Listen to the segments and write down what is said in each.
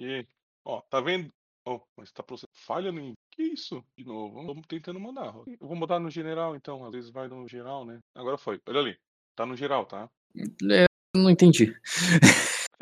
E, ó, tá vendo? Ó, mas tá processando. Falha no. Que isso? De novo. Vamos tentando mandar. Eu vou botar no geral, então. Às vezes vai no geral, né? Agora foi. Olha ali. Tá no geral, tá? É, não entendi.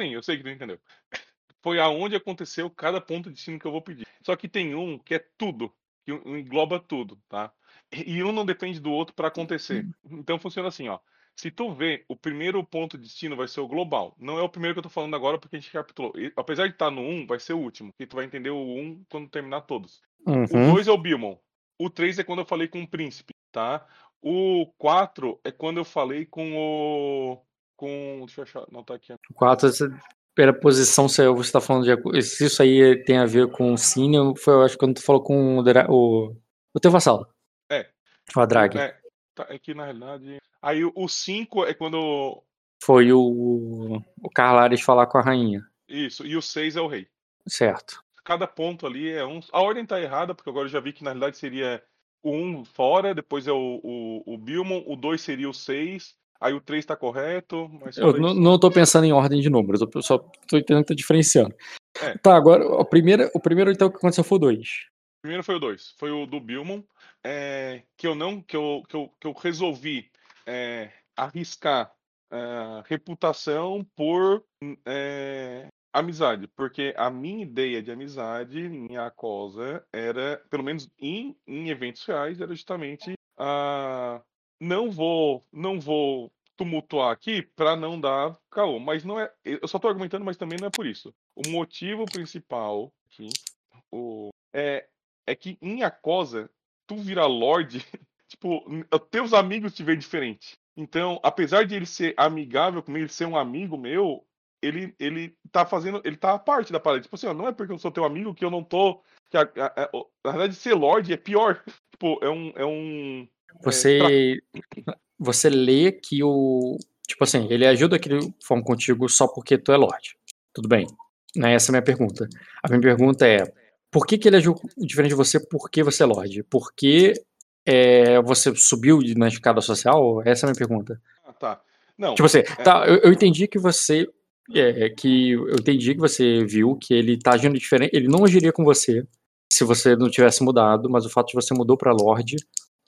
Sim, eu sei que tu entendeu. Foi aonde aconteceu cada ponto de destino que eu vou pedir. Só que tem um que é tudo, que engloba tudo, tá? E um não depende do outro para acontecer. Então funciona assim, ó. Se tu vê, o primeiro ponto de destino vai ser o global. Não é o primeiro que eu tô falando agora porque a gente capitulou. E, apesar de estar tá no 1, vai ser o último. Que tu vai entender o 1 quando terminar todos. Uhum. O 2 é o Bilmon. O 3 é quando eu falei com o príncipe, tá? O 4 é quando eu falei com o com. Deixa eu achar, não tá aqui. O 4, pela posição, você está falando de. Se isso aí tem a ver com o Cine, foi, eu acho, quando tu falou com o, o, o teu vassalo. É. O Adrag. É, tá aqui na realidade. Aí o 5 é quando. Foi o, o Carlares falar com a rainha. Isso, e o 6 é o rei. Certo. Cada ponto ali é um. A ordem tá errada, porque agora eu já vi que na realidade seria o 1 um fora, depois é o, o, o Bilmon, o 2 seria o 6, Aí o 3 está correto. eu não, não tô pensando em ordem de números, eu só tô entendendo que tá diferenciando. É. Tá, agora, o primeiro, o primeiro então que aconteceu foi o 2. O primeiro foi o 2, foi o do Bilmon, é, que eu não, que eu, que eu, que eu resolvi é, arriscar é, reputação por é, amizade, porque a minha ideia de amizade, minha cosa, era, pelo menos em, em eventos reais, era justamente a não vou, não vou tumultuar aqui para não dar caô, mas não é, eu só estou argumentando, mas também não é por isso. O motivo principal aqui, o, é, é que em Acosa, tu virar Lorde, tipo, teus amigos te veem diferente. Então, apesar de ele ser amigável comigo, ele ser um amigo meu, ele, ele tá fazendo, ele tá a parte da parada. Tipo assim, ó, não é porque eu sou teu amigo que eu não tô. A, a, a, na verdade, ser Lorde é pior. Tipo, é um, é um, você, é, você lê que o. Tipo assim, ele ajuda aquele forma contigo só porque tu é Lorde. Tudo bem. Não é essa a minha pergunta. A minha pergunta é: por que, que ele agiu diferente de você porque você é Lorde? Por que é, você subiu na escada social? Essa é a minha pergunta. Ah, tá. Não. Tipo assim, é... tá, eu, eu, entendi que você. É, que eu entendi que você viu que ele tá agindo diferente. Ele não agiria com você se você não tivesse mudado, mas o fato de você mudou para Lorde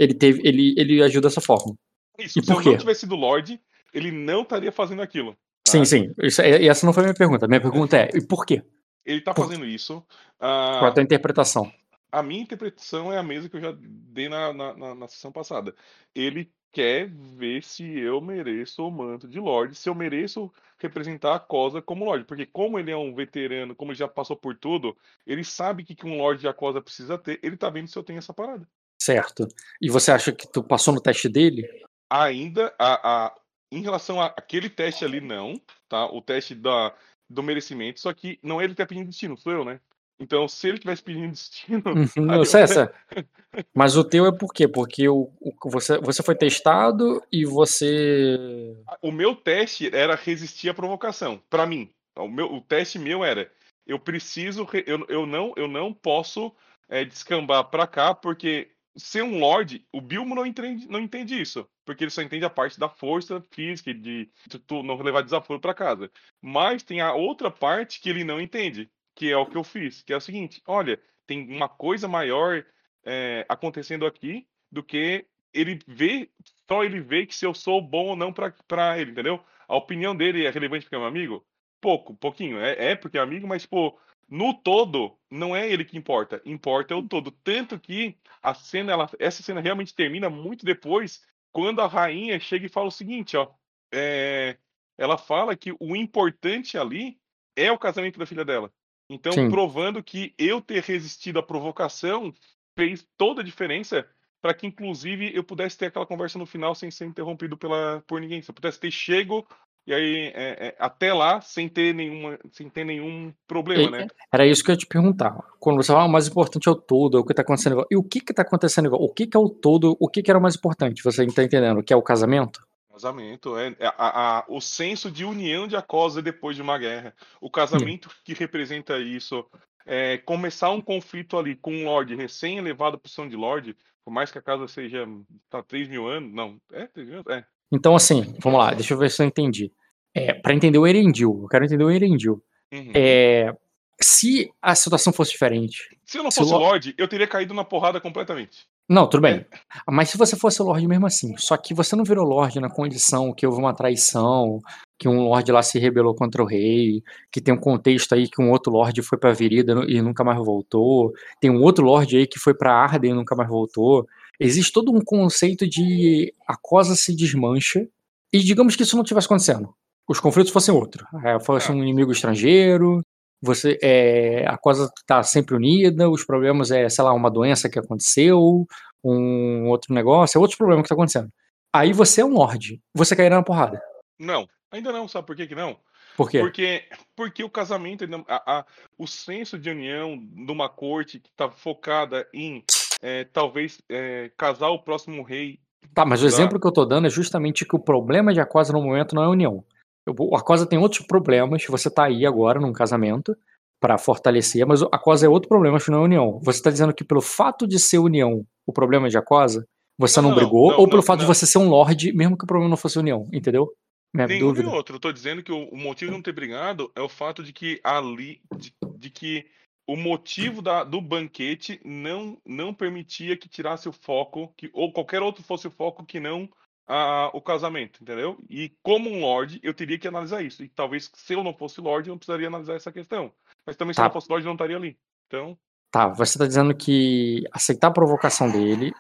ele teve, ele, ele agiu dessa forma. Isso, e se por quê? não tivesse sido Lorde, ele não estaria fazendo aquilo. Tá? Sim, sim. Isso, é, essa não foi a minha pergunta. Minha pergunta é, e por quê? Ele está fazendo isso. Uh, Qual é a tua interpretação? A minha interpretação é a mesma que eu já dei na, na, na, na sessão passada. Ele quer ver se eu mereço o manto de Lorde, se eu mereço representar a Cosa como Lorde. Porque como ele é um veterano, como ele já passou por tudo, ele sabe que, que um Lorde de Acosa precisa ter, ele tá vendo se eu tenho essa parada. Certo. E você acha que tu passou no teste dele? Ainda, a, a, em relação àquele teste ali, não, tá? O teste da, do merecimento, só que não é ele que tá pedindo destino, sou eu, né? Então, se ele tivesse pedindo destino. Uhum, não, César, mas o teu é por quê? Porque o, o, você, você foi testado e você. O meu teste era resistir à provocação, para mim. O, meu, o teste meu era: eu preciso. Eu, eu, não, eu não posso é, descambar para cá, porque ser um Lorde, o Bilmo não entende, não entende isso. Porque ele só entende a parte da força física, de tu não levar desaforo para casa. Mas tem a outra parte que ele não entende, que é o que eu fiz, que é o seguinte: olha, tem uma coisa maior é, acontecendo aqui do que ele vê, só ele vê que se eu sou bom ou não para ele, entendeu? A opinião dele é relevante porque é meu amigo? Pouco, pouquinho. É, é porque é amigo, mas, pô, no todo, não é ele que importa, importa é o todo. Tanto que a cena, ela, essa cena realmente termina muito depois, quando a rainha chega e fala o seguinte, ó. É, ela fala que o importante ali é o casamento da filha dela. Então, Sim. provando que eu ter resistido à provocação fez toda a diferença para que, inclusive, eu pudesse ter aquela conversa no final sem ser interrompido pela, por ninguém. Se eu pudesse ter chego e aí, é, é, até lá, sem ter, nenhuma, sem ter nenhum problema, e, né? Era isso que eu ia te perguntar. Quando você fala, ah, o mais importante é o todo, é o que está acontecendo igual. E o que está acontecendo igual? O que, que é o todo? O que, que era o mais importante? Você está entendendo? Que é o casamento? Casamento, é, é a, a, o senso de união de Acosa depois de uma guerra. O casamento hum. que representa isso. É, começar um conflito ali com um Lorde recém-elevado à posição de Lorde, por mais que a casa seja tá, 3 mil anos, não, é 3 mil anos, é, então, assim, vamos lá, deixa eu ver se eu entendi. É, para entender o Erendil, eu quero entender o Erendil. Uhum. É, se a situação fosse diferente. Se eu não Se fosse Lorde, eu teria caído na porrada completamente. Não, tudo bem. É. Mas se você fosse Lorde mesmo assim, só que você não virou Lorde na condição que houve uma traição, que um Lorde lá se rebelou contra o rei, que tem um contexto aí que um outro Lorde foi pra Virida e nunca mais voltou, tem um outro Lorde aí que foi pra Arden e nunca mais voltou. Existe todo um conceito de a cosa se desmancha e digamos que isso não tivesse acontecendo. Os conflitos fossem outro. É, fosse Ah. um inimigo estrangeiro, você é, a cosa tá sempre unida, os problemas é, sei lá, uma doença que aconteceu, um outro negócio, é outro problema que tá acontecendo. Aí você é um lorde, você cairá na porrada. Não, ainda não, sabe por que, que não? Por quê? Porque, porque o casamento, ainda- a- a- o senso de união numa corte que está focada em é, talvez é, casar o próximo rei. Tá, mas o exemplo que eu tô dando é justamente que o problema de Aquosa no momento não é união. O Aquosa tem outros problemas, você tá aí agora num casamento pra fortalecer, mas o Aquosa é outro problema, acho que não é a união. Você tá dizendo que pelo fato de ser união, o problema é de Aquosa, você não, Não, brigou, não, ou pelo não, fato de você ser um lorde, mesmo que o problema não fosse união, entendeu? Minha Nenhum dúvida. outro. Eu tô dizendo que o, o motivo de não ter brigado é o fato de que ali. de, de que o motivo da, do banquete não, não permitia que tirasse o foco, que, ou qualquer outro fosse o foco que não a, o casamento, entendeu? E como um lord, eu teria que analisar isso. E talvez se eu não fosse lord, eu não precisaria analisar essa questão. Mas também se Tá. eu não fosse lord, eu não estaria ali. Então, Tá, você tá dizendo que aceitar a provocação dele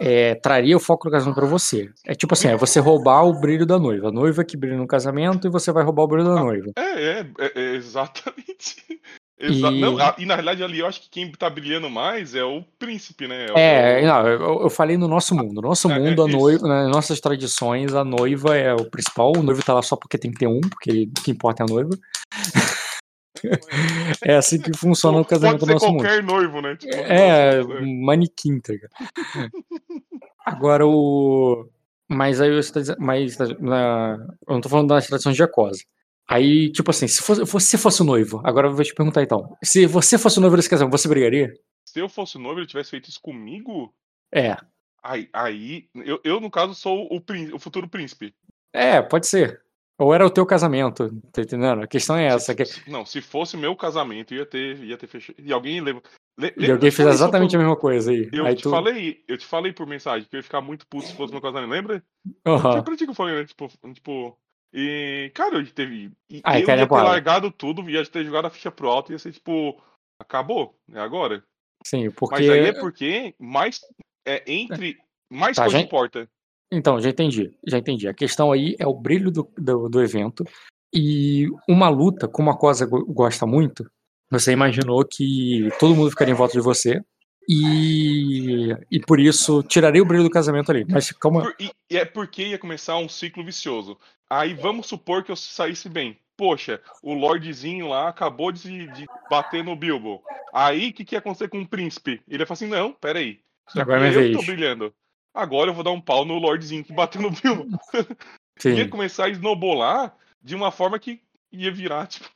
é, traria o foco do casamento pra você. É tipo assim, é você roubar o brilho da noiva. A noiva que brilha no casamento e você vai roubar o brilho da Ah, noiva. É, é, é exatamente. Exa E- Não, a- e na realidade ali eu acho que quem tá brilhando mais é o príncipe, né? o- É, o- não, eu, eu falei no nosso mundo. No nosso É, é mundo, a isso. noiva, nas nossas tradições, a noiva é o principal. O noivo tá lá só porque tem que ter um, porque o que importa é a noiva. É assim que funciona o casamento do nosso mundo. qualquer noivo, né? Tipo, É, nossa, manequim, tá ligado? Agora o. Mas aí você tá dizendo. Mas na... eu não tô falando das tradições de Jacosa. Aí, tipo assim, se fosse, você fosse o noivo, agora eu vou te perguntar então. Se você fosse o noivo desse casamento, você brigaria? Se eu fosse noivo e ele tivesse feito isso comigo, É. aí, aí eu, eu, no caso, sou o, prín- o futuro príncipe. É, pode ser. Ou era o teu casamento, tá entendendo? A questão é essa. Se- Que... se- Não, se fosse meu casamento, ia ter, ia ter fechado. E alguém leva. Le, E alguém fez exatamente a mesma coisa aí. Eu aí te tu... falei, eu te falei por mensagem que eu ia ficar muito puto se fosse meu casamento, lembra? Ti que eu falei, né? Tipo, tipo. E, cara, eu teve. E Aí eu ia ter largado tudo, ia ter jogado a ficha pro alto, ia ser tipo. Acabou, é agora. Sim, porque. Mas aí é porque mais. É entre. Mais Tá, coisa gente. importa. Então, já entendi, já entendi. A questão aí é o brilho do, do, do evento. E uma luta, como a Cosa go- gosta muito, você imaginou que todo mundo ficaria em volta de você. E, e por isso tiraria o brilho do casamento ali. Mas calma. Por- e, e é porque ia começar um ciclo vicioso. Aí vamos supor que eu saísse bem. Poxa, o Lordzinho lá acabou de, de bater no Bilbo. Aí o que, que ia acontecer com o príncipe? Ele ia falar assim: não, peraí. Agora é eu tô brilhando. Agora eu vou dar um pau no Lordzinho que bateu no Bilbo. ia começar a snowbolar de uma forma que ia virar, tipo,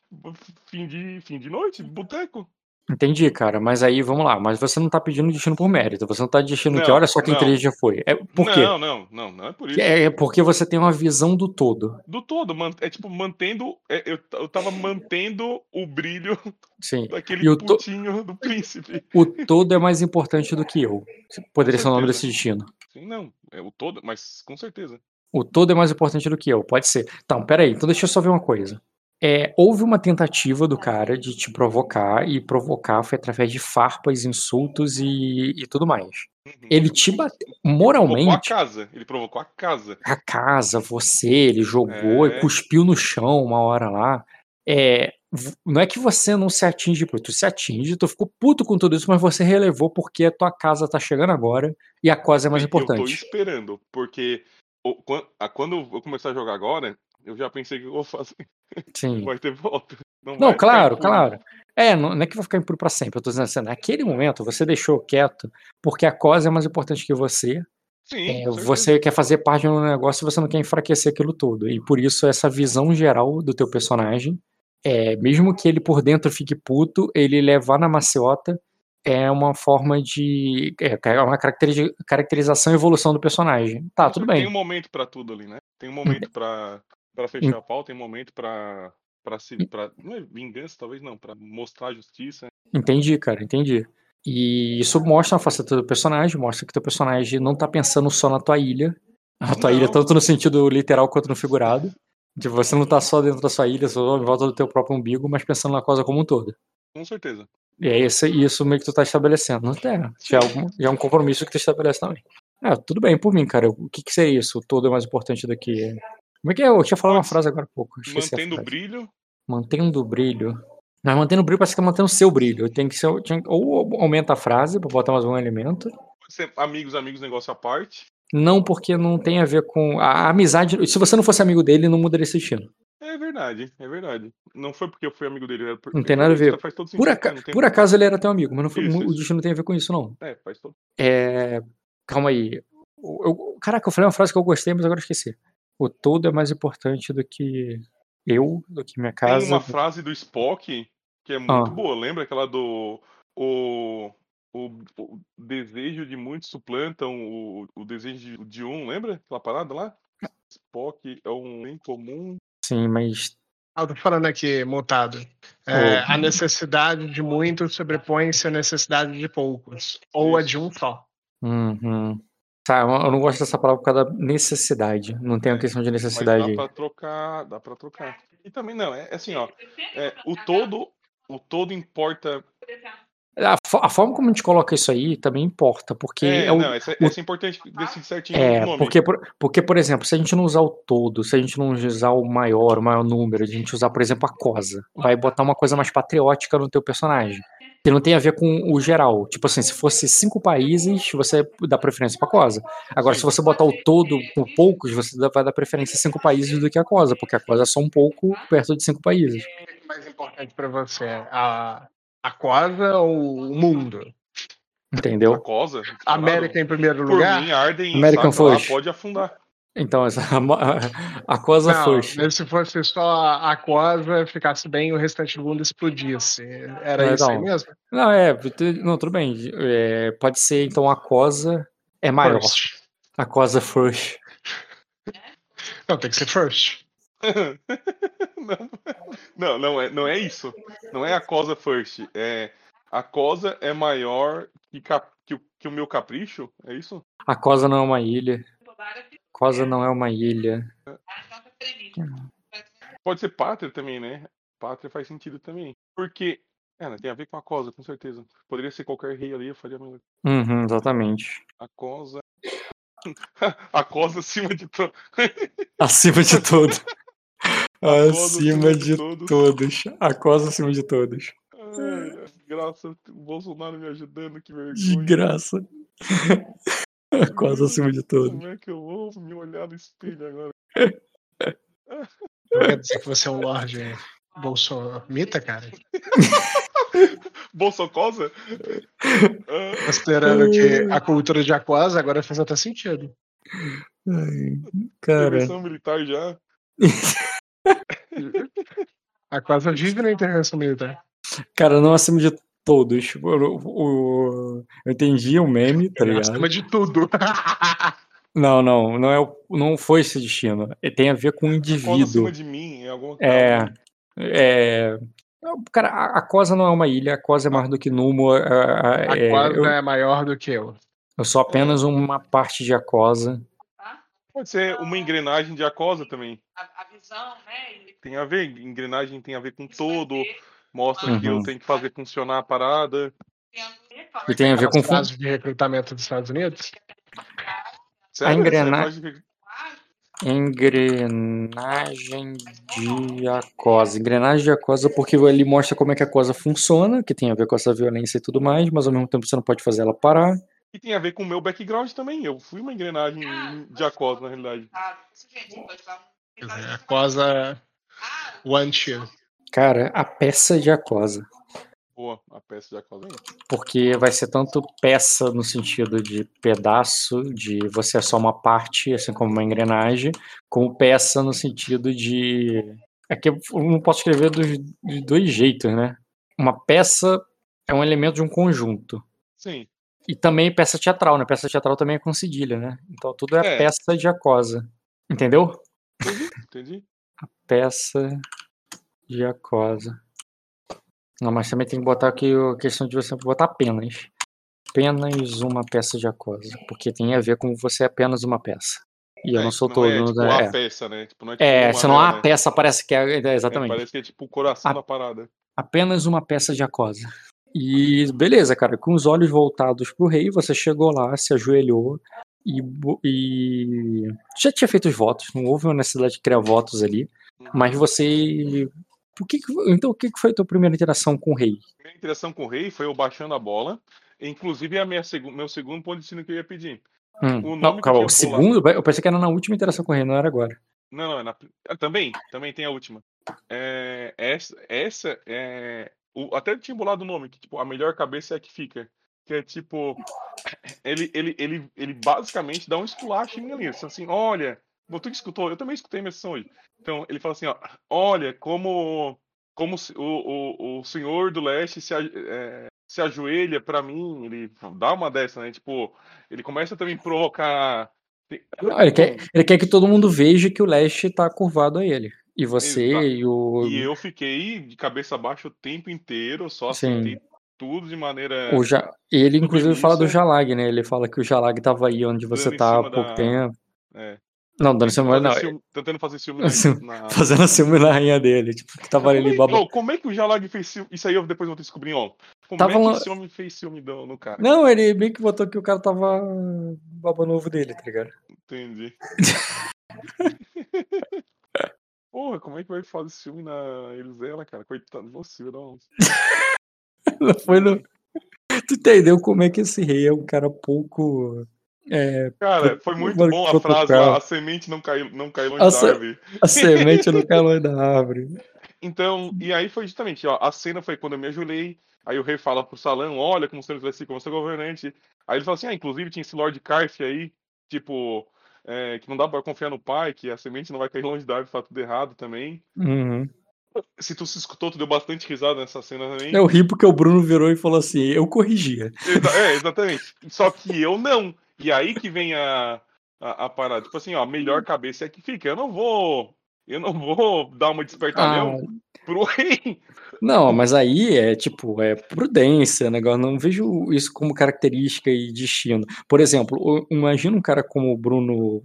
fim de, fim de noite, boteco. Entendi, cara. Mas aí vamos lá. Mas você não tá pedindo destino por mérito. Você não tá destino que olha só que não. inteligente já foi. É, por quê? Não, não, não, não é por isso. É porque você tem uma visão do todo. Do todo, é tipo, mantendo. é, eu, eu tava mantendo o brilho Sim. daquele E o to- putinho do príncipe. O todo é mais importante do que eu. Poderia ser o nome desse destino. Sim, não. É o todo, mas com certeza. O todo é mais importante do que eu, pode ser. Então, peraí, então deixa eu só ver uma coisa. É, houve uma tentativa do cara de te provocar, e provocar foi através de farpas, insultos e, e tudo mais. Uhum. Ele te bateu. provocou a Moralmente, casa. Ele provocou a casa. a casa, você, ele jogou É. e cuspiu no chão uma hora lá. É, não é que você não se atinge, tu se atinge, tu ficou puto com tudo isso, mas você relevou porque a tua casa tá chegando agora e a coisa é mais E Eu tô importante. esperando, porque quando eu começar a jogar agora, eu já pensei que eu vou fazer. Sim. Vai ter volta. Não, ficar claro, claro. É, não, não é que vai ficar impuro pra sempre. Eu tô dizendo assim, naquele momento você deixou quieto porque a coisa é mais importante que você. Sim, É, você quer fazer parte de um negócio e você não quer enfraquecer aquilo tudo. E por isso essa visão geral do teu personagem, é, mesmo que ele por dentro fique puto, ele levar na maciota é uma forma de. É é uma caracteriza- caracterização e evolução do personagem. Tá, tudo Tem bem. um momento pra tudo ali, né? Tem um momento pra, pra fechar a pau, tem um momento pra, Pra se. Pra, não é vingança, talvez não, pra mostrar a justiça. Entendi, cara, entendi. E isso mostra a faceta do personagem, mostra que teu personagem não tá pensando só na tua ilha. A tua ilha, Não. tanto no sentido literal quanto no figurado. Tipo, você não tá só dentro da sua ilha, só em volta do teu próprio umbigo, mas pensando na coisa como um todo. Com certeza. E é esse, isso meio que tu tá estabelecendo. É, já, é um, já é um compromisso que tu estabelece também. É, tudo bem, por mim, cara. O que que seria isso? O todo é mais importante do que. Como é que é? Eu tinha falado uma frase agora há pouco. Mantendo o brilho. Mantendo o brilho. Mas mantendo o brilho parece que tá mantendo o seu brilho. Tem que ser. ou aumenta a frase pra botar mais um elemento. Amigos, amigos, negócio à parte. Não porque não tem a ver com. A, amizade. Se você não fosse amigo dele, não mudaria esse destino. É verdade, é verdade. Não foi porque eu fui amigo dele, era porque Não tem nada a ver. Por, aca- tem- por acaso ele era teu amigo, mas não foi- Isso, o destino não tem a ver com isso, não. É, faz todo. É, calma aí. Eu- caraca, eu falei uma frase que eu gostei, mas agora eu esqueci. O todo é mais importante do que eu, do que minha casa. Tem uma frase do Spock que é muito Ah. boa. Lembra aquela do. O, o, o desejo de muitos suplantam o, o desejo de, de um, lembra? Aquela parada lá? Spock é um bem comum. Sim, mas. Ah, eu tô falando aqui, montado. É, Oh. a necessidade de muitos sobrepõe-se à necessidade de poucos. Ou a Isso. de um só. Uhum. Tá, eu não gosto dessa palavra por causa da necessidade. Não tem uma questão de Mas necessidade dá aí. pra trocar, dá pra trocar. E também não, é assim, ó. é, o todo, o todo importa. A, a forma como a gente coloca isso aí também importa, porque É, é o, não, essa, o- essa é importante decidir certinho É, nome. porque por, porque, por exemplo, se a gente não usar o todo, se a gente não usar o maior, o maior número, a gente usar, por exemplo, a cosa, vai botar uma coisa mais patriótica no teu personagem. Que não tem a ver com o geral. Tipo assim, se fosse cinco países, você dá preferência pra cosa. Agora, se você botar o todo com poucos, você vai dar preferência a cinco países do que a cosa, porque a cosa é só um pouco perto de cinco países. O que é mais importante pra você? A, a cosa ou o mundo? A Entendeu? cosa. A América em primeiro Por lugar? mim, Arden American sabe pode afundar. Então, essa, a, a, cosa Não, mas se fosse só a, a cosa, ficasse bem e o restante do mundo explodisse. Era Não, isso aí não. mesmo? Não, é, não, tudo bem. É, pode ser, então, a cosa é maior. First. A cosa first. Não, tem que ser first. não, não, é, não é isso. Não é a cosa first. É, a cosa é maior que, cap- que o- que o meu capricho? É isso? A cosa não é uma ilha. Cosa não é uma ilha. Pode ser pátria também, né? Pátria faz sentido também. Porque. É, né, tem a ver com a cosa, com certeza. Poderia ser qualquer rei ali, eu faria a mesma Uhum, exatamente. A cosa. a cosa acima de tudo. Acima de tudo. acima acima de de todos. todos. A cosa acima de todos. Ai, graça, o Bolsonaro me ajudando, que De vergonha. graça. Cosa acima de todos. Como é que eu vou me olhar no espelho agora? Não quer dizer que você é um lorde bolsomita, cara? Bolsocosa? Considerando que a cultura de aquosa agora faz até sentido. Ai, cara. intervenção militar já. A aquosa vive na intervenção militar. Cara, não acima de todos. O, o- eu entendi o meme, tá ligado? Acima de tudo. Não, não, não, é, o- não foi esse destino. É, Tem a ver com o Cosa indivíduo. acima de mim, é alguma É, coisa. é. Cara, a, a Cosa não é uma ilha, a Cosa é mais do que Numo. a- a- A é, aquosa eu, é maior do que eu. eu sou apenas uma parte de Acosa. Pode ser uma engrenagem de acosa também. a, a visão, né? Tem a ver, engrenagem tem a ver com todo, mostra que eu Uhum. tenho que fazer funcionar a parada. E tem a ver com. Fases de recrutamento dos Estados Unidos. Sério? engrena- Esse negócio de- Engrenagem de Acosa. Engrenagem de Acosa, porque ele mostra como é que a Acosa funciona, que tem a ver com essa violência e tudo mais, mas ao mesmo tempo você não pode fazer ela parar. E tem a ver com o meu background também. Eu fui uma engrenagem de acosa, na realidade. A aquosa want you. Cara, a peça de Acosa. Boa, a peça de acosa aí. Porque vai ser tanto peça no sentido de pedaço, de você é só uma parte, assim como uma engrenagem, como peça no sentido de. É que eu não posso escrever dos, de dois jeitos, né? Uma peça é um elemento de um conjunto. Sim. E também peça teatral, né? Peça teatral também é com cedilha, né? Então tudo é, É. peça de acosa. Entendeu? Entendi, entendi. Peça de aquosa. Não, mas também tem que botar aqui a questão de você botar apenas. Apenas uma peça de aquosa. Porque tem a ver com você é apenas uma peça. E eu É, não sou não todo. é, tipo, é. peça, né? Tipo, não é, tipo, É, se não há né? peça, parece que é. é, É, Exatamente. parece que é tipo o coração A- da parada. apenas uma peça de aquosa. E beleza, cara, com os olhos voltados pro rei, você chegou lá, se ajoelhou e, e já tinha feito os votos, não houve uma necessidade de criar votos ali, mas você. Que que- então, o que que foi a tua primeira interação com o rei? A minha interação com o rei foi eu baixando a bola. Inclusive, é meu segundo ponto de destino que eu ia pedir. Hum, O não, calma, o vou lá- segundo? Eu pensei que era na última interação com o rei, não era agora. Não, não, é na... ah, também, também tem a última. É, essa, essa é. O, até tinha bolado o nome, que tipo, a melhor cabeça é a que fica. Que é tipo. Ele, ele, ele, ele basicamente dá um esculacho em mim ali. Assim, olha. Tu que escutou, eu também escutei minha sessão hoje. Então, ele fala assim, ó, olha, como, como o, o, o senhor do leste se, é, se ajoelha pra mim, ele dá uma dessa, né? Tipo, ele começa também a provocar. Ah, ele, quer, ele quer que todo mundo veja que o leste tá curvado a ele. E você Exato. e o. E eu fiquei de cabeça baixa o tempo inteiro, só Sim. aceitei tudo de maneira. O ja... Ele, inclusive, fala do. Jalag, né? Ele fala que o Jalag tava aí onde você tá há pouco da- tempo. É. Não, dando Tentando não. fazer ciúme- Tentando fazer ciúme na. na- Fazendo ciúme na rainha dele. Tipo, que tava Como ali é, baba... oh, como é que o Jalag fez ciúme? Isso aí eu depois vou descobrir, ó. Como Tava é que lá- esse homem fez ciúme do- no cara? Não, ele meio que botou que o cara tava babando ovo dele, tá ligado? Entendi. Porra, como é que vai fazer ciúme na Elisela, cara? Coitado você, não. Foi no... Tu entendeu como é que esse rei é um cara pouco. É, Cara, foi muito bom a frase lá, a semente não caiu, não caiu longe A da se- árvore. a semente no calor da árvore. Então, e aí foi justamente, ó, a cena foi quando eu me ajoelhei, aí o rei fala pro salão, olha como o senhor vai ser como seu governante. Aí ele fala assim, ah, inclusive tinha esse Lord Carf aí, tipo, é, que não dá pra confiar no pai, que a semente não vai cair longe da árvore, tá tudo errado também. Uhum. Se tu se escutou, tu deu bastante risada nessa cena também. Eu ri porque o Bruno virou e falou assim: eu corrigia. É, exatamente. Só que eu não. E aí que vem a, a, a parada. Tipo assim, ó, melhor cabeça é que fica. Eu não vou. Eu não vou dar uma Ah, despertalhão pro rei. não, mas aí é tipo, é prudência, negócio. Não vejo isso como característica e destino. Por exemplo, imagina um cara como o Bruno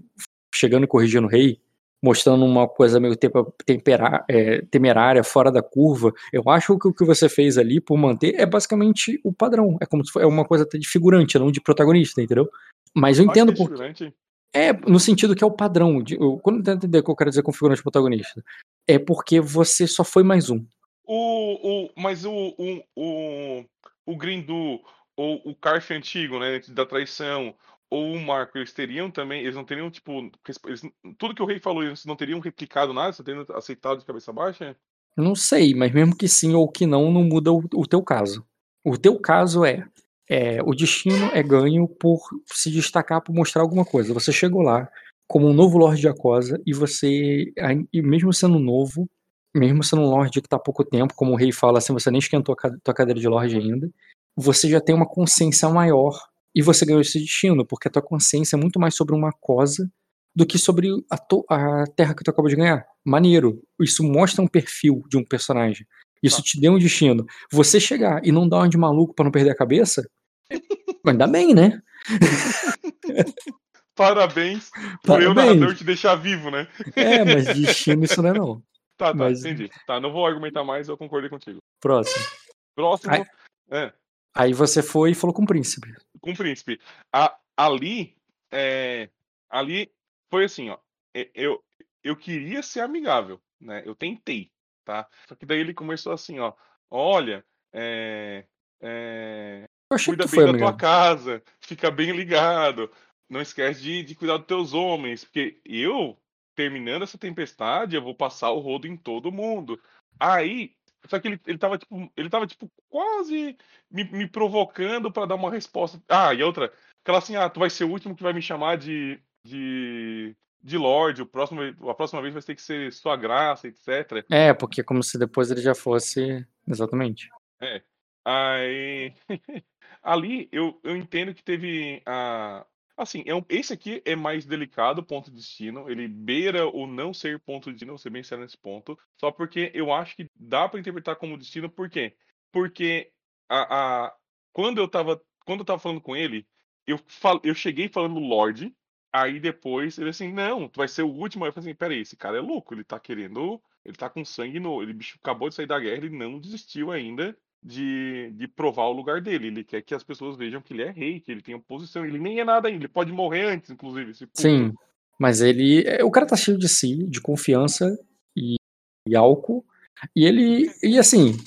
chegando e corrigindo o rei, mostrando uma coisa meio tempera- é, temerária, fora da curva. Eu acho que o que você fez ali por manter é basicamente o padrão. É como se fosse uma coisa até de figurante, não de protagonista, entendeu? Mas eu entendo é por. É, no sentido que é o padrão. De, eu, quando eu tento entender o que eu quero dizer com figurante protagonista, é porque você só foi mais um. O, o, mas o, o, o, o Grindu, ou o Carf antigo, né, da traição, ou o Marco, eles teriam também, eles não teriam, tipo, eles- tudo que o rei falou, eles não teriam replicado nada, só teriam aceitado de cabeça baixa? Não sei, mas mesmo que sim ou que não, não muda o, o teu caso. O teu caso é, é, o destino é ganho por se destacar, por mostrar alguma coisa. Você chegou lá como um novo Lorde de Acosa e você, e mesmo sendo novo, mesmo sendo um Lorde que tá há pouco tempo, como o rei fala assim, você nem esquentou a tua cadeira de Lorde ainda, você já tem uma consciência maior e você ganhou esse destino, porque a tua consciência é muito mais sobre uma cosa do que sobre a, a terra que tu acabou de ganhar. Maneiro. Isso mostra um perfil de um personagem. Isso Tá. te deu um destino. Você chegar e não dar uma de maluco pra não perder a cabeça, ainda bem, né? Parabéns por eu, Parabéns. narrador, te deixar vivo, né? É, mas destino isso não é não. Tá, tá, Mas- entendi. Tá, não vou argumentar mais, eu concordei contigo. Próximo. Próximo, Ai. é, Aí você foi e falou com o príncipe. Com o príncipe. A- ali, é, ali foi assim, ó. Eu, eu queria ser amigável, né? Eu tentei, tá? Só que daí ele começou assim, ó. Olha, é, é, cuida bem da tua casa, fica bem ligado. Não esquece de, de cuidar dos teus homens, porque eu, terminando essa tempestade, eu vou passar o rodo em todo mundo. Aí, só que ele, ele tava, tipo, ele tava, tipo, quase me, me provocando pra dar uma resposta. Ah, e outra, aquela assim, ah, tu vai ser o último que vai me chamar de, de, de Lorde, o próximo, a próxima vez vai ter que ser sua graça, etc. É, porque é como se depois ele já fosse. Exatamente. Aí, ali eu, eu entendo que teve a, Assim, é um, esse aqui é mais delicado, ponto de destino. Ele beira o não ser ponto de destino, ser bem sério nesse ponto. Só porque eu acho que dá pra interpretar como destino, por quê? Porque a, a- quando eu tava, quando eu tava falando com ele, eu, fal, eu cheguei falando Lorde, aí depois ele assim, não, tu vai ser o último. Aí eu falei assim, peraí, esse cara é louco, ele tá querendo, ele tá com sangue no, ele bicho acabou de sair da guerra, ele não desistiu ainda de, de provar o lugar dele. Ele quer que as pessoas vejam que ele é rei, que ele tem posição. Ele nem é nada ainda, ele pode morrer antes, inclusive. Sim, mas ele. é, O cara tá cheio de si, de confiança e, e álcool. E ele. E assim,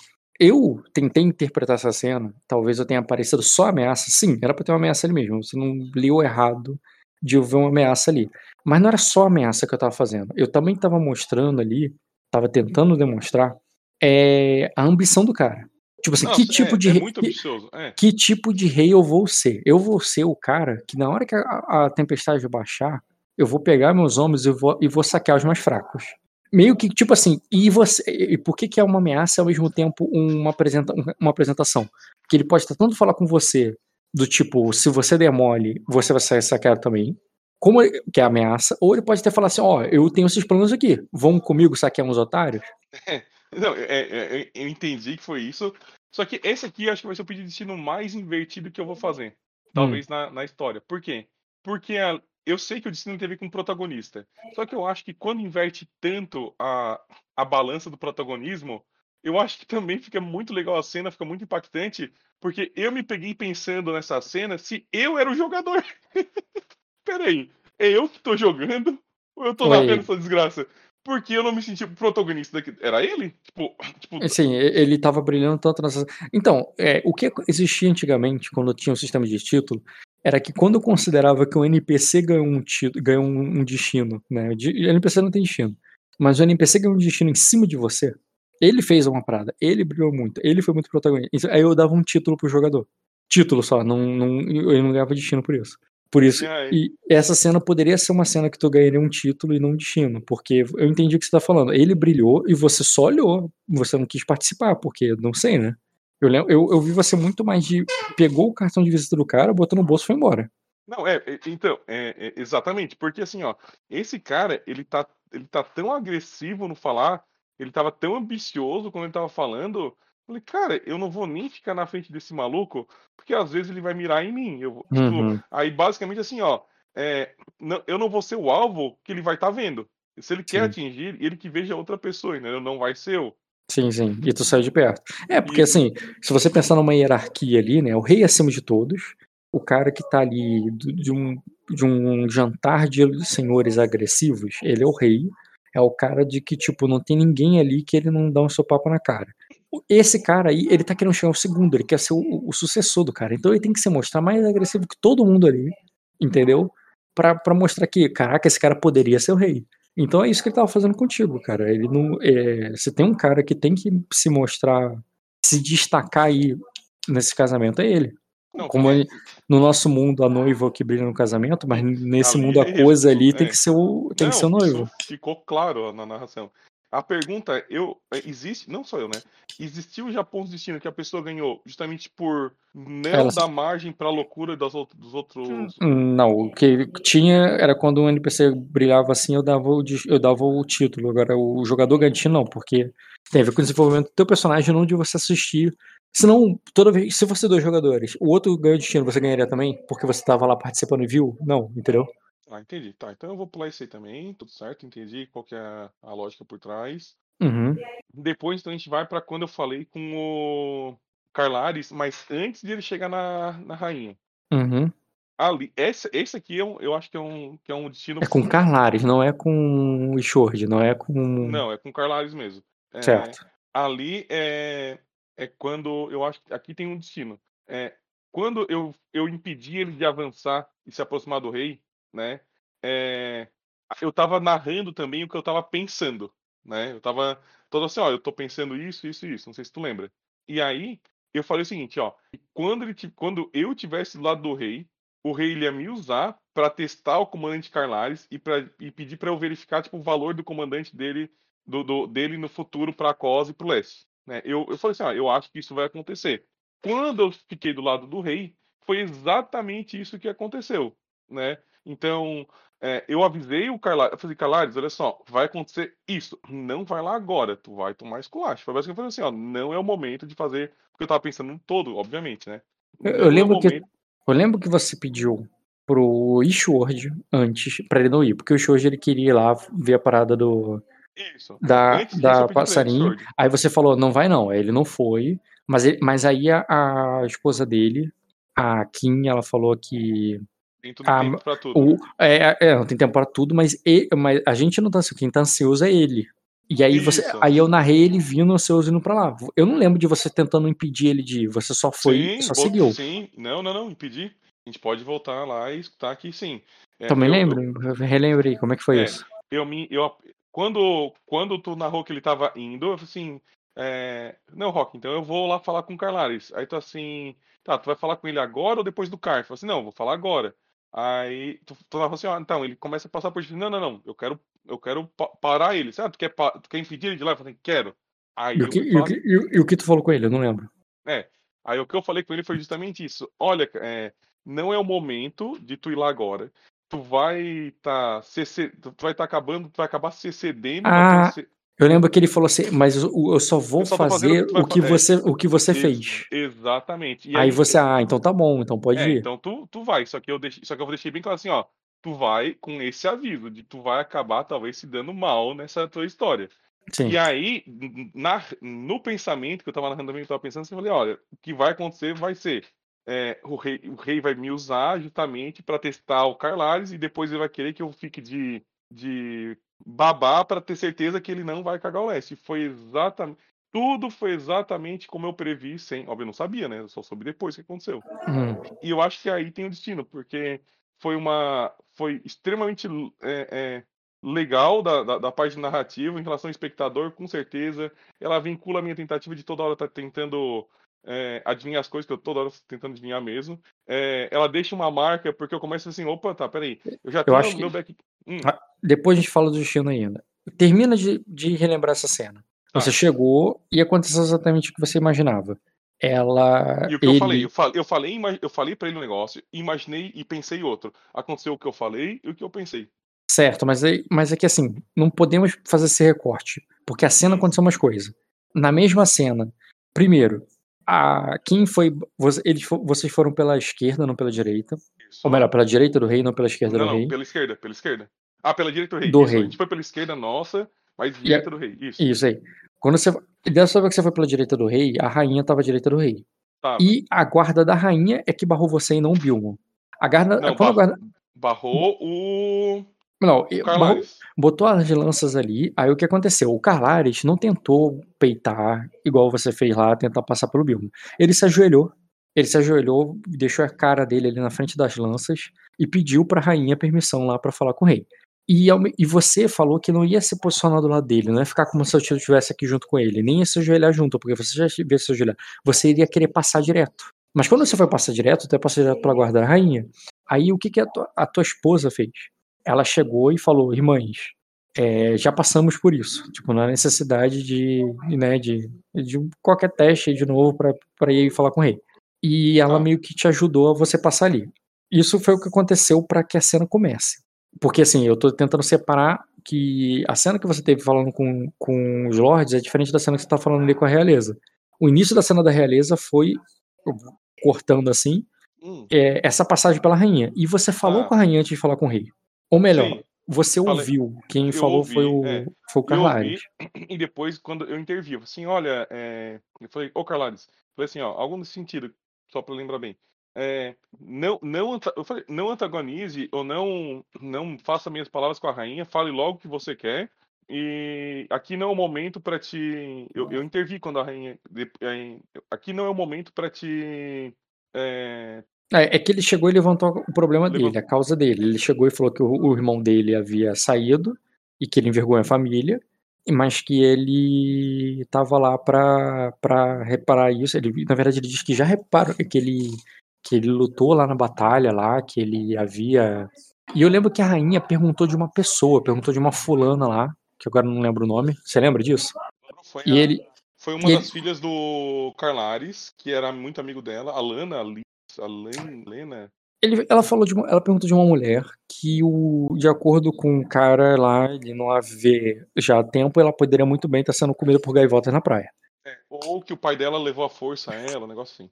eu tentei interpretar essa cena. Talvez eu tenha aparecido só ameaça. Sim, era pra ter uma ameaça ali mesmo. Você não leu errado de eu ver uma ameaça ali. Mas não era só ameaça que eu tava fazendo. Eu também tava mostrando ali, tava tentando demonstrar é, a ambição do cara. Tipo assim, Nossa, que tipo é, de. é re- muito que- ambicioso. É. que tipo de rei eu vou ser? Eu vou ser o cara que na hora que a, a tempestade baixar, eu vou pegar meus homens e vou, e vou saquear os mais fracos. Meio que, tipo assim, e você. E por que, que é uma ameaça e ao mesmo tempo uma, apresenta, uma apresentação? Porque ele pode estar tanto falar com você, do tipo, se você demole, você vai ser saqueado também. Como ele- que é ameaça, ou ele pode até falar assim: ó, eu tenho esses planos aqui, vão comigo saquear uns otários? Não, é- é- é- eu entendi que foi isso. Só que esse aqui acho que vai ser o pedido de destino mais invertido que eu vou fazer. Talvez na, na história. Por quê? Porque a- eu sei que o destino tem a ver com o protagonista. Só que eu acho que quando inverte tanto a, a balança do protagonismo, eu acho que também fica muito legal a cena, fica muito impactante. Porque eu me peguei pensando nessa cena se eu era o jogador. Peraí, é eu que tô jogando? Ou eu tô Oi. narrando essa desgraça? Porque eu não me senti protagonista daqui. Era ele? Tipo, tipo Assim, e- ele tava brilhando tanto nessa. Então, é, o que existia antigamente, quando tinha um sistema de título, era que quando eu considerava que o NPC ganhou um, título, ganhou um, um destino, né? O NPC não tem destino. Mas o NPC ganhou um destino em cima de você. Ele fez uma parada, ele brilhou muito, ele foi muito protagonista. Isso- Aí eu dava um título pro jogador. Título só, não, não, ele não ganhava destino por isso. Por isso, E essa cena poderia ser uma cena que tu ganharia um título e não um destino, porque eu entendi o que você tá falando. Ele brilhou e você só olhou, você não quis participar, porque não sei, né? Eu, eu, eu vi você muito mais de. Pegou o cartão de visita do cara, botou no bolso e foi embora. Não, é, é, então, é, é, exatamente, porque assim, ó, esse cara, ele tá, ele tá tão agressivo no falar, ele tava tão ambicioso quando ele tava falando, falei, cara, eu não vou nem ficar na frente desse maluco, porque às vezes ele vai mirar em mim, eu, tipo, Uhum. aí basicamente assim, ó, é, não- eu não vou ser o alvo que ele vai estar vendo, se ele quer Sim. atingir, ele que veja outra pessoa, entendeu? Não vai ser eu. Sim, sim. E tu saiu de perto. É, porque E- assim, se você pensar numa hierarquia ali, né? O rei acima de todos, o cara que tá ali de um, de um jantar de senhores agressivos, ele é o rei. É o cara de que, tipo, não tem ninguém ali que ele não dá um seu papo na cara. Esse cara aí, ele tá querendo chegar ao segundo, ele quer ser o, o sucessor do cara. Então ele tem que se mostrar mais agressivo que todo mundo ali, entendeu? Pra, pra mostrar que, caraca, esse cara poderia ser o rei. Então é isso que ele tava fazendo contigo, cara. Ele não. É, você tem um cara que tem que se mostrar, se destacar aí nesse casamento, é ele. Não, Como é- no nosso mundo a noiva que brilha no casamento, mas nesse Ali mundo a é coisa isso, ali tem é. que ser o, tem que ser o Não, noivo. ficou claro na narração. A pergunta é, eu é, existe, não só eu, né? Existiu já pontos de destino que a pessoa ganhou justamente por não Ela- dar margem pra loucura das out- dos outros. Não, o que tinha era quando um NPC brilhava assim, eu dava o, eu dava o título. Agora, o jogador ganha destino, não, porque tem a ver com o desenvolvimento do teu personagem, não de você assistir. Senão, toda vez, se fosse dois jogadores, o outro ganhou destino, você ganharia também? Porque você tava lá participando e viu? Não, entendeu? Ah, entendi. Tá, então eu vou pular isso aí também, tudo certo, entendi qual que é a, a lógica por trás. Uhum. Depois, então, a gente vai pra quando eu falei com o Carlares, mas antes de ele chegar na, na rainha. Uhum. Ali, esse, esse aqui é um, eu acho que é um, que é um destino. É com Carlares, não é com o Ishord, não é com. Não, é com Carlares mesmo. É, Certo. ali é, é quando eu acho que aqui tem um destino. É, quando eu, eu impedi ele de avançar e se aproximar do rei, né? é, eu tava narrando também o que eu tava pensando, né? Eu tava todo assim, ó, eu tô pensando isso, isso isso, não sei se tu lembra. E aí eu falei o seguinte, ó, quando ele quando eu tivesse do lado do rei, o rei ele ia me usar para testar o comandante Carlares e para e pedir para eu verificar tipo o valor do comandante dele do, do- dele no futuro para a COS e para o leste. Né? Eu, eu falei assim, ah, eu acho que isso vai acontecer. Quando eu fiquei do lado do rei, foi exatamente isso que aconteceu. né? Então, é, eu avisei o Carlares, eu falei, Carlares, olha só, vai acontecer isso, não vai lá agora, tu vai tomar esculacho. Foi basicamente eu falei assim, ó, não é o momento de fazer, porque eu tava pensando no todo, obviamente, né? Eu, Não eu é lembro que, momento- eu lembro que você pediu pro Ishword antes pra ele não ir, porque o Ishword ele queria ir lá ver a parada do Isso. da, Antes da passarinho. Aí você falou, não vai não. Aí ele não foi. Mas, ele- mas aí a, a esposa dele, a Kim, ela falou que. Tem tudo Ah, tempo pra tudo. O, é, é, não tem tempo pra tudo, mas, e- mas a gente não tá ansioso. Quem tá ansioso é ele. E aí você. Isso. Aí eu narrei ele vindo ansioso indo pra lá. Eu não lembro de você tentando impedir ele de ir. Você só foi, sim, só seguiu. Sim, não, não, não, impedir. A gente pode voltar lá e escutar aqui, sim. É, Também eu- lembro. Relembre aí, como é que foi É, isso? eu me eu quando quando tu narrou que ele tava indo eu falei assim é, não Rock então eu vou lá falar com o Carlares aí tu assim tá tu vai falar com ele agora ou depois do car eu falei assim não eu vou falar agora aí tu, tu narrou assim ó, então ele começa a passar por ti não não não eu quero eu quero pa- parar ele ah, tu quer tu quer impedir ele de lá eu falei quero aí E o, eu que, fui e, o que, e o- e o que tu falou com ele? Eu não lembro. é, aí o que eu falei com ele foi justamente isso. Olha, é, não é o momento de tu ir lá agora. Tu vai tá se- tu vai estar acabando, tu vai acabar se excedendo. Ah, Eu lembro que ele falou assim, mas eu, só vou Eu só fazer o que o que é. você, o que você Ex- fez. Exatamente. E Aí você, ah, então tá bom, então pode é, ir. então tu, tu vai. Só que eu deixei, só que eu deixei bem claro assim, ó. Tu vai com esse aviso de tu vai acabar talvez se dando mal nessa tua história. Sim. E aí, na, no pensamento que eu tava narrando também, eu tava pensando assim, eu falei, olha, o que vai acontecer vai ser. é, o, rei, o rei vai me usar justamente para testar o Carlares e depois ele vai querer que eu fique de, de babá para ter certeza que ele não vai cagar o leste. Foi exatamente. Tudo foi exatamente como eu previ, sem. Óbvio, eu não sabia, né? Eu só soube depois o que aconteceu. Hum. E eu acho que aí tem o destino, porque foi uma. Foi extremamente é, é, legal da, da, da parte narrativa em relação ao espectador, com certeza. Ela vincula a minha tentativa de toda hora estar tentando é, adivinhar as coisas, que eu toda hora tentando adivinhar mesmo. É, ela deixa uma marca, porque eu começo assim, opa, tá, peraí. Eu já tenho acho meu que- back. Hum, Depois a gente fala do destino ainda. Termina de, de relembrar essa cena. Tá. Você chegou e aconteceu exatamente o que você imaginava. Ela. E o que ele, eu falei? Eu falei, eu falei, eu falei para ele um negócio, imaginei e pensei outro. Aconteceu o que eu falei e o que eu pensei. Certo, mas, aí, mas é que assim, não podemos fazer esse recorte. Porque a cena aconteceu umas coisas. Na mesma cena, primeiro, a, quem foi. Eles, vocês foram pela esquerda, não pela direita. Isso. Ou melhor, pela direita do rei, não pela esquerda Não, do não, rei. pela esquerda, pela esquerda. Ah, pela direita do rei. Do Isso, rei. A gente foi pela esquerda nossa, mas a- direita do rei. Isso. Isso aí. Quando você. Dessa vez que você foi pela direita do rei, a rainha tava à direita do rei. Tava. E a guarda da rainha é que barrou você e não o Bilmo. A guarda. Não, quando a guarda barrou o não, Carlares. botou as lanças ali. Aí o que aconteceu? O Carlares não tentou peitar, igual você fez lá, tentar passar pelo Bilmo. Ele se ajoelhou. Ele se ajoelhou, deixou a cara dele ali na frente das lanças e pediu pra rainha permissão lá pra falar com o rei. E, e você falou que não ia se posicionar do lado dele, não ia ficar como se eu estivesse aqui junto com ele, nem ia se ajoelhar junto, porque você já ia se ajoelhar. Você iria querer passar direto. Mas quando você foi passar direto, ia passar direto pela guarda da rainha. Aí o que, que a, tua, a tua esposa fez? Ela chegou e falou: irmãs, é, já passamos por isso. Tipo, não há necessidade de, né, de, de qualquer teste de novo pra ir falar com o rei. E ela Tá. meio que te ajudou a você passar ali. Isso foi o que aconteceu pra que a cena comece. Porque assim, eu tô tentando separar que a cena que você teve falando com, com os lords é diferente da cena que você tá falando ali com a realeza. O início da cena da realeza foi cortando assim, Hum, é, essa passagem pela rainha. E você falou Ah. com a rainha antes de falar com o rei. Ou melhor, sim, você falei. ouviu. Quem Eu falou ouvi, foi o, é. foi o Carlares. ouvi, e depois, quando eu intervi, eu falei assim, olha, é... eu falei, ô Carlares, falei assim, ó, algo nesse sentido, só pra lembrar bem. É, não, não, eu falei, não antagonize ou não, não faça minhas palavras com a rainha, fale logo o que você quer. E aqui não é o momento pra te. Eu, eu intervi quando a rainha. eh, Aqui não é o momento pra te. é, É, é que ele chegou e levantou o problema Levantou. dele, a causa dele. Ele chegou e falou que o, o irmão dele havia saído e que ele envergonha a família, e- mas que ele estava lá pra, pra reparar isso. Ele, na verdade, ele diz que já reparou que ele, que ele lutou lá na batalha lá, que ele havia. E eu lembro que a rainha perguntou de uma pessoa, perguntou de uma fulana lá, que agora não lembro o nome. Você lembra disso? foi, E a- ele. foi uma e das ele- filhas do Carlares, que era muito amigo dela, a Lana, a A Len- Lena. Ele, ela falou de uma, ela perguntou de uma mulher que o, de acordo com o cara lá, ele não a vê já há tempo, ela poderia muito bem estar sendo comida por gaivotas na praia. É, ou que o pai dela levou a força a ela, um negócio assim.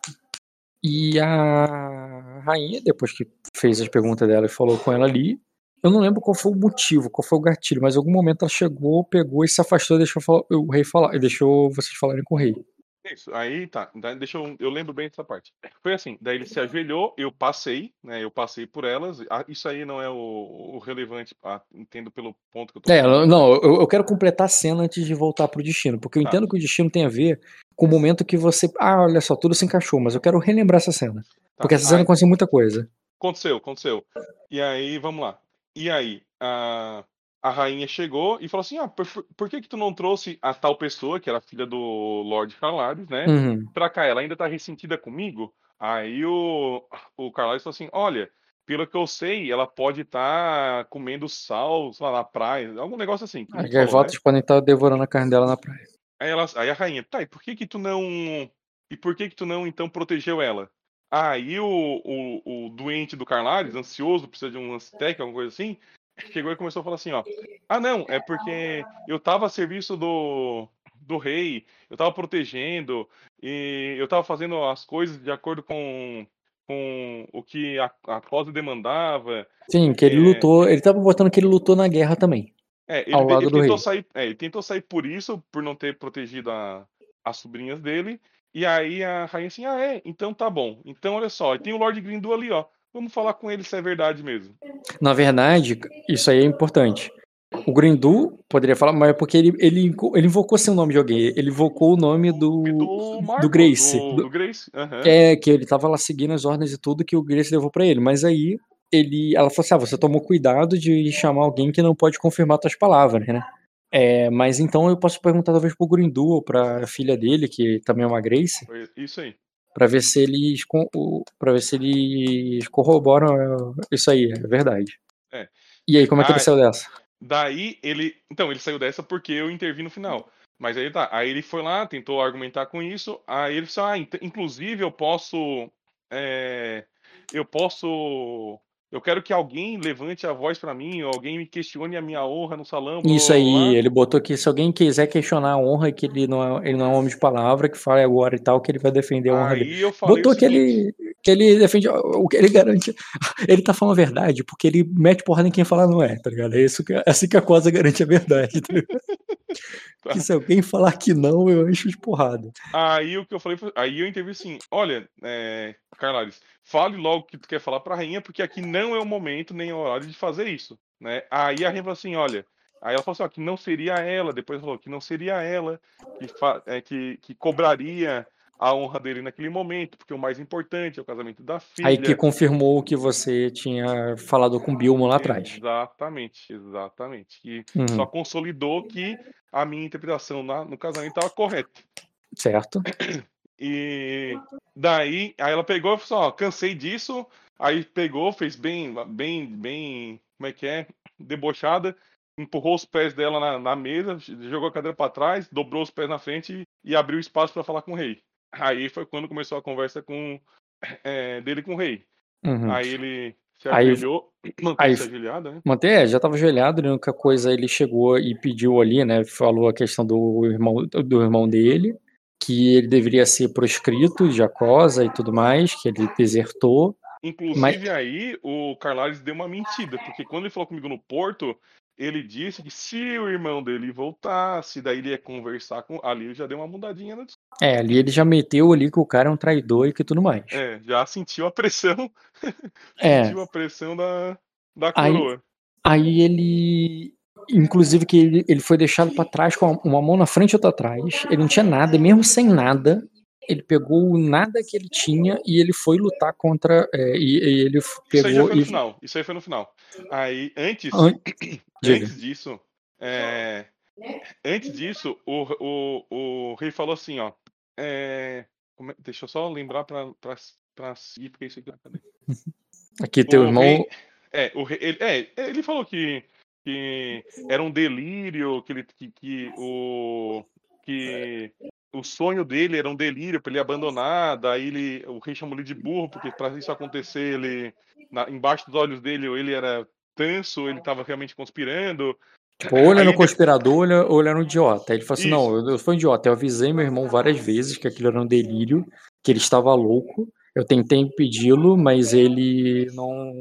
E a rainha, depois que fez as perguntas dela e falou com ela ali, eu não lembro qual foi o motivo, qual foi o gatilho, mas em algum momento ela chegou, pegou e se afastou e deixou o rei falar, e deixou vocês falarem com o rei. Isso, aí tá. Deixa eu. Eu lembro bem dessa parte. Foi assim, daí ele se ajoelhou, eu passei, né? Eu passei por elas. ah, Isso aí não é o, o relevante, ah, entendo pelo ponto que eu tô É, falando. não, eu, eu quero completar a cena antes de voltar pro destino, porque eu Tá. entendo que o destino tem a ver com o momento que você. Ah, olha só, tudo se encaixou, mas eu quero relembrar essa cena. Tá, Porque essa cena aí- aconteceu muita coisa. Aconteceu, aconteceu. E aí, vamos lá. E aí, a, a rainha chegou e falou assim: Ah, por, por que que tu não trouxe a tal pessoa, que era filha do Lord Carlares, né? Uhum. Pra cá, ela ainda tá ressentida comigo? Aí o, o Carlares falou assim: Olha, pelo que eu sei, ela pode estar comendo sal, lá, na praia, algum negócio assim. As falou, né? gaivotas podem estar devorando a carne dela na praia. Aí, ela, aí a rainha, tá, e por que que tu não. E por que que tu não, então, protegeu ela? Aí o, o, o doente do Carlares, ansioso, precisa de um Aztec, alguma coisa assim, chegou e começou a falar assim, ó. Ah, não, é porque eu tava a serviço do, do rei, eu tava protegendo, e eu tava fazendo as coisas de acordo com, com o que a, a causa demandava. Sim, que ele É. lutou. Ele tava botando que ele lutou na guerra também. É, ele, Ao lado ele do tentou rei. sair, é, ele tentou sair por isso, por não ter protegido a- as sobrinhas dele. E aí a rainha assim, ah, é, então tá bom. Então olha só, tem o Lord Grindu ali, ó. Vamos falar com ele se é verdade mesmo. Na verdade, isso aí é importante. O Grindu poderia falar, mas é porque ele, ele, ele invocou seu nome de alguém. Ele invocou o nome do. Do Marco, do Grace. Do, do- Grace. aham. É, que ele tava lá seguindo as ordens e tudo que o Grace levou pra ele. Mas aí ele, ela falou assim: ah, você tomou cuidado de chamar alguém que não pode confirmar tuas palavras, né? É, mas então eu posso perguntar talvez pro Grindu ou pra filha dele, que também é uma Grace, Isso aí. Pra ver se eles para ver se eles corroboram é, isso aí, é verdade. É. E aí, como é que Ah, ele saiu dessa? Daí ele. Então, ele saiu dessa porque eu intervi no final. Mas aí tá. Aí ele foi lá, tentou argumentar com isso. Aí ele disse: Ah, int- inclusive eu posso. é, eu posso. Eu quero que alguém levante a voz pra mim, ou alguém me questione a minha honra no salão. blá, Isso blá, aí, ele botou que se alguém quiser questionar a honra, que ele não é, ele não é um homem de palavra, que fale agora e tal, que ele vai defender a honra dele. Aí eu falei. Botou que ele, que ele defende o que ele garante. Ele tá falando a verdade, porque ele mete porrada em quem fala não é, tá ligado? É isso que, é assim que a coisa garante a verdade, tá ligado? Que se alguém falar que não, eu encho de porrada. Aí o que eu falei. Aí eu intervi assim: olha, é, Carlares, fale logo o que tu quer falar pra rainha, porque aqui não é o momento nem o horário de fazer isso. Né? Aí a rainha falou assim: olha. Aí ela falou assim: ó, que não seria ela. Depois falou que não seria ela que, é, que, que cobraria a honra dele naquele momento, porque o mais importante é o casamento da filha. Aí que confirmou o que você tinha falado com o Bilmo lá atrás. Exatamente, exatamente. Que Uhum, só consolidou que a minha interpretação na- no casamento estava correta. certo? E daí, aí ela pegou e falou assim, ó, cansei disso. Aí pegou, fez bem, bem, bem, como é que é? Debochada, empurrou os pés dela na, na mesa, jogou a cadeira para trás, dobrou os pés na frente e abriu espaço para falar com o rei. Aí foi quando começou a conversa com é, dele com o rei. Uhum. Aí ele se ajoelhou, manteve-se ajoelhado, né? Mantém, é, já tava ajoelhado, a única coisa ele chegou e pediu ali, né? Falou a questão do irmão, do irmão dele, que ele deveria ser proscrito de Jacosa e tudo mais, que ele desertou. Inclusive aí o Carlares deu uma mentira, porque quando ele falou comigo no Porto, ele disse que se o irmão dele voltasse, daí ele ia conversar com. Ali ele já deu uma mudadinha na. É, ali ele já meteu ali que o cara é um traidor e que tudo mais. É, já sentiu a pressão, É, sentiu a pressão da, da Aí- coroa. aí ele. Inclusive que ele, ele foi deixado pra trás com uma mão na frente e outra atrás. Ele não tinha nada, e mesmo sem nada, ele pegou o nada que ele tinha e ele foi lutar contra. é, e, e ele f- Isso aí pegou foi no e. final. Isso aí foi no final. Aí, antes, An- antes disso, é, antes disso, o, o, o rei falou assim, ó. É, é- deixa eu só lembrar pra, pra, pra seguir, porque isso aqui. Cadê? Aqui teu O irmão. rei- É, o rei- ele, é, ele falou que, que era um delírio, que, ele, que, que o. que o sonho dele era um delírio para ele abandonar, daí ele, o rei chamou ele de burro, porque para isso acontecer, ele na, embaixo dos olhos dele, ele era tanso, ele estava realmente conspirando. Tipo, ou ele era um conspirador ou ele- ou ele era um idiota. Aí ele falou assim: Isso. não, eu, eu fui um idiota. Eu avisei meu irmão várias vezes que aquilo era um delírio, que ele estava louco. Eu tentei impedi-lo, mas ele não.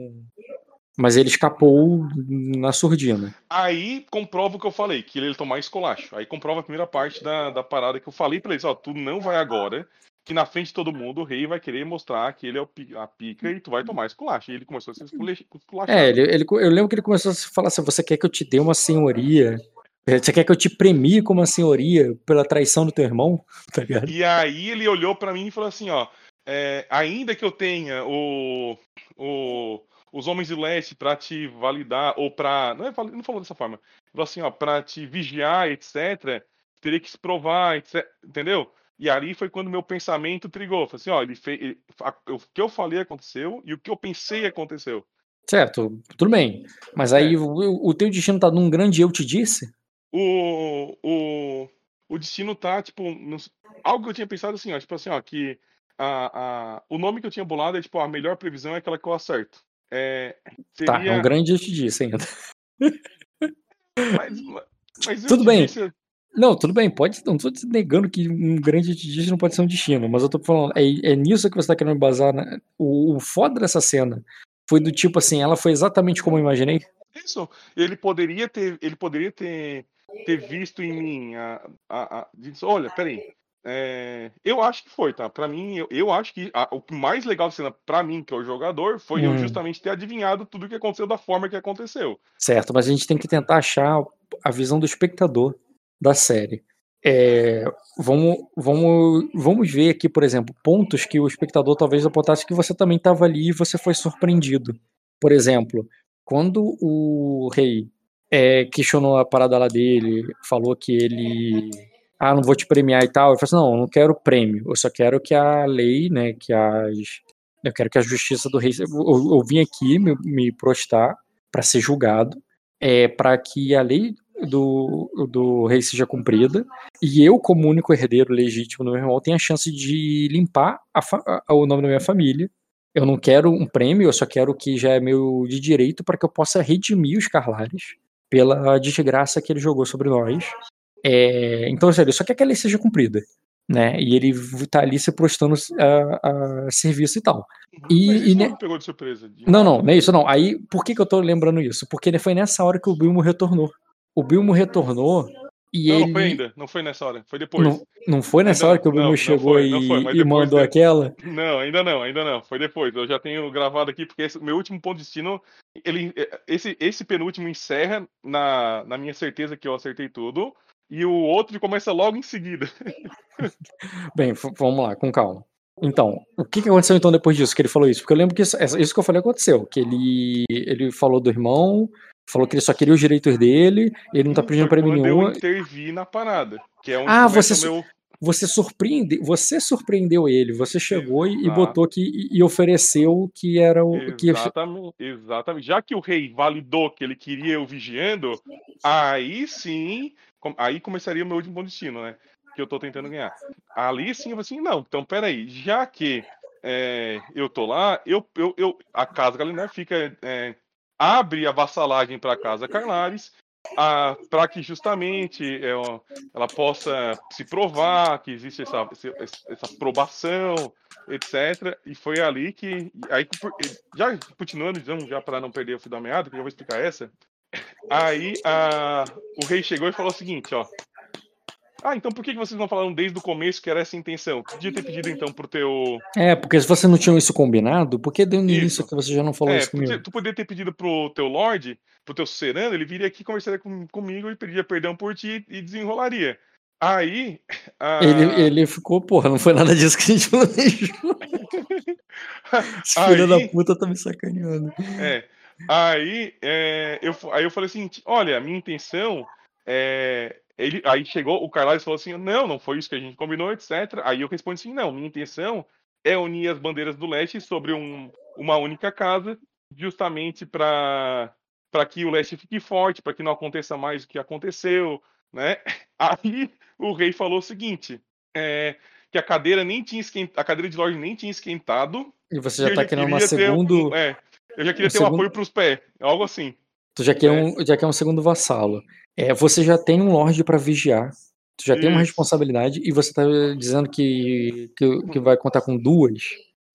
Mas ele escapou na surdina. Aí comprova o que eu falei, que ele tomar escolacho. Aí comprova a primeira parte da, da parada que eu falei pra eles, ó, tu não vai agora, que na frente de todo mundo o rei vai querer mostrar que ele é o a pica e tu vai tomar esculacho. E ele começou a se escula- esculachar. É, ele, ele- eu lembro que ele começou a falar assim: você quer que eu te dê uma senhoria? Você quer que eu te premie como uma senhoria pela traição do teu irmão? Tá? E aí ele olhou pra mim e falou assim, ó, é, ainda que eu tenha o, o- os homens do leste pra te validar ou pra, não, é, não falou dessa forma, falou assim, ó, para te vigiar, etc, teria que se provar, etc, entendeu? E ali foi quando meu pensamento trigou, falou assim, ó, ele fez, ele- a- o que eu falei aconteceu e o que eu pensei aconteceu. Certo, tudo bem. Mas aí o, o teu destino tá num grande eu te disse? o, o, o destino tá, tipo, nos- algo que eu tinha pensado assim, ó, tipo assim, ó, que a, a, o nome que eu tinha bolado é, tipo, a melhor previsão é aquela que eu acerto. É, Tá, é seria, um grande eu te disse ainda. mas, mas eu Tudo bem. disse- Não, tudo bem, pode. Não te negando que um grande eu não pode ser um destino, mas eu tô falando, é, é nisso que você tá querendo basar. né? O, o foda dessa cena foi do tipo assim, ela foi exatamente como eu imaginei. isso, ele poderia ter, ele poderia ter, ter visto em mim a, a, a olha, peraí, é, eu acho que foi, tá? Pra mim, eu, eu acho que a- o mais legal da cena, pra mim, que é o jogador, foi eu Hum. justamente ter adivinhado tudo o que aconteceu da forma que aconteceu. Certo, mas a gente tem que tentar achar a visão do espectador da série. É, vamos, vamos, vamos ver aqui, por exemplo, pontos que o espectador talvez apontasse que você também estava ali e você foi surpreendido. Por exemplo, quando o rei é, questionou a parada lá dele, falou que ele. Ah, não vou te premiar e tal. Eu falei assim: não, eu não quero prêmio, eu só quero que a lei, né, que as. Eu quero que a justiça do rei. Eu, eu- vim aqui me, me prostar para ser julgado, é, para que a lei do, do rei seja cumprida e eu, como único herdeiro legítimo do meu irmão, tenha a chance de limpar a a- o nome da minha família. Eu não quero um prêmio, eu só quero o que já é meu de direito para que eu possa redimir os Carlares pela desgraça que ele jogou sobre nós. É, então, sério, só quer que a lei seja cumprida. Né? E ele tá ali se prostando a, a serviço e tal. E- Mas e isso ne- não me pegou de surpresa. de Não, nada. não, não é isso não. Aí, por que, que eu tô lembrando isso? Porque foi nessa hora que o Bilmo retornou. O Bilmo retornou e Não, ele. não foi ainda, não foi nessa hora, foi depois. Não, não foi nessa Ainda hora que o Bilmo não chegou foi, e, foi, e mandou de- aquela? Não, ainda não, ainda não. Foi depois. Eu já tenho gravado aqui, porque esse, meu último ponto de destino, ele, esse, esse penúltimo encerra na, na minha certeza que eu acertei tudo, e o outro começa logo em seguida. Bem, vamos lá, com calma. Então, o que, que aconteceu então depois disso que ele falou isso? Porque eu lembro que isso, isso que eu falei aconteceu, que ele, ele falou do irmão, falou que ele só queria os direitos dele, ele não tá pedindo Foi prêmio quando nenhum. eu intervi na parada. Que é onde Ah, você meu. Você surpreende, você surpreendeu ele, você chegou e, e Exato. botou que e ofereceu que era o que Exatamente, exatamente. Já que o rei validou que ele queria eu vigiando, aí sim, aí começaria o meu último destino, né? Que eu tô tentando ganhar. Ali sim, eu falei assim, não, então peraí, já que é, eu tô lá, eu, eu, eu- a casa Galinar fica. é, abre a vassalagem para a casa Carlares, para que justamente é, ó, ela possa se provar que existe essa, essa probação, etc. E foi ali que. Aí, já continuando, então, já para não perder o fio da meada, que eu vou explicar essa. Aí a, o rei chegou e falou o seguinte, ó. Ah, então por que vocês não falaram desde o começo que era essa a intenção? Podia ter pedido então pro teu. É, porque se você não tinha isso combinado, por que deu no início que você já não falou É, isso comigo? tu poderia ter pedido pro teu Lorde, pro teu Serano, ele viria aqui conversaria com- comigo e pediria perdão por ti e desenrolaria. Aí. a- Ele, ele ficou, porra, não foi nada disso que a gente planejou. Esse filho da Aí- puta tá me sacaneando. É. Aí, é, eu, aí eu falei assim, olha, minha intenção é. Ele, aí chegou o Carlos falou assim, não, não foi isso que a gente combinou, etc. Aí eu respondi assim, não, minha intenção é unir as bandeiras do leste sobre um, uma única casa, justamente para para que o leste fique forte, para que não aconteça mais o que aconteceu, né? Aí o rei falou o seguinte, é, que a cadeira nem tinha esquentado, a cadeira de Lorde nem tinha esquentado. E você já eu tá querendo uma ter um- segundo. é, eu já queria um ter um segundo- apoio pros pés, algo assim. Tu já quer, É. um, já quer um segundo vassalo. É, você já tem um lorde pra vigiar. Tu já tem uma Isso. responsabilidade e você tá dizendo que, que, que vai contar com duas.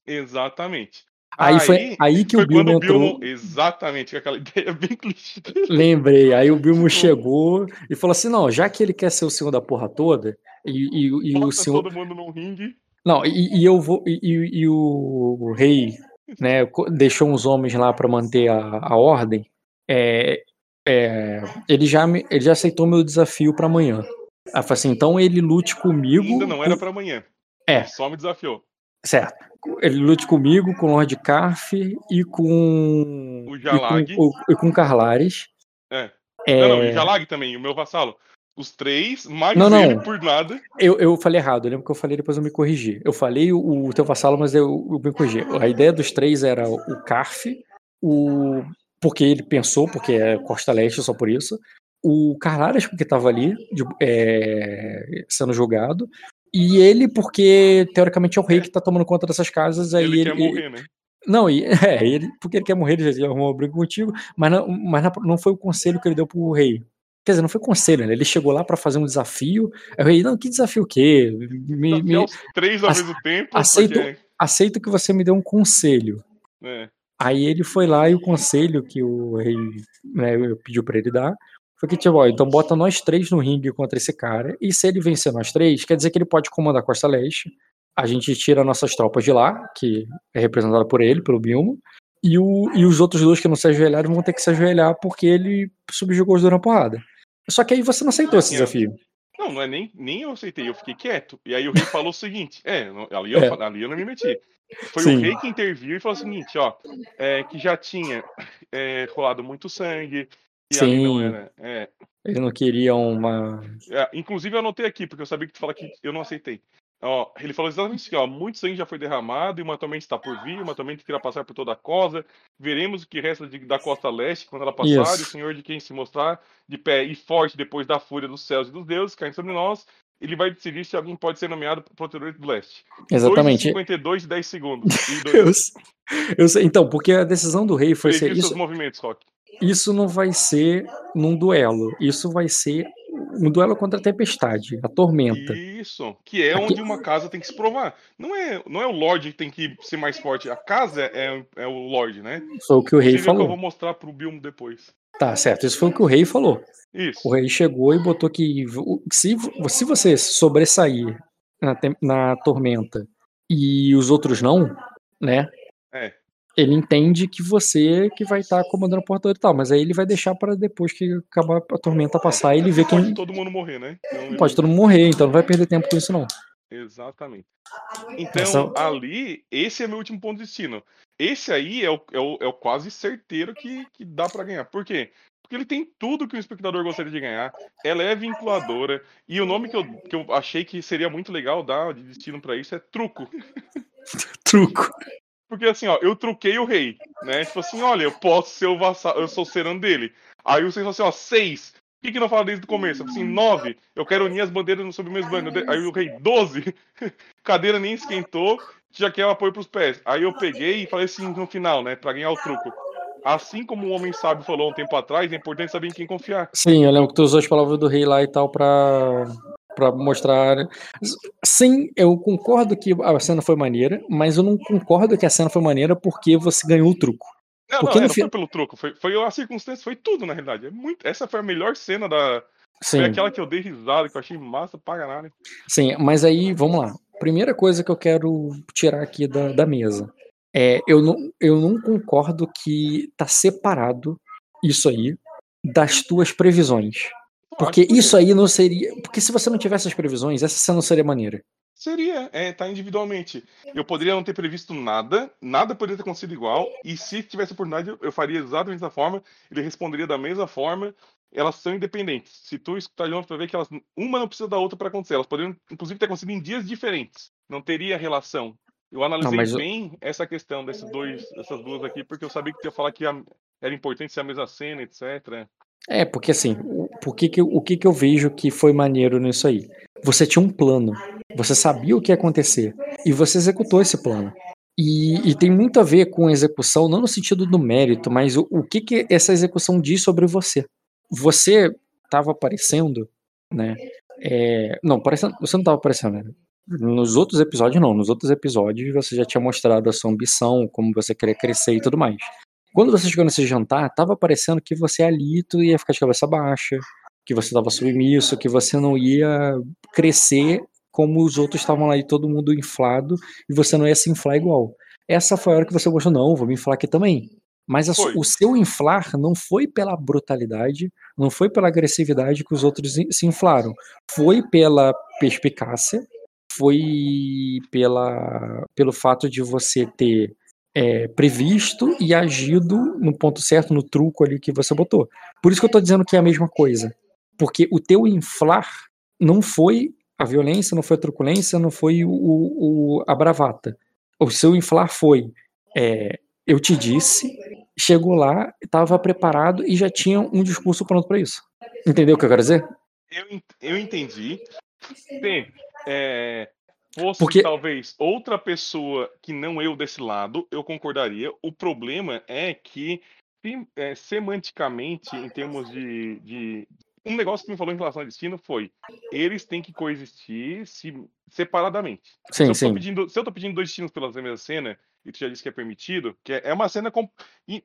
Exatamente. Aí, foi aí que foi o Bilmo entrou. Bilmo, exatamente, aquela ideia bem clichê. Lembrei. Aí o Bilmo Tipo- chegou e falou assim: não, já que ele quer ser o senhor da porra toda, e, e, e o senhor. todo mundo num ringue. Não, e, e eu vou. E, e- o, rei né, deixou uns homens lá pra manter a, a ordem. É, é, ele, já me- ele já aceitou meu desafio pra amanhã. Eu falei assim: então ele lute comigo. Ainda não era pra amanhã. É. Só me desafiou. Certo. Ele lute comigo, com o Lord Carf e com. O e Jalag. com, o- e com Carlares. É. É, Não, não, e Jalag também, o meu vassalo. Os três, mais Não, não. por nada. eu, eu falei errado, eu lembro que eu falei, depois eu me corrigi. Eu falei o, o teu vassalo, mas eu, eu me corrigi. A ideia dos três era o Carf, o. Porque ele pensou, porque é Costa Leste, só por isso. O Carlares, porque estava ali, de- é, sendo julgado. E ele, porque teoricamente é o rei que tá tomando conta dessas casas. Aí Ele, ele, quer morrer, né? Não, e, é, ele, porque ele quer morrer, ele já arrumou uma briga contigo, mas, não, mas não- foi o conselho que ele deu pro rei. Quer dizer, não foi conselho, né? Ele chegou lá pra fazer um desafio. Aí o rei, não, que desafio o quê? Me, me- três ao mesmo tempo. aceito- porque- aceito que você me dê um conselho. é. Aí ele foi lá e o conselho que o rei né, pediu pra ele dar foi que, tipo, ó, então bota nós três no ringue contra esse cara, e se ele vencer nós três, quer dizer que ele pode comandar a Costa Leste, a gente tira nossas tropas de lá, que é representada por ele, pelo Bilmo, e, o, e os outros dois que não se ajoelharam vão ter que se ajoelhar porque ele subjugou os dois na porrada. Só que aí você não aceitou esse desafio. Não, não é nem, nem eu aceitei, eu fiquei quieto. E aí o rei falou o seguinte: é, ali eu, É. ali eu não me meti. Foi Sim. o rei que interviu e falou o seguinte, ó, é, que já tinha é, rolado muito sangue, e ali não Sim. era. É, Ele não queria uma. é, inclusive eu anotei aqui, porque eu sabia que tu fala que eu não aceitei. Ó, ele falou exatamente assim, ó, muito sangue já foi derramado e uma tormenta está por vir, uma tormenta que irá passar por toda a cosa. Veremos o que resta de- da costa leste quando ela passar, e o Senhor de quem se mostrar de pé e forte depois da fúria dos céus e dos deuses caindo sobre nós, ele vai decidir se alguém pode ser nomeado protetor do leste. Exatamente. 52 e 10 segundos. E dois, Eu, sei- então, porque a decisão do rei foi ser isso. movimentos, Rock. Isso não vai ser num duelo. Isso vai ser um duelo contra a tempestade, a tormenta. Isso, que é Aqui- onde uma casa tem que se provar. Não é, não é o Lorde que tem que ser mais forte. A casa é, é o Lorde, né? Foi o que o rei é o que eu falou. vou mostrar pro Bilmo depois. Tá, certo. Isso foi o que o rei falou. Isso. O rei chegou e botou que se, se você sobressair na, na tormenta e os outros não, né? É. Ele entende que você que vai estar comandando o portador e tal, mas aí ele vai deixar para depois que acabar a tormenta passar ele ver quem Pode todo mundo morrer, né? Então, ele- pode todo mundo morrer, então não vai perder tempo com isso não. Exatamente. Então, Essa- ali, esse é meu último ponto de destino. Esse aí é o, é o, é o quase certeiro que, que dá pra ganhar. Por quê? Porque ele tem tudo que o espectador gostaria de ganhar. Ela é vinculadora. E o nome que eu, que eu achei que seria muito legal dar de destino pra isso é truco. Truco. Porque assim, ó, eu truquei o rei, né? Tipo assim, olha, eu posso ser o vassalo, eu sou o serano dele. Aí o seis falou assim, ó, seis. Por que, que não fala desde o começo? Assim, nove. Eu quero unir as bandeiras sob o mesmo banner. Aí o rei, doze. Cadeira nem esquentou, já quer o apoio pros pés. Aí eu peguei e falei assim no final, né? Pra ganhar o truco. Assim como o homem sábio falou um tempo atrás, é importante saber em quem confiar. Sim, eu lembro que tu usou as palavras do rei lá e tal pra, pra mostrar. Sim, eu concordo que a cena foi maneira, mas eu não concordo que a cena foi maneira porque você ganhou o truco. Não, Porque não, não foi pelo truco, foi, foi a circunstância, foi tudo, na realidade. É muito, essa foi a melhor cena da. Sim, Foi aquela que eu dei risada, que eu achei massa pra caralho. sim, mas aí, vamos lá. Primeira coisa que eu quero tirar aqui da, da mesa. É, eu, não, eu não concordo que tá separado isso aí das tuas previsões. Porque isso aí não seria. Porque se você não tivesse as previsões, essa cena não seria maneira. Seria, é, tá individualmente. Eu poderia não ter previsto nada, nada poderia ter acontecido igual, e se tivesse oportunidade, eu- eu faria exatamente da forma, ele responderia da mesma forma. Elas são independentes. Se tu escutar de novo, tu vai ver que elas, uma não precisa da outra para acontecer. Elas poderiam, inclusive, ter acontecido em dias diferentes. Não teria relação. Eu analisei eu- bem essa questão desses dois, dessas duas aqui, porque eu sabia que tu ia falar que era importante ser a mesma cena, etc. É, porque assim, o, por que que, eu- o que, que eu vejo que foi maneiro nisso aí? Você tinha um plano. Você sabia o que ia acontecer. E você executou esse plano. E, e, tem muito a ver com execução, não no sentido do mérito, mas o, o que, que essa execução diz sobre você. Você estava aparecendo, né? É, não, parecendo, você não estava aparecendo, né? Nos outros episódios, não. Nos outros episódios, você já tinha mostrado a sua ambição, como você queria crescer e tudo mais. Quando você chegou nesse jantar, tava parecendo que você ali tu ia ficar de cabeça baixa, que você tava submisso, que você não ia crescer como os outros estavam lá e todo mundo inflado, e você não ia se inflar igual. Essa foi a hora que você gostou, não, vou me inflar aqui também. Mas a, o seu inflar não foi pela brutalidade, não foi pela agressividade que os outros se inflaram. Foi pela perspicácia, foi pela, pelo fato de você ter é, previsto e agido no ponto certo, no truco ali que você botou. Por isso que eu estou dizendo que é a mesma coisa. Porque o teu inflar não foi a violência, não foi a truculência, não foi o, o a bravata. O seu inflar foi, é, eu te disse, chegou lá, estava preparado e já tinha um discurso pronto para isso. Entendeu o que eu quero dizer? Eu, eu entendi. Sim, é, fosse Porque... talvez outra pessoa que não eu desse lado, eu concordaria. O problema é que, é, semanticamente, em termos de, de, Um negócio que me falou em relação ao destino foi: eles têm que coexistir se, separadamente. Sim, se, eu sim. Pedindo, se eu tô pedindo dois destinos pela mesma cena, e tu já disse que é permitido, que é, é uma cena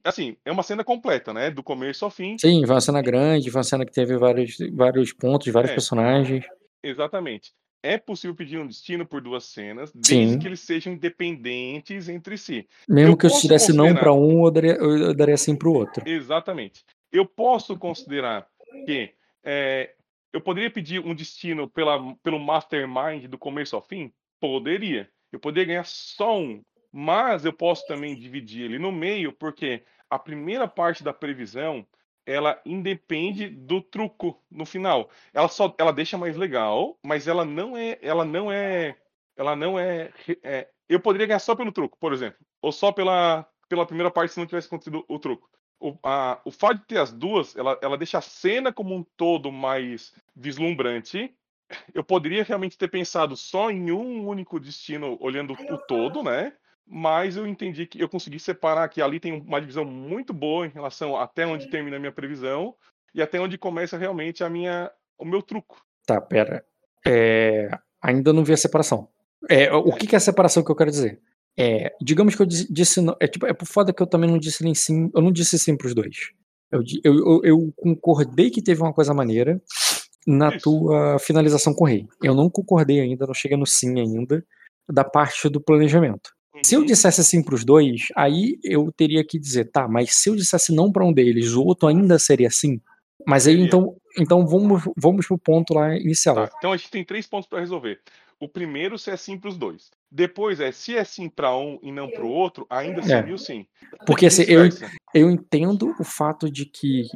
assim, é uma cena completa, né? Do começo ao fim. Sim, foi uma cena grande, foi uma cena que teve vários, vários pontos, vários é, personagens. Exatamente é possível pedir um destino por duas cenas, desde Sim. que eles sejam independentes entre si. Mesmo eu que eu tivesse considerar... não para um, eu daria, eu daria sim para o outro. Exatamente. Eu posso considerar que é, eu poderia pedir um destino pela, pelo mastermind do começo ao fim? Poderia. Eu poderia ganhar só um, mas eu posso também dividir ele no meio, porque a primeira parte da previsão ela independe do truco no final. Ela só ela deixa mais legal, mas ela não é ela não é ela não é, é eu poderia ganhar só pelo truco, por exemplo, ou só pela pela primeira parte se não tivesse acontecido o truco. O, a, o fato de ter as duas, ela, ela deixa a cena como um todo mais vislumbrante. Eu poderia realmente ter pensado só em um único destino, olhando o todo, né? mas eu entendi que eu consegui separar que ali tem uma divisão muito boa em relação até onde termina a minha previsão e até onde começa realmente a minha o meu truco. Tá, pera. É, ainda não vi a separação. É, o que, que é a separação que eu quero dizer? É, digamos que eu disse, não, é tipo, é por foda que eu também não disse nem sim, eu não disse sim pros dois. Eu, eu, eu concordei que teve uma coisa maneira na Isso. tua finalização com o rei. Eu não concordei ainda, não cheguei no sim ainda da parte do planejamento. Se eu uhum. dissesse assim para os dois, aí eu teria que dizer, tá, mas se eu dissesse não para um deles, o outro ainda seria assim? Mas aí então, então vamos, vamos pro ponto lá inicial. Tá, então a gente tem três pontos para resolver. O primeiro se é sim para os dois. Depois é se é sim para um e não para o outro, ainda é. seria o sim. Porque assim, eu, eu entendo o fato de que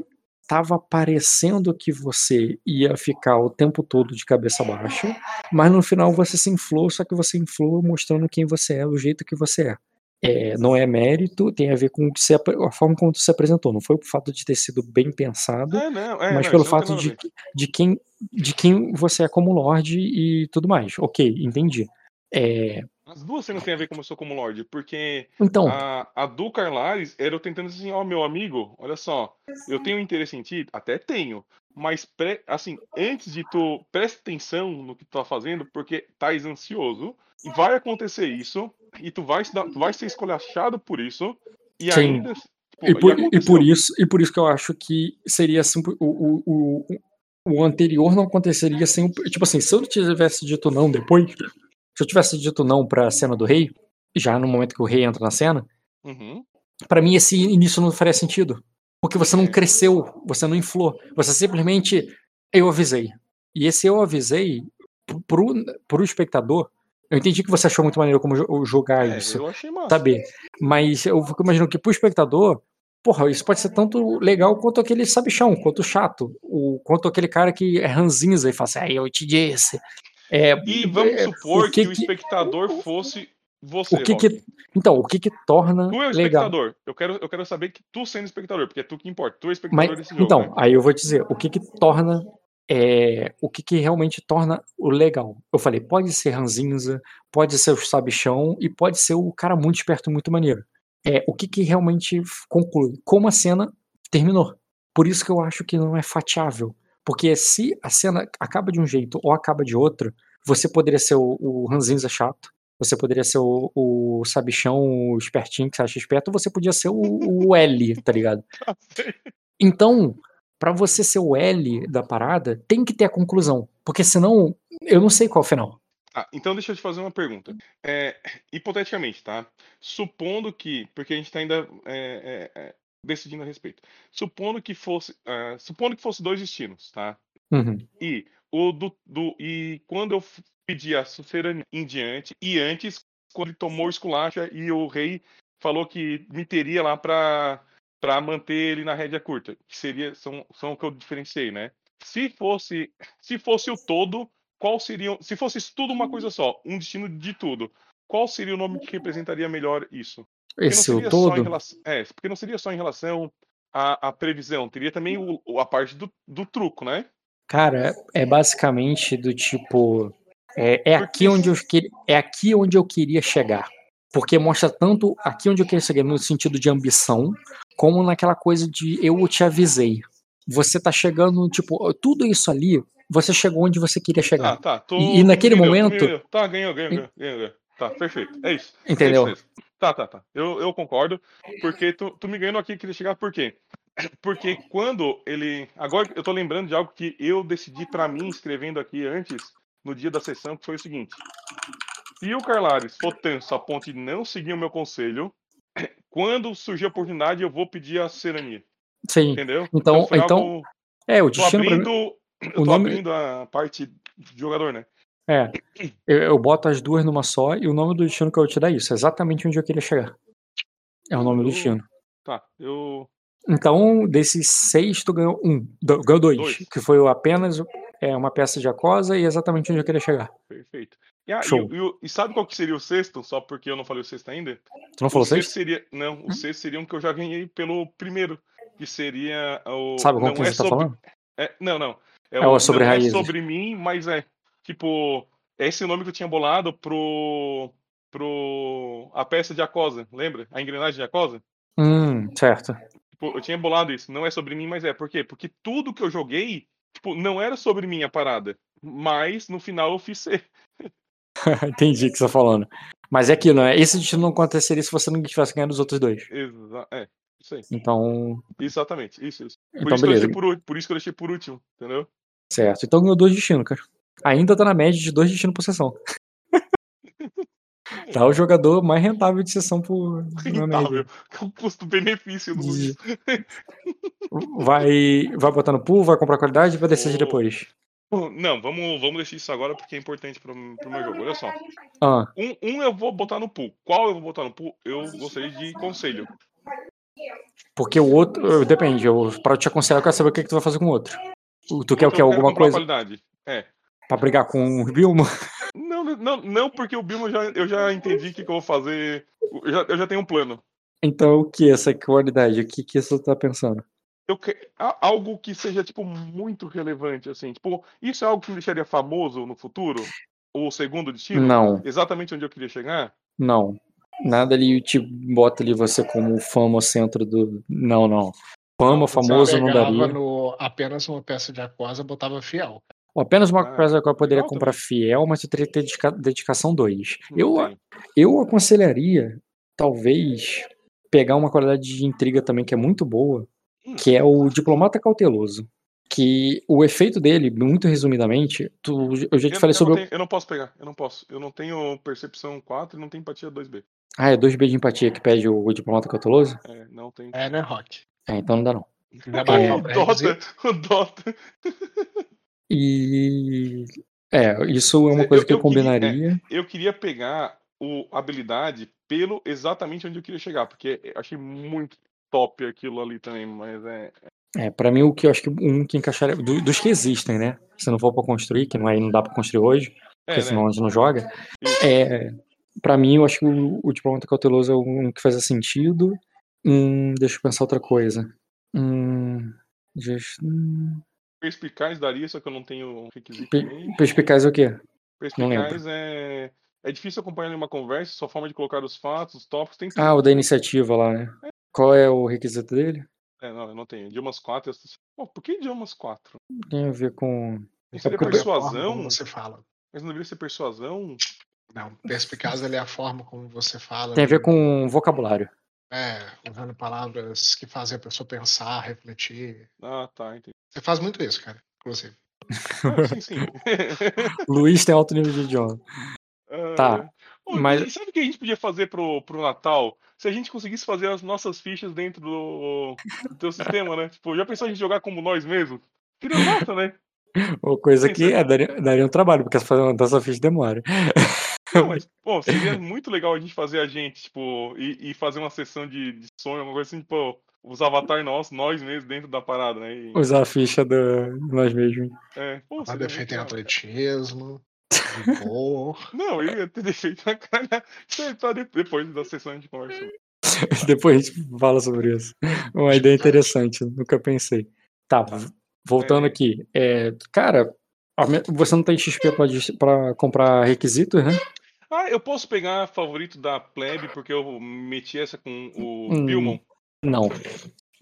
estava parecendo que você ia ficar o tempo todo de cabeça baixa, mas no final você se inflou, só que você inflou mostrando quem você é, o jeito que você é. é não é mérito, tem a ver com você, a forma como você se apresentou. Não foi o fato de ter sido bem pensado, é, não, é, mas não, pelo fato de, de, quem, de quem você é como Lorde e tudo mais. Ok, entendi. É, as duas cenas têm a ver com eu sou como Lorde, porque então. a, a do Carlares era eu tentando assim, ó, oh, meu amigo, olha só, eu tenho interesse em ti, até tenho, mas assim, antes de tu, preste atenção no que tu tá fazendo, porque tá ansioso, e vai acontecer isso, e tu vai, tu vai ser escolachado por isso, e Sim. ainda. Tipo, e, por, e, por, isso, e por isso que eu acho que seria assim, o, o, o, o anterior não aconteceria sem. Tipo assim, se eu tivesse dito não depois se eu tivesse dito não pra cena do rei, já no momento que o rei entra na cena, uhum. para mim esse início não faria sentido. Porque você não cresceu, você não inflou. Você simplesmente. Eu avisei. E esse eu avisei pro, pro espectador. Eu entendi que você achou muito maneiro como jogar é, isso. Eu achei massa. Saber. Mas eu fico imaginando que pro espectador. Porra, isso pode ser tanto legal quanto aquele sabichão, quanto chato, o, quanto aquele cara que é ranzinza e fala assim, ah, eu te disse. É, e vamos é, supor que, que, o espectador fosse você. O que que, então, o que que torna. Tu é o espectador. Legal? Eu, quero, eu quero saber que tu sendo espectador, porque é tu que importa. Tu é espectador Mas, desse jogo. Então, né? aí eu vou dizer, o que que torna é o que, que realmente torna o legal. Eu falei, pode ser ranzinza, pode ser o sabichão e pode ser o cara muito esperto, muito maneiro. É o que, que realmente conclui, como a cena terminou. Por isso que eu acho que não é fatiável. Porque se a cena acaba de um jeito ou acaba de outro, você poderia ser o, o ranzinza chato, você poderia ser o, o sabichão, o espertinho que você acha esperto, ou você podia ser o, o L, tá ligado? Então, para você ser o L da parada, tem que ter a conclusão. Porque senão, eu não sei qual é o final. Ah, então deixa eu te fazer uma pergunta. É, hipoteticamente, tá? Supondo que, porque a gente tá ainda é, é, é decidindo a respeito. Supondo que fosse, uh, supondo que fosse dois destinos, tá? Uhum. E o do, do e quando eu pedi a sucerania em diante e antes quando ele tomou esculacha e o rei falou que me teria lá para para manter ele na rédea curta, que seria são são o que eu diferenciei, né? Se fosse se fosse o todo, qual seria se fosse tudo uma coisa só, um destino de tudo, qual seria o nome que representaria melhor isso? Esse o todo? Relação, é, porque não seria só em relação à, à previsão, teria também o, a parte do, do truco, né? Cara, é basicamente do tipo. É, é aqui onde eu queria, é aqui onde eu queria chegar. Porque mostra tanto aqui onde eu queria chegar, no sentido de ambição, como naquela coisa de eu te avisei. Você tá chegando, tipo, tudo isso ali, você chegou onde você queria chegar. Ah, tá. Tô, e, e naquele momento. Tá, ganhou, ganhou, ganhou, ganhou. Tá, perfeito. É isso. Entendeu? É isso, é isso. Tá, tá, tá. Eu, eu concordo. Porque tu, tu me ganhou aqui, queria chegar por quê? Porque quando ele. Agora eu tô lembrando de algo que eu decidi para mim, escrevendo aqui antes, no dia da sessão, que foi o seguinte. Se o Carlares for tenso a ponto de não seguir o meu conselho, quando surgir a oportunidade, eu vou pedir a serania. Sim. Entendeu? Então, então, então é, o destino. Tô abrindo, eu tô nome... abrindo a parte de jogador, né? É, eu, eu, boto as duas numa só e o nome do destino que eu vou te dar é isso, exatamente onde eu queria chegar. É o nome do destino. Tá, eu. Então, desses seis, tu ganhou um. Ganhou dois, dois. que foi apenas é, uma peça de aquosa e exatamente onde eu queria chegar. Perfeito. E, ah, e, e, e, sabe qual que seria o sexto? Só porque eu não falei o sexto ainda? Tu não falou o sexto? Seria, não, o hum? sexto seria um que eu já ganhei pelo primeiro, que seria o. Sabe qual que você é tá sobre, tá falando? É, não, não. É, é o, sobre não raízes. é sobre mim, mas é Tipo, esse nome que eu tinha bolado pro. pro. a peça de Acosa, lembra? A engrenagem de Acosa? Hum, certo. Tipo, eu tinha bolado isso. Não é sobre mim, mas é. Por quê? Porque tudo que eu joguei, tipo, não era sobre mim a parada. Mas no final eu fiz ser. Entendi o que você tá falando. Mas é aquilo, né? Esse destino não aconteceria se você não tivesse ganhado os outros dois. Exa é, isso aí. Então. Exatamente, isso, isso. Por, então, isso beleza. por, por, isso que eu deixei por último, entendeu? Certo. Então ganhou dois destinos, cara. Ainda tá na média de dois destinos por sessão. tá o jogador mais rentável de sessão por. Rentável. É o custo-benefício do Luiz. Vai, vai botar no pool, vai comprar qualidade e vai decidir depois. Não, vamos, vamos deixar isso agora porque é importante pro, pro meu jogo. Olha só. Ah. Um, um eu vou botar no pool. Qual eu vou botar no pool? Eu gostaria de conselho. Porque o outro. Depende, eu, pra te aconselhar, eu quero saber o que, que tu vai fazer com o outro. Tu quer o que? Alguma coisa? Qualidade. É. Pra brigar com o Bilmo? Não, não, não, porque o Bilmo já, eu já entendi o que, que, eu vou fazer. Eu já, eu já tenho um plano. Então, o que é essa qualidade? O que, que você tá pensando? Eu que... Algo que seja, tipo, muito relevante, assim. Tipo, isso é algo que me deixaria famoso no futuro? O segundo destino? Não. Exatamente onde eu queria chegar? Não. Nada ali te bota ali você como fama centro do. Não, não. Fama, famoso não daria. No apenas uma peça de aquosa, botava fiel. Apenas uma ah, coisa que eu poderia comprar fiel, mas eu teria que ter dedica dedicação 2. Eu, eu aconselharia, talvez, pegar uma qualidade de intriga também que é muito boa, hum. que é o Diplomata Cauteloso. Que o efeito dele, muito resumidamente, tu, eu já te eu, falei eu sobre. Não tenho, eu não posso pegar, eu não posso. Eu não tenho percepção 4 e não tenho empatia 2B. Ah, é 2B de empatia que pede o, o Diplomata Cauteloso? É, não tem. É, né, Rock? É, então não dá não. É, o Dota, o Dota. E é, isso é uma coisa eu, que eu, eu combinaria. Queria, é, eu queria pegar o habilidade pelo exatamente onde eu queria chegar, porque achei muito top aquilo ali também, mas é. É, pra mim o que eu acho que um que encaixaria. Do, dos que existem, né? Se não for pra construir, que não, aí não dá pra construir hoje, porque é, senão né? a gente não joga. Isso. É, pra mim, eu acho que o, o diplomata cauteloso é um que faz sentido. Hum, deixa eu pensar outra coisa. Hum, just, hum, Perspicaz daria, só que eu não tenho requisito. Perspicaz é o quê? Não lembro. Perspicaz é. É difícil acompanhar uma conversa, sua forma de colocar os fatos, os tópicos, tem Ah, o da iniciativa lá, né? Qual é o requisito dele? É, não, eu não tenho. Idiomas 4. Eu... Pô, por que idiomas 4? Tem a ver com. Não É persuasão? como você fala. Mas não deveria ser persuasão? Não, perspicaz ele é a forma como você fala. Tem a ver com vocabulário. É, usando palavras que fazem a pessoa pensar, refletir. Ah, tá, entendi. Você faz muito isso, cara, inclusive. Ah, sim, sim. Luiz tem alto nível de idioma. Tá, Ah, mas- E sabe o que a gente podia fazer pro, pro Natal? Se a gente conseguisse fazer as nossas fichas dentro do, do teu sistema, né? Tipo, já pensou a gente jogar como nós mesmos? Seria massa, né? Uma coisa que é, daria, daria um trabalho, porque fazer uma dessa ficha demora. Não, mas, pô, seria muito legal a gente fazer a gente, tipo, e, e fazer uma sessão de, de sonho, uma coisa assim, tipo, os avatar nossos, nós mesmos dentro da parada, né? E, Usar a ficha do nós mesmos. é, pô, seria defeito em muito legal. atletismo. Não, eu ia ter defeito na cara. Isso aí tá de- depois da sessão a gente conversa. Depois a gente fala sobre isso. Uma ideia interessante, nunca pensei. Tá, v- voltando É. aqui. É, cara, você não tem XP pra, pra comprar requisitos, né? Ah, eu posso pegar favorito da plebe porque eu meti essa com o Hum. Não.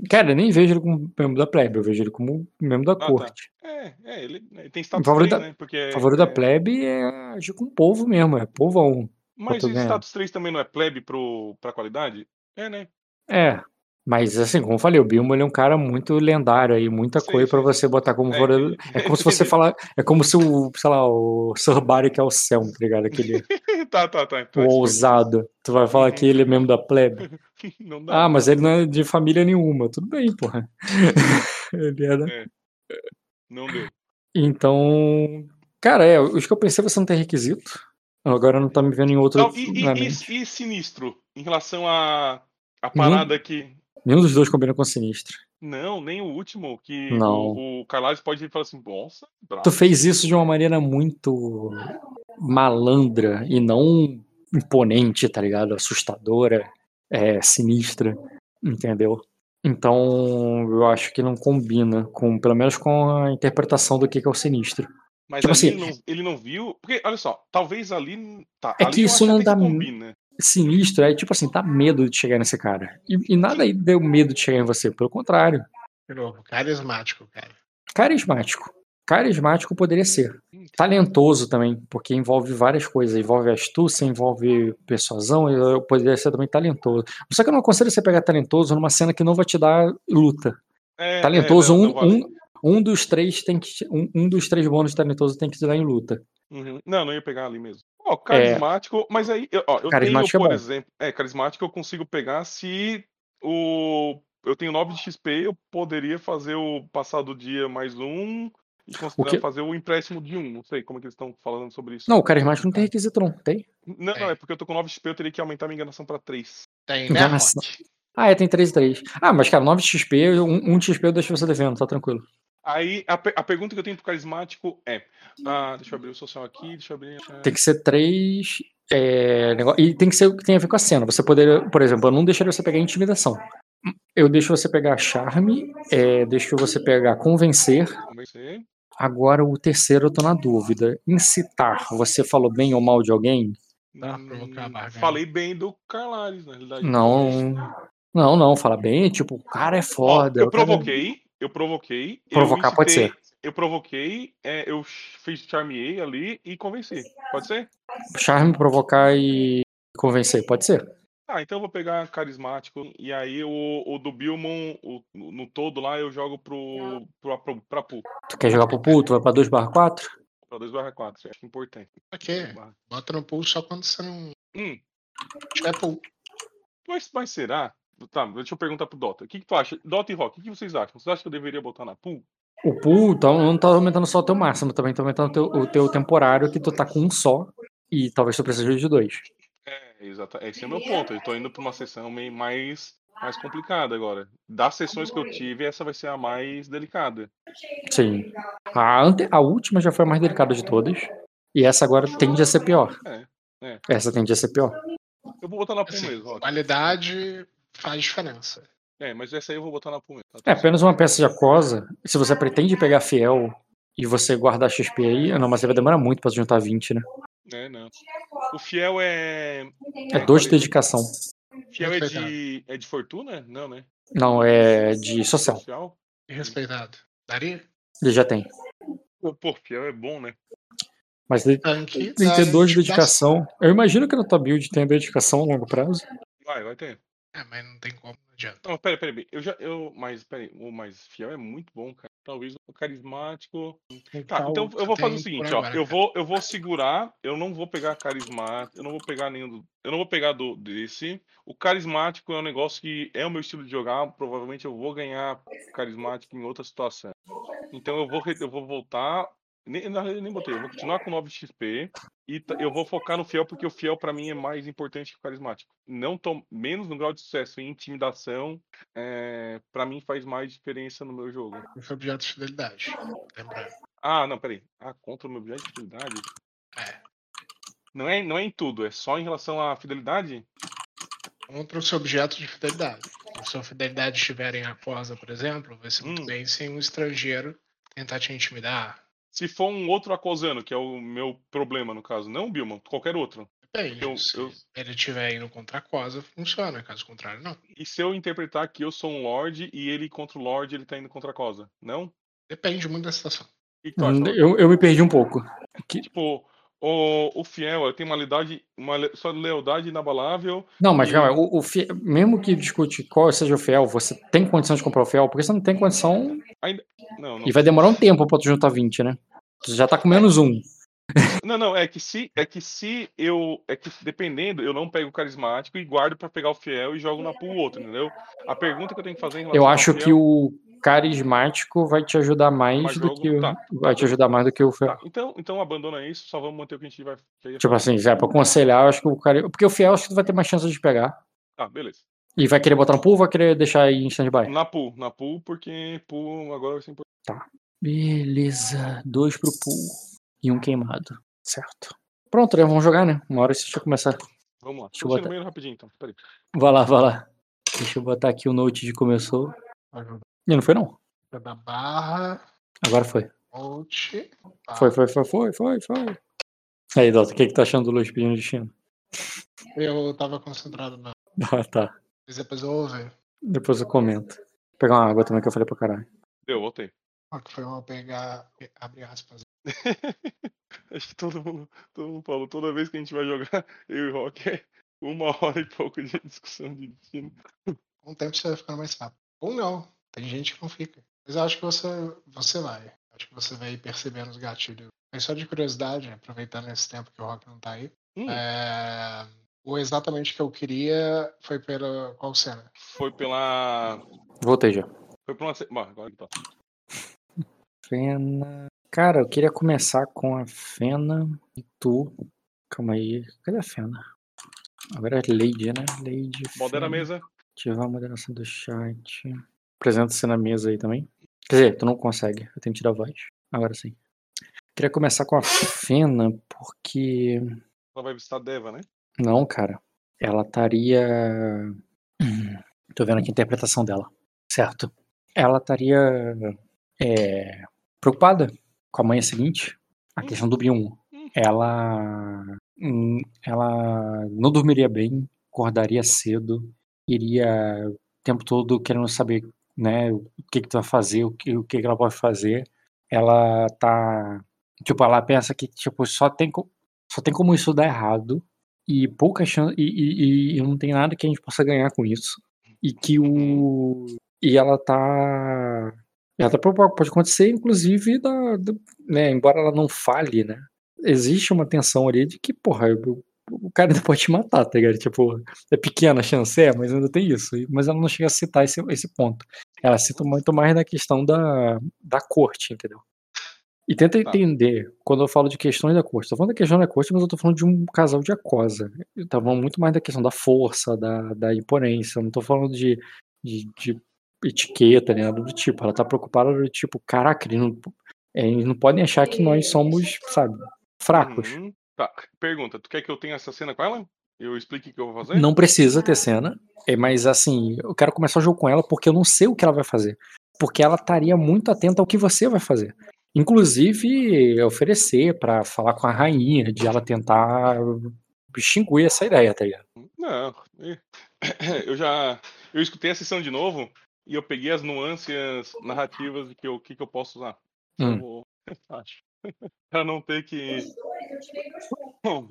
Cara, eu nem vejo ele como membro da plebe, eu vejo ele como membro da tá. corte. É, é, ele, ele tem status favorito 3, da- né? Porque é, O favorito da é- plebe é agir com o povo mesmo, é povão. Mas tu o ganha. status 3 também não é plebe pro, pra qualidade? É, né? É. Mas assim, como eu falei, o Bilmo é um cara muito lendário aí, muita Sim, coisa pra sim, você botar como É. É como se você falar. É como se o, sei lá, o Sir Barry que é o Selm, tá ligado? Aquele tá, tá, tá. o Então, ousado. Tu vai falar que ele é membro da plebe. Não dá. Ah, mas ele não é de família nenhuma. Tudo bem, porra. ele é, né? Não deu. Então. Cara, é, os que eu pensei você não tem requisito. Agora não tá me vendo em outro. Não, e, e- mente. e- e sinistro? Em relação a, a parada que. Nenhum dos dois combina com sinistro. Não, nem o último, que Não. o, o Carlos pode falar assim, nossa, bravo. Tu fez isso de uma maneira muito malandra e não imponente, tá ligado? Assustadora, é, sinistra, entendeu? Então, eu acho que não combina com, pelo menos com a interpretação do que que é o sinistro. Mas tipo assim- ele, não, ele não viu. Porque, olha só, talvez ali. Tá, É ali que isso não dá- combina. Sinistro é tipo assim, dá medo de chegar nesse cara. E, e nada aí deu medo de chegar em você, pelo contrário. De novo, carismático, cara. Carismático. Carismático poderia ser. Talentoso também, porque envolve várias coisas. Envolve astúcia, envolve persuasão, eu poderia ser também talentoso. Só que eu não aconselho você pegar talentoso numa cena que não vai te dar luta. É, Talentoso, é, não, um, não um, um dos três tem que. Um, um dos três bônus de talentoso tem que te dar em luta. Uhum. Não, não ia pegar ali mesmo. Ó, carismático, mas aí, eu- ó, eu É. Carismático tenho, é por bom. exemplo, é, carismático eu consigo pegar se o eu tenho 9 de XP, eu poderia fazer o passar do dia mais um e considerar que- fazer o empréstimo de um. Não sei como é que eles estão falando sobre isso. Não, o carismático não tem requisito, não. Tem? Não, É. não, é porque eu tô com 9 XP, eu teria que aumentar minha enganação pra 3. Tem, né? Ah, é, tem 3 e 3. Ah, mas, cara, 9 XP, um, um XP eu deixo você devendo, tá tranquilo. Aí a, a pergunta que eu tenho pro carismático é. Ah, deixa eu abrir o social aqui, deixa eu abrir. Tem que ser três. é, negó- E tem que ser o que tem a ver com a cena. Você poderia, por exemplo, eu não deixaria você pegar intimidação. Eu deixo você pegar charme, é, deixo você pegar convencer. Convencer. Agora o terceiro eu tô na dúvida. Incitar, você falou bem ou mal de alguém? Tá, provocar a barganha. Falei bem do Carlares, na realidade. Não. Não, não, fala bem, tipo, o cara é Ó, foda. eu cara é- provoquei, eu provoquei. eu Provocar pode incitei- ser. Eu provoquei, é, eu fiz charmeei ali e convenci. Pode ser? Charme, provocar e convencer, pode ser. Ah, então eu vou pegar carismático. E aí o, o do Bilmon, o- no todo lá, eu jogo pro, pro, pro, pra Pool. Tu quer jogar pro puto, vai pra 2 barra 4? Pra 2 barra 4, acho importante. Ok, bota no pool só quando você não Hum, tiver pool. mas, mas será? Tá, deixa eu perguntar pro Dota. O que, que tu acha? Dota e Rock, o que vocês acham? Vocês acham que eu deveria botar na Pool? O pool tá- não tá aumentando só o teu máximo, também tá aumentando o teu, o teu temporário, que tu tá com um só. E talvez tu precise de dois. É, exato. Esse é o meu ponto. Eu tô indo pra uma sessão meio mais, mais complicada agora. Das sessões que eu tive, essa vai ser a mais delicada. Sim. A, ante, a última já foi a mais delicada de todas. E essa agora tende a ser pior. É, é. Essa tende a ser pior. Eu vou botar na Pool Assim, mesmo, Rock. qualidade faz diferença. É, mas essa aí eu vou botar na Puma. Tá É apenas uma peça de aquosa. Se você pretende pegar fiel e você guardar XP aí, não, mas você vai demorar muito pra juntar 20, né? É, não. O fiel é. É 2 de dedicação. Fiel é de. É de fortuna? Não, né? Não, é de social. Social? Respeitado. Daria? Ele já tem. Pô, fiel é bom, né? Mas ele Tanque. tem que ter 2 de dedicação. dedicação. Eu imagino que na tua build tenha dedicação a longo prazo. Vai, vai ter. É, mas não tem como, não adianta. Não, pera, pera, pera. Eu já. Eu, mas, pera o mais fiel é muito bom, cara. Talvez o carismático. Tá, então eu vou fazer o seguinte, ó. Eu vou, eu vou segurar, eu não vou pegar carismático, eu não vou pegar nenhum do, Eu não vou pegar do desse. O carismático é um negócio que é o meu estilo de jogar. Provavelmente eu vou ganhar carismático em outra situação. Então eu vou, eu vou voltar. Nem, nem botei, eu vou continuar com 9 XP e ta- eu vou focar no fiel, porque o fiel pra mim é mais importante que o carismático. Não tô menos no grau de sucesso em intimidação, é, para mim faz mais diferença no meu jogo. É objeto de fidelidade. Lembrando. Ah, não, peraí. Ah, contra o meu objeto de fidelidade? É. Não é, não é em tudo, é só em relação à fidelidade? Contra o seu objeto de fidelidade. Se sua fidelidade estiver em aquosa, por exemplo, vai ser muito Hum. bem sem um estrangeiro tentar te intimidar. Se for um outro acosano, que é o meu problema no caso, não o Bilman, qualquer outro. Depende. Eu- se eu- ele estiver indo contra a aquosa, funciona. Caso contrário, não. E se eu interpretar que eu sou um Lorde e ele contra o Lorde, ele tá indo contra a Cosa? Não? Depende muito da situação. Que que Lorde? Eu, eu me perdi um pouco. Tipo, o, o fiel ele tem uma lealdade, uma le- sua lealdade inabalável. Não, mas E- calma, o, o fie- mesmo que discute qual seja o fiel, você tem condição de comprar o fiel? Porque você não tem condição Não, não, e vai demorar um tempo pra tu juntar 20, né? Tu já tá com menos um. Não, não, é que se é que se eu é que dependendo, eu não pego o carismático e guardo pra pegar o fiel e jogo na pool o outro, entendeu? A pergunta que eu tenho que fazer em relação Eu ao acho que fiel- o carismático vai te ajudar mais Mais do jogo, que o, tá. vai te ajudar mais do que o fiel. Tá, então, então abandona isso, só vamos manter o que a gente vai. que Tipo assim, já pra aconselhar, eu acho que o cara. Porque o fiel acho que tu vai ter mais chance de pegar. Tá, beleza. E vai querer botar no pool ou vai querer deixar aí em stand-by? Na pool, na pool, porque pool agora vai ser importante. Beleza. Dois pro pool. E um queimado. Certo. Pronto, né? Vamos jogar, né? Uma hora isso já começar. Vamos lá. Deixa eu botar- rapidinho então. Peraí. Vai lá, vai lá. Deixa eu botar aqui o note de começou. E não foi não. Da barra, Agora foi. Ah, Foi, foi, foi, foi, foi, foi. Aí, Dota, o que, que tá achando do Luiz pedindo destino? Eu tava concentrado na. Ah, tá. Mas depois eu ouvi. Depois eu comento. Vou pegar uma água também que eu falei pra caralho. Deu, voltei. Que foi uma pegar. Abre aspas. Acho que todo mundo, todo mundo falou, toda vez que a gente vai jogar, eu e o Rock é uma hora e pouco de discussão de destino. Com o tempo você vai ficando mais rápido. Ou não. Tem gente que não fica. Mas eu acho que você, você vai. Acho que você vai percebendo os gatilhos. Mas só de curiosidade, aproveitando esse tempo que o Rock não tá aí. Hum, É, o exatamente que eu queria foi pela qual cena? Foi pela. Voltei já. Foi pra uma. Bom, agora que tá. Fena. Cara, eu queria começar com a Fena e tu. Calma aí. Cadê a Fena? Agora é Lady, né? Lady. Modera a mesa. Ativar a moderação do chat. Apresenta-se na mesa aí também. Quer dizer, tu não consegue. Eu tenho que tirar a voz. Agora sim. Queria começar com a Fena, porque. Ela vai visitar a Deva, né? Não, cara. Ela estaria. Tô vendo aqui a interpretação dela. Certo. Ela estaria é, preocupada com a manhã seguinte. A questão do Bion. Ela. hum, Ela não dormiria bem, acordaria cedo, iria o tempo todo querendo saber né, o que, que tu vai fazer, o que, o que, que ela pode fazer. Ela tá. Tipo, ela pensa que tipo, só tem, só tem como isso dar errado e pouca chance e, e, e não tem nada que a gente possa ganhar com isso e que o e ela tá ela preocupada, pode acontecer inclusive da, do- né embora ela não fale né existe uma tensão ali de que porra eu- o cara ainda pode te matar tá ligado tipo é pequena a chance é mas ainda tem isso mas ela não chega a citar esse, esse ponto ela cita muito mais na questão da, da corte entendeu e tenta Tá. entender, quando eu falo de questões da corte, tô falando da questão da corte, mas eu tô falando de um casal de acosa. Eu tava falando muito mais da questão da força, da, da imponência, eu não tô falando de, de, de etiqueta, nem nada do tipo. Ela tá preocupada do tipo, caraca, eles não, é, eles não podem achar que nós somos, sabe, fracos. Uhum. Tá. Pergunta, tu quer que eu tenha essa cena com ela? Eu explique o que eu vou fazer? Não precisa ter cena, é, mas assim, eu quero começar o jogo com ela porque eu não sei o que ela vai fazer. Porque ela estaria muito atenta ao que você vai fazer. Inclusive, oferecer pra falar com a rainha, de ela tentar extinguir essa ideia, tá ligado? Não. Eu já. Eu escutei a sessão de novo e eu peguei as nuances narrativas de que eu, que, que eu posso usar. Eu Hum. vou- acho. pra não ter que. Bom,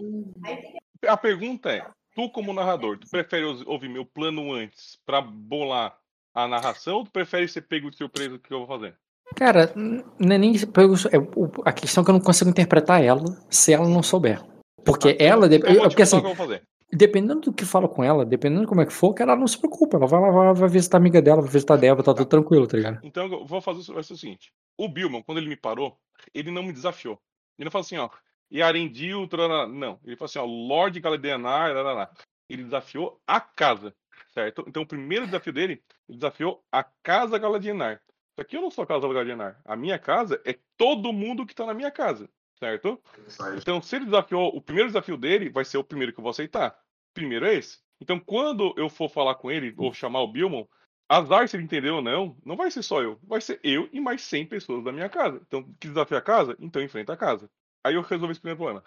a pergunta é: tu, como narrador, tu prefere ouvi- ouvir meu plano antes pra bolar a narração ou tu prefere ser pego de surpresa do que eu vou fazer? Cara, não é nem pego- é o- a questão é que eu não consigo interpretar ela se ela não souber. Porque Tá, ela, então eu vou é te porque assim, o que eu vou fazer. Dependendo do que fala com ela, dependendo de como é que for, cara, ela não se preocupa. Ela vai lá, vai, vai visitar a amiga dela, vai visitar a Débora, tá tudo tranquilo, tá ligado? Então eu vou fazer vai ser o seguinte: o Billman, quando ele me parou, ele não me desafiou. Ele não falou assim, ó, e Arendil, trará. não. Ele falou assim, ó, Lord tarará. ele desafiou a casa, certo? Então o primeiro desafio dele, ele desafiou a casa Galadienar. Só que eu não sou a casa Galadienar. A minha casa é todo mundo que tá na minha casa, certo? Então se ele desafiou, o primeiro desafio dele vai ser o primeiro que eu vou aceitar. Primeiro é esse. Então quando eu for falar com ele, ou chamar o Billman, Azar se ele entendeu ou não, não vai ser só eu. Vai ser eu e mais 100 pessoas da minha casa. Então, que desafia a casa? Então enfrenta a casa. Aí eu resolvi esse primeiro problema.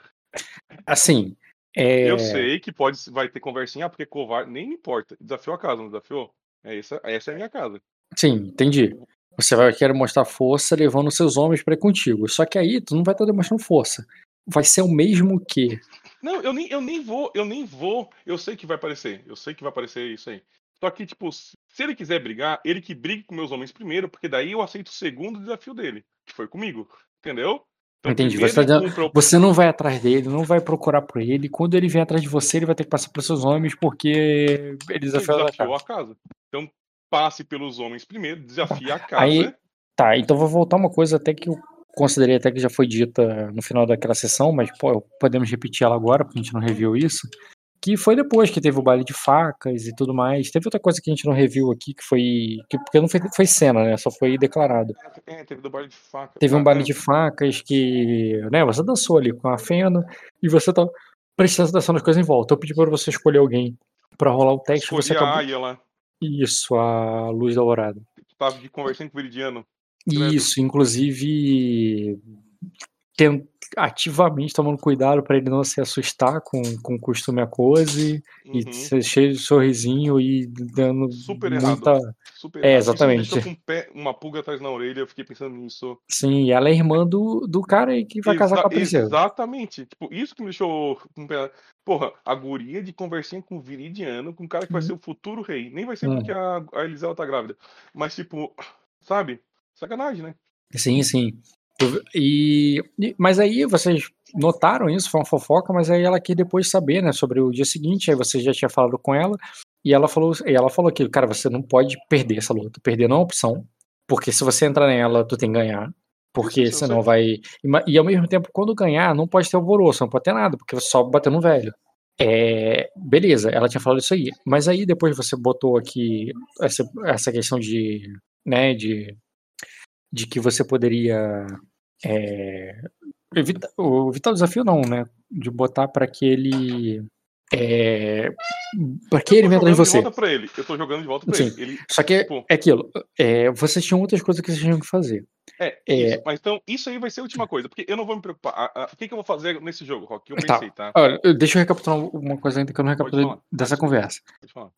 Assim, é, Eu sei que pode, vai ter conversinha, ah, porque covarde, nem me importa. Desafiou a casa, não desafiou? É essa, essa é a minha casa. sim, entendi. Você vai querer mostrar força levando seus homens pra ir contigo. Só que aí tu não vai estar demonstrando força. Vai ser o mesmo que. Não, eu nem, eu nem vou, eu nem vou. Eu sei que vai aparecer. Eu sei que vai aparecer isso aí. Só que, tipo, se ele quiser brigar, ele que brigue com meus homens primeiro, porque daí eu aceito o segundo desafio dele, que foi comigo. Entendeu? Então, Entendi, você tá dizendo- Você não vai atrás dele, não vai procurar por ele. Quando ele vier atrás de você, ele vai ter que passar pelos seus homens porque ele Ele desafiou a desafiou casa. a casa. Então, passe pelos homens primeiro, desafie a casa. Aí- Tá, então vou voltar uma coisa até que eu considerei até que já foi dita no final daquela sessão, mas pô, podemos repetir ela agora, porque a gente não reviu isso. Que foi depois que teve o baile de facas e tudo mais. Teve outra coisa que a gente não reviu aqui, que foi. Que, porque não foi, foi cena, né? Só foi declarado. É, teve do baile de faca. Teve um Ah, baile é. de facas que. né, você dançou ali com a Fena e você tá prestando atenção nas coisas em volta. Eu pedi pra você escolher alguém pra rolar o teste, Escolhi você a acabou. Aya lá, Isso, a luz da dourada. tava conversando com o Viridiano. Credo. Isso, inclusive ativamente tomando cuidado para ele não se assustar com, com o costume a coisa e Uhum. ser cheio de sorrisinho e dando Super muita. errado. Super É, errado. Exatamente. com um pé- uma pulga atrás na orelha, eu fiquei pensando nisso. Sim, e ela é irmã do, do cara aí que vai casar Exa- com a princesa. Exatamente. Tipo, isso que me deixou com o pé. Porra, a guria de conversinha com o Viridiano, com o cara que vai Uhum. ser o futuro rei. Nem vai ser Uhum. porque a, a Elisela tá grávida. Mas, tipo, sabe? Sacanagem, né? Sim, sim. E, mas aí vocês notaram isso, foi uma fofoca, mas aí ela quis depois saber, né, sobre o dia seguinte, aí você já tinha falado com ela, e ela falou, e ela falou que, cara, você não pode perder essa luta, perder não é uma opção, porque se você entrar nela, tu tem que ganhar, porque Isso, senão vai, e ao mesmo tempo, quando ganhar, não pode ter alvoroço, não pode ter nada, porque você só bater no velho. É, beleza, ela tinha falado isso aí, mas aí depois você botou aqui essa, essa questão de, né, de de que você poderia é, evita- o evitar o desafio não, né? De botar para que ele é, para que ele atrás de jogando de você. volta pra ele. Eu tô jogando de volta pra Sim. ele. ele. Só que Tipo- é aquilo. É, vocês tinham outras coisas que vocês tinham que fazer. É, É. isso. Mas então, isso aí vai ser a última coisa, porque eu não vou me preocupar. A- a- O que, que eu vou fazer nesse jogo, Rock? Eu Tá. pensei, tá? Olha, eu- deixa eu recapitular uma coisa ainda que eu não recapitulei dessa conversa.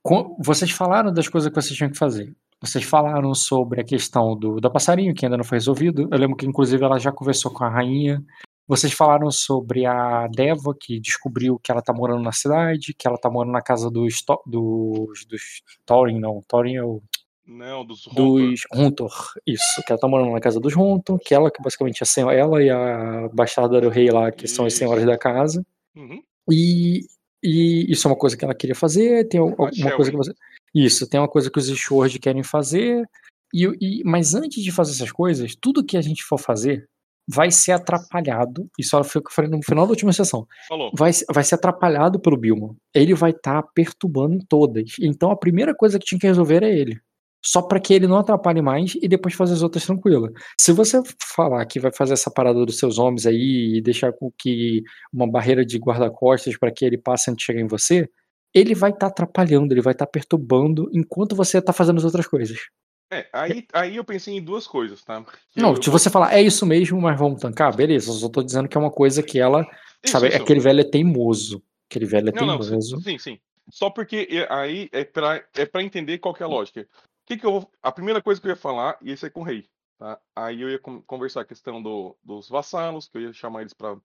Com- vocês falaram das coisas que vocês tinham que fazer. Vocês falaram sobre a questão do da passarinho, que ainda não foi resolvido. Eu lembro que, inclusive, ela já conversou com a rainha. Vocês falaram sobre a Deva, que descobriu que ela tá morando na cidade, que ela tá morando na casa dos, To- dos, dos Thorin, não. Thorin é o Não, dos Huntor, isso, que ela tá morando na casa dos Huntor, que ela que basicamente é ela e a bastarda do rei lá, que são as Isso. senhoras da casa. Uhum. E, e isso é uma coisa que ela queria fazer, tem al- alguma coisa que você. Isso, tem uma coisa que os Sword querem fazer. E, e, mas antes de fazer essas coisas, tudo que a gente for fazer vai ser atrapalhado. Isso ela foi o que eu falei no final da última sessão. Falou. Vai, vai ser atrapalhado pelo Bilmo. Ele vai estar perturbando em todas. Então a primeira coisa que tinha que resolver é ele. só para que ele não atrapalhe mais e depois fazer as outras tranquila. Se você falar que vai fazer essa parada dos seus homens aí e deixar com que uma barreira de guarda-costas para que ele passe antes de chegar em você, ele vai estar tá atrapalhando, ele vai estar tá perturbando enquanto você tá fazendo as outras coisas. É, aí, aí eu pensei em duas coisas, tá? Que não, eu, se você falar, é isso mesmo, mas vamos tancar, beleza, eu só tô dizendo que é uma coisa que ela, isso, sabe, isso. aquele velho é teimoso. Aquele velho é não, teimoso. Não, sim, sim. Só porque aí é pra, é pra entender qual é a lógica. O que que eu a primeira coisa que eu ia falar, e esse é com o rei, tá? Aí eu ia conversar a questão do, dos vassalos, que eu ia chamar eles pra,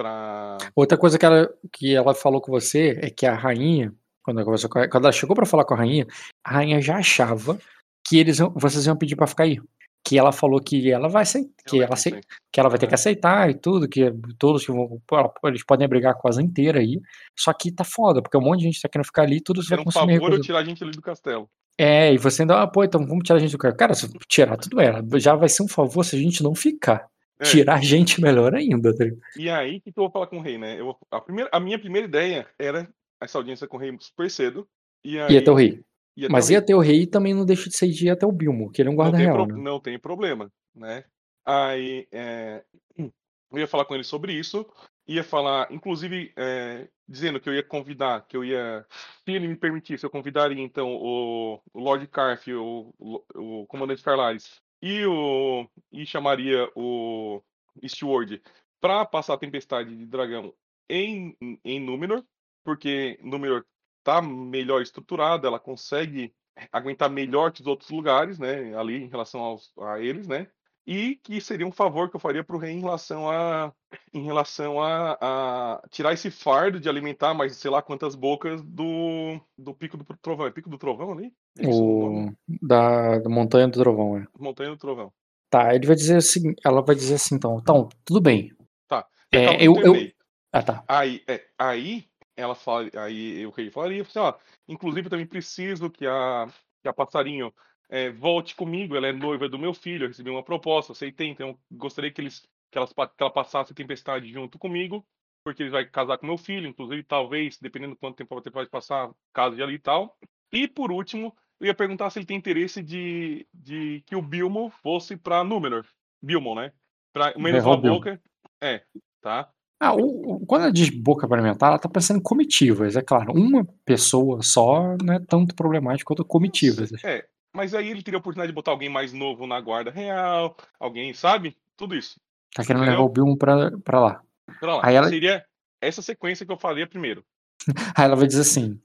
pra. Outra coisa que ela, que ela falou com você é que a rainha, quando ela, quando ela chegou para falar com a rainha, a rainha já achava que eles vocês iam pedir para ficar aí. Que ela falou que ela vai aceitar, que ela, ela que ela vai ter que aceitar e tudo, que todos que vão, eles podem brigar a casa inteira aí. Só que tá foda, porque um monte de gente tá querendo ficar ali, tudo você vai consumir. Um favor eu tirar a gente ali do castelo. É, e você ainda, ah, pô, então vamos tirar a gente do castelo. Cara, se tirar tudo bem, já vai ser um favor se a gente não ficar. É. Tirar gente melhor ainda. Tá? E aí, que, que eu vou falar com o rei, né? Eu, a, primeira, a minha primeira ideia era essa audiência com o rei super cedo. E aí, e até o rei. Ia Mas ia ter o rei também não deixa de ser de ir até o Bilmo, que ele é um guarda não. Pro... Né? Não tem problema, né? Aí é... eu ia falar com ele sobre isso, ia falar, inclusive, é... dizendo que eu ia convidar, que eu ia, se ele me permitisse, eu convidaria então o, o Lord Carf, o... o comandante Carlares, e o e chamaria o Steward para passar a tempestade de dragão em, em Númenor, porque Númenor tá melhor estruturada, ela consegue aguentar melhor que os outros lugares, né, ali em relação aos, a eles, né, e que seria um favor que eu faria para o rei em relação a em relação a, a, tirar esse fardo de alimentar mais sei lá quantas bocas do, do pico do trovão, é pico do trovão ali? É o da, da montanha do trovão, é. Montanha do trovão. Tá, ele vai dizer assim, ela vai dizer assim, então, então, tudo bem. Tá. É, eu, eu, eu, Ah, tá. Aí, é, aí ela fala, aí o rei falaria, assim, ó, inclusive eu também preciso que a, que a passarinho é, volte comigo, ela é noiva do meu filho, eu recebi uma proposta, aceitei, então gostaria que eles que, elas, que ela passasse a tempestade junto comigo, porque ele vai casar com meu filho, inclusive talvez, dependendo do quanto tempo ela vai passar, casa ali e tal. E por último, eu ia perguntar se ele tem interesse de, de que o Bilmo fosse para Númenor. Bilmo, né? Para menos uma boca. É, tá? Ah, o, quando ela diz boca parlamentar, ela está pensando em comitivas, é claro. Uma pessoa só não é tanto problemático quanto comitivas. É, mas aí ele teria a oportunidade de botar alguém mais novo na guarda real, alguém, sabe? Tudo isso. Tá querendo Entendeu? levar o Bilmo pra, pra lá. Pra lá. Aí ela... Seria essa sequência que eu faria primeiro. aí ela vai dizer assim: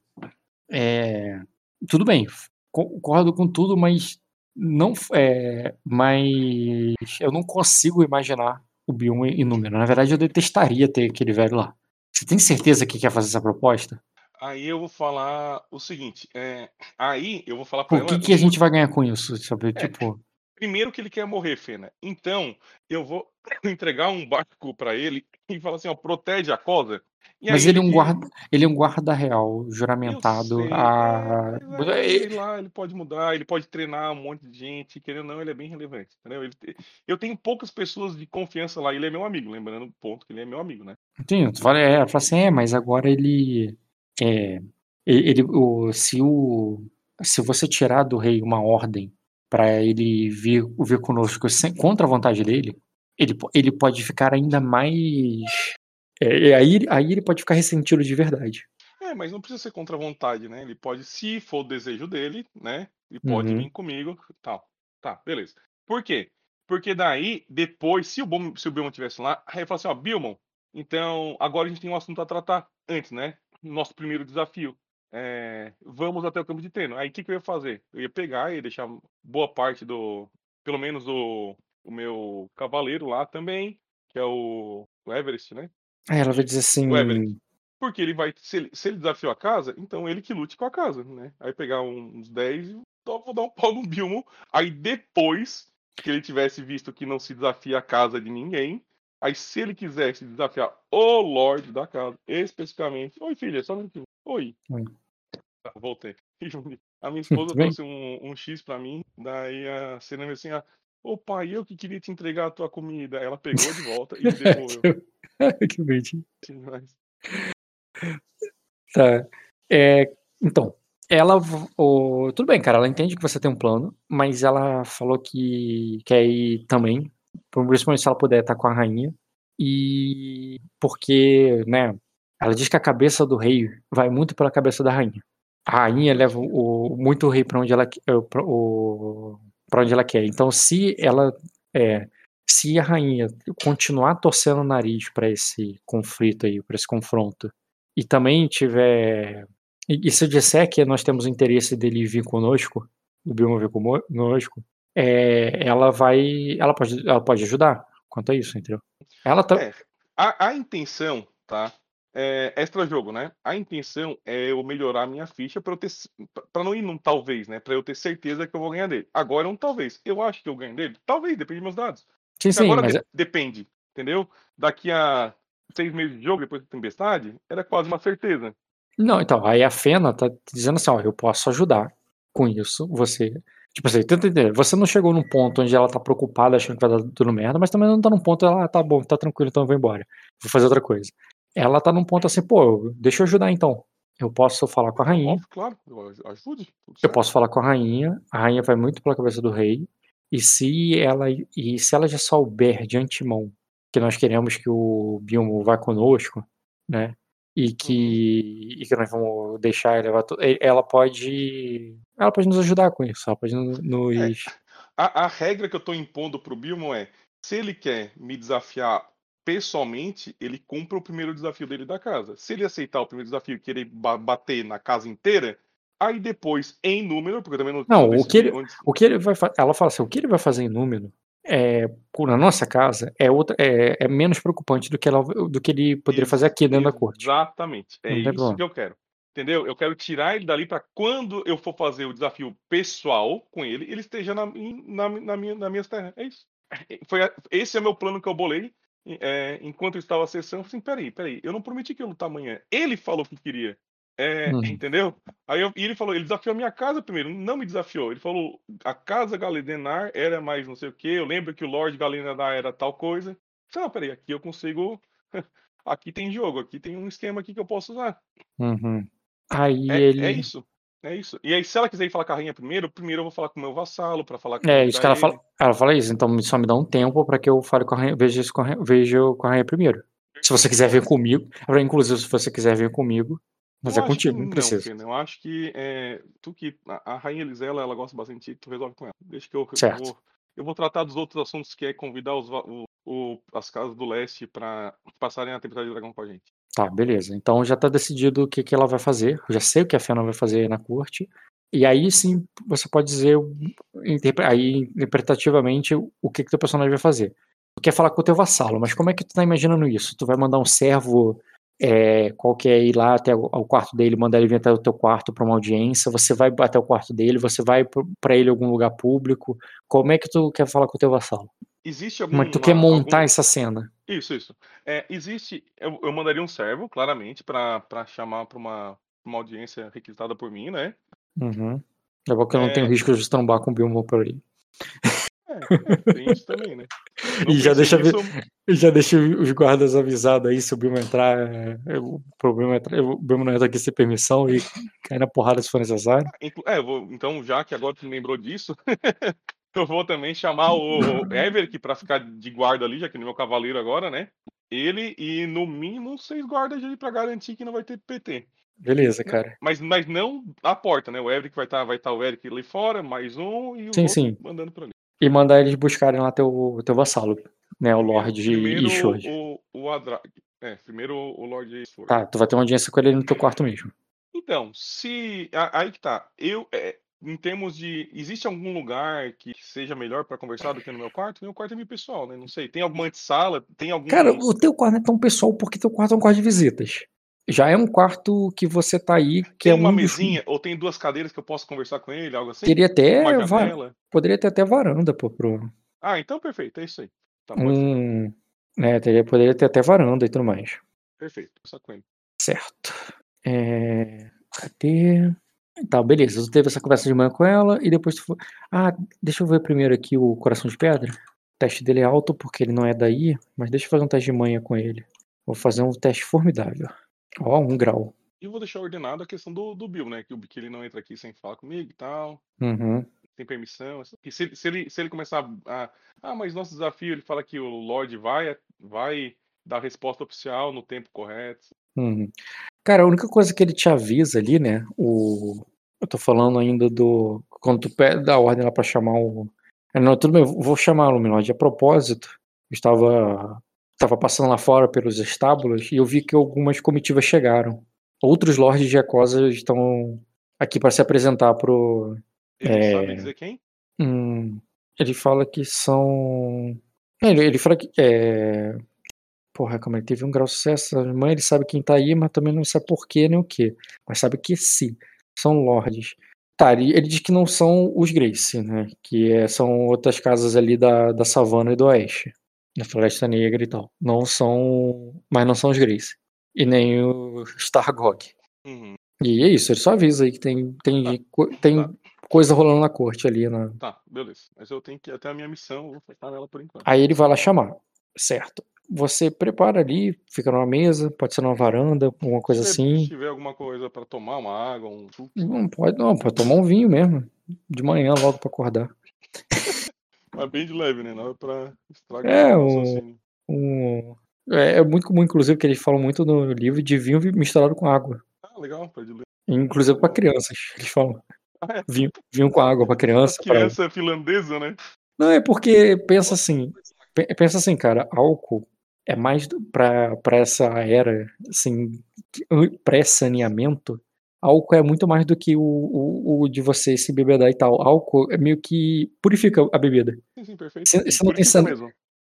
é, tudo bem, concordo com tudo, mas não é, mas eu não consigo imaginar o Bion em número. Na verdade, eu detestaria ter aquele velho lá. Você tem certeza que quer fazer essa proposta? Aí eu vou falar o seguinte, é, aí eu vou falar Por ela... que, que a gente vai ganhar com isso? Sabe? É, tipo... Primeiro que ele quer morrer, Fena. Então, eu vou entregar um barco para ele e falar assim, ó, protege a cosa e Mas ele, é um guarda, ele é um guarda real, juramentado. Sei, a... É, sei lá, ele pode mudar, ele pode treinar um monte de gente, querendo ou não, ele é bem relevante, entendeu? Ele, eu tenho poucas pessoas de confiança lá, ele é meu amigo, lembrando o ponto que ele é meu amigo, né? Sim, tu fala, é, fala assim, é, mas agora ele. É, ele, o, se o. Se você tirar do rei uma ordem para ele vir, vir conosco sem, contra a vontade dele, ele, ele pode ficar ainda mais é, aí, aí ele pode ficar ressentido de verdade. É, mas não precisa ser contra a vontade, né? Ele pode, se for o desejo dele, né? Ele pode uhum. vir comigo tal. Tá, beleza. Por quê? Porque daí, depois, se o, Bom, se o Bilmon estivesse lá, aí ele fala assim, ó, Bilmon, então agora a gente tem um assunto a tratar antes, né? Nosso primeiro desafio. É, vamos até o campo de treino. Aí o que, que eu ia fazer? Eu ia pegar e deixar boa parte do. Pelo menos o, o meu cavaleiro lá também, que é o, o Everest, né? Aí ela vai dizer assim. Porque ele vai. Se ele, se ele, desafiou a casa, então ele que lute com a casa, né? Aí pegar uns 10 e vou dar um pau no Bilmo. Aí depois que ele tivesse visto que não se desafia a casa de ninguém. Aí, se ele quisesse desafiar o Lorde da casa, especificamente. Oi, filha, só um minutinho. Oi. Oi. Tá, voltei. A minha esposa trouxe um, um, X pra mim. Daí a cena assim: ah, Ô pai, eu que queria te entregar a tua comida. Ela pegou de volta e devolveu. que bonitinho. Tá. É, então, ela. O, tudo bem, cara, ela entende que você tem um plano, mas ela falou que quer ir também. Principalmente se ela puder estar com a rainha. E porque, né? Ela diz que a cabeça do rei vai muito pela cabeça da rainha. A rainha leva o, muito o rei para onde ela para onde ela quer. Então, se ela é, se a rainha continuar torcendo o nariz para esse conflito aí, para esse confronto, e também tiver e, e, se eu disser que nós temos interesse dele vir conosco, do Bilmo vir conosco, é, ela vai, ela pode, ela pode ajudar quanto a isso, entendeu? Ela tá. É, a, a intenção, tá? É, extra jogo, né? A intenção é eu melhorar a minha ficha para eu ter, para não ir num talvez, né? Para eu ter certeza que eu vou ganhar dele. Agora é um talvez. Eu acho que eu ganho dele. Talvez, depende dos meus dados. Sim, sim, agora mas... de, depende, entendeu? Daqui a seis meses de jogo depois da tempestade, era quase uma certeza. Não, então, aí a Fena tá dizendo assim, ó, eu posso ajudar com isso, você. Tipo assim, tenta entender, você não chegou num ponto onde ela tá preocupada achando que vai dar tudo merda, mas também não tá num ponto, ela, ah, tá bom, tá tranquilo, então eu vou embora. Vou fazer outra coisa. Ela tá num ponto assim, pô, deixa eu ajudar então. Eu posso falar com a rainha. Claro, ajude. Eu posso falar com a rainha, a rainha vai muito pela cabeça do rei, e se ela, e se ela já souber de antemão que nós queremos que o Bilmo vá conosco, né? E que, uhum. e que nós vamos deixar ela, ela pode ela pode nos ajudar com isso, ela pode nos... É. A, a, regra que eu estou impondo para o Bilmo é, se ele quer me desafiar pessoalmente, ele cumpre o primeiro desafio dele da casa. Se ele aceitar o primeiro desafio e querer bater na casa inteira, aí depois, em número, porque eu também não... Não, o que, ele, onde... o que ele vai ela fala assim, o que ele vai fazer em número é, na nossa casa é, outra, é, é, menos preocupante do que, ela, do que ele poderia isso, fazer aqui dentro da corte. Exatamente. É isso problema. que eu quero. Entendeu? Eu quero tirar ele dali para quando eu for fazer o desafio pessoal com ele, ele esteja na, na, na minha, na minhas terras. É isso. Foi, esse é meu plano que eu bolei. É, enquanto eu estava acessando, eu falei assim: peraí, peraí, eu não prometi que eu lutar amanhã. Ele falou que queria. É, hum. Entendeu? Aí eu, e ele falou, ele desafiou a minha casa primeiro, não me desafiou. Ele falou, a casa Galedenar era mais não sei o que. Eu lembro que o Lord Galedenar era tal coisa. Eu falei, não, peraí, aqui eu consigo. aqui tem jogo, aqui tem um esquema aqui que eu posso usar. Uhum. Aí é, ele. É isso. É isso. E aí, se ela quiser ir falar com a rainha primeiro, primeiro eu vou falar com o meu vassalo para falar com É, isso que ela fala. Ela fala isso, então só me dá um tempo para que eu fale com a rainha, veja isso com a rainha, veja com a rainha primeiro. Se você quiser vir comigo, inclusive se você quiser vir comigo, mas eu é contigo, não, não precisa. eu acho que é, tu que a, a rainha Elisela, ela gosta bastante de ti, tu resolve com ela. Deixa que eu, certo. eu, vou, eu vou tratar dos outros assuntos que é convidar os, o, o, as casas do leste para passarem a tempestade de dragão com a gente. Tá, beleza. Então já tá decidido o que, que ela vai fazer. Eu já sei o que a Fena vai fazer na corte. E aí sim você pode dizer aí interpretativamente o que que teu personagem vai fazer. Tu quer falar com o teu vassalo, mas como é que tu tá imaginando isso? Tu vai mandar um servo é, qualquer ir lá até o, quarto dele, mandar ele vir até o teu quarto para uma audiência, você vai até o quarto dele, você vai para ele algum lugar público. Como é que tu quer falar com o teu vassalo? Existe algum. Como é que tu quer montar algum... essa cena? Isso, isso. É, existe. Eu, eu, mandaria um servo, claramente, para chamar para uma, uma audiência requisitada por mim, né? Uhum. É bom que eu não tenho é. risco de trombar com o Bilmo por aí. É, tem isso também, né? Não e já deixa, isso... já deixa os guardas avisados aí se o Bilmo entrar. É, o problema é o Bilmo não entra aqui sem permissão e cai na porrada se for necessário. É, vou, então, já que agora tu me lembrou disso, eu vou também chamar o Everick para ficar de guarda ali, já que ele é meu cavaleiro agora, né? Ele e no mínimo seis guardas ali para garantir que não vai ter PT. Beleza, cara. Mas, mas não a porta, né? O Everick vai estar tá, vai tá o Eric ali fora, mais um e o sim, outro sim. mandando para ali. E mandar eles buscarem lá teu, teu vassalo, né? O Lorde Ishord. O, o Adra... É, primeiro o Lorde Ishord. Tá, tu vai ter uma audiência com ele no teu quarto mesmo. Então, se. Aí que tá. Eu. É, em termos de. Existe algum lugar que seja melhor para conversar do que no meu quarto? Meu quarto é meu pessoal, né? Não sei. Tem alguma antessala? Tem algum. Cara, o teu quarto não é tão pessoal porque teu quarto é um quarto de visitas já é um quarto que você tá aí que tem é uma mesinha ou tem duas cadeiras que eu posso conversar com ele, algo assim? Teria até poderia ter até varanda, pô, pro Ah, então perfeito, é isso aí. Tá um... né, teria, poderia ter até varanda e tudo mais. Perfeito, só com ele. Certo. É... Cadê? Tá, beleza. Você teve essa conversa de manhã com ela e depois tu foi... Ah, deixa eu ver primeiro aqui o coração de pedra. O teste dele é alto porque ele não é daí, mas deixa eu fazer um teste de manhã com ele. Vou fazer um teste formidável. Ó, um grau. E vou deixar ordenado a questão do, do Bill, né? Que, que ele não entra aqui sem falar comigo e tal, Uhum. sem permissão. E se, ele- se, ele, se ele começar a. Ah, mas nosso desafio, ele fala que o Lorde vai, vai dar a resposta oficial no tempo correto. Uhum. Cara, a única coisa que ele te avisa ali, né? O... Eu tô falando ainda do. Quando tu pede a ordem lá pra chamar o. Ah, Não, tudo bem, eu vou chamar o Luminode. A propósito, eu estava, estava passando lá fora pelos estábulos e eu vi que algumas comitivas chegaram. Outros lords de Ecosa estão aqui para se apresentar pro. Ele É. sabe dizer quem? Hum, ele fala que são. Ele, ele fala que. É... Porra, como ele teve um grau de sucesso. A mãe, ele sabe quem tá aí, mas também não sabe por quê nem o quê. Mas sabe que sim, são lords. Tá, ele, ele diz que não são os Grace, né? Que é- são outras casas ali da, da savana e do oeste. Da Floresta Negra e tal. Não são. Mas não são os Grace. E nem o Stargog. Uhum. E é isso, ele só avisa aí que tem, tem, co- tem tá. coisa rolando na corte ali na, Tá, beleza. Mas eu tenho que ir até a minha missão, eu vou focar nela por enquanto. Aí ele vai lá chamar. Certo. Você prepara ali, fica numa mesa, pode ser numa varanda, alguma coisa se, assim. se tiver alguma coisa pra tomar, uma água, um suco. Não pode, não, pode tomar um vinho mesmo. De manhã logo pra acordar. Mas bem de leve, né? Nada pra estragar É, o raciocínio. Um, é, é muito comum, inclusive, que eles falam muito no livro de vinho misturado com água. Ah, legal, pra de leve. Inclusive pra crianças. Eles falam Ah, é. vinho, vinho com água pra criança. pra- Criança finlandesa, né? Não, é porque pensa assim, pe- pensa assim, cara, álcool é mais pra pra essa era, assim, pré-saneamento, álcool é muito mais do que o, o, o de você se bebedar e tal. Álcool é meio que purifica a bebida. Sim, sim, perfeito. Se- se não tem.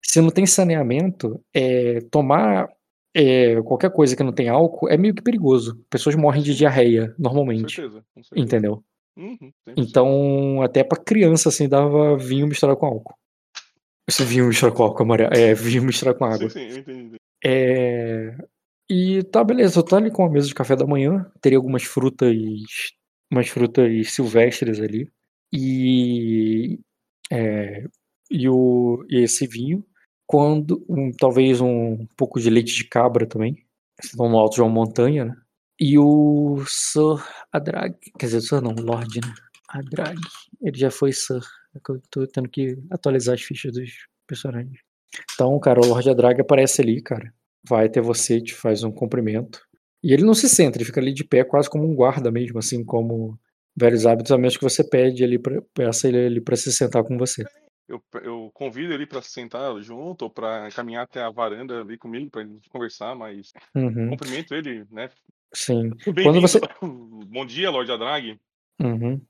Se não tem saneamento, é, tomar é, qualquer coisa que não tem álcool é meio que perigoso. Pessoas morrem de diarreia Com normalmente, certeza, com certeza. entendeu? Uhum, 100%. Então, até pra criança, assim, dava vinho misturado com álcool. Esse vinho misturado com álcool, amarelo. É, vinho misturado com água. Sim, sim, eu entendi. É... E tá, beleza, eu tô ali com a mesa de café da manhã. Teria algumas frutas. Umas frutas silvestres ali. E. é, e, o, e esse vinho. Quando. um- talvez um pouco de leite de cabra também. Estão no alto de uma montanha, né? E o Sir Adrag. Quer dizer, Sir não, Lord, né? Adrag. Ele já foi Sir. É eu tô tendo que atualizar as fichas dos personagens. Então, cara, o Lord Adrag aparece ali, cara. Vai até você, te faz um cumprimento. E ele não se senta, ele fica ali de pé, quase como um guarda mesmo, assim como velhos hábitos, a menos que você pede ali pra, peça ele ali pra se sentar com você. Eu, eu convido ele pra sentar junto ou pra caminhar até a varanda ali comigo pra gente conversar, mas Uhum, cumprimento ele, né? sim. Bem-vindo. você- Bom dia, Lorde Adrag. Uhum.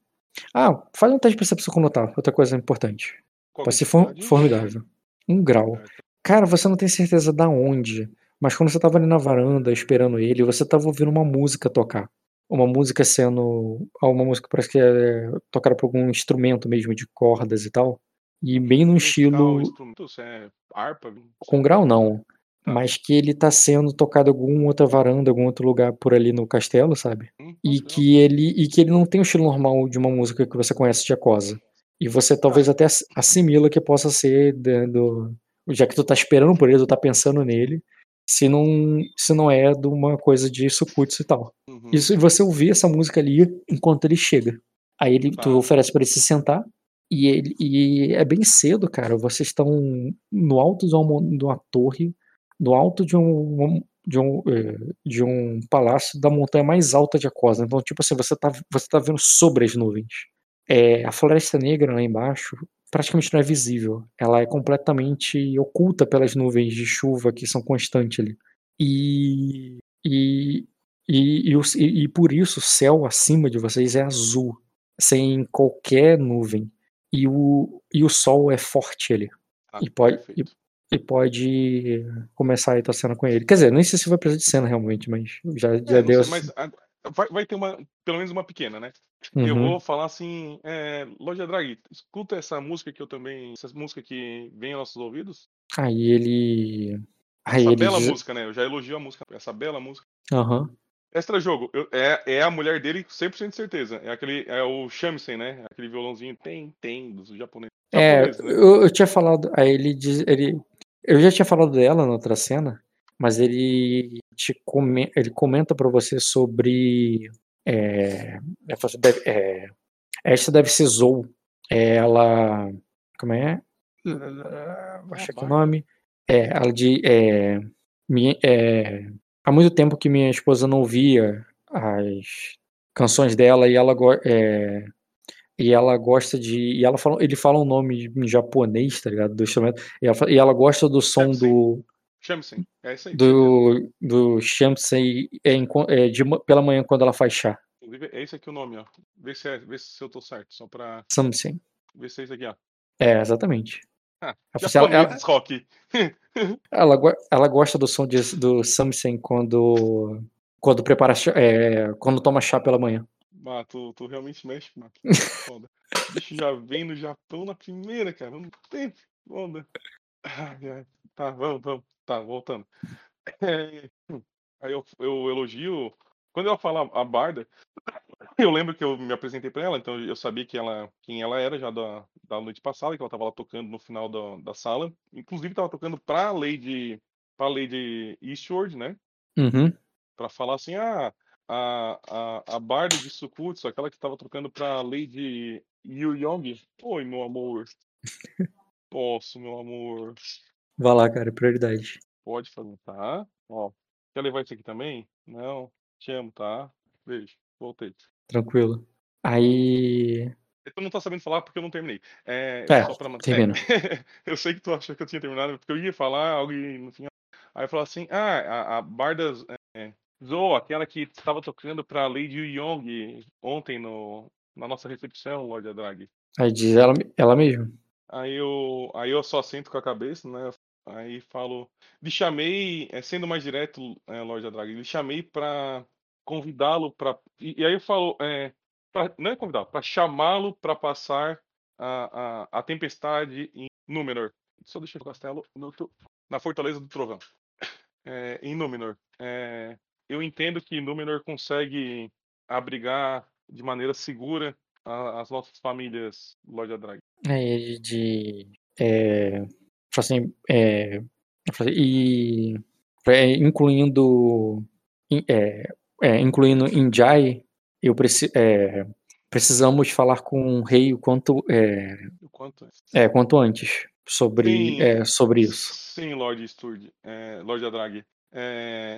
Ah, faz um teste de percepção com notar, outra coisa importante. Qual que ser é for- formidável. Um grau. Cara, você não tem certeza da onde, mas quando você tava ali na varanda esperando ele, você tava ouvindo uma música tocar. Uma música sendo. ah, Uma música parece que é tocada por algum instrumento mesmo, de cordas e tal. E bem Musical, estilo. é harpa? Com grau não. Tá. Mas que ele tá sendo tocado em alguma outra varanda, algum outro lugar por ali no castelo, sabe? Hum, E legal. que ele e que ele não tem o estilo normal de uma música que você conhece de Acosa. E você talvez até ass- assimila que possa ser do, já que tu tá esperando por ele, tu tá pensando nele, se não se não é de uma coisa de Sukutsu e tal. Uhum. Isso e você ouvir essa música ali enquanto ele chega. Aí ele tu oferece para ele se sentar e ele e é bem cedo, cara. Vocês estão no alto de uma, de uma torre, no alto de um de um, eh, de um palácio da montanha mais alta de Acosa. Então, tipo assim, você tá, você tá vendo sobre as nuvens. É, a Floresta Negra lá embaixo praticamente não é visível. Ela é completamente oculta pelas nuvens de chuva que são constantes ali. E, e, e, e, e- e por isso o céu acima de vocês é azul, sem qualquer nuvem. E o, e o sol é forte ali. Tá, e pode- perfeito. E pode começar aí tua cena com ele. Quer dizer, nem sei se vai precisar de cena realmente, mas já, já É, deu. sei, mas a- vai, vai ter uma, pelo menos uma pequena, né? Eu Uhum. vou falar assim, é, Lorde Drag, escuta essa música que eu também, essa música que vem aos nossos ouvidos. Aí ele. Aí Essa ele. bela música, né? Eu já elogio a música, essa bela música. Aham. Extra jogo, eu- é, é a mulher dele 100% de certeza. É aquele, é o shamisen, né? Aquele violãozinho tem, tem, dos japoneses. É, Japonês, né? eu, eu tinha falado. Aí ele diz. Ele, eu já tinha falado dela na outra cena, mas ele te come, ele comenta para você sobre é, é, esta deve ser Zou. Ela como é? Vou achar aqui o nome. É, ela de é, minha, é, há muito tempo que minha esposa não via as canções dela e ela é, e ela gosta de e ela fala, ele fala um nome em japonês, tá ligado, do instrumento. E ela, e ela gosta do som do Shamsen, é isso aí. Do, do Shamsen é, é, de, pela manhã quando ela faz chá. É esse aqui o nome, ó. Vê se, é, vê se eu tô certo, só pra. Samsen. Vê se é isso aqui, ó. É, exatamente. Ah, ela, ela, rock. ela, ela gosta do som de, do Samsen quando quando prepara é, quando toma chá pela manhã. Ah, tu, tu realmente mexe, mano. Foda. Bicho já vem no Japão na primeira, cara. Não tem. Foda. Tá, vamos, vamos. Tá, voltando. É, aí eu, eu elogio. Quando ela fala a Barda, eu lembro que eu me apresentei para ela, então eu sabia que ela, quem ela era já da, da noite passada, que ela estava lá tocando no final da, da sala. Inclusive estava tocando para a Lady, pra Lady Eastward, né? Uhum. Para falar assim, ah, a, a, a Barda de Sukutsu, aquela que estava tocando para Lady Yu Yong. Oi, meu amor. Posso, meu amor. Vai lá, cara, prioridade. Pode fazer, tá? Ó, quer levar isso aqui também? Não, te amo, tá? Beijo, voltei. Tranquilo. Aí. Tu não tá sabendo falar porque eu não terminei. É, é só pra... termina. É, eu sei que tu achou que eu tinha terminado, porque eu ia falar algo e no final. Aí eu falei assim: ah, a, a Barda é, aquela que estava tocando pra Lady Young ontem no, na nossa recepção, Lorde Adrag. Aí diz ela, ela mesmo. Aí eu, aí eu só sento com a cabeça, né? Aí falo, lhe chamei, é, sendo mais direto, é, Lorde Drag, lhe chamei para convidá-lo para. E, e, aí eu falo, é, pra, não é convidá-lo, para chamá-lo para passar a, a, a, tempestade em Númenor. Só deixa o castelo no, na Fortaleza do Trovão. É, em Númenor. É, eu entendo que Númenor consegue abrigar de maneira segura a, as nossas famílias, Lorde Drag. É, de. É, assim, é, e é, incluindo é, é, incluindo Injai, eu preci, é, precisamos falar com o rei o quanto é, quanto, é, quanto antes sobre é, sobre isso. Sim, Lord Sturd, Lord Adrag.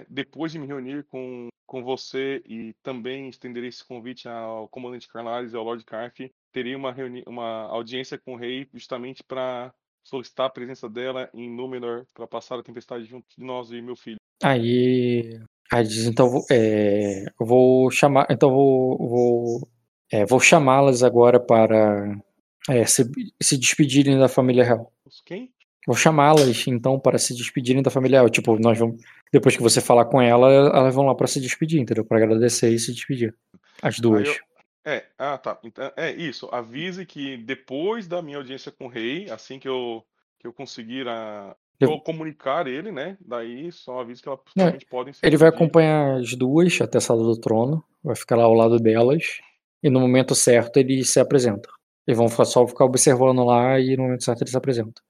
Depois de me reunir com, com você e também estender esse convite ao comandante Carlares e ao Lord Carf, teria uma, uma audiência com o rei justamente para solicitar a presença dela em Númenor para passar a tempestade junto de nós e meu filho. Aí, aí diz, então é, eu vou chamar, então vou, vou, é, vou chamá-las agora para é, se, se despedirem da família real. Quem? Vou chamá-las então para se despedirem da família real. Tipo, nós vamos depois que você falar com ela, elas vão lá para se despedir, entendeu? Para agradecer e se despedir. As duas. Eu... É, ah, tá. Então, é isso. Avise que depois da minha audiência com o rei, assim que eu, que eu conseguir a, eu... comunicar ele, né? Daí só avise que elas é, podem Ele vai acompanhar as duas até a sala do trono, vai ficar lá ao lado delas, e no momento certo ele se apresenta. Eles vão só ficar observando lá e no momento certo ele se apresenta.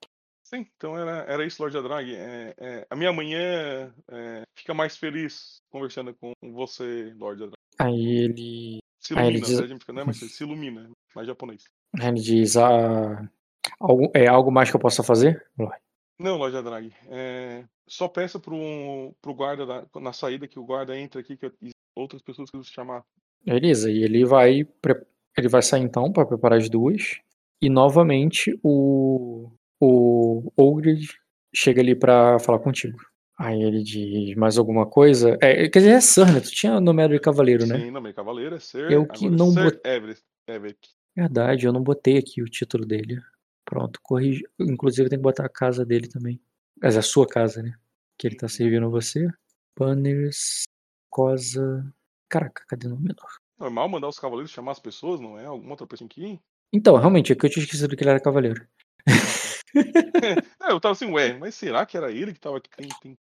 Sim, então era, era isso, Lorde Adrag. É, é, a minha manhã é, fica mais feliz conversando com você, Lorde Adrag. Aí ele. Se ilumina, ele diz... né? Não é mais se ilumina, mais japonês. Aí ele diz: ah, algo, é algo mais que eu possa fazer? Não, Lorde Adrag. É, só peça pro, pro guarda da, na saída que o guarda entre aqui, que outras pessoas que chamar. Beleza, e ele vai. Ele vai sair então para preparar as duas. E novamente o o Ogrid chega ali pra falar contigo. Aí ele diz mais alguma coisa. É, quer dizer, é Sir, né? Tu tinha número de cavaleiro, né? Sim, nome de cavaleiro é Sir. Eu que não botei. Verdade, eu não botei aqui o título dele. Pronto, corrigi. Inclusive tem que botar a casa dele também. Mas é a sua casa, né? Que ele tá servindo você. Banners, Cosa. Caraca, cadê o nome menor? Normal mandar os cavaleiros chamar as pessoas, não é? Alguma outra pessoa aqui? Então, realmente, é que eu tinha esquecido que ele era cavaleiro. é, eu tava assim, ué, mas será que era ele que tava aqui? Tem...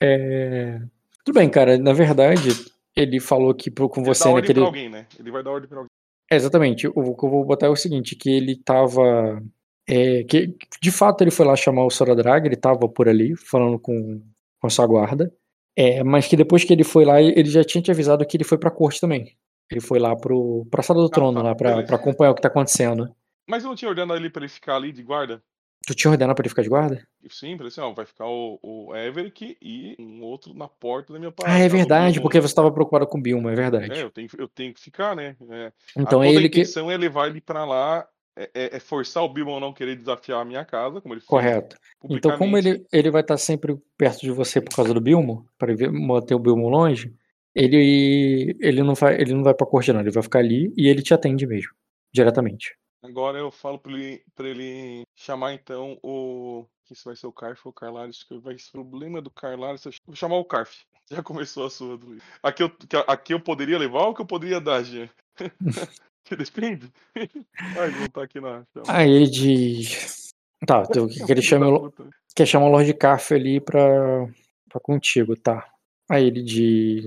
É... Tudo bem, cara. Na verdade, ele falou que com ele você naquele. Pra alguém, né? Ele vai dar ordem pra alguém. É, exatamente. O que eu vou botar é o seguinte: que ele tava. É, que de fato ele foi lá chamar o Soradrag, ele tava por ali falando com, com a sua guarda. É, mas que depois que ele foi lá, ele já tinha te avisado que ele foi pra corte também. Ele foi lá pro, pra sala do trono, tá, lá, pra, pra acompanhar o que tá acontecendo. Mas eu não tinha ordenado ele pra ele ficar ali de guarda? Tu tinha ordenado pra ele ficar de guarda? Sim, falei assim, ó, vai ficar o, o Everick e um outro na porta da minha Ah, é verdade, porque você tava preocupado com o Bilma, é verdade. É, eu tenho, eu tenho que ficar, né? É, então a, é toda a ele que. intenção é levar ele pra lá, é, é- é forçar o Bilmo a não querer desafiar a minha casa, como ele Correto. Então, como ele, ele vai estar sempre perto de você por causa do Bilmo, para manter o Bilmo longe, ele, ele, não vai, ele não vai pra corte, não. Ele vai ficar ali e ele te atende mesmo, diretamente. Agora eu falo pra ele, pra ele chamar então o. Que isso vai ser o Carf ou o Carlares? Que vai ser o problema do Carlares. eu Vou chamar o Carf. Já começou a sua, Luiz. Aqui eu, aqui eu poderia levar ou que eu poderia dar, Jean? Depende. Ai, não tá aqui na. Aí ele diz. Tá, então, que que ele chama quer chamar o Lord Carf ali pra, pra contigo, tá? Aí ele diz.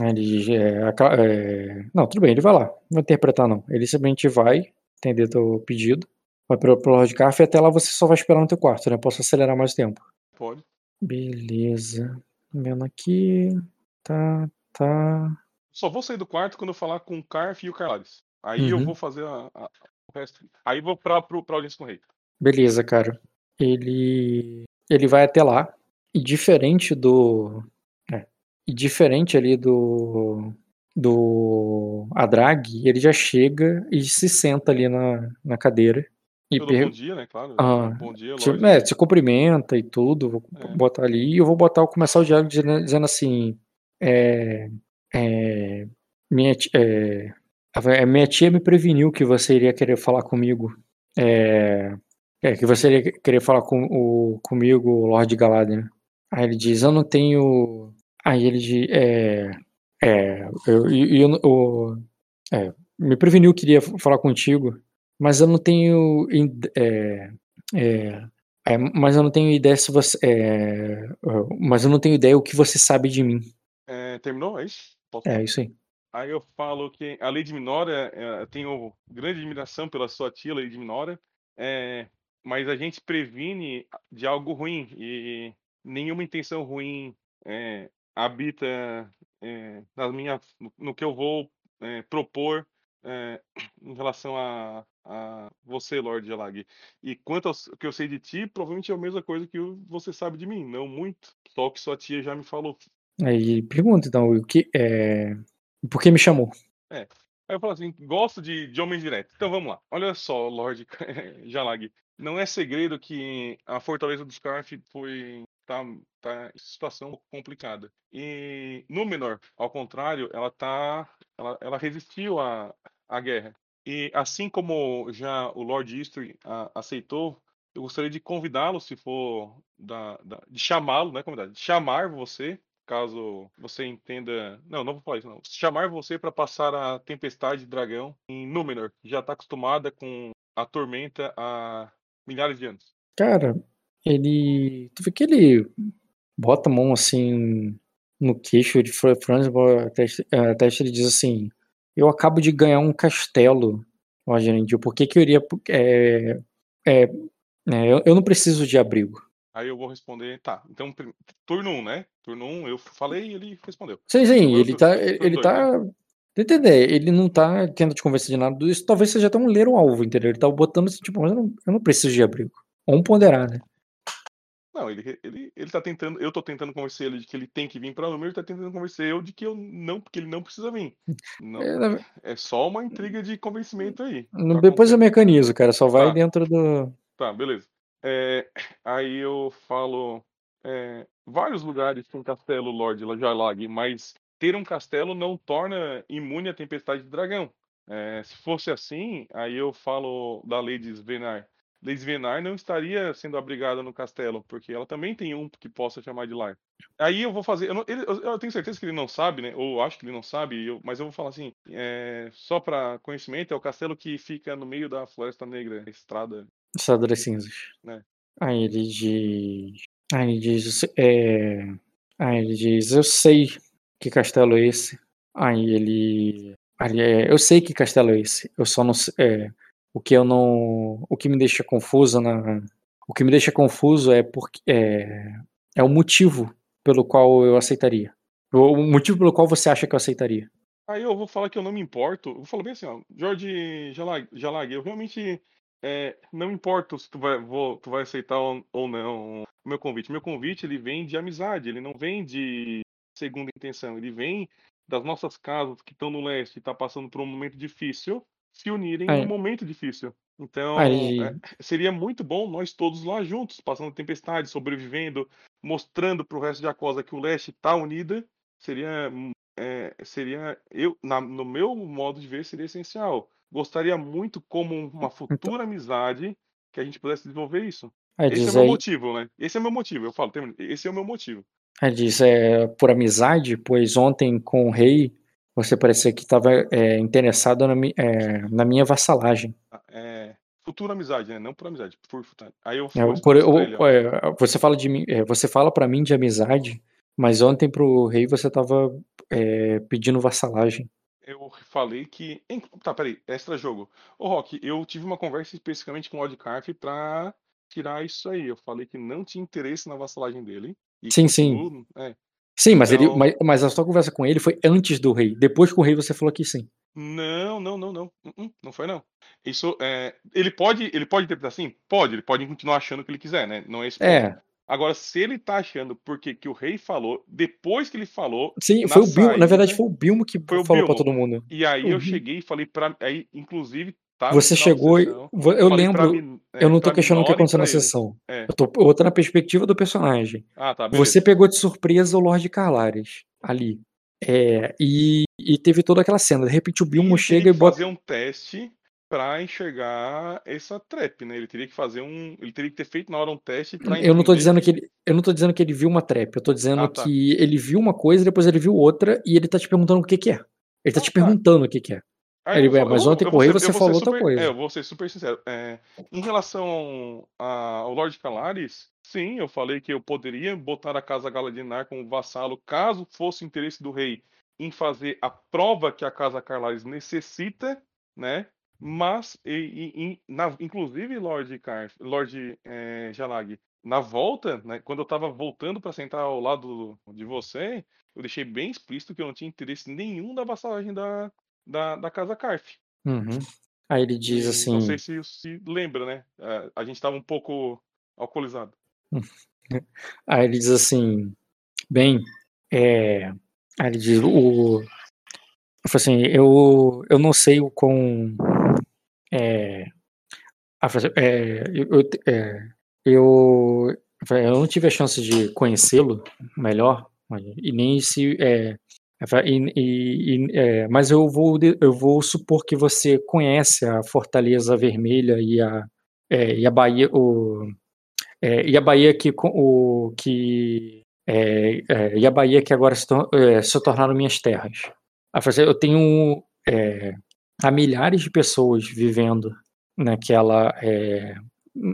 Ele diz é, é, não, tudo bem, ele vai lá. Não vai interpretar, não. Ele simplesmente vai entender teu pedido. Vai pro, pro Lord Carf e até lá você só vai esperar no teu quarto, né? Posso acelerar mais o tempo. Pode. Beleza. Vendo aqui. Tá, tá. Só vou sair do quarto quando eu falar com o Carf e o Carlares. Aí eu Uhum. vou fazer a- a- o resto. Aí vou pra, pro, pra audiência com o rei. Beleza, cara. Ele ele vai até lá e diferente do é, e diferente ali do do Adrag, ele já chega e se senta ali na, na cadeira e per- bom dia, né? Claro. Ah, bom dia, te, é, se cumprimenta e tudo, vou É. botar ali e eu vou botar começar o diálogo dizendo, assim, é, é, minha, é, a- minha tia me preveniu que você iria querer falar comigo, é, é, que você iria querer falar com, o, comigo, Lord Galadriel. Aí ele diz, eu não tenho, aí ele diz, é, é, eu, eu, eu- é, me preveniu que iria falar contigo, mas eu não tenho, é, é, é, mas eu não tenho ideia se você. é, mas eu não tenho ideia o que você sabe de mim. É, terminou? É isso? Posso É isso aí. Aí eu falo que a Lady Minora, eu tenho grande admiração pela sua tia, Lady Minora, mas a gente previne de algo ruim e nenhuma intenção ruim habita eh, na minha, no, no que eu vou eh, propor eh, em relação a, a você, Lord Gelag. E quanto ao que eu sei de ti, provavelmente é a mesma coisa que você sabe de mim, não muito, só que sua tia já me falou. Aí pergunta, então, o que. É, por que me chamou? Aí eu falo assim, gosto de, de homens diretos. Então vamos lá. Olha só, Lord Jalag. Não é segredo que a Fortaleza dos Scarf foi tá, tá em situação complicada. E Númenor, ao contrário, ela tá ela, ela resistiu à, à guerra. E assim como já o Lord Eastry aceitou, eu gostaria de convidá-lo, se for da, da- de chamá-lo, não é convidar, de chamar você caso você entenda. Não, não vou falar isso, não. Chamar você para passar a Tempestade Dragão em Númenor, que já está acostumada com a tormenta há milhares de anos. Cara, ele. Tu vê que ele bota a mão assim no queixo de Franz, até, até ele diz assim: Eu acabo de ganhar um castelo, Gerendil, por que que eu iria. É, é, é, eu, eu não preciso de abrigo. Aí eu vou responder, tá. Então, turno 1, um, né? Turno 1, um, eu falei e ele respondeu. Sim, sim, ele tá. Ele dois, tá. né? Entender, ele não tá tendo te convencer de nada disso. Talvez seja até um ler o alvo, entendeu? Ele tá botando assim, tipo, mas eu não, eu não preciso de abrigo. Ou um ponderar, né? Não, ele, ele, ele tá tentando. Eu tô tentando convencer ele de que ele tem que vir pra Númenor, ele tá tentando convencer eu de que eu não, porque ele não precisa vir. Não, É, é só uma intriga de convencimento aí. no- depois eu mecanizo, cara. Só vai Tá. dentro do. Tá, beleza. É, aí eu falo. é, vários lugares tem castelo Lord Jalag, mas ter um castelo não torna imune à tempestade de dragão. É, se fosse assim, aí eu falo da Lady Svenar. Lady Svenar não estaria sendo abrigada no castelo, porque ela também tem um que possa chamar de lar. Aí eu vou fazer. Eu, não- ele- eu- eu tenho certeza que ele não sabe, né? Ou acho que ele não sabe, eu- mas eu vou falar assim: é, só para conhecimento, é o castelo que fica no meio da Floresta Negra, a estrada Estradores cinzas. né? Aí ele diz. Aí ele diz. É... Aí ele diz, eu sei que castelo é esse. Aí ele. Aí, é, eu sei que castelo é esse. Eu só não sei. É, o que eu não. O que me deixa confuso na. O que me deixa confuso é porque. É, é o motivo pelo qual eu aceitaria. O motivo pelo qual você acha que eu aceitaria. Aí eu vou falar que eu não me importo. Eu vou falar bem assim, ó. Jorge Jalag, eu realmente é, não importo se tu vai, vou, tu vai aceitar ou, ou não o meu convite. Meu convite ele vem de amizade, ele não vem de segunda intenção, ele vem das nossas casas que estão no leste e tá passando por um momento difícil se unirem Aí. num momento difícil. Então, Aí. é, seria muito bom nós todos lá juntos, passando tempestade, sobrevivendo, mostrando pro resto de Acosa que o leste tá unida. Seria, hum, é, seria eu, na- no meu modo de ver, seria essencial. Gostaria muito, como uma futura amizade, que a gente pudesse desenvolver isso. Aí Esse é o meu aí, motivo, né? Esse é o meu motivo. Eu falo, termino. esse é o meu motivo. aí diz, é, por amizade, pois ontem com o rei você parecia que estava interessado na, é, na minha vassalagem. É, futura amizade, né? Não por amizade, por futura. Aí eu, É, eu por- ele, ó. é, você fala de mim, é, você fala para mim de amizade, mas ontem pro rei você estava pedindo vassalagem. Eu falei que. Tá, peraí, extra jogo. Ô, Rock, eu tive uma conversa especificamente com o Lodcarf pra tirar isso aí. Eu falei que não tinha interesse na vassalagem dele. E Sim, sim. continuo- É. Sim, mas, ele, Então- mas, mas a sua conversa com ele foi antes do rei. Depois com o rei você falou que sim. Não, não, não, não. Uh-uh, Não foi, não. Isso é. Ele pode, ele pode interpretar assim? Pode, ele pode continuar achando o que ele quiser, né? Não é esse ponto. É, Agora, se ele tá achando porque que o rei falou, depois que ele falou, sim, foi o Bilmo, na verdade foi o Bilmo que Foi falou Bilmo. todo mundo. E aí Uhum. eu cheguei e falei pra. Aí, inclusive, tá Você chegou e. sessão, Eu lembro, Min- é, eu não tô questionando o que aconteceu na ele. sessão. É. Eu tô botando a perspectiva do personagem. Ah, tá. Você pegou de surpresa o Lorde Carlares ali. É, e, e teve toda aquela cena. De repente o Bilmo ele chega e bota. fazer um teste pra enxergar essa trap, né? Ele teria que fazer um. Ele teria que ter feito na hora um teste pra Eu não tô dizendo que ele, eu não tô dizendo que ele viu uma trap, eu tô dizendo Ah, tá. que ele viu uma coisa, depois ele viu outra e ele tá te perguntando o que que é. Ele tá Ah, te tá. perguntando o que que é. Aí Ele vou vai, falar- mas ontem eu você falou outra super- coisa. É, eu vou ser super sincero. É, em relação a- ao Lorde Calares, sim, eu falei que eu poderia botar a Casa Galadinar como vassalo caso fosse interesse do rei em fazer a prova que a Casa Carlares necessita, né? Mas, e, e- na- inclusive, Lorde Carf, Lorde é, Jalag, na volta, né, quando eu tava voltando para sentar ao lado de você, eu deixei bem explícito que eu não tinha interesse nenhum da vassalagem da, da, da Casa Carf. Uhum. Aí ele diz E assim. Não sei se se lembra, né? É, A gente tava um pouco alcoolizado. Aí ele diz assim, bem, é, aí ele diz, o, eu assim, eu, eu não sei o quão, é, assim, é, eu, é, eu, eu não tive a chance de conhecê-lo melhor, e nem se, é, e- e- e, é, mas eu vou, eu vou supor que você conhece a Fortaleza Vermelha e a, é, e a Bahia, o, é, e a Bahia que, o, que é, é, e a Bahia que agora se, tor- é, se tornaram minhas terras. Eu tenho é, há milhares de pessoas vivendo naquela é,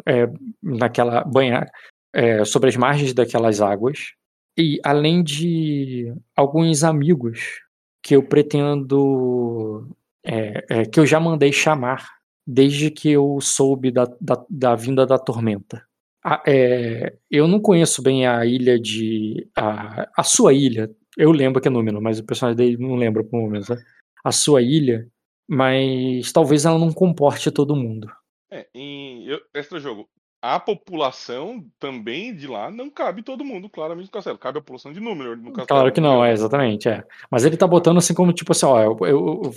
é, naquela banha é, sobre as margens daquelas águas e além de alguns amigos que eu pretendo é, é, que eu já mandei chamar desde que eu soube da, da, da vinda da tormenta. Ah, é, eu não conheço bem a ilha de. A, a sua ilha. Eu lembro que é Númenor, mas o personagem dele não lembra por momento. Né? A sua ilha, mas talvez ela não comporte todo mundo. É, em eu- extra jogo. A população também de lá não cabe todo mundo, claramente, no castelo. Cabe a população de número no castelo. Claro que não, é, exatamente. É. Mas ele tá botando assim como tipo assim: ó, eu, eu, eu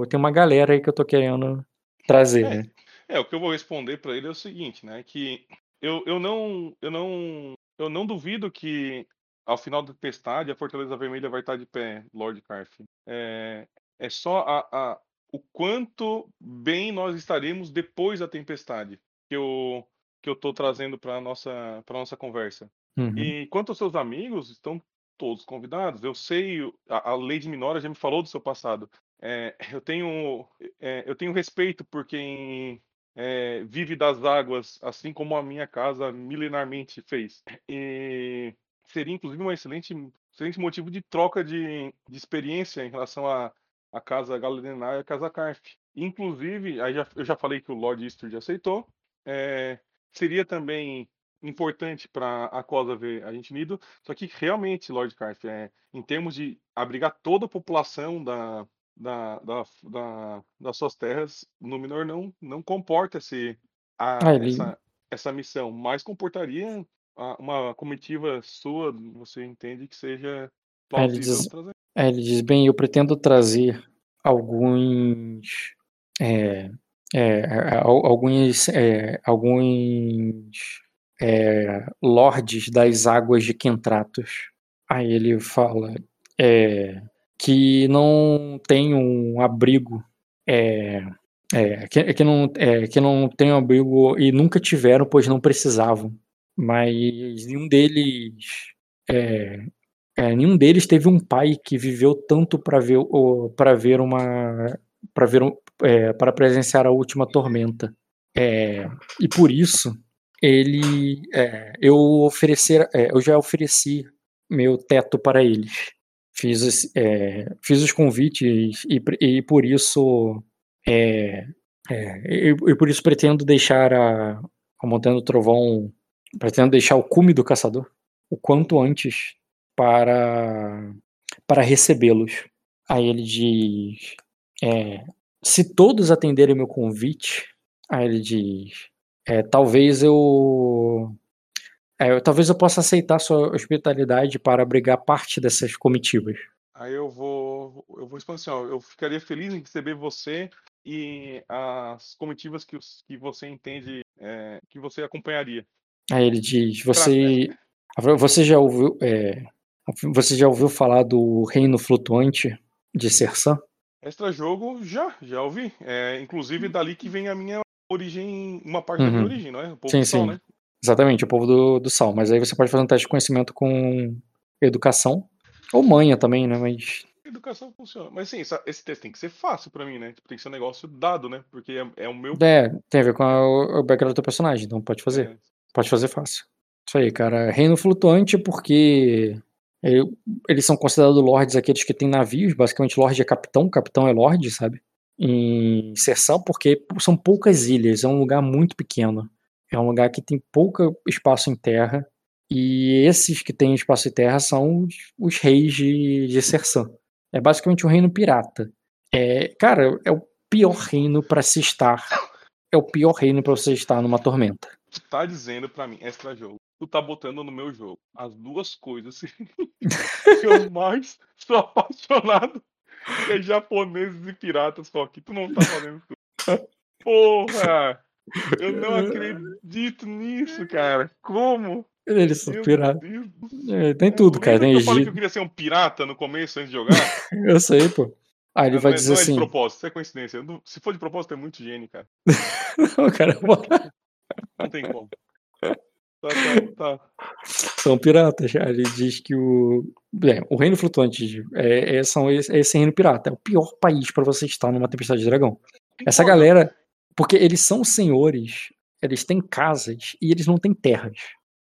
eu- tem uma galera aí que eu tô querendo trazer, É. né? É, o que eu vou responder pra ele é o seguinte, né? Que eu, eu não eu não eu não duvido que ao final da tempestade a Fortaleza Vermelha vai estar de pé, Lord Carf. É, é só a, a- o quanto bem nós estaremos depois da tempestade que eu que eu tô trazendo para nossa para nossa conversa. Uhum. E quanto aos seus amigos, estão todos convidados. Eu sei, a, a Lady Minora já me falou do seu passado. É, eu tenho é, eu tenho respeito por quem é, vive das águas, assim como a minha casa milenarmente fez. E seria inclusive um excelente, excelente motivo de troca de, de experiência em relação à à casa Galadenar e a casa Carf. Inclusive, aí já, eu já falei que o Lord Eastwood aceitou. é, seria também importante para a Cosa ver a gente unido. Só que realmente, Lord Carf, é, em termos de abrigar toda a população da, da, da, da, das suas terras, Númenor não, não comporta esse, a, Ah, ele, essa, essa missão, mas comportaria a- uma comitiva sua, você entende que seja ele plausível diz, trazer. ah, ele diz, bem, eu pretendo trazer alguns, é, é, al- alguns, é, alguns é, lordes das águas de Kentratos. Aí ele fala é, que não tem um abrigo, é, é, que, que não, é, que não tem um abrigo e nunca tiveram, pois não precisavam. Mas nenhum deles é, é, nenhum deles teve um pai que viveu tanto para ver para ver uma para ver um, é, para presenciar a última tormenta. É, e por isso ele é, eu oferecer é, eu já ofereci meu teto para eles. Fiz, os- é, fiz os convites e, e por isso é, e, e por isso pretendo deixar a, a Montanha do Trovão pretendo deixar o cume do caçador o quanto antes para para recebê-los. Aí ele diz: é, se todos atenderem meu convite, aí ele diz: é, talvez eu, é, eu- talvez eu possa aceitar sua hospitalidade para abrigar parte dessas comitivas. Aí eu vou, eu vou expor assim, ó, eu ficaria feliz em receber você e as comitivas que, que você entende é, que você acompanharia. Aí ele diz: você você já ouviu é, você já ouviu falar do reino flutuante de Sersan? Extra jogo, já, já ouvi. É, inclusive dali que vem a minha origem, uma parte da minha Uhum. origem, não é? O povo Sim, do sim. né? Exatamente, o povo do, do sal. Mas aí você pode fazer um teste de conhecimento com educação. Ou manha também, né? Mas. Educação funciona. Mas sim, esse teste tem que ser fácil pra mim, né? Tipo, tem que ser um negócio dado, né? Porque é, é o meu. É, tem a ver com a- o background do teu personagem, então pode fazer. é, Pode fazer fácil. Isso aí, cara. Reino flutuante porque eles são considerados lords aqueles que têm navios. Basicamente, lord é capitão, capitão é lord, sabe? Em Serção, porque são poucas ilhas, é um lugar muito pequeno. É um lugar que tem pouco espaço em terra. E esses que têm espaço em terra são os, os reis de, de. É basicamente um reino pirata. É, cara, é o pior reino pra se estar. É o pior reino pra você estar numa tormenta. tu tá dizendo pra mim, extra jogo. Tu tá botando no meu jogo as duas coisas que eu mais sou apaixonado, é japoneses e piratas, só que tu não tá fazendo isso. Porra! Eu não acredito nisso, cara. Como? Eles são piratas. É, tem tudo, cara. Tem que eu falei que eu queria ser um pirata no começo antes de jogar? Eu sei, pô. Aí ele não, vai é, dizer não é de assim. propósito, isso é coincidência. Não- se for de propósito, é muito gênio, cara. Não, cara, Não tem como. Tá, tá, tá. são piratas. Ele diz que o. É, o reino flutuante é, é, são esse, é esse reino pirata. É o pior país pra você estar numa tempestade de dragão. Essa Concordo. galera. Porque eles são senhores, eles têm casas e eles não têm terras.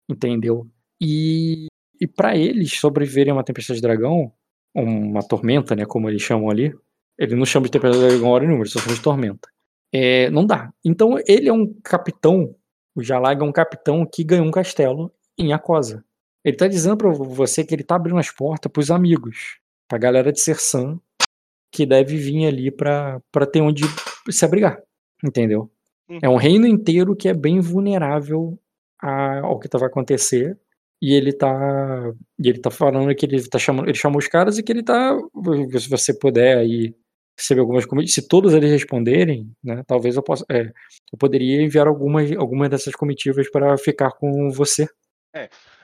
Entendeu? E, e para eles sobreviverem a uma tempestade de dragão, uma tormenta, né? Como eles chamam ali. Ele não chama de tempestade de dragão hora nenhuma, ele só chama de tormenta. É, não dá. Então ele é um capitão. O Jalaga é um capitão que ganhou um castelo em Acosa. Ele tá dizendo pra você que ele tá abrindo as portas pros amigos, pra galera de Sersan, que deve vir ali pra, pra ter onde se abrigar. Entendeu? É um reino inteiro que é bem vulnerável a- ao que vai acontecer. E ele tá. E ele tá falando que ele tá chamando. Ele chamou os caras e que ele tá. Se você puder aí receber algumas comitivas. Se todos eles responderem, né? Talvez eu possa. é, eu poderia enviar algumas, algumas dessas comitivas para ficar com você.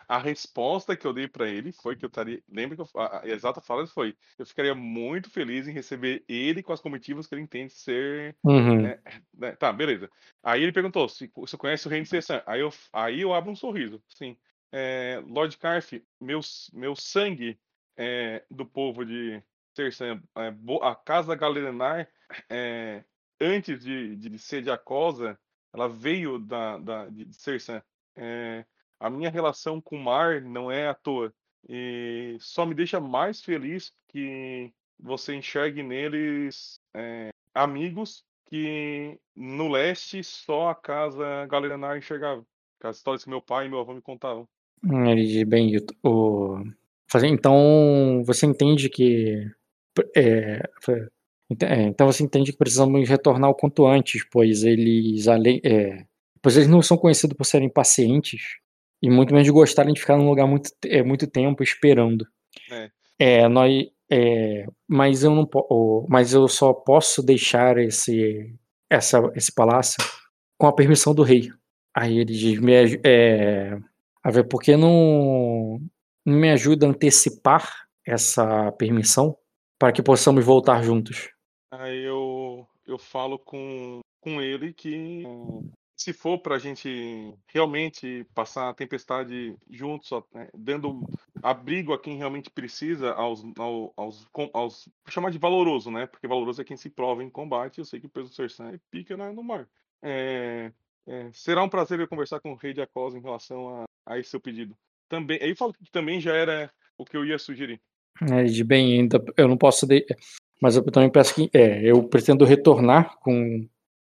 A resposta que eu dei pra ele foi que eu estaria. Lembra que eu, a, a exata fala foi: eu ficaria muito feliz em receber ele com as comitivas que ele entende ser. Uhum. É, né, Tá, beleza. Aí ele perguntou se você conhece o Reino de Sersan. Aí eu, aí eu abro um sorriso. Sim. É, Lord Carf, meu, meu sangue é, do povo de Sersan, é, bo- a casa Galenar, é, antes de, de ser de Acosa, ela veio da, da, de Sersan. É, a minha relação com o mar não é à toa. E só me deixa mais feliz que você enxergue neles é, amigos que no leste só a casa Galenar enxergava. As histórias que meu pai e meu avô me contavam. Ele diz, bem, o, então você entende que é, ent- é, então você entende que precisamos retornar o quanto antes, pois eles além, é, pois eles não são conhecidos por serem pacientes e muito menos gostarem de ficar num lugar muito é, muito tempo esperando. É. É, nós, é, mas eu não, mas eu só posso deixar esse essa esse palácio com a permissão do rei. Aí ele diz, me, é, a ver, por que não, não me ajuda a antecipar essa permissão para que possamos voltar juntos? Aí eu, eu falo com, com ele que se for pra gente realmente passar a tempestade juntos, né, dando abrigo a quem realmente precisa, aos, ao- aos, aos, chamar de valoroso, né? Porque valoroso é quem se prova em combate. Eu sei que o peso do Sersan é pica né, no mar. É, é, será um prazer eu conversar com o rei de Acos em relação a, a esse seu pedido. Também, aí falo que também já era o que eu ia sugerir. É, de bem, ainda eu não posso, de- mas eu também peço que, é, eu pretendo retornar com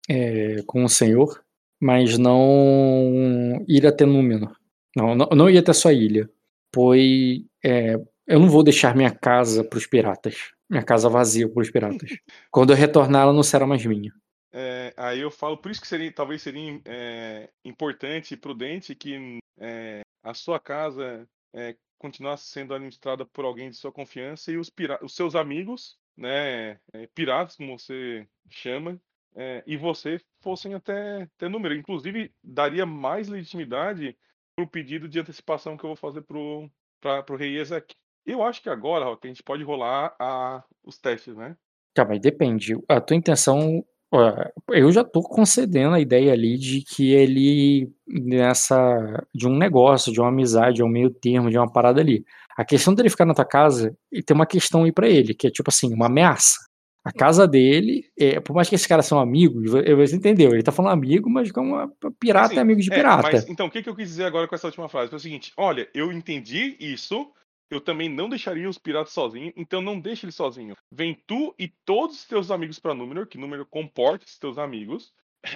é, com o senhor, mas não ir até Númenor. Não, não, não ir até sua ilha, pois é, eu não vou deixar minha casa para os piratas, minha casa vazia para os piratas. Quando eu retornar, ela não será mais minha. É, aí eu falo, por isso que seria, talvez seria é, importante e prudente que é, a sua casa é, continuasse sendo administrada por alguém de sua confiança e os, os seus amigos, né, é, piratas, como você chama, é, e você fossem até, até número. Inclusive, daria mais legitimidade para o pedido de antecipação que eu vou fazer para o rei Ezek. Eu acho que agora, Rock, a gente pode rolar a, os testes, né? Tá, mas depende. A tua intenção. Eu já tô concedendo a ideia ali de que ele, nessa. de um negócio, de uma amizade, de um meio termo, de uma parada ali. A questão dele ficar na tua casa, e tem uma questão aí pra ele, que é tipo assim, uma ameaça. A casa dele, é, por mais que esses caras são amigos, vo- você entendeu? Ele tá falando amigo, mas como pirata Assim, é amigo de é, pirata. mas então o que, que eu quis dizer agora com essa última frase? Foi o seguinte: olha, eu entendi isso, eu também não deixaria os piratas sozinhos, então não deixe eles sozinhos. Vem tu e todos os teus amigos pra Númenor, que Númenor comporta esses teus amigos.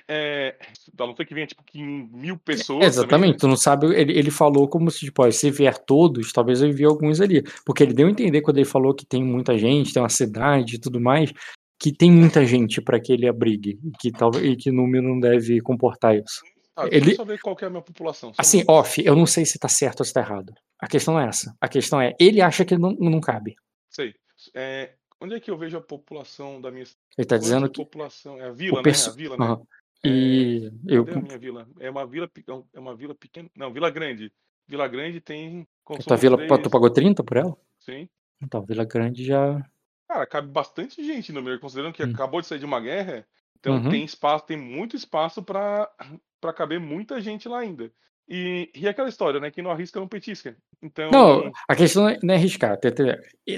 É, a não ser que venha tipo que mil pessoas. também, Exatamente, né? tu não sabe, ele, ele falou como se, tipo, ó, se vier todos, talvez eu envie alguns ali. Porque ele deu a entender quando ele falou que tem muita gente, tem uma cidade e tudo mais, que tem muita gente para que ele abrigue, e que e que número não deve comportar isso. Tá, deixa ele- ver qual é a minha população. Assim, off, eu não sei se tá certo ou se tá errado. A questão não é essa. A questão é, ele acha que não, não cabe. Sei. É, onde é que eu vejo a população da minha Ele tá dizendo que população. É a o vila, né? perso... A vila, né? Aham. E eu, Cadê a minha vila? É uma vila, é uma vila pequena. Não, Vila Grande. Vila Grande tem tua vila, três- tu pagou 30 por ela? Sim. Então, Vila Grande já. Cara, cabe bastante gente no meio, considerando que Hum. acabou de sair de uma guerra. Então Uhum. tem espaço, tem muito espaço pra para caber muita gente lá ainda. E, e aquela história, né? Quem não arrisca não petisca. Então. Não, a questão não é- é arriscar. tá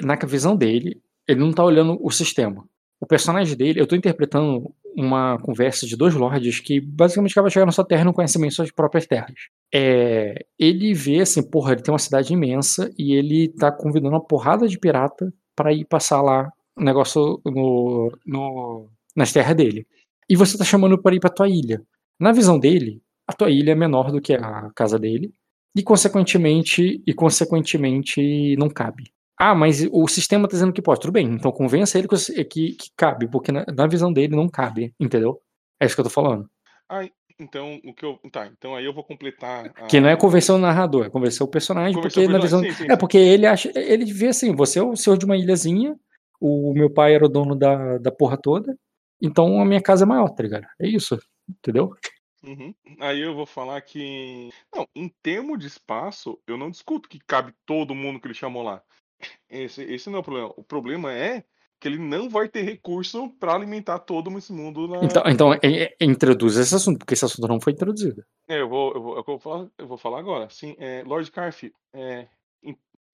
Na visão dele, ele não tá olhando o sistema. O personagem dele, eu tô interpretando uma conversa de dois lords que basicamente acaba chegando na sua terra e não conhecem bem suas próprias terras. É, ele vê assim, porra, ele tem uma cidade imensa e ele tá convidando uma porrada de pirata para ir passar lá o negócio no, no- nas terras dele. E você tá chamando para ir pra tua ilha. Na visão dele, a tua ilha é menor do que a casa dele e consequentemente e consequentemente não cabe. Ah, mas o sistema tá dizendo que pode. Tudo bem, então convença ele que, que, que cabe, porque na, na visão dele não cabe, entendeu? É isso que eu tô falando. Ah, então o que eu. Tá, então aí eu vou completar. A... Que não é convencer o narrador, é convencer o personagem, Convencer porque o na visão. personagem, sim, sim, é sim. porque ele acha. Ele vê assim, você é o senhor de uma ilhazinha, o meu pai era o dono da, da porra toda, então a minha casa é maior, tá ligado? É isso, entendeu? Uhum. Aí eu vou falar que. Não, em termos de espaço, eu não discuto que cabe todo mundo que ele chamou lá. Esse, esse não é o problema. O problema é que ele não vai ter recurso para alimentar todo esse mundo na. Então, então é- é- introduz esse assunto, porque esse assunto não foi introduzido. É, eu vou, eu vou, é eu vou falar, eu vou falar agora. Sim, é, Lord Carf, é,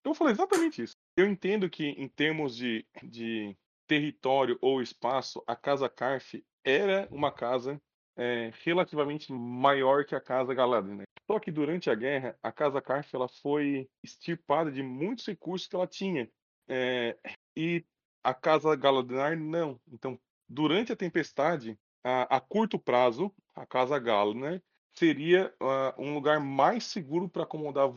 eu vou falar exatamente isso. Eu entendo que em termos de, de território ou espaço, a casa Carf era uma casa é, relativamente maior que a casa Galadriel. né? Só que durante a guerra, a casa Carf ela foi extirpada de muitos recursos que ela tinha. É, e a casa Galadriel não. Então, durante a tempestade, a, a curto prazo, a casa Galadriel seria uh, um lugar mais seguro para acomodar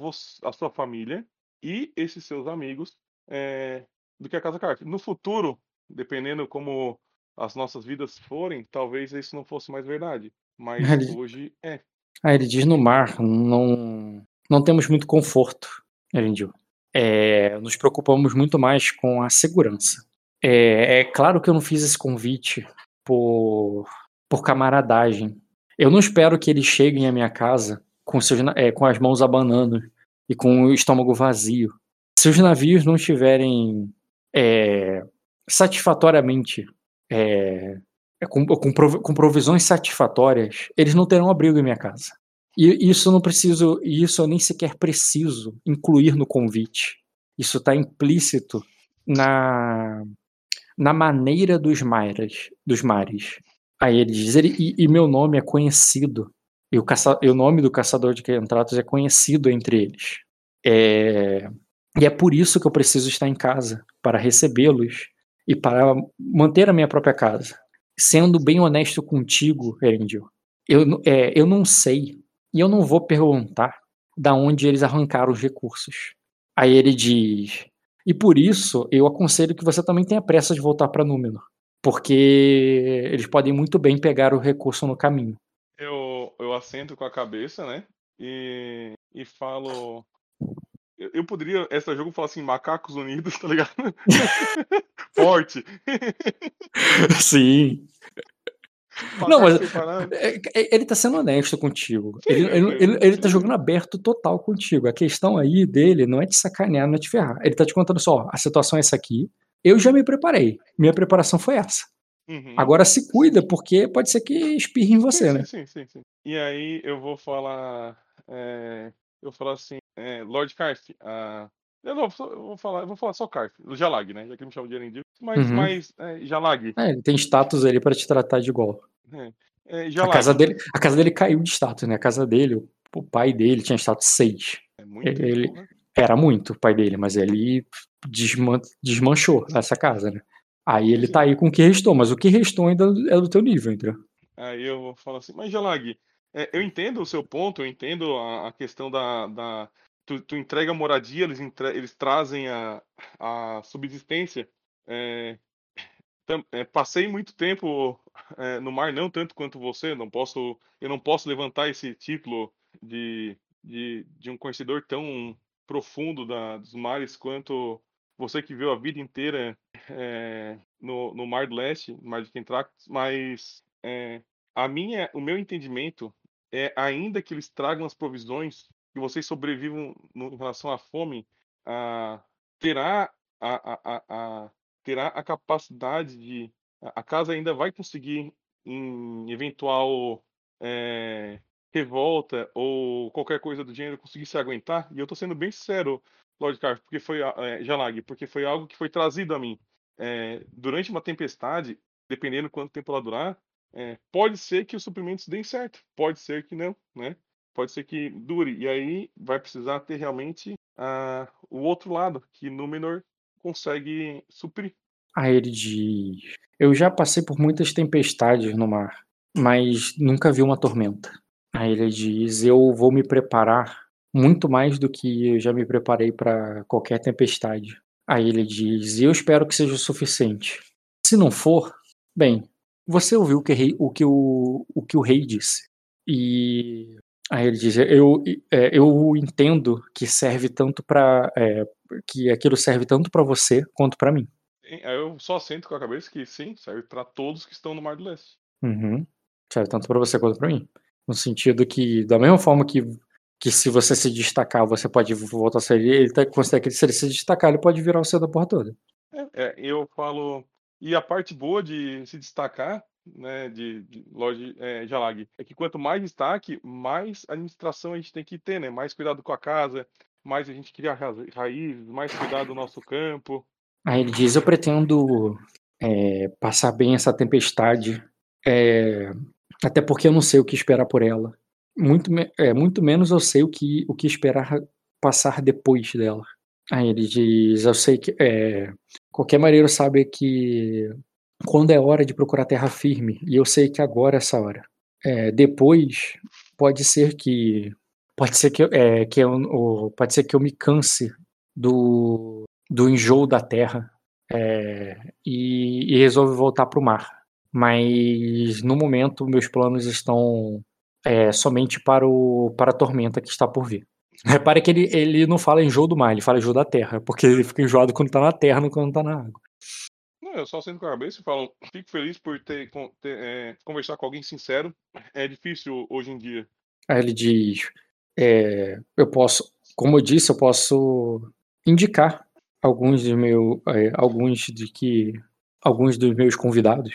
a sua família e esses seus amigos é, do que a Casa Carter. No futuro, dependendo como as nossas vidas forem, talvez isso não fosse mais verdade. Mas ele... hoje é. Ah, ele diz no mar, não, não temos muito conforto, Erendil. É, nos preocupamos muito mais com a segurança. É, é, claro que eu não fiz esse convite por, por camaradagem. Eu não espero que eles cheguem à minha casa com, seus, é, com as mãos abanando e com o estômago vazio. Se os navios não estiverem é, satisfatoriamente é, é, com, com, com, provisões satisfatórias, eles não terão abrigo em minha casa. E isso não preciso, isso eu nem sequer preciso incluir no convite. Isso está implícito na, na maneira dos mares, dos mares. Aí ele diz, ele, e, e, meu nome é conhecido, e o, caça, e o nome do caçador de contratos é conhecido entre eles. É, e é por isso que eu preciso estar em casa, para recebê-los e para manter a minha própria casa sendo bem honesto contigo, Erendil, eu, é, eu não sei e eu não vou perguntar da onde eles arrancaram os recursos. Aí ele diz: e por isso eu aconselho que você também tenha pressa de voltar para Númenor, porque eles podem muito bem pegar o recurso no caminho. Eu, eu assento com a cabeça, né? E, e falo. Eu, eu poderia, esse jogo, falar assim: macacos unidos, tá ligado? Forte. Sim. Não, mas é, é, ele tá sendo honesto contigo. Sim, ele, ele, ele, ele tá jogando aberto total contigo. A questão aí dele não é te sacanear, não é te ferrar. Ele tá te contando só, a situação é essa aqui. Eu já me preparei. Minha preparação foi essa. Uhum. Agora se cuida, porque pode ser que espirre em você, sim, né? Sim, sim, sim, E aí eu vou falar. É, eu vou falar assim, é, Lord Carf, a, eu, não, eu vou falar, eu vou falar só Carf, o Jalag, né? Já que ele me chama de Erendil. Mas, uhum. mas é, Jalag. É, ele tem status ali para te tratar de igual. É, é, a, casa dele, a casa dele caiu de status, né? A casa dele, o, o pai dele tinha status 6. É muito ele, bom, né? Era muito o pai dele, mas ele desman, desmanchou essa casa, né? Aí ele Sim. tá aí com o que restou, mas o que restou ainda é do teu nível, entendeu? Aí eu vou falar assim, mas Jalag, é, eu entendo o seu ponto, eu entendo a, a questão da, da, tu, tu entrega a moradia, eles, entre, eles trazem a, a subsistência. É, tam, é, passei muito tempo é, no mar, não tanto quanto você, não posso, eu não posso levantar esse título de, de, de um conhecedor tão profundo da, dos mares quanto você que viu a vida inteira é, no, no Mar do Leste, Mar de Kentrax, mas é, a minha, o meu entendimento é ainda que eles tragam as provisões que vocês sobrevivam no, em relação à fome, ah, terá a, a, a, terá a capacidade de. A casa ainda vai conseguir, em eventual é, revolta ou qualquer coisa do gênero, conseguir se aguentar. E eu estou sendo bem sincero, Lord Carf, porque foi é, Jalag, porque foi algo que foi trazido a mim. É, durante uma tempestade, dependendo quanto tempo ela durar, é, pode ser que os suprimentos deem certo, pode ser que não, né? pode ser que dure. E aí vai precisar ter realmente uh, o outro lado, que Númenor consegue suprir. Aí ele diz: Eu já passei por muitas tempestades no mar, mas nunca vi uma tormenta. Aí ele diz: Eu vou me preparar muito mais do que eu já me preparei para qualquer tempestade. Aí ele diz: Eu espero que seja o suficiente. Se não for, bem, você ouviu o que, o, que o, o que o rei disse. E Aí ele diz: eu, é, eu entendo que serve tanto para é, que aquilo serve tanto para você quanto para mim. Eu só sinto com a cabeça que sim, serve para todos que estão no Mar do Leste. Uhum. Serve tanto para você quanto para mim. No sentido que, da mesma forma que, que se você se destacar, você pode voltar a ser ele, ele tá, considera que se ele se destacar, ele pode virar o seu da porra toda. É, é, eu falo. E a parte boa de se destacar né, de, de Lorde é, Jalag, é que quanto mais destaque, mais administração a gente tem que ter, né? Mais cuidado com a casa, mais a gente cria ra raízes, mais cuidado do nosso campo. Aí ele diz: Eu pretendo é, passar bem essa tempestade, é, até porque eu não sei o que esperar por ela. Muito, é, muito menos eu sei o que, o que esperar passar depois dela. Aí ele diz: Eu sei que. É, qualquer maneiro sabe que quando é hora de procurar terra firme, e eu sei que agora é essa hora. É, depois, pode ser que pode ser que, é, que eu, pode ser que eu me canse do, do enjoo da terra é, e, e resolve voltar para o mar. Mas no momento meus planos estão é, somente para, o, para a tormenta que está por vir. Repare que ele, ele não fala enjoo do mar, ele fala enjoo da terra, porque ele fica enjoado quando tá na terra, não quando tá na água. Não, eu só sento com a cabeça e falo, fico feliz por ter, ter, é, conversar com alguém sincero. É difícil hoje em dia. Aí ele diz: é, Eu posso, como eu disse, eu posso indicar alguns dos meus, é, alguns de que, alguns dos meus convidados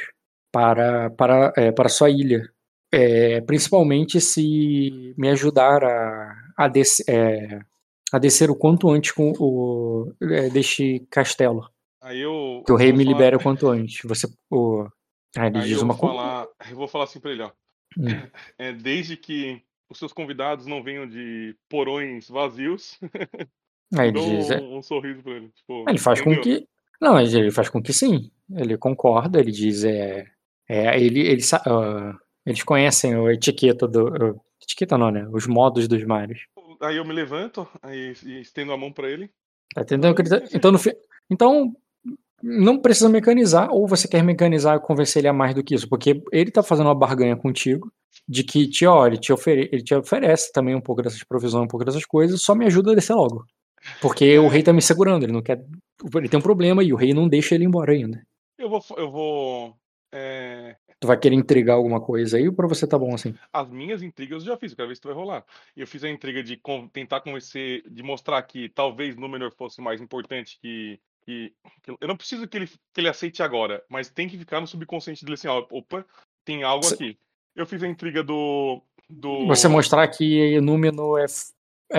para para é, para sua ilha, É, principalmente se me ajudar a a, des, é, a descer o quanto antes com o é, deste castelo, eu. que o rei me falar- libere o quanto antes. Você, o, aí ele diz eu uma vou coisa. falar, eu vou falar assim pra ele, ó. Hum. É, desde que os seus convidados não venham de porões vazios, Aí ele diz: é, um, um sorriso pra ele. Tipo, Ele faz com entendeu? que. Não, ele faz com que sim. Ele concorda, ele diz. É, é, ele, ele, ah, eles conhecem a etiqueta do. etiqueta não, né? Os modos dos mares. Aí eu me levanto aí, e estendo a mão pra ele. Tá ele tá- Então, no fi- então, não precisa mecanizar, ou você quer mecanizar e convencer ele a mais do que isso, porque ele tá fazendo uma barganha contigo de que te, ó, ele te, ofere, ele te oferece também um pouco dessas provisões, um pouco dessas coisas, só me ajuda a descer logo. Porque o rei tá me segurando, ele não quer. Ele tem um problema e o rei não deixa ele embora ainda. Eu vou. Eu vou é, Tu vai querer intrigar alguma coisa aí ou pra você tá bom assim? as minhas intrigas eu já fiz, eu quero ver se tu vai rolar. Eu fiz a intriga de con- tentar convencer, de mostrar que talvez Númenor fosse mais importante que, que, que- Eu não preciso que ele, que ele aceite agora, mas tem que ficar no subconsciente dele assim, ó, opa, tem algo Cê- aqui. Eu fiz a intriga do. do Você mostrar que Númenor é,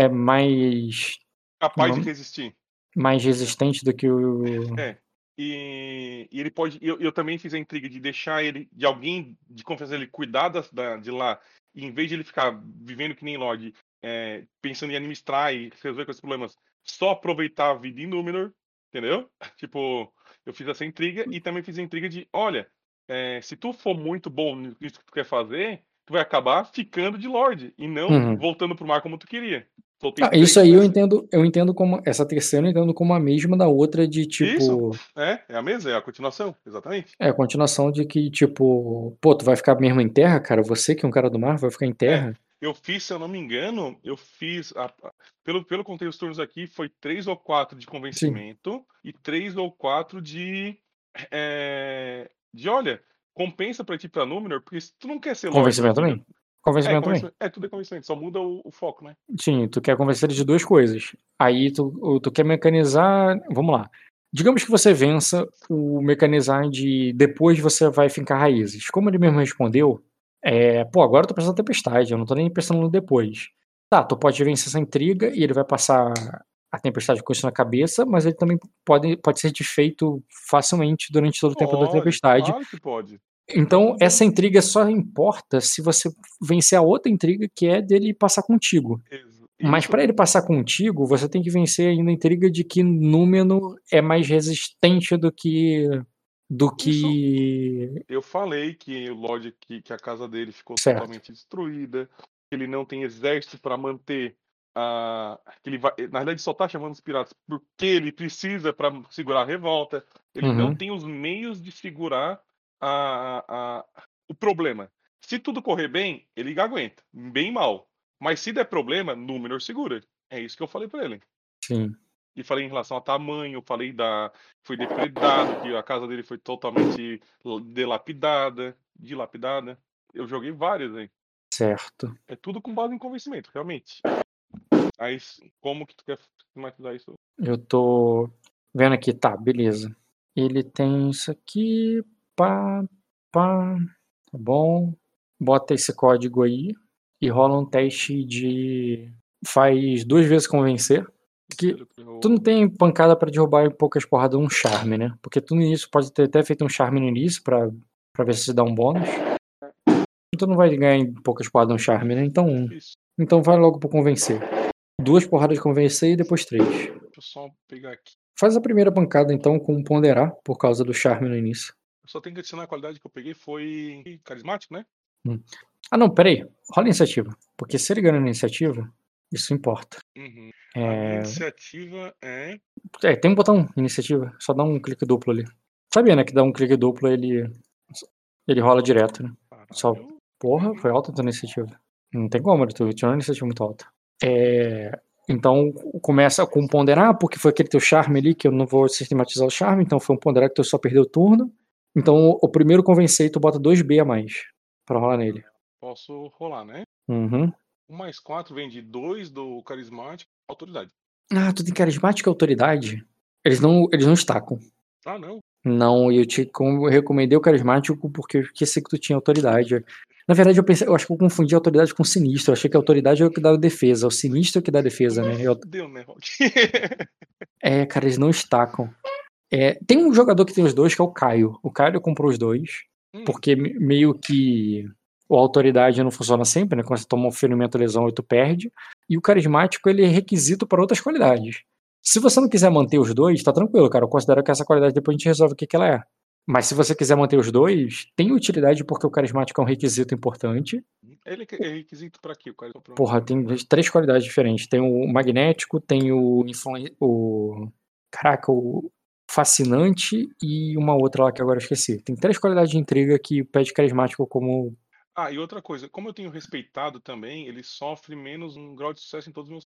é mais, capaz Não. de resistir. mais resistente do que o. É. E, e ele pode. Eu, eu também fiz a intriga de deixar ele, de alguém de confiança ele cuidar da, da- de lá, e em vez de ele ficar vivendo que nem Lorde, é, pensando em administrar e resolver com esses problemas, só aproveitar a vida em Númenor, entendeu? Tipo, eu fiz essa intriga e também fiz a intriga de: olha, é, se tu for muito bom nisso que tu quer fazer, tu vai acabar ficando de Lorde e não Uhum. voltando pro mar como tu queria. Ah, isso aí eu dessas. entendo, eu entendo como. Essa terceira eu entendo como a mesma da outra de tipo. Isso. É, é a mesma, é a continuação, exatamente. É a continuação de que, tipo, pô, tu vai ficar mesmo em terra, cara? Você que é um cara do mar, vai ficar em terra? Eu fiz, se eu não me engano, eu fiz. a- pelo, pelo contei os turnos aqui, foi três ou quatro de convencimento e três ou quatro de. é, de olha, compensa pra ti pra Númenor, porque se tu não quer ser Convencimento da É, Convencimento também. convencimento, é, tudo é convencimento, só muda o, o foco, né? Sim, tu quer convencer de duas coisas. Aí tu, tu quer mecanizar. Vamos lá. Digamos que você vença o mecanizar de depois você vai fincar raízes. Como ele mesmo respondeu, é, pô, agora eu tô pensando na tempestade, eu não tô nem pensando no depois. Tá, tu pode vencer essa intriga e ele vai passar a tempestade com isso na cabeça, mas ele também pode, pode ser desfeito facilmente durante todo o tempo da Pode, tempestade. Claro que pode. Então, essa intriga só importa se você vencer a outra intriga, que é dele passar contigo. Ex- Mas isso. para ele passar contigo, você tem que vencer ainda a intriga de que Númenor é mais resistente do que do que Eu falei que o Lorde que, que a casa dele ficou Certo. totalmente destruída, que ele não tem exército para manter a. Que ele vai, na verdade, só tá chamando os piratas porque ele precisa para segurar a revolta. Ele não Uhum. tem os meios de segurar a, a, o problema. Se tudo correr bem, ele aguenta. Bem mal. Mas se der problema, Númenor segura. É isso que eu falei para ele. sim. E falei em relação a tamanho, falei da. Foi depredado, que a casa dele foi totalmente delapidada, dilapidada. Eu joguei várias aí. Certo. É tudo com base em convencimento, realmente. Aí, como que tu quer sistematizar isso? Eu tô vendo aqui, tá, beleza. Ele tem isso aqui, pá, pá, tá bom. Bota esse código aí e rola um teste de faz duas vezes convencer. Que Tu não tem pancada pra derrubar em poucas porradas um charme, né? Porque tu no início pode ter até feito um charme no início pra, pra ver se te dá um bônus. Tu não vai ganhar em poucas porradas um charme, né? Então, um. Então vai logo pro convencer. Duas porradas de convencer e depois três. Deixa eu só pegar aqui. Faz a primeira pancada então com ponderar, por causa do charme no início. Eu só tenho que adicionar a qualidade que eu peguei foi carismático, né? Ah, não, peraí. Rola iniciativa. Porque se ele ganha na iniciativa, isso importa. Uhum. A É, iniciativa é. é, tem um botão iniciativa. Só dá um clique duplo ali. Sabia, né? Que dá um clique duplo ele. Ele rola direto, né? Só- Caralho. Porra, foi alta a tua iniciativa. Não tem como, tu tirou uma iniciativa muito alta. É, então começa com ponderar, porque foi aquele teu charme ali, que eu não vou sistematizar o charme, então foi um ponderar que tu só perdeu o turno. Então o primeiro convencer, tu bota 2B a mais pra rolar nele. Posso rolar, né? Uhum. Um mais quatro vem de dois do carismático autoridade. Ah, tu tem carismática e autoridade? Eles não, eles não estacam. Ah, não. Não, eu te eu recomendei o carismático porque eu esqueci que tu tinha autoridade. Na verdade, eu pensei, eu acho que eu confundi autoridade com sinistro. Eu achei que a autoridade é o que dá defesa, o sinistro é o que dá defesa, né? Eu- Deu, né? É, cara, eles não estacam. É, tem um jogador que tem os dois, que é o Caio. O Caio comprou os dois, Hum, porque me- meio que a autoridade não funciona sempre, né? Quando você toma um ferimento lesão, tu perde. E o carismático, ele é requisito para outras qualidades. Se você não quiser manter os dois, tá tranquilo, cara. Eu considero que essa qualidade depois a gente resolve o que, que ela é. Mas se você quiser manter os dois, tem utilidade porque o carismático é um requisito importante. Ele é requisito pra quê? O Porra, tem três qualidades diferentes. Tem o magnético, tem o, influen- o caraca, o fascinante e uma outra lá que agora eu esqueci. Tem três qualidades de intriga que pede carismático como Ah, e outra coisa, como eu tenho respeitado também, ele sofre menos um grau de sucesso em todos os meus.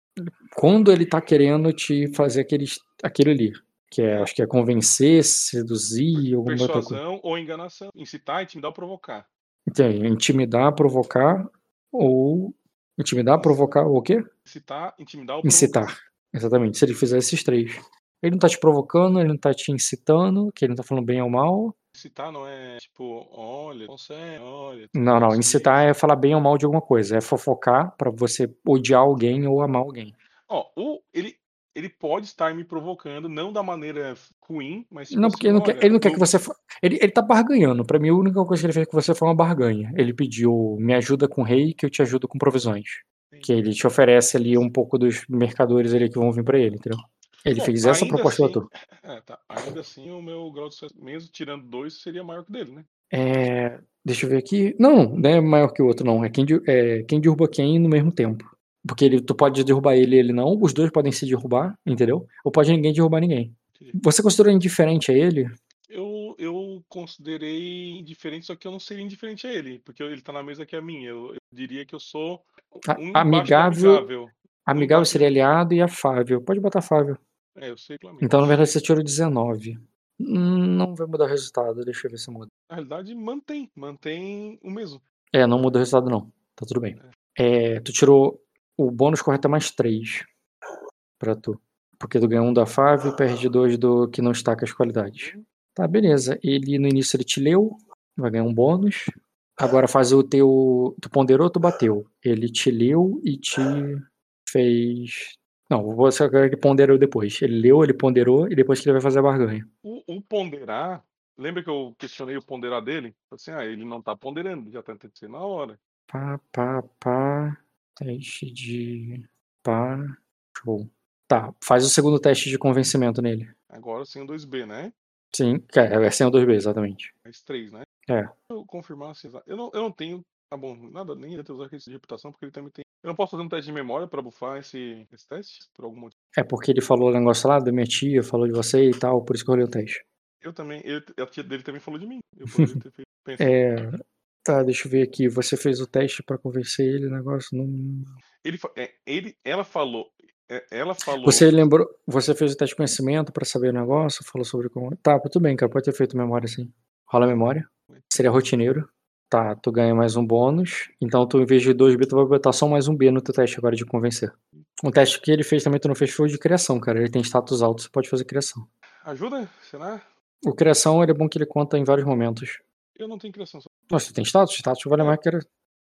quando ele tá querendo te fazer aquele, aquele ali, que é, acho que é convencer, seduzir, alguma outra coisa. Persuasão ou enganação. Incitar, intimidar ou provocar. Tem intimidar, provocar ou intimidar, provocar ou o quê? Incitar, intimidar ou Incitar. provocar. Exatamente. Se ele fizer esses três. Ele não tá te provocando, ele não tá te incitando, que ele não tá falando bem ou mal. Incitar não é tipo, olha, consegue, olha. Não, não. Incitar é falar bem ou mal de alguma coisa. É fofocar pra você odiar alguém ou amar alguém. Ó, o, ele, ele pode estar me provocando, não da maneira ruim, mas tipo Não, assim, porque ele não, quer, ele não quer que você. Ele, ele tá barganhando. Pra mim, a única coisa que ele fez com você foi uma barganha. Ele pediu: me ajuda com o rei, que eu te ajudo com provisões. Que ele te oferece ali um pouco dos mercadores ali que vão vir pra ele, entendeu? Ele Bom, fez essa proposta assim-. É, tá. Ainda assim, o meu grau de sucesso, mesmo tirando dois, seria maior que o dele, né? É, deixa eu ver aqui. Não, não é maior que o outro, não. É quem, é quem derruba quem no mesmo tempo. Porque ele, tu pode derrubar ele e ele não. Os dois podem se derrubar, entendeu? Ou pode ninguém derrubar ninguém. Entendi. Você considerou indiferente a ele? Eu, eu considerei indiferente, só que eu não seria indiferente a ele, porque ele tá na mesa que é a minha. Eu, eu diria que eu sou um amigável- amigável. Amigável seria aliado e afável. Pode botar afável. É, eu sei. Então, na verdade, você tirou 19. Hum, Não vai mudar o resultado. Deixa eu ver se muda. Na realidade, mantém, mantém o mesmo. É, não muda o resultado, não. Tá tudo bem. É, tu tirou o bônus correto é mais 3 pra tu. Porque tu ganha um da Fábio e perde dois do que não estaca as qualidades. Tá, beleza. Ele no início ele te leu, vai ganhar um bônus. Agora faz o teu. Tu ponderou, tu bateu. Ele te leu e te fez. Não, você ele ponderou depois. Ele leu, ele ponderou e depois que ele vai fazer a barganha. O, o ponderar, lembra que eu questionei o ponderar dele? Assim, ah, ele não tá ponderando, já tá ser na hora. Pá, pá, pá. Teste de. Pá. Show. Tá, faz o segundo teste de convencimento nele. Agora sem o 2B, né? Sim, que é, é sem o 2B, exatamente. Mais 3, né? É. Eu confirmar se. Eu não, eu não tenho. Tá bom, nada, nem ia ter usar esse de reputação, porque ele também tem. Eu não posso fazer um teste de memória pra bufar esse, esse teste, por algum motivo. É porque ele falou o negócio lá da minha tia, falou de você e tal, por isso que eu olhei o teste. Eu também. Eu, a tia dele também falou de mim. Eu poderia ter feito. É. Tá, deixa eu ver aqui. Você fez o teste pra convencer ele, o negócio não. Ele, fa- é, ele, ela falou. é, Ela falou. Você lembrou. Você fez o teste de conhecimento pra saber o negócio, falou sobre como. Tá, tudo bem, cara. Pode ter feito memória sim. Rola a memória. Seria rotineiro. Tá, tu ganha mais um bônus. Então tu, em vez de 2B, tu vai botar só mais um B no teu teste agora de convencer. Um teste que ele fez também, tu não fez, foi de criação, cara. Ele tem status alto, você pode fazer criação. Ajuda? Será? O criação, ele é bom que ele conta em vários momentos. Eu não tenho criação. só- Nossa, você tem status? Status vale mais que era.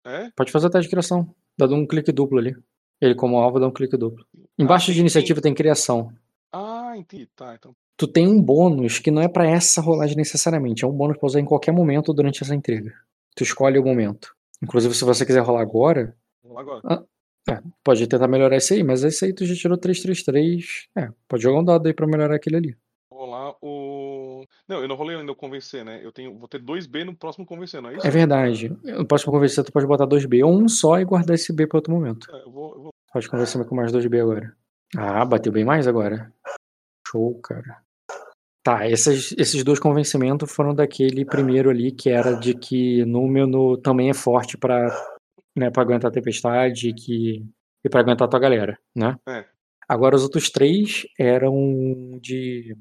É? Pode fazer o teste de criação. Dá um clique duplo ali. Ele, como alvo, dá um clique duplo. Embaixo tem- de iniciativa tem criação. Ah, entendi. Tá, então. Tu tem um bônus que não é pra essa rolagem necessariamente. É um bônus pra usar em qualquer momento durante essa entrega. Tu escolhe o momento. Inclusive, se você quiser rolar agora, lá agora. é, pode tentar melhorar esse aí, mas esse aí tu já tirou 333. É, pode jogar um dado aí pra melhorar aquele ali. Vou lá o. Não, eu não rolei ainda o convencer, né? Eu tenho, vou ter dois B no próximo convencer, não é isso? É verdade. No próximo convencer, tu pode botar 2B ou um só e guardar esse B pra outro momento. É, eu vou, eu vou- Pode convencer com mais 2B agora. Ah, bateu bem mais agora. Show, cara. Tá, esses, esses dois convencimentos foram daquele primeiro ali, que era de que Númeno também é forte pra, né, pra aguentar a tempestade e, que, e pra aguentar a tua galera, né? É. Agora os outros três eram de,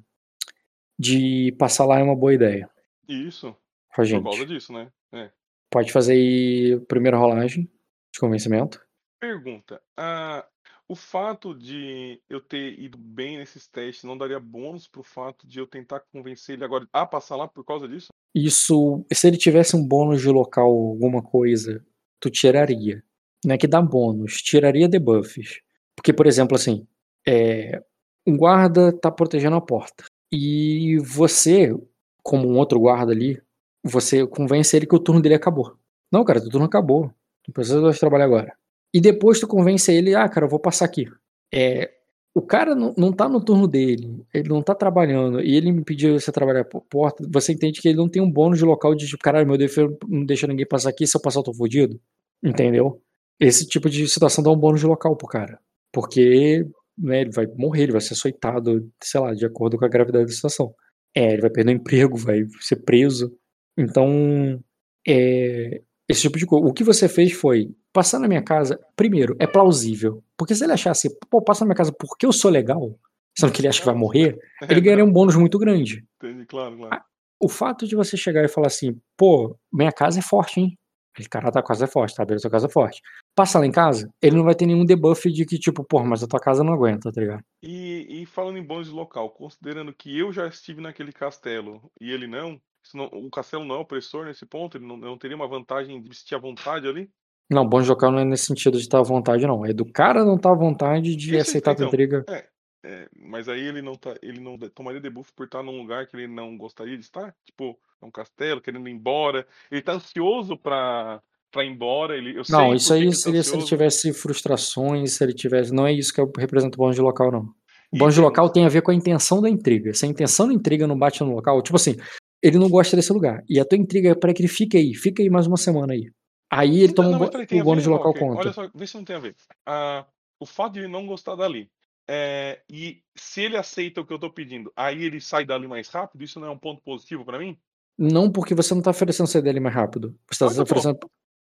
de passar lá é uma boa ideia Isso, pra por causa gente. disso, né? É. Pode fazer aí a primeira rolagem de convencimento. Pergunta: ah, o fato de eu ter ido bem nesses testes não daria bônus pro fato de eu tentar convencer ele agora a passar lá por causa disso? Isso, se ele tivesse um bônus de local, alguma coisa, tu tiraria. Não é que dá bônus, tiraria debuffs. Porque, por exemplo, assim, é, um guarda tá protegendo a porta. E você, como um outro guarda ali, você convence ele que o turno dele acabou. Não, cara, teu turno acabou. Não precisa mais trabalhar agora. E depois tu convence ele, ah, cara, eu vou passar aqui. É, o cara não, não tá no turno dele, ele não tá trabalhando, e ele me pediu você trabalhar por porta, você entende que ele não tem um bônus de local de tipo, caralho, meu defesa não deixa ninguém passar aqui, se eu passar eu tô fodido. Entendeu? Esse tipo de situação dá um bônus de local pro cara. Porque né, ele vai morrer, ele vai ser açoitado, sei lá, de acordo com a gravidade da situação. É, ele vai perder o emprego, vai ser preso. Então, é, esse tipo de coisa. O que você fez foi passar na minha casa, primeiro, é plausível. Porque se ele achasse, pô, passa na minha casa porque eu sou legal, sendo que ele acha que vai morrer, ele ganharia um bônus muito grande. Entendi, claro, claro. O fato de você chegar e falar assim, pô, minha casa é forte, hein? Ele, cara, tua casa é forte, tá? Beleza, tua casa é forte. Passa lá em casa, ele não vai ter nenhum debuff de que, tipo, porra, mas a tua casa não aguenta, tá ligado? E, e falando em bônus de local, considerando que eu já estive naquele castelo e ele não, isso não- o castelo não é opressor nesse ponto, ele não, não teria uma vantagem de vestir à vontade ali? Não, de local não é nesse sentido de estar à vontade, não. É do cara não estar à vontade de aceitar a então, intriga. É, é, mas aí ele não tá, ele não tomaria debuff por estar num lugar que ele não gostaria de estar, tipo, é um castelo, querendo ir embora. Ele tá ansioso pra, pra ir embora, ele, Não, isso aí tá seria se ele tivesse frustrações, se ele tivesse. Não é isso que representa o bônus de local, não. O E bônus de local tem a ver com a intenção da intriga. Se a intenção da intriga não bate no local, tipo assim, ele não gosta desse lugar. E a tua intriga é para que ele fique aí, fica aí mais uma semana aí. Aí ele Não, toma um não, peraí, tem o bônus de local? Olha conta. só, vê se não tem a ver. Ah, o fato de ele não gostar dali. é, e se ele aceita o que eu tô pedindo, aí ele sai dali mais rápido, isso não é um ponto positivo pra mim? Não porque você não tá oferecendo sair dele mais rápido. Você tá tô. oferecendo.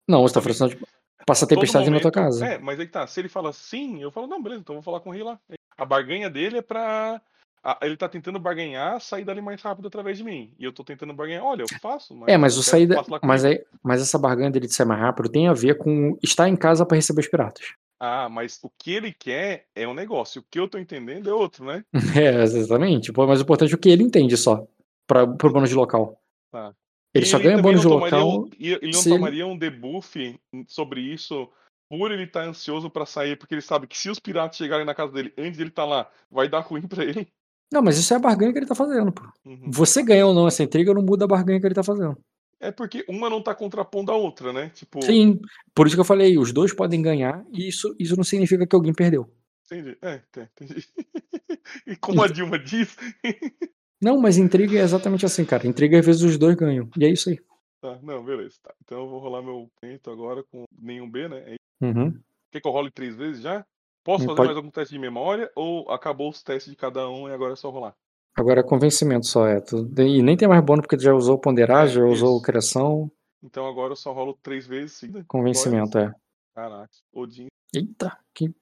Não, você tá oferecendo tipo, passar tempestade na tua momento. casa. É, mas aí tá. Se ele fala sim, eu falo, não, beleza, então eu vou falar com o rei lá. A barganha dele é pra. Ele tá tentando barganhar, sair dali mais rápido através de mim. E eu tô tentando barganhar. Olha, eu faço, mas É, mas o saída. Mas, mas essa barganha dele de ser mais rápido tem a ver com estar em casa pra receber os piratas. Ah, mas o que ele quer é um negócio. O que eu tô entendendo é outro, né? É, exatamente. Pô, Mas o importante é o que ele entende só. Pra, pro bônus de local. Tá. Ele E só ele ganha bônus de local. um, e ele não ele- tomaria um debuff sobre isso por ele estar ansioso pra sair, porque ele sabe que se os piratas chegarem na casa dele antes de ele estar lá, vai dar ruim pra ele. Não, mas isso é a barganha que ele tá fazendo, pô. Uhum. Você ganha ou não essa intriga não muda a barganha que ele tá fazendo. É porque uma não tá contrapondo a outra, né? Tipo, Sim, por isso que eu falei, os dois podem ganhar e isso, isso não significa que alguém perdeu. entendi. É, tá, entendi. e como a Dilma diz, Não, mas intriga é exatamente assim, cara. Intriga às vezes os dois ganham. E é isso aí. tá, não, beleza. Tá. Então eu vou rolar meu peito agora com nenhum B, né? É Uhum. Quer que eu role três vezes já? Posso fazer pode. mais algum teste de memória? Ou acabou os testes de cada um e agora é só rolar? Agora é convencimento só, é. E nem tem mais bônus porque tu já usou ponderar, É, já usou isso. criação. Então agora eu só rolo três vezes seguida. Convencimento, é. Caraca, Odin. Eita, que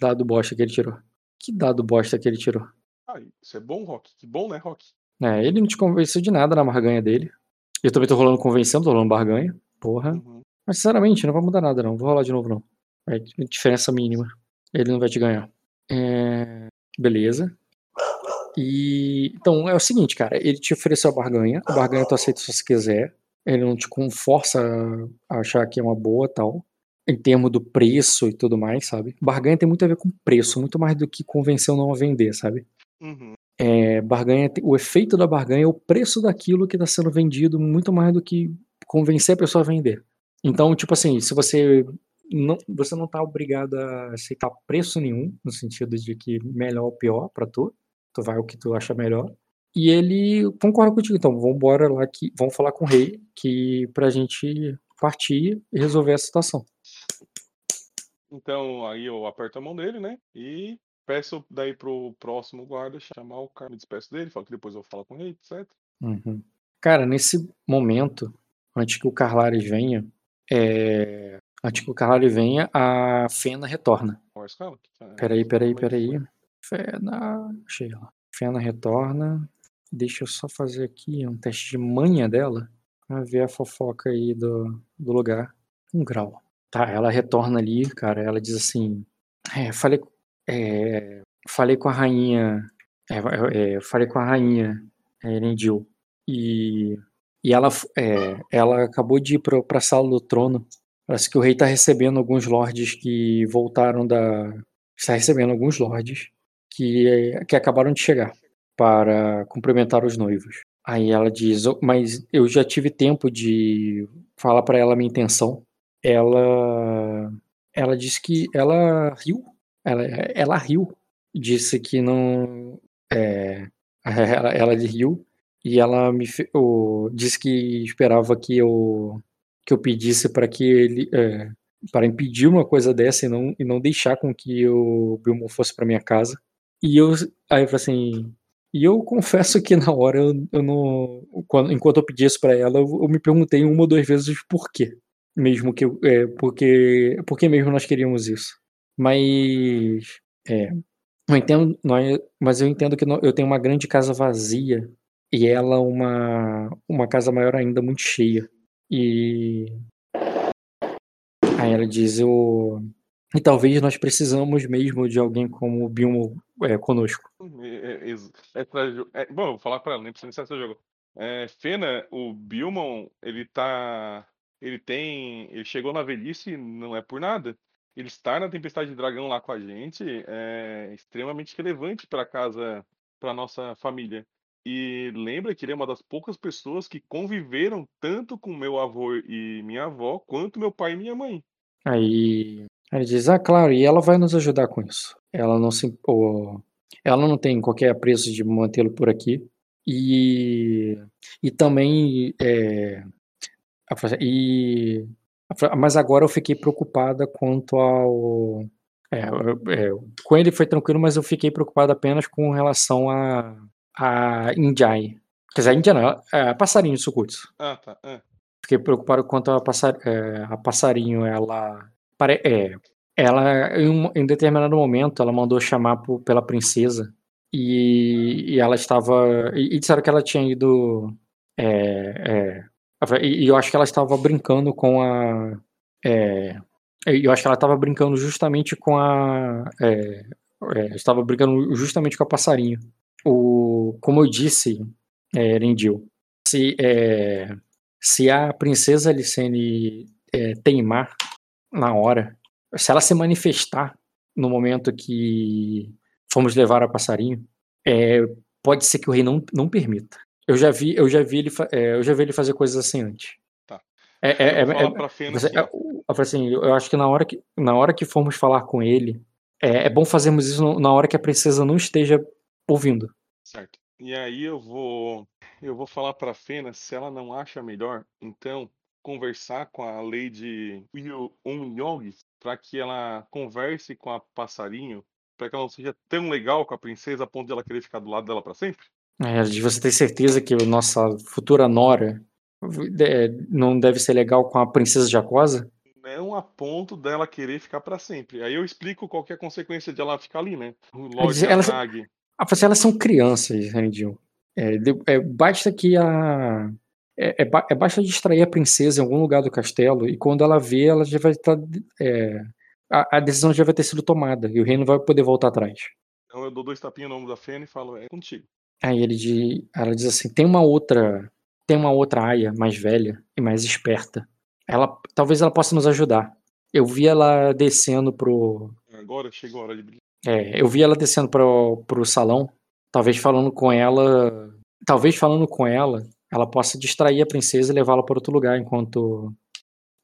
dado bosta que ele tirou. Que dado bosta que ele tirou. Ah, isso é bom, Rock. Que bom, né, Rock? É, ele não te convenceu de nada na barganha dele. Eu também tô rolando convencendo, tô rolando barganha. Porra. Uhum. Mas sinceramente, não vai mudar nada, não. Vou rolar de novo, não. É diferença mínima. Ele não vai te ganhar. É, Beleza. E. Então, é o seguinte, cara. Ele te ofereceu a barganha. A barganha tu aceita se você quiser. Ele não te força a achar que é uma boa tal. Em termos do preço e tudo mais, sabe? Barganha tem muito a ver com preço, muito mais do que convencer ou não a vender, sabe? Uhum. É, barganha, o efeito da barganha é o preço daquilo que está sendo vendido, muito mais do que convencer a pessoa a vender. Então, tipo assim, se você não, você não tá obrigado a aceitar preço nenhum, no sentido de que melhor ou pior para tu, tu vai o que tu acha melhor. E ele concorda contigo, então vamos embora lá que vamos falar com o rei que pra gente partir e resolver a situação. Então, aí eu aperto a mão dele, né? E peço daí pro próximo guarda chamar o cara, me despeço dele, falo que depois eu falo com ele, etc. Uhum. Cara, nesse momento, antes que o Carlares venha, é... antes que o Carlares venha, a Fena retorna. Ela. É, Peraí, peraí, é peraí. Fena. Achei ela. Fena retorna. Deixa eu só fazer aqui um teste de manha dela. Pra ver a fofoca aí do, do lugar. Um grau. Tá, ela retorna ali, cara. Ela diz assim. É, falei, é, falei com a rainha. É, é, falei com a rainha é, Erendil. E, e ela, é, ela acabou de ir pra, pra sala do trono. Parece que o rei tá recebendo alguns lords que voltaram da. Está recebendo alguns lords que, que acabaram de chegar para cumprimentar os noivos. Aí ela diz, "Oh, mas eu já tive tempo de falar para ela a minha intenção. Ela, ela disse que ela riu, ela, ela riu, disse que não, é, ela, ela riu e ela me disse que esperava que eu que eu pedisse para que ele é, para impedir uma coisa dessa e não e não deixar com que o Bilmo fosse para minha casa. E eu aí eu falei assim, e eu confesso que na hora eu, eu não. Quando, enquanto eu pedi isso pra ela, eu, eu me perguntei uma ou duas vezes por quê. Mesmo que. É, porque, por que mesmo nós queríamos isso? Mas. É, eu entendo, nós, mas eu entendo que eu tenho uma grande casa vazia e ela uma, uma casa maior ainda muito cheia. E. Aí ela diz: eu, e talvez nós precisamos mesmo de alguém como o Bilmo é, conosco. É, é, é é, bom, vou falar pra ela, nem precisa iniciar seu jogo. É, Fena, o Bilmon, ele tá. Ele tem. Ele chegou na velhice, não é por nada. Ele estar na Tempestade de Dragão lá com a gente é extremamente relevante pra casa, pra nossa família. E lembra que ele é uma das poucas pessoas que conviveram tanto com meu avô e minha avó, quanto meu pai e minha mãe. Aí ele diz, ah, claro, e ela vai nos ajudar com isso. Ela não se, ou, ela não tem qualquer apreço de mantê-lo por aqui. E, e também, é, e, mas agora eu fiquei preocupada quanto ao, é, é, com ele foi tranquilo, mas eu fiquei preocupada apenas com relação a, a Indiai. Quer dizer, a Índia não, a passarinho de Sukutsu. Ah, tá. ah. Fiquei preocupado quanto a, passar, é, a passarinho, ela. pare- É, ela, em um, em determinado momento, ela mandou chamar po- pela princesa e, e ela estava. E, e disseram que ela tinha ido. É, é, e, e eu acho que ela estava brincando com a. É, eu acho que ela estava brincando justamente com a. É, é, estava brincando justamente com a passarinho. O, como eu disse, é, Erendil, se. É, se a princesa Alicene é, teimar na hora, se ela se manifestar no momento que fomos levar a passarinho, é, pode ser que o rei não, não permita. Eu já vi, eu já vi ele, é, eu já vi ele fazer coisas assim antes. Tá. É, é, é, vou falar é- pra Fena você- assim, é, eu assim, eu acho que na hora que, na hora que formos falar com ele, é, é bom fazermos isso na hora que a princesa não esteja ouvindo. Certo. E aí eu vou eu vou falar pra Fena se ela não acha melhor, então conversar com a Lady Unyong para que ela converse com a passarinho, para que ela não seja tão legal com a princesa a ponto de ela querer ficar do lado dela pra sempre. É, de você ter certeza que a nossa futura nora é, não deve ser legal com a princesa Jacosa? Não a ponto dela querer ficar pra sempre. Aí eu explico qual é a consequência de ela ficar ali, né? O Lord dizer, ela-. Ah, assim, elas são crianças, Rendil. É, é, basta que a. É, é é basta distrair a princesa em algum lugar do castelo e quando ela vê, ela já vai estar. é, a, a decisão já vai ter sido tomada e o rei não vai poder voltar atrás. Então eu dou dois tapinhos no ombro da Fena e falo, é contigo. Aí ele de, ela diz assim: tem uma outra. Tem uma outra aia mais velha e mais esperta. Ela, talvez ela possa nos ajudar. Eu vi ela descendo pro. Agora chegou a hora de brilhar. É, eu vi ela descendo pro, pro salão, talvez falando com ela. Talvez falando com ela, ela possa distrair a princesa e levá-la para outro lugar enquanto.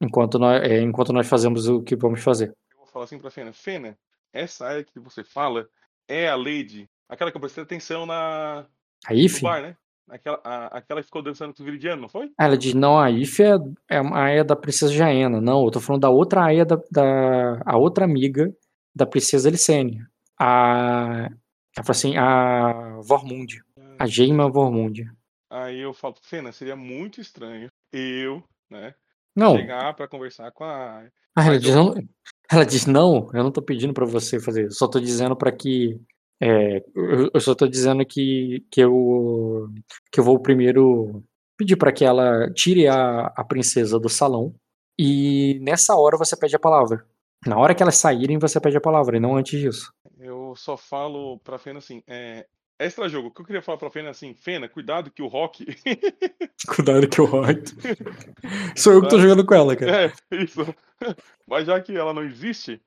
Enquanto nós, é, enquanto nós fazemos o que vamos fazer. Eu vou falar assim pra Fena, Fena, essa área que você fala é a Lady, aquela que eu prestei atenção na, A? No bar, né? Aquela, a, aquela que ficou dançando com o Viridiano, não foi? Ela diz, não, a Ife é, é a Aya da princesa Jaena. Não, eu tô falando da outra Aya da, da a outra amiga da princesa Licênia. A, assim, a Vormund. A Geima Vormund. Aí eu falo, Fena, seria muito estranho eu, né, Não, chegar pra conversar com a. Ah, ela diz, não, ela diz, não, eu não tô pedindo pra você fazer, eu só tô dizendo pra que. é, eu, eu só tô dizendo que, que, eu, que eu vou primeiro pedir pra que ela tire a, a princesa do salão e nessa hora você pede a palavra. Na hora que elas saírem, você pede a palavra, e não antes disso. Eu só falo pra Fena assim, é. Extra jogo, o que eu queria falar pra Fena é assim, Fena, cuidado que o Rock. Cuidado que eu roto. Sou eu que tô jogando com ela, cara. é, isso. Mas já que ela não existe,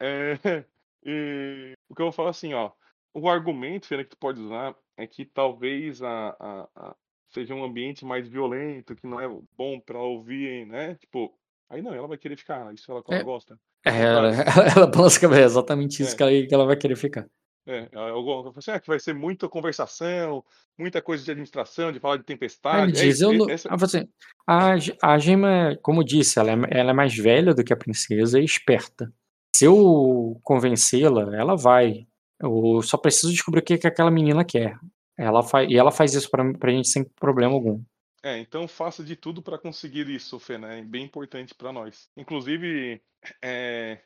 é, e o que eu vou falar assim, ó. O argumento, Fena, que tu pode usar é que talvez a, a- a- seja um ambiente mais violento, que não é bom pra ouvir, né? Tipo, aí não, ela vai querer ficar, isso ela, ela É. gosta. É, ela, ela balança a cabeça, é exatamente isso É. que, ela, que ela vai querer ficar. É, eu gosto. Assim, ah, que vai ser muita conversação, muita coisa de administração, de falar de ele tempestade. É diz, isso, eu é- não... essa- assim, a, a Gema, como disse, ela é, ela é mais velha do que a princesa e esperta. Se eu convencê-la, ela vai. Eu só preciso descobrir o que, que aquela menina quer. Ela faz, e ela faz isso pra, pra gente sem problema algum. É, então faça de tudo para conseguir isso, Fê, né? É bem importante para nós. Inclusive, é,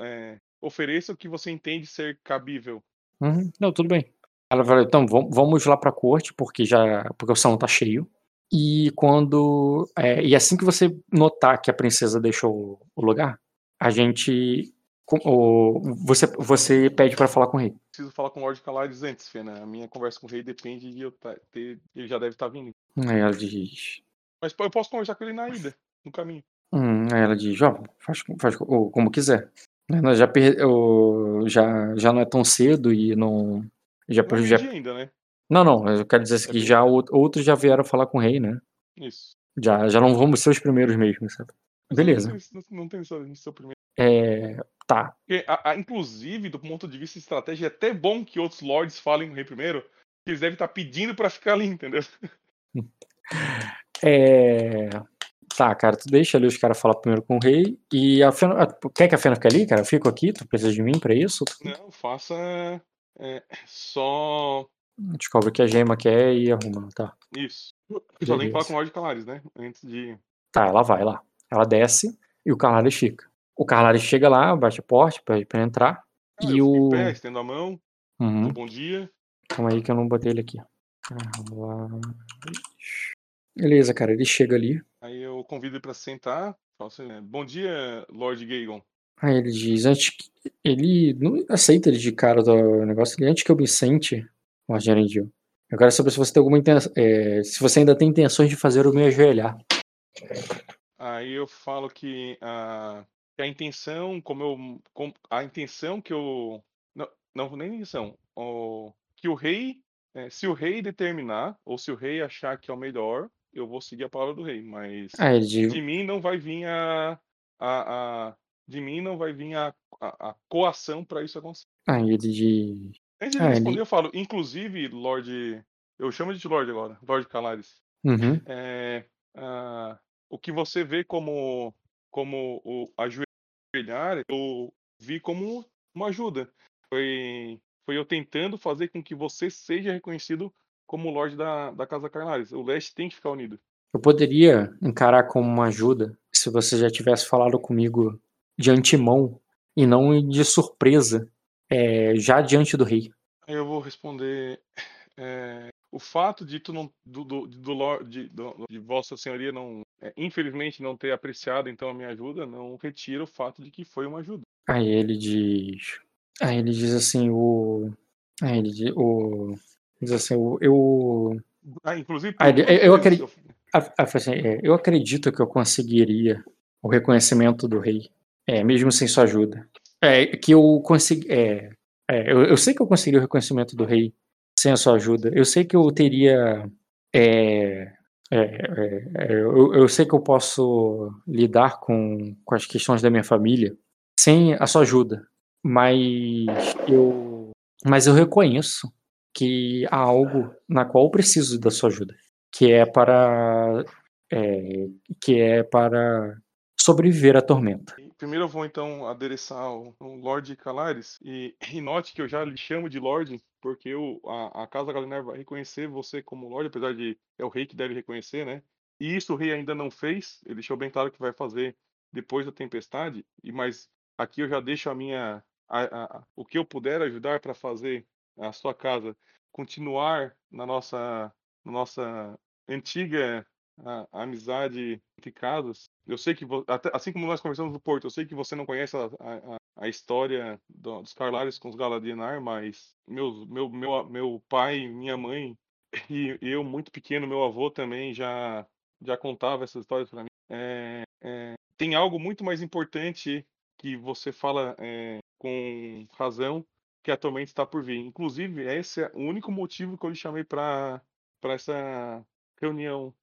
é, ofereça o que você entende ser cabível. Uhum, Não, tudo bem. Ela então vam- vamos lá pra corte, porque já. Porque o salão tá cheio. E quando. é, e assim que você notar que a princesa deixou o lugar, a gente. com- o- você, você pede pra falar com o rei. Preciso falar com o Lord Calares antes, Fê, né? A minha conversa com o rei depende de eu tá- ter. Ele já deve estar vindo. Aí ela diz. Mas eu posso conversar com ele na ida, no caminho. Hum, aí ela diz, ó, faz, faz o- como quiser. Né, nós já, per- o- já, já não é tão cedo e não. Já, Não é já, ainda, né? não, não, eu quero dizer assim É que já ou- outros já vieram falar com o rei, né? Isso. Já, já não vamos ser os primeiros mesmo, sabe? Beleza. Não tem, não, tem no seu primeiro. É, tá. Porque, a- a- inclusive, do ponto de vista estratégico, é até bom que outros lords falem com o rei primeiro, que eles devem estar pedindo pra ficar ali, entendeu? É, tá, cara, tu deixa ali os caras falar primeiro com o rei. E a Fena. Quer que a Fena fique ali, cara? Eu fico aqui, tu precisa de mim pra isso? Não, faça é, só descobre o que a gema quer e arruma, tá. isso. Eu só tenho que falar com o Lord Calares, né? Antes de. Tá, ela vai lá. Ela desce e o Carlares fica. O Carlares chega lá, bate a porta, pede pra entrar. Ah, e o. pé, estendo a mão, Uhum. bom dia. Calma aí que eu não botei ele aqui. Beleza, cara, ele chega ali. Aí eu convido ele pra sentar. Assim, né, bom dia, Lord Gagon. Aí ele diz, antes que. Ele não aceita ele de cara do negócio. Ele, antes que eu me sente, o Argerendil. Eu quero saber se você tem alguma intenção. se você ainda tem intenções de fazer eu me ajoelhar. Aí eu falo que a, que a intenção, como eu. a intenção que eu. Não, não nem intenção. O, que o rei. É, se o rei determinar, ou se o rei achar que é o melhor, eu vou seguir a palavra do rei. Mas ele diz. de mim não vai vir a. a, a de mim não vai vir a, a, a coação para isso acontecer. Aí ele diz. Antes de Ah, ele ele- responder, eu falo, inclusive, Lord. Eu chamo de Lord agora, Lord Calares. Uhum. é, ah, o que você vê como, como o ajoelhar, eu vi como uma ajuda. Foi, foi eu tentando fazer com que você seja reconhecido como Lorde da, da Casa Carnares. O leste tem que ficar unido. Eu poderia encarar como uma ajuda se você já tivesse falado comigo de antemão e não de surpresa, é, já diante do rei. Eu vou responder. é, o fato de tu não do, do, do, de, do- de Vossa Senhoria não é, infelizmente não ter apreciado então a minha ajuda não retira o fato de que foi uma ajuda. Aí ele diz. Aí ele diz assim, o. Aí ele diz, o. Diz assim, o, eu. Ah, inclusive por eu- eu acredito- assim, é, eu acredito que eu conseguiria o reconhecimento do rei, é, mesmo sem sua ajuda. É, que eu consegui. É, é, eu, eu sei que eu conseguiria o reconhecimento do rei sem a sua ajuda. Eu sei que eu teria. é, é, é, eu, eu sei que eu posso lidar com, com as questões da minha família sem a sua ajuda. Mas eu. Mas eu reconheço que há algo na qual eu preciso da sua ajuda, que é para é, que é para sobreviver à tormenta. Primeiro eu vou então adereçar o, o Lorde Calares e, e, note que eu já lhe chamo de Lorde porque eu, a, a Casa Galinar vai reconhecer você como Lorde, apesar de é o rei que deve reconhecer, né? E isso o rei ainda não fez, ele deixou bem claro que vai fazer depois da tempestade, e mas aqui eu já deixo a minha a, a, o que eu puder ajudar para fazer a sua casa continuar na nossa na nossa antiga a, a amizade entre casas. Eu sei que, até, assim como nós conversamos no Porto, eu sei que você não conhece a, a, a história do, dos Carlares com os Galadinar, mas meus, meu, meu, meu pai, minha mãe e eu, muito pequeno, meu avô também já, já contava essas histórias para mim. É, é, tem algo muito mais importante que você fala é, com razão, que a tormenta está por vir. Inclusive, esse é o único motivo que eu lhe chamei para essa reunião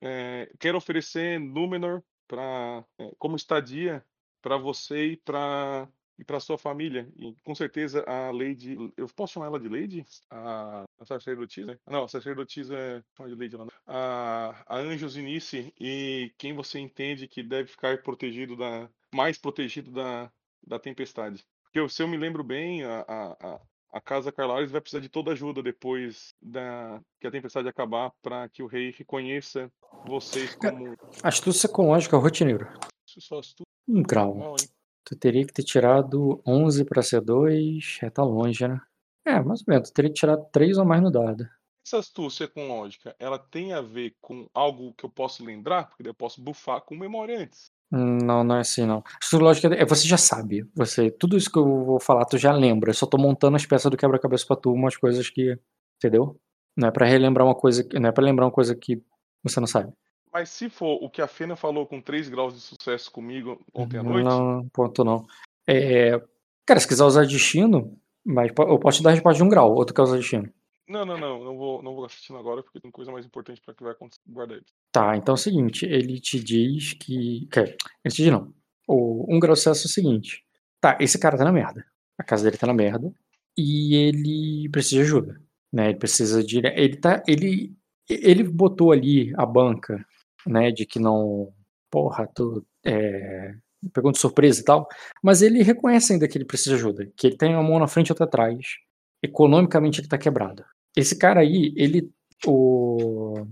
é, quero oferecer Númenor para é, como estadia para você e para e para sua família. E com certeza a Lady, eu posso chamar ela de Lady? A, a sacerdotisa? Né? Não, a sacerdotisa é de Lady lá. A, a Anjos Inice e quem você entende que deve ficar protegido da mais protegido da, da tempestade. Porque se eu me lembro bem, a, a, a casa Carlares vai precisar de toda ajuda depois da que a tempestade acabar para que o rei reconheça vocês como. Astúcia com lógica rotineiro. Só astúcia. Um grau. Mal, tu teria que ter tirado 11 para ser 2. É, tá longe, né? É, mais ou menos. Tu teria que tirar 3 ou mais no dado. Essa astúcia com lógica, ela tem a ver com algo que eu posso lembrar? Porque eu posso bufar com memória antes. Não, não é assim não. Astrológica é você já sabe. Você, tudo isso que eu vou falar, tu já lembra. Eu só tô montando as peças do quebra-cabeça pra tu, umas coisas que, entendeu? Não é para relembrar uma coisa, não é para lembrar uma coisa que você não sabe. Mas se for o que a Fena falou com 3 graus de sucesso comigo ontem à noite. Não, ponto não. É, cara, se quiser usar destino, mas eu posso te dar a resposta de um grau, outro quer usar destino. Não, não, não. Não vou, não vou assistindo agora porque tem coisa mais importante para que vai acontecer. Guarda ele. Tá, então é o seguinte, ele te diz que. Quer, ele te diz não. O, um grau é o seguinte. Tá, esse cara tá na merda. A casa dele tá na merda. E ele precisa de ajuda. Né? Ele precisa de. Ele tá. Ele. Ele botou ali a banca, né? De que não. Porra, tu. É, pegou de surpresa e tal. Mas ele reconhece ainda que ele precisa de ajuda. Que ele tem uma mão na frente e outra atrás. Economicamente ele tá quebrado. Esse cara aí, ele. O,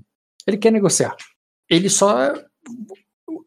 ele quer negociar. Ele só.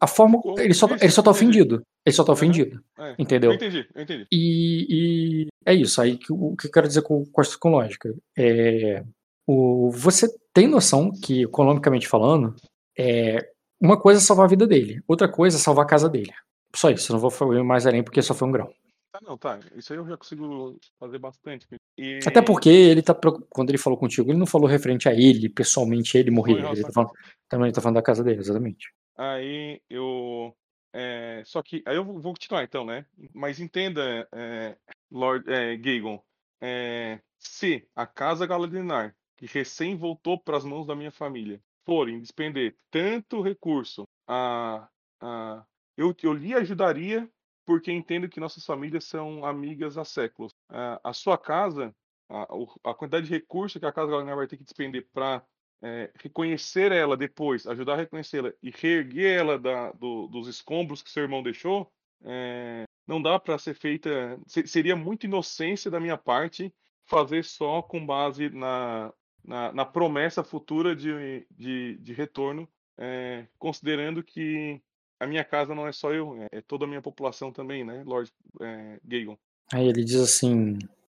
A forma. Ele só, ele só tá ofendido. Ele só tá ofendido. É, entendeu? Eu entendi, eu entendi. E, e é isso. Aí que, o que eu quero dizer com, com lógica. É, o, você tem noção que, economicamente falando, é, uma coisa é salvar a vida dele, outra coisa é salvar a casa dele. Só isso, não vou ir mais além porque só foi um grau. Tá, não, tá. Isso aí eu já consigo fazer bastante. E... Até porque ele tá. Quando ele falou contigo, ele não falou referente a ele, pessoalmente, ele morrer. Ele tá falando, também tá falando da casa dele, exatamente. Aí eu. É, só que. Aí eu vou continuar então, né? Mas entenda, é, Lord é, Gagon. É, se a casa Galadinar, que recém voltou para as mãos da minha família, forem despender tanto recurso a. a eu, eu lhe ajudaria porque entendo que nossas famílias são amigas há séculos. A, a sua casa, a, a, quantidade de recursos que a Casa Galera vai ter que despender para é, reconhecer ela depois, ajudar a reconhecê-la e reerguer ela da, do, dos escombros que seu irmão deixou, é, não dá para ser feita. Seria muita inocência da minha parte fazer só com base na, na, na promessa futura de, de, de retorno, é, considerando que a minha casa não é só eu, é, é toda a minha população também, né, Lord é, Gagon. Aí ele diz assim.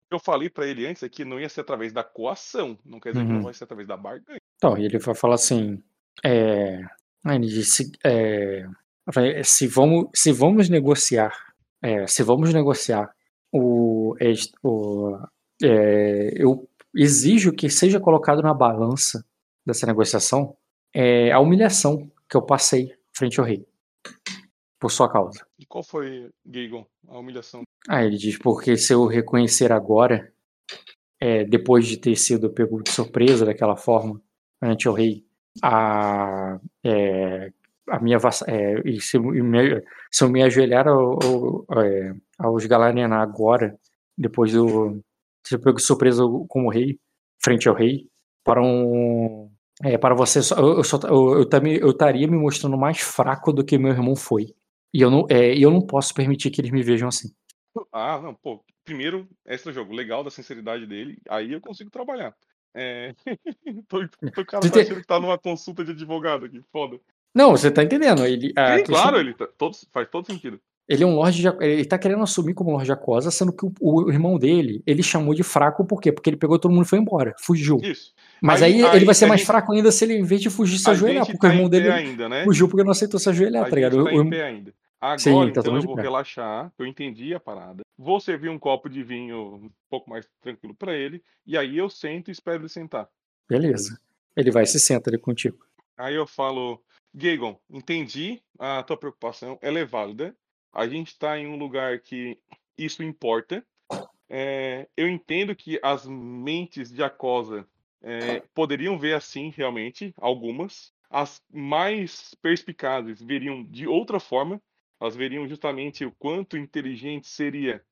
Eu falei para ele antes aqui, não ia ser através da coação, não quer dizer uhum. que não uhum. vai ser através da barganha. Então, e ele vai falar assim. É, ele disse, é, se, vamos, se vamos negociar, é, se vamos negociar, o, o é, eu exijo que seja colocado na balança dessa negociação é, a humilhação que eu passei frente ao rei por sua causa. E qual foi, Gigon, a humilhação? Ah, ele diz, porque se eu reconhecer agora, é, depois de ter sido pego de surpresa daquela forma ante o rei, a, é, a minha é, e se, me, se, eu me ajoelhar ao, ao, é, aos Galarianar agora, depois do ser pego de surpresa como rei, frente ao rei, para um. É, para você, eu, eu, só- eu, eu, também- eu estaria me mostrando mais fraco do que meu irmão foi. E eu não, é, eu não posso permitir que eles me vejam assim. Ah, não, pô. Primeiro, extra jogo, legal da sinceridade dele, aí eu consigo trabalhar. É... tô, tô, o cara tá achando que tá numa consulta de advogado aqui, foda. Não, você tá entendendo? Ele, Sim, claro, ele tá, todo, faz todo sentido. Ele é um Lorde de, ele tá querendo assumir como Lorde de Aquosa, sendo que o, o irmão dele, ele chamou de fraco por quê? Porque ele pegou todo mundo e foi embora, fugiu. Isso. Mas Aí- aí, aí ele vai ser mais gente- fraco ainda se ele, em vez de fugir, se ajoelhar, porque o tá irmão em pé dele ainda, né? fugiu porque não aceitou se ajoelhar, A tá ligado? tá O- em o- pé ainda. Agora, Sim, tá então, eu vou pé. relaxar, eu entendi a parada. Vou servir um copo de vinho um pouco mais tranquilo pra ele, e aí eu sento e espero ele sentar. Beleza. Ele vai se senta ali contigo. Aí eu falo, Gagon, entendi a tua preocupação, ela é válida. A gente está em um lugar que isso importa. É, eu entendo que as mentes de Acosa é, poderiam ver assim, realmente, algumas. As mais perspicazes veriam de outra forma. Elas veriam justamente o quanto inteligente seria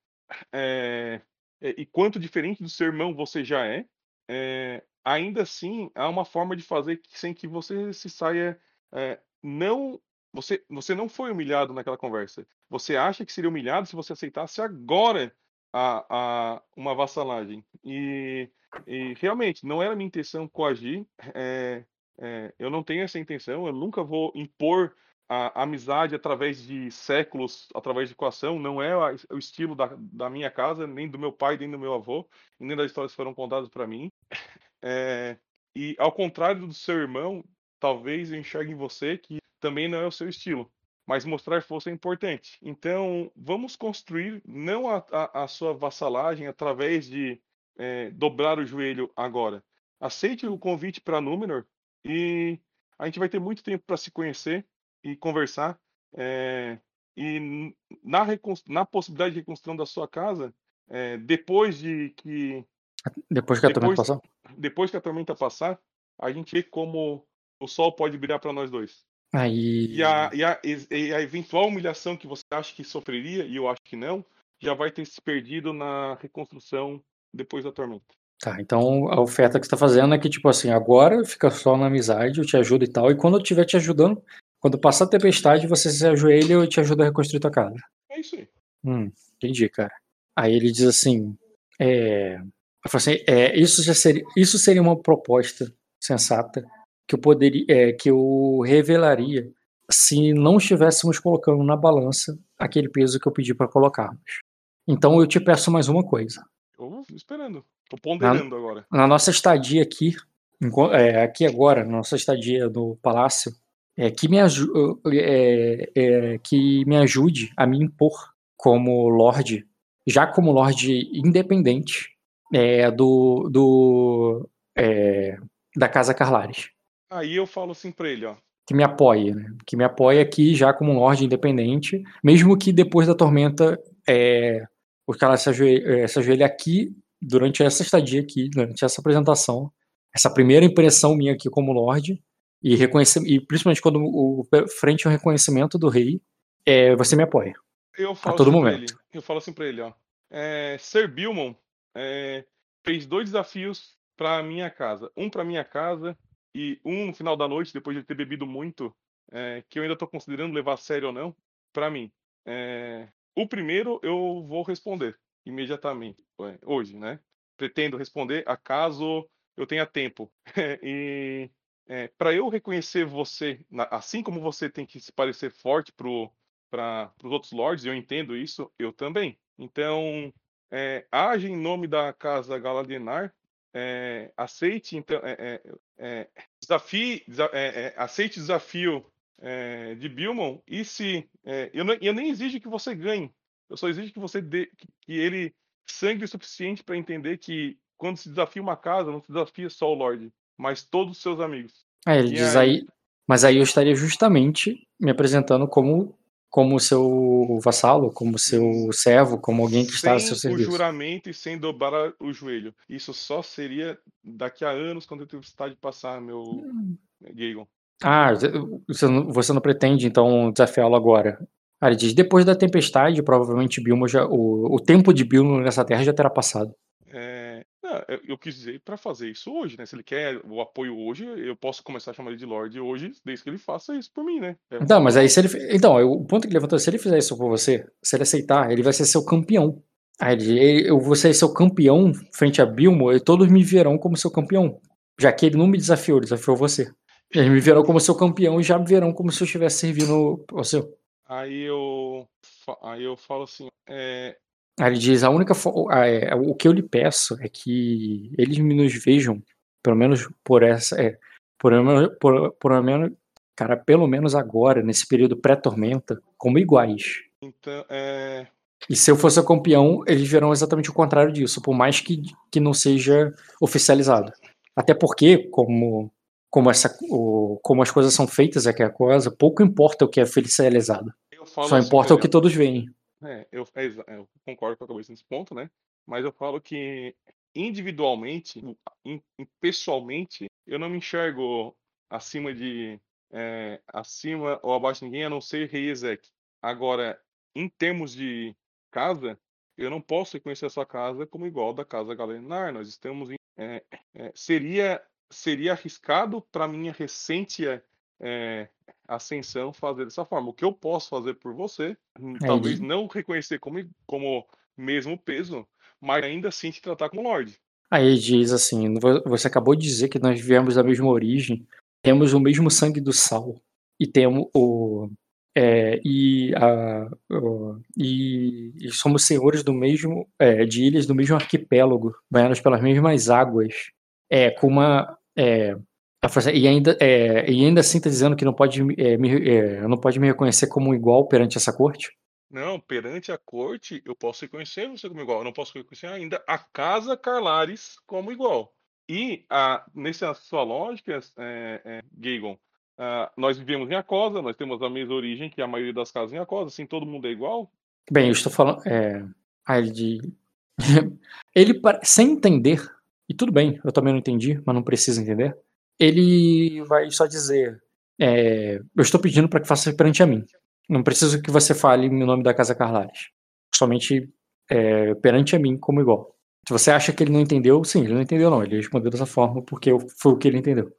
é, e quanto diferente do seu irmão você já é. É, ainda assim, há uma forma de fazer sem que você se saia é, não você você não foi humilhado naquela conversa. Você acha que seria humilhado se você aceitasse agora a, a uma vassalagem. E, e realmente não era minha intenção coagir. eu não tenho essa intenção. Eu nunca vou impor a amizade através de séculos, através de coação. Não é o estilo da, da minha casa, nem do meu pai, nem do meu avô, nem das histórias que foram contadas para mim. É, e ao contrário do seu irmão, talvez eu enxergue em você que também não é o seu estilo. Mas mostrar força é importante. Então, vamos construir não a, a, a sua vassalagem através de é, dobrar o joelho agora. Aceite o convite para Númenor e a gente vai ter muito tempo para se conhecer e conversar. é, e na, na possibilidade de reconstrução da sua casa, é, depois de que Depois que a tormenta passar. depois que a tormenta passar, a gente vê como o sol pode brilhar para nós dois. Aí. E a, e, a, e a eventual humilhação que você acha que sofreria, e eu acho que não, já vai ter se perdido na reconstrução depois da tormenta. Tá, então a oferta que você tá fazendo é que, tipo assim, agora fica só na amizade, eu te ajudo e tal, e quando eu estiver te ajudando, quando passar a tempestade, você se ajoelha e eu te ajudo a reconstruir tua casa. É isso aí. Hum, entendi, cara. Aí ele diz assim, é, eu falo assim, é, isso já seria, isso seria uma proposta sensata que eu poderia, é, que eu revelaria se não estivéssemos colocando na balança aquele peso que eu pedi para colocarmos. Então eu te peço mais uma coisa. Eu vou esperando. Tô ponderando agora. Na nossa estadia aqui, é, aqui agora, na nossa estadia no palácio, é, que, me é, é, que me ajude a me impor como lorde, já como lorde independente é, do, do é, da Casa Carlares. Aí eu falo assim pra ele, ó. Que me apoie, né? Que me apoie aqui já como um lorde independente, mesmo que depois da tormenta é, o cara se ajoelhe, é, se ajoelhe aqui durante essa estadia aqui, durante essa apresentação, essa primeira impressão minha aqui como Lorde, e, reconhecer, e principalmente quando o, frente ao reconhecimento do rei, é, você me apoia. Eu falo todo assim momento. ele. Eu falo assim pra ele, ó. É, Ser Bilmon é, fez dois desafios pra minha casa. Um pra minha casa e um no final da noite, depois de ter bebido muito, é, que eu ainda tô considerando levar a sério ou não, pra mim. É, o primeiro eu vou responder imediatamente, hoje, né? Pretendo responder acaso eu tenha tempo. e é, para eu reconhecer você, assim como você tem que se parecer forte para os outros lords, eu entendo isso, eu também. Então, é, age em nome da casa Galadienar, é, aceite então, é, é, é, desafie, desa- aceite o desafio de Bilmon e se eu, não- eu nem exijo que você ganhe, eu só exijo que você dê que, que ele sangue o suficiente para entender que quando se desafia uma casa, não se desafia só o Lorde, mas todos os seus amigos. Aí ele E diz aí? aí, mas aí eu estaria justamente me apresentando como como seu vassalo, como seu servo, como alguém que está a sem seu o serviço. juramento e sem dobrar o joelho. Isso só seria daqui a anos quando eu tempestade de passar meu. Gagon. Ah, você não, você não pretende então desafiá-lo agora? Ah, ele diz, depois da tempestade, provavelmente Bilmo já, o, o tempo de Bilmo nessa terra já terá passado. Não, eu- quis dizer pra fazer isso hoje, né? Se ele quer o apoio hoje, eu posso começar a chamar ele de Lorde hoje, desde que ele faça isso por mim, né? É Então, mas aí se ele. Então, o ponto que ele levantou, se ele fizer isso por você, se ele aceitar, ele vai ser seu campeão. Aí ele, eu vou ser seu campeão frente a Bilmo, e todos me verão como seu campeão. Já que ele não me desafiou, ele desafiou você. Eles me verão como seu campeão e já me verão como se eu estivesse servindo ao seu. Aí eu, aí eu falo assim, é, ele diz: a única. fo- ah, é, o que eu lhe peço é que eles me nos vejam, pelo menos por essa. É, por, por, por menos. Cara, pelo menos agora, nesse período pré-tormenta, como iguais. então, é, E se eu fosse campeão, eles verão exatamente o contrário disso, por mais que, que não seja oficializado. Até porque, como, como, essa, o, como as coisas são feitas aqui a coisa, pouco importa o que é oficializado. Só assim importa pra o que todos veem. É, eu, é exa- eu concordo com a cabeça nesse ponto, né? Mas eu falo que individualmente, in- pessoalmente, eu não me enxergo acima de é, acima ou abaixo de ninguém, a não ser Rei Ezek. Agora, em termos de casa, eu não posso reconhecer a sua casa como igual da casa Galenar. Nós estamos em, é, é, seria seria arriscado para minha recente é, ascensão fazer dessa forma. O que eu posso fazer por você, hum, Aí talvez não reconhecer como, como mesmo peso, mas ainda assim te tratar como Lorde. aí diz assim: "Vo- você acabou de dizer que nós viemos da mesma origem, temos o mesmo sangue do sal, e temos o. é, e, a, o- e, e somos senhores do mesmo é, de ilhas do mesmo arquipélago, banhados pelas mesmas águas, é, com uma é, e ainda é, e ainda assim está dizendo que não pode me- é, me, é, não pode me reconhecer como igual perante essa corte? Não, perante a corte, eu posso reconhecer você como igual. Eu não posso reconhecer ainda a casa Carlares como igual. E a, nessa sua lógica, é, é, ah, nós vivemos em Acosa, nós temos a mesma origem que a maioria das casas em Acosa, assim, todo mundo é igual. Bem, eu estou falando. É, aí ele de, ele sem entender e tudo bem, eu também não entendi, mas não precisa entender. Ele vai só dizer: é, eu estou pedindo para que faça perante a mim. Não preciso que você fale em nome da casa Carlares. Somente é, perante a mim como igual. Se você acha que ele não entendeu, sim, ele não entendeu não. Ele respondeu dessa forma porque foi o que ele entendeu.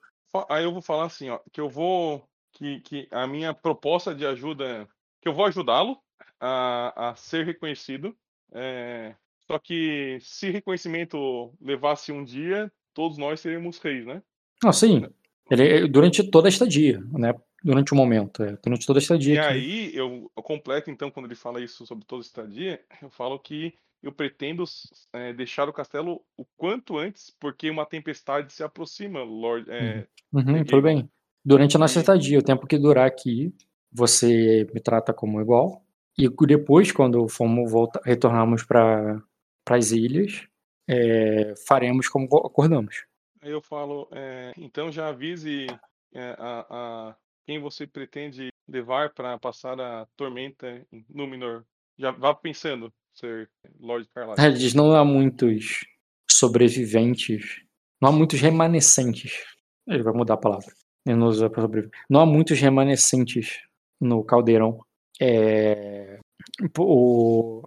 Aí eu vou falar assim, ó, que eu vou. Que, que a minha proposta de ajuda. Que eu vou ajudá-lo a, a ser reconhecido. é, só que se reconhecimento levasse um dia, todos nós seríamos reis, né? Não, sim. Ele, durante toda a estadia, né? Durante o momento, é, durante toda a E estadia aqui. aí eu, eu completo, então, quando ele fala isso sobre toda estadia, eu falo que eu pretendo é, deixar o castelo o quanto antes, porque uma tempestade se aproxima, Lord. É, Uhum, Peguei, tudo bem. Durante a nossa E- estadia, o tempo que durar aqui, você me trata como igual. E depois, quando formos voltar, retornarmos para as ilhas, é, faremos como acordamos. Eu falo, é, então já avise é, a, a quem você pretende levar para passar a tormenta em Númenor. Já vá pensando ser Lord Carlyle. Diz: não há muitos sobreviventes, não há muitos remanescentes. Ele vai mudar a palavra. Ele não usa sobreviver. Não há muitos remanescentes no caldeirão. É, o-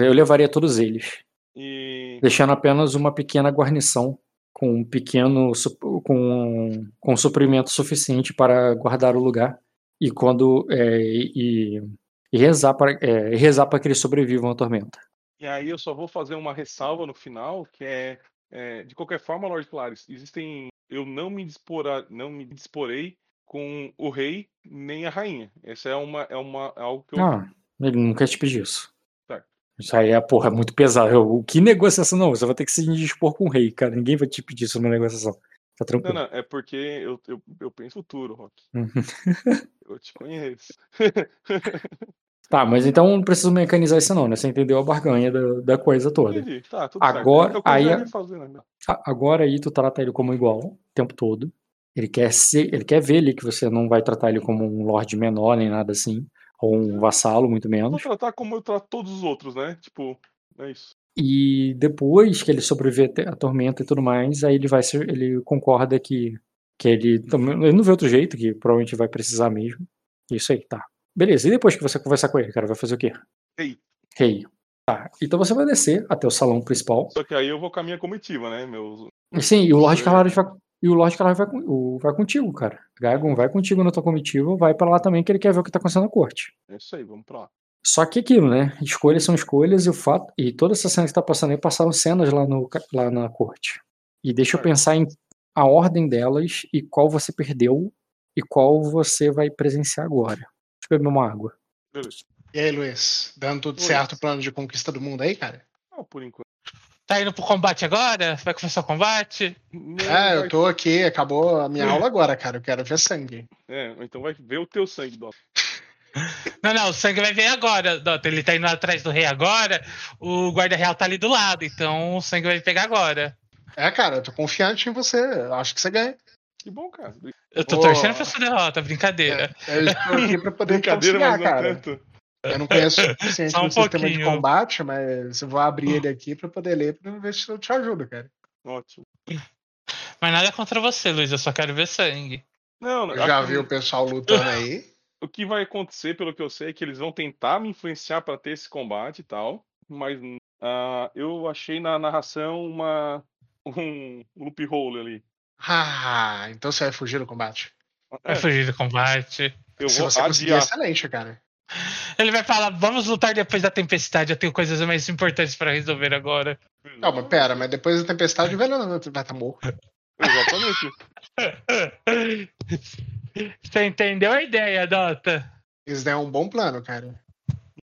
eu levaria todos eles. E deixando apenas uma pequena guarnição com um pequeno com, com suprimento suficiente para guardar o lugar e quando é, e, e rezar para é, rezar para que eles sobrevivam à tormenta. E aí eu só vou fazer uma ressalva no final, que é, é, de qualquer forma, Lord Clares, existem, eu não me disporá, não me disporei com o rei nem a rainha. Essa é uma é uma é algo que eu Ah, ele nunca te pediu isso. Certo. Isso aí é, porra, muito pesado. Eu- que negociação não? Você vai ter que se dispor com o rei, cara. Ninguém vai te pedir isso numa negociação. Tá Não, tranquilo. não, é porque eu, eu, eu penso futuro, Rock. Uhum. Eu te conheço. Tá, mas então não preciso mecanizar isso não, né? Você entendeu a barganha da, da coisa toda. Entendi. Tá, tudo Agora- certo. É o que eu aí né? A- Agora aí tu trata ele como igual o tempo todo. Ele quer ser, ele quer ver ali que você não vai tratar ele como um lord menor nem nada assim, ou um vassalo muito Vou menos. tratar como eu trato todos os outros, né? Tipo, é isso. E depois que ele sobreviver à tormenta e tudo mais, aí ele vai ser, ele concorda que que ele ele não vê outro jeito, que provavelmente vai precisar mesmo. Isso aí, tá. Beleza. E depois que você conversar com ele, cara, vai fazer o quê? Rei. Rei. Tá, então você vai descer até o salão principal. Só que aí eu vou com a minha comitiva, né? Meus... Sim, e o Lorde Sei. Calares vai. E o Lorde Calares vai, o- vai contigo, cara. Gagon vai contigo na tua comitiva, vai pra lá também que ele quer ver o que tá acontecendo na corte. É isso aí, vamos pra lá. Só que aquilo, né? Escolhas são escolhas e o fato. E toda essa cena que tá passando aí passaram cenas lá, no, lá na corte. E deixa eu pensar em a ordem delas e qual você perdeu e qual você vai presenciar agora. Deixa eu beber uma água. Beleza. E aí, Luiz? Dando tudo Oi. certo o plano de conquista do mundo aí, cara? Ah, por enquanto. Tá indo pro combate agora? Vai começar o combate? Não, É, eu tô aqui, acabou a minha aula agora, cara. Eu quero ver sangue. É, então vai ver o teu sangue, Dó. Não, não, o sangue vai vir agora, Dota. Ele tá indo atrás do rei agora. O guarda real tá ali do lado, então o sangue vai pegar agora. É, cara, eu tô confiante em você. Eu Acho que você ganha. Que bom, cara. Eu tô Ô. torcendo pra sua derrota, brincadeira. Eu estou aqui pra poder Brincadeira, mas não cara. tanto. Eu não conheço o suficiente Só um do sistema de pouquinho. combate, mas eu vou abrir ele aqui pra poder ler pra ver se eu te ajudo, cara. Ótimo. Mas nada contra você, Luiz. Eu só quero ver sangue. Não, não, Eu já vi o pessoal lutando aí. O que vai acontecer, pelo que eu sei, é que eles vão tentar me influenciar para ter esse combate e tal. Mas ah, eu achei na narração uma um loophole ali. Ah, então você vai fugir do combate. Vai fugir do combate. Eu Se vou você conseguir, adiar. excelente, cara. Ele vai falar: vamos lutar depois da tempestade. Eu tenho coisas mais importantes pra resolver agora. Calma, pera, mas depois da tempestade o velho vai estar morto. Exatamente. Você entendeu a ideia, Dota? Isso daí é um bom plano, cara.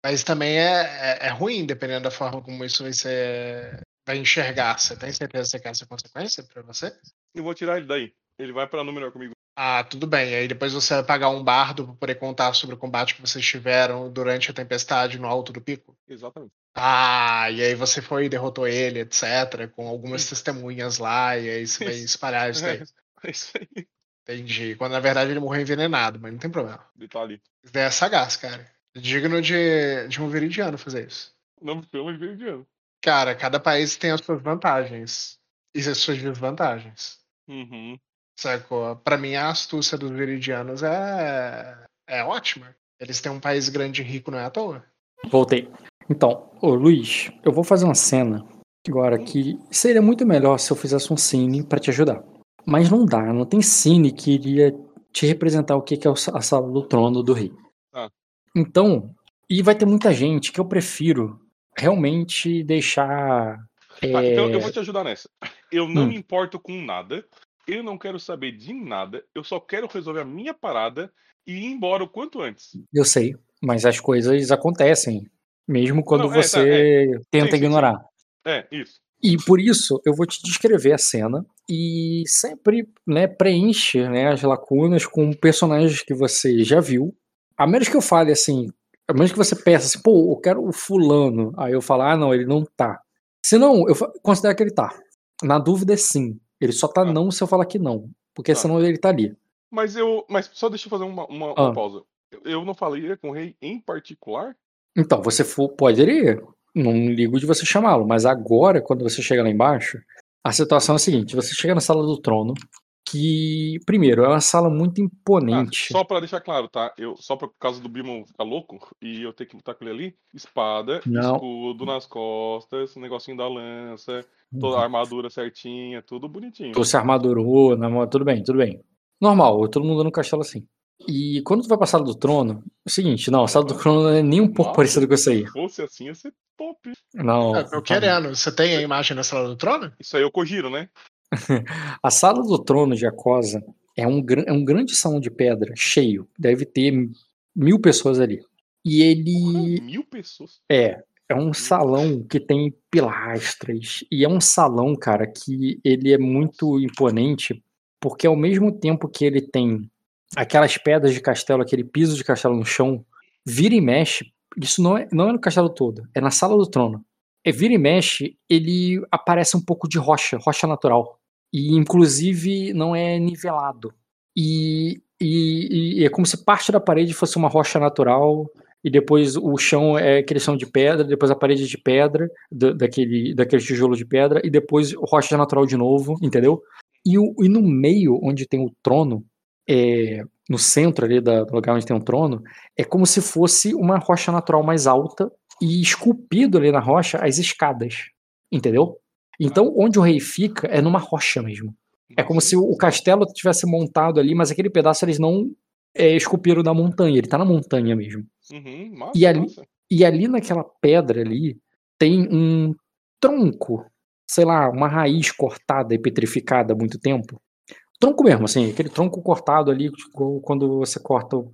Mas também é, é, é ruim, dependendo da forma como isso vai ser. Vai enxergar. Você tem certeza que você quer essa consequência pra você? Eu vou tirar ele daí. Ele vai para número comigo. Ah, tudo bem. Aí depois você vai pagar um bardo pra poder contar sobre o combate que vocês tiveram durante a tempestade no alto do pico. Exatamente. Ah, e aí você foi e derrotou ele, etc. Com algumas testemunhas lá, e aí você vai Isso. espalhar isso daí. É isso aí. Entendi. Quando na verdade ele morreu envenenado, mas não tem problema. Ele tá ali. Isso daí é sagaz, cara. Digno de, de um veridiano fazer isso. Não de veridiano. Cara, cada país tem as suas vantagens e as suas desvantagens. Uhum. Sacou? Pra mim, a astúcia dos veridianos é, é ótima. Eles têm um país grande e rico, não é à toa. Voltei. Então, ô Luiz, eu vou fazer uma cena agora que seria muito melhor se eu fizesse um cine pra te ajudar. Mas não dá, não tem cine que iria te representar o que que é a sala do trono do rei. Ah. Então, e vai ter muita gente que eu prefiro realmente deixar. Tá, então é, eu vou te ajudar nessa. Eu não Hum. me importo com nada. Eu não quero saber de nada. Eu só quero resolver a minha parada e ir embora o quanto antes. Eu sei, mas as coisas acontecem, mesmo quando Não, é, tá, você tenta Sim, sim, sim. ignorar. É, isso. E por isso eu vou te descrever a cena e sempre né, preenche né, as lacunas com personagens que você já viu. A menos que eu fale assim, a menos que você peça assim, pô, eu quero o fulano. Aí eu falo, ah, não, ele não tá. Se não, eu considero que ele tá. Na dúvida, sim. Ele só tá Tá. não se eu falar que não. Porque Tá. senão ele tá ali. Mas eu. Mas só deixa eu fazer uma, uma, uma Ah. pausa. Eu não falaria com o rei em particular? Então, você for, pode ir. Não ligo de você chamá-lo. Mas agora, quando você chega lá embaixo, a situação é a seguinte: você chega na sala do trono, que, primeiro, é uma sala muito Ah, imponente. só pra deixar claro, tá? Eu, só por causa do Bimon ficar louco e eu ter que lutar com ele ali, espada, Não. escudo nas costas, negocinho da lança, toda Uhum. a armadura certinha, tudo bonitinho. Tu se armadurou, na mão, tudo bem, tudo bem. Normal, todo mundo no castelo assim. E quando tu vai pra sala do trono, é o seguinte, não, a sala do trono não é nem um pouco Nossa, parecida com isso aí. Se fosse assim, ia ser top. Não. É, eu tá. querendo. Você tem a imagem da sala do trono? Isso aí eu cogiro, né? A sala do trono de Acosa é um, é um grande salão de pedra, cheio. Deve ter mil pessoas ali. E ele Mil pessoas. é, é um salão que tem pilastras. E é um salão, cara, que ele é muito imponente, porque ao mesmo tempo que ele tem aquelas pedras de castelo, aquele piso de castelo no chão, vira e mexe. Isso não é, não é no castelo todo, é na sala do trono. É vira e mexe, ele aparece um pouco de rocha, rocha natural. E inclusive não é nivelado. E, e- e é como se parte da parede fosse uma rocha natural, e depois o chão é aquele chão de pedra, depois a parede de pedra, da- daquele, daquele tijolo de pedra, e depois rocha natural de novo, entendeu? E, o- e no meio, onde tem o trono, é, no centro ali da- do lugar onde tem o trono, é como se fosse uma rocha natural mais alta, e esculpido ali na rocha as escadas. Entendeu? Então, onde o rei fica é numa rocha mesmo. É como se o castelo tivesse montado ali, mas aquele pedaço eles não é, esculpiram da montanha, ele tá na montanha mesmo. Uhum, massa, E ali- massa. E ali naquela pedra ali tem um tronco, sei lá, uma raiz cortada e petrificada há muito tempo. Tronco mesmo, assim, aquele tronco cortado ali, tipo, quando você corta o,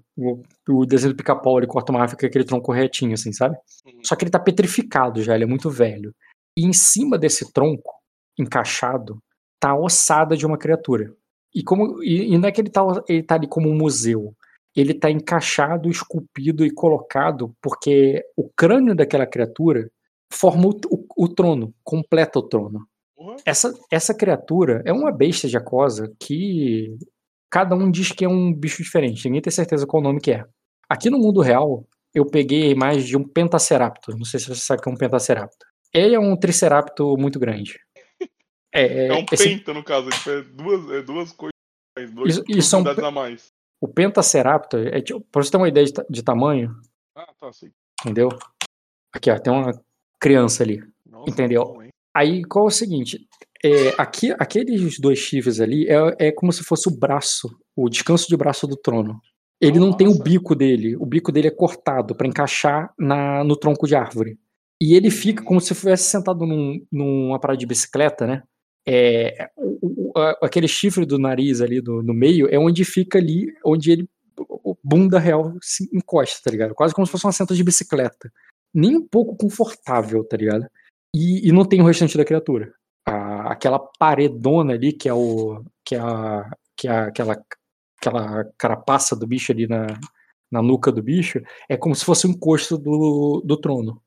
o- desenho do pica-pau, ele corta uma árvore com aquele tronco retinho, assim, sabe? Uhum. Só que ele tá petrificado já, ele é muito velho. E em cima desse tronco, encaixado, tá a ossada de uma criatura. E, como, e, e não é que ele tá, ele tá ali como um museu. Ele tá encaixado, esculpido e colocado porque o crânio daquela criatura forma o, o- o trono, completa o trono. Essa, essa criatura é uma besta de aquosa que cada um diz que é um bicho diferente. Ninguém tem certeza qual nome que é. Aqui no mundo real, eu peguei a imagem de um pentaceraptor. Não sei se você sabe o que é um pentaceraptor. Ele é um triceraptor muito grande. É, É um esse- penta, no caso, tipo, é duas, é duas coisas mais, duas Isso- isso é um a mais. o pentaceraptor, é, tipo, pra você ter uma ideia de, de tamanho, Ah, tá, sei. entendeu? Aqui, ó, tem uma criança ali. Nossa, Entendeu? Aí, qual é o seguinte? É, aqui, aqueles dois chifres ali é, é como se fosse o braço, o descanso de braço do trono. Ele não tem o Nossa. bico dele, o bico dele é cortado pra encaixar na, no tronco de árvore. E ele fica como se estivesse sentado num, numa parada de bicicleta, né? É, o- o- a- aquele chifre do nariz ali do, no meio é onde fica ali, onde ele, o bunda real se encosta, tá ligado? Quase como se fosse uma senta de bicicleta. Nem um pouco confortável, tá ligado? E, e não tem o restante da criatura. A- aquela paredona ali, que é o. que é, a, que é aquela, aquela carapaça do bicho ali na, na nuca do bicho, é como se fosse o encosto do, do trono.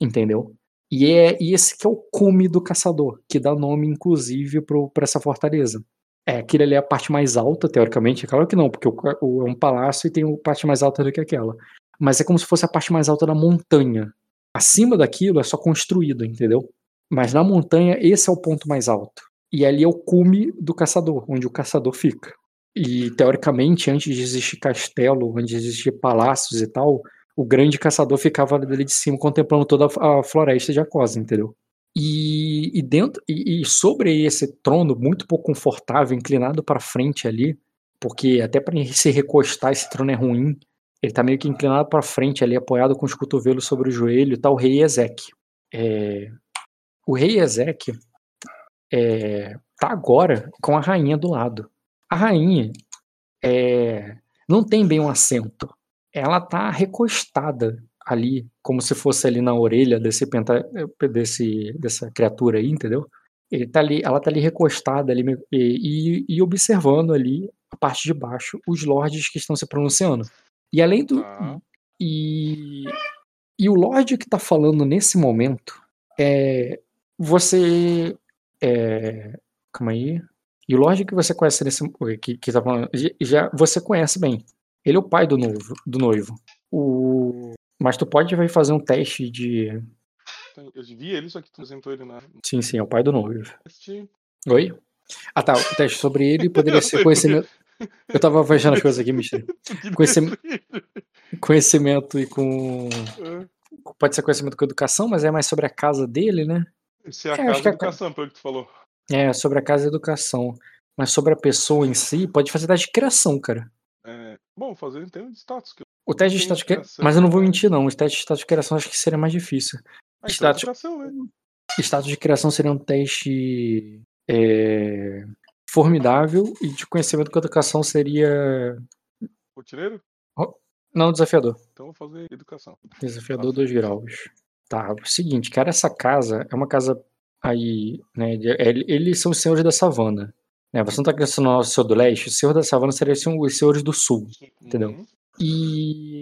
Entendeu? E, é, e esse que é o cume do caçador, que dá nome, inclusive, para essa fortaleza. É, aquilo ali é a parte mais alta, teoricamente. É claro que não, porque o, o- é um palácio e tem uma parte mais alta do que aquela. Mas é como se fosse a parte mais alta da montanha. Acima daquilo é só construído, entendeu? Mas na montanha, esse é o ponto mais alto. E ali é o cume do caçador, onde o caçador fica. E teoricamente, antes de existir castelo, antes de existir palácios e tal, o grande caçador ficava ali de cima contemplando toda a floresta de Acosa, entendeu? E, e dentro e, e sobre esse trono muito pouco confortável, inclinado para frente ali, porque até para se recostar esse trono é ruim. Ele tá meio que inclinado para frente ali, apoiado com os cotovelos sobre o joelho, tá o rei Ezequiel. É, o rei Ezequiel é, tá agora com a rainha do lado. A rainha é, não tem bem um assento. Ela tá recostada ali, como se fosse ali na orelha desse, penta, desse dessa criatura aí, entendeu? Ele tá ali, ela tá ali recostada ali e, e- e observando ali a parte de baixo os lords que estão se pronunciando. E além do Tá. e e o lord que tá falando nesse momento é você é, calma aí. E o lord que você conhece nesse que, que tá falando já- você conhece bem. Ele é o pai do noivo, do noivo. O mas tu pode vai fazer um teste de Eu vi ele, só que tu apresentou ele na. sim, sim, é o pai do noivo. Oi? Ah, tá. O teste sobre ele poderia ser conhecimento. Eu tava fechando as coisas aqui, Michel. Conhecimento- Conhecimento e com. É. Pode ser conhecimento com educação, mas é mais sobre a casa dele, né? Esse é a É, casa que de a ca- educação, pelo que tu falou. É, sobre a casa e educação. Mas sobre a pessoa em si, pode fazer teste de criação, cara. É, bom, fazer então de status. Que. O teste de status de cri- criação, Mas eu não vou né? mentir, não. O teste de status de criação acho que seria mais difícil. Ah, então, Status- educação, né? Status de criação seria um teste é, formidável e de conhecimento com educação seria. Rotineiro? Não, desafiador. Então vou fazer educação. Desafiador 2 graus. Tá, o seguinte, cara, essa casa é uma casa aí, né? ele- Eles são os senhores da savana. Né? Você não tá crescendo no Senhor do Leste, o senhor da savana seria assim, os senhores do sul. Entendeu? Uhum. E,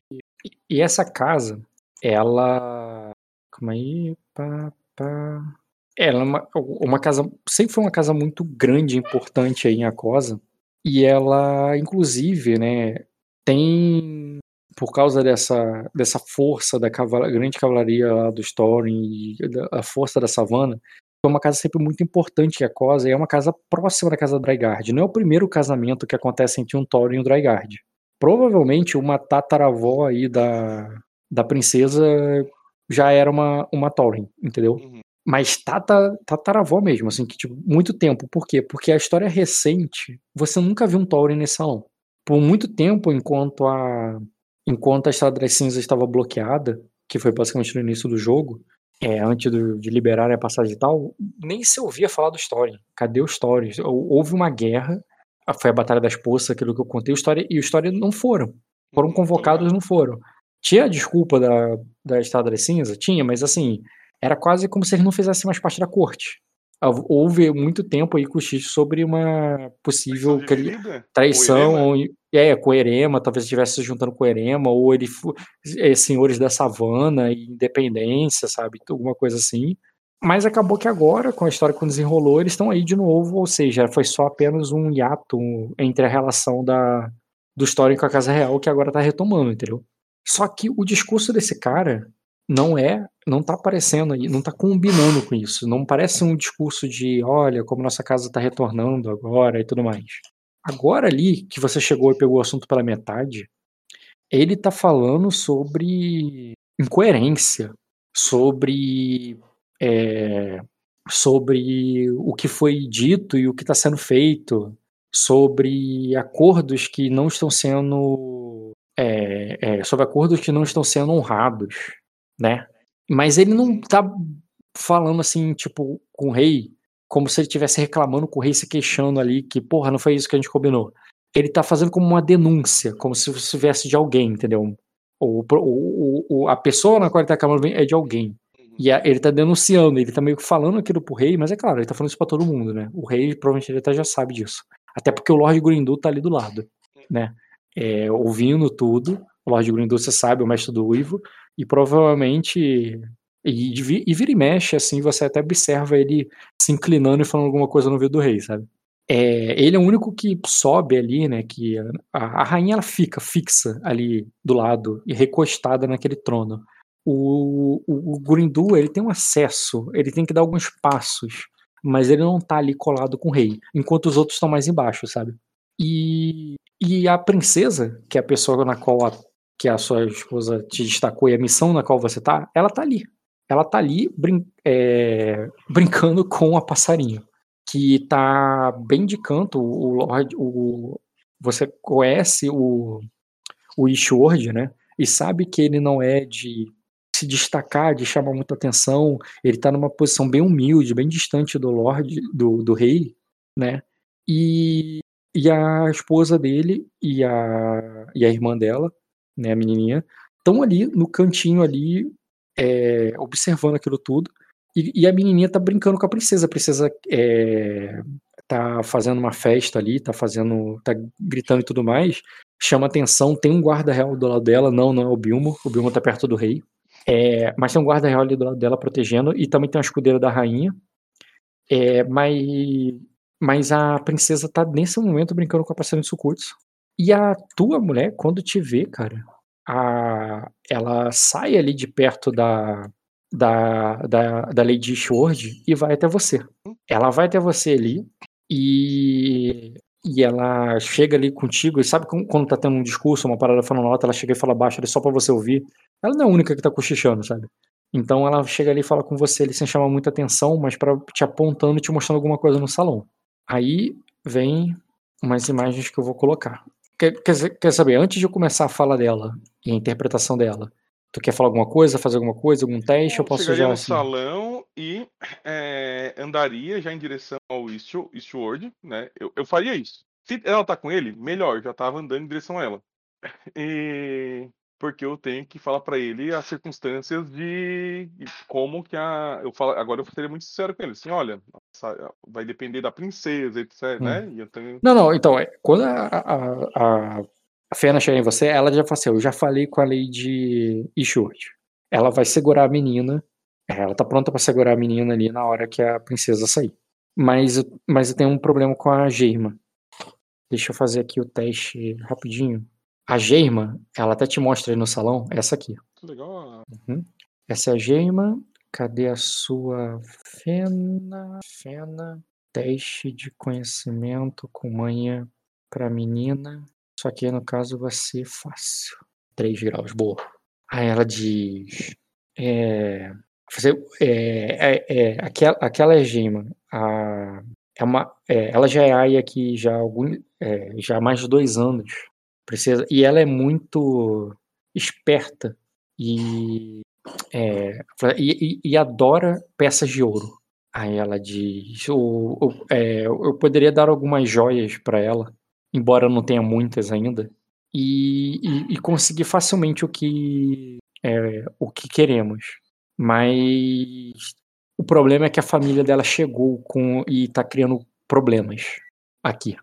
e essa casa, ela. Calma aí. Pá, pá. Ela é uma, uma casa. Sempre foi uma casa muito grande e importante aí em Acosa. E ela, inclusive, né, tem. Por causa dessa, dessa força da grande cavalaria lá do Thorin e da a força da savana, foi uma casa sempre muito importante em Acosa e é uma casa próxima da casa do Dryguard. Não é o primeiro casamento que acontece entre um Thorin e um Dryguard provavelmente uma tataravó aí da, da princesa já era uma, uma Thorin, entendeu? Uhum. Mas tata, tataravó mesmo, assim, que tipo, muito tempo. Por quê? Porque a história recente, você nunca viu um Thorin nesse salão. Por muito tempo, enquanto a enquanto a Estrada das Cinzas estava bloqueada, que foi basicamente no início do jogo, é, antes do, de liberarem a passagem e tal, nem se ouvia falar do Story. Cadê o Story? Houve uma guerra, foi a Batalha das Poças, aquilo que eu contei, o Story, e o Story não foram. Foram Uhum, convocados, não foram. Tinha a desculpa da, da Estrada das Cinzas? Tinha, mas assim, era quase como se eles não fizessem mais parte da corte. Houve muito tempo aí cochicho sobre uma possível traição, é, com o Erema, talvez estivesse se juntando com o Erema, ou ele, é, senhores da savana e independência, sabe, alguma coisa assim. Mas acabou que agora, com a história que desenrolou, eles estão aí de novo, ou seja, foi só apenas um hiato entre a relação da, do Story com a Casa Real que agora tá retomando, entendeu? Só que o discurso desse cara não é, não tá aparecendo aí, não tá combinando com isso. Não parece um discurso de, olha, como nossa casa tá retornando agora e tudo mais. Agora ali, que você chegou e pegou o assunto pela metade, ele tá falando sobre incoerência, sobre é, sobre o que foi dito e o que está sendo feito, sobre acordos que não estão sendo é, é, sobre acordos que não estão sendo honrados, né? Mas ele não tá falando assim, tipo, com o rei, como se ele estivesse reclamando com o rei, se queixando ali, que, porra, não foi isso que a gente combinou. Ele tá fazendo como uma denúncia, como se isso viesse de alguém, entendeu? O, o, o, a pessoa na qual ele tá reclamando é de alguém. E a, ele tá denunciando, ele tá meio que falando aquilo pro rei, mas é claro, ele tá falando isso pra todo mundo, né? O rei provavelmente ele até já sabe disso. Até porque o Lord Grindu tá ali do lado, né? É, ouvindo tudo. O Lord Grindu, você sabe, o mestre do Uivo, e provavelmente. E, e vira e mexe, assim, você até observa ele se inclinando e falando alguma coisa no ouvido do rei, sabe? É, ele é o único que sobe ali, né? Que a, a rainha ela fica fixa ali do lado e recostada naquele trono. O, o, o ele tem um acesso, ele tem que dar alguns passos, mas ele não tá ali colado com o rei, enquanto os outros estão mais embaixo, sabe? E, e a princesa, que é a pessoa na qual a, que a sua esposa te destacou e a missão na qual você tá, ela tá ali. Ela tá ali brin é, brincando com a passarinho, que tá bem de canto. O Lord, o, você conhece o, o Ishword, né? E sabe que ele não é de se destacar, de chamar muita atenção. Ele tá numa posição bem humilde, bem distante do Lorde, do, do rei, né? E, e a esposa dele e a, e a irmã dela, né, a menininha, estão ali no cantinho ali, é, observando aquilo tudo. E, e, a menininha tá brincando com a princesa. A princesa é, tá fazendo uma festa ali, tá fazendo, tá gritando e tudo mais. Chama atenção, tem um guarda real do lado dela, não, não é o Bilmo, o Bilmo tá perto do rei. É, mas tem um guarda real ali do lado dela protegendo, e também tem uma escudeira da rainha. É, mas, mas a princesa tá nesse momento brincando com a passarinha de Sucuts. E a tua mulher, quando te vê, cara, a, ela sai ali de perto da, da, da, da Lady Sword e vai até você. Ela vai até você ali e, e ela chega ali contigo, e sabe quando tá tendo um discurso, uma parada falando alto, ela chega e fala baixo ali só pra você ouvir. Ela não é a única que tá cochichando, sabe? Então ela chega ali e fala com você ali sem chamar muita atenção, mas para te apontando e te mostrando alguma coisa no salão. Aí vem umas imagens que eu vou colocar. Quer, quer, quer saber, antes de eu começar a fala dela e a interpretação dela, tu quer falar alguma coisa, fazer alguma coisa, algum teste? Eu posso chegaria já no assim. salão e é, andaria já em direção ao Eastward né? Eu, eu faria isso. Se ela tá com ele, melhor, já tava andando em direção a ela. E porque eu tenho que falar para ele as circunstâncias de como que a eu falo agora eu seria muito sincero com ele assim olha vai depender da princesa etc Hum. né tenho Não, não, então, é, quando a, a, a, a Fena chega em você, ela já fala assim, eu já falei com a Lady Ishurt. Ela vai segurar a menina, é, ela tá pronta para segurar a menina ali na hora que a princesa sair. Mas, eu- mas eu tenho um problema com a Geima. Deixa eu fazer aqui o teste rapidinho. A Geima, ela até te mostra aí no salão, essa aqui. que legal Uhum. Essa é a Geima. Cadê a sua Fena? Fena. Teste de conhecimento com manha pra menina. Só que no caso vai ser fácil. 3 graus, boa. Aí ela diz: é, fazer, é, é, é, aquela, aquela gema, a, é uma, é, ela já é aia aqui já algum, é, já há mais de dois anos. Precisa, e ela é muito esperta e, é, e, e, adora peças de ouro. Aí ela diz: o, o, é, eu poderia dar algumas joias para ela, embora não tenha muitas ainda, e, e, e conseguir facilmente o que é, o que queremos. Mas o problema é que a família dela chegou com e tá criando problemas aqui.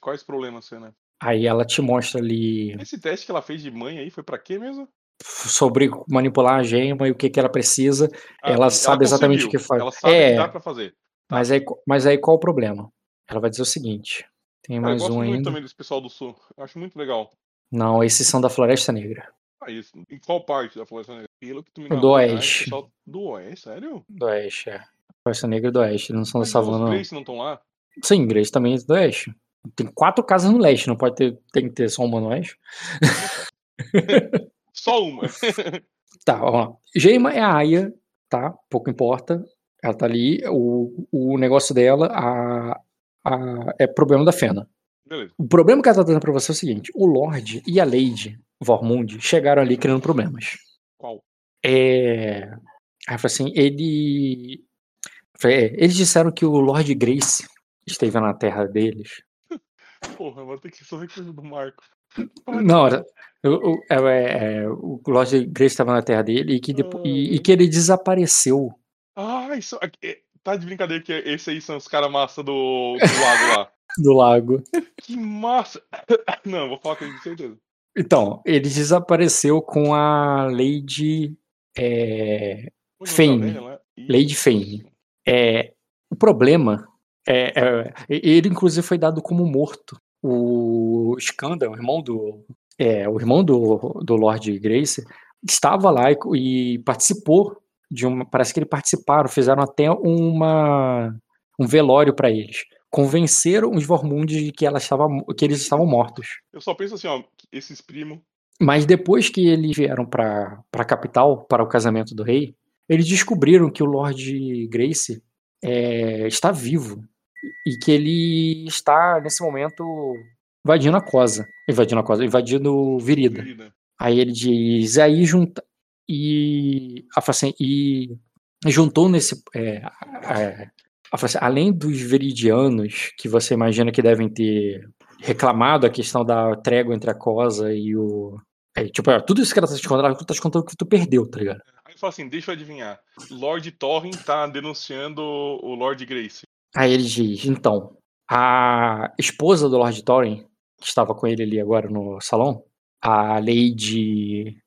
Quais problemas, né? Aí ela te mostra ali. Esse teste que ela fez de mãe aí foi para quê mesmo? Sobre manipular a gema e o que, que ela precisa. Ah, ela sabe ela exatamente o que faz. Ela sabe é, que dá pra fazer. Tá. Mas, aí, mas aí qual o problema? Ela vai dizer o seguinte: tem mais eu gosto um muito ainda. também desse pessoal do sul. Eu acho muito legal. Não, esses são da Floresta Negra. Ah, isso. Em qual parte da Floresta Negra? Pelo que tu me Do Oeste. Pessoal... Do Oeste, sério? Do Oeste, é. Floresta Negra do Oeste, não são Mas da savana, os. Grace não estão lá? Sim, Grace também é do Oeste. Tem quatro casas no leste, não pode ter, tem que ter só uma no oeste. Só uma. Tá, ó. Geima é a Aya, tá? Pouco importa. Ela tá ali. O, o negócio dela a, a, é problema da Fena. Beleza. O problema que ela tá dando pra você é o seguinte: o Lorde e a Lady Vormund chegaram ali criando problemas. Qual? É. Aí eu assim, ele. é, eles disseram que o Lord Grace esteve na terra deles. Porra, vou ter que resolver coisa do Marco. Não, era- o, o, é, é, o Lord Grace estava na terra dele e que, e, e que ele desapareceu Ah, isso. é, Tá de brincadeira que esse aí são os caras massa do, do lago lá. do lago. Que massa! Não, vou falar com ele com certeza. Então, ele desapareceu com a Lady. É, vendo, né? Lady Fame. é, o problema é, é- Ele, inclusive, foi dado como morto. O Skanda, o irmão do. É, o irmão do, do Lord Grace, estava lá e, e participou de uma. Parece que eles participaram, fizeram até uma, um velório para eles. Convenceram os Vormund de que, ela estava, que eles estavam mortos. Eu só penso assim, ó, esses primos. Mas depois que eles vieram para a capital, para o casamento do rei, eles descobriram que o Lord Grace é, está vivo e que ele está, nesse momento, invadindo a Cosa. Invadindo a Cosa, invadindo Virida. Querida. Aí ele diz, aí junta. E, fala assim, e juntou nesse. É, é, fala assim, além dos veridianos, que você imagina que devem ter reclamado a questão da trégua entre a Cosa e o. é, tipo, é, tudo isso que ela tá te contando, ela tá te contando que tu perdeu, tá ligado? Aí eu falo assim, deixa eu adivinhar. Lord Thorrin tá denunciando o Lord Grace. Aí ele diz, então, a esposa do Lord Thorin, que estava com ele ali agora no salão, a Lady.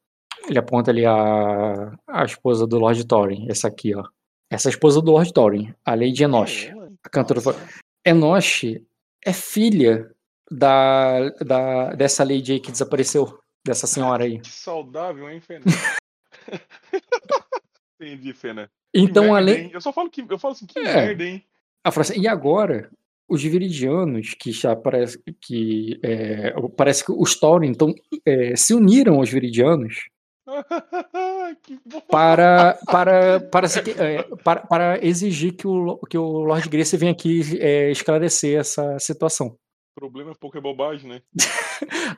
Ele aponta ali a, a esposa do Lord Thorin, essa aqui, ó. Essa é a esposa do Lord Thorin, a Lady Enoch. É? A cantora Nossa. Enoch é filha da, da, dessa Lady aí que desapareceu, dessa senhora aí. Que saudável, hein, Fena? Entendi, Fena. Que Então, merda, além. hein? Eu só falo que. Eu falo assim, que É. merda, hein? Assim, e agora, os viridianos, que já parece que. é, parece que os Thorin então, é, se uniram aos viridianos para, para, para, é, para, para exigir que o, que o Lord Grace venha aqui é, esclarecer essa situação. O problema é pouco é bobagem, né?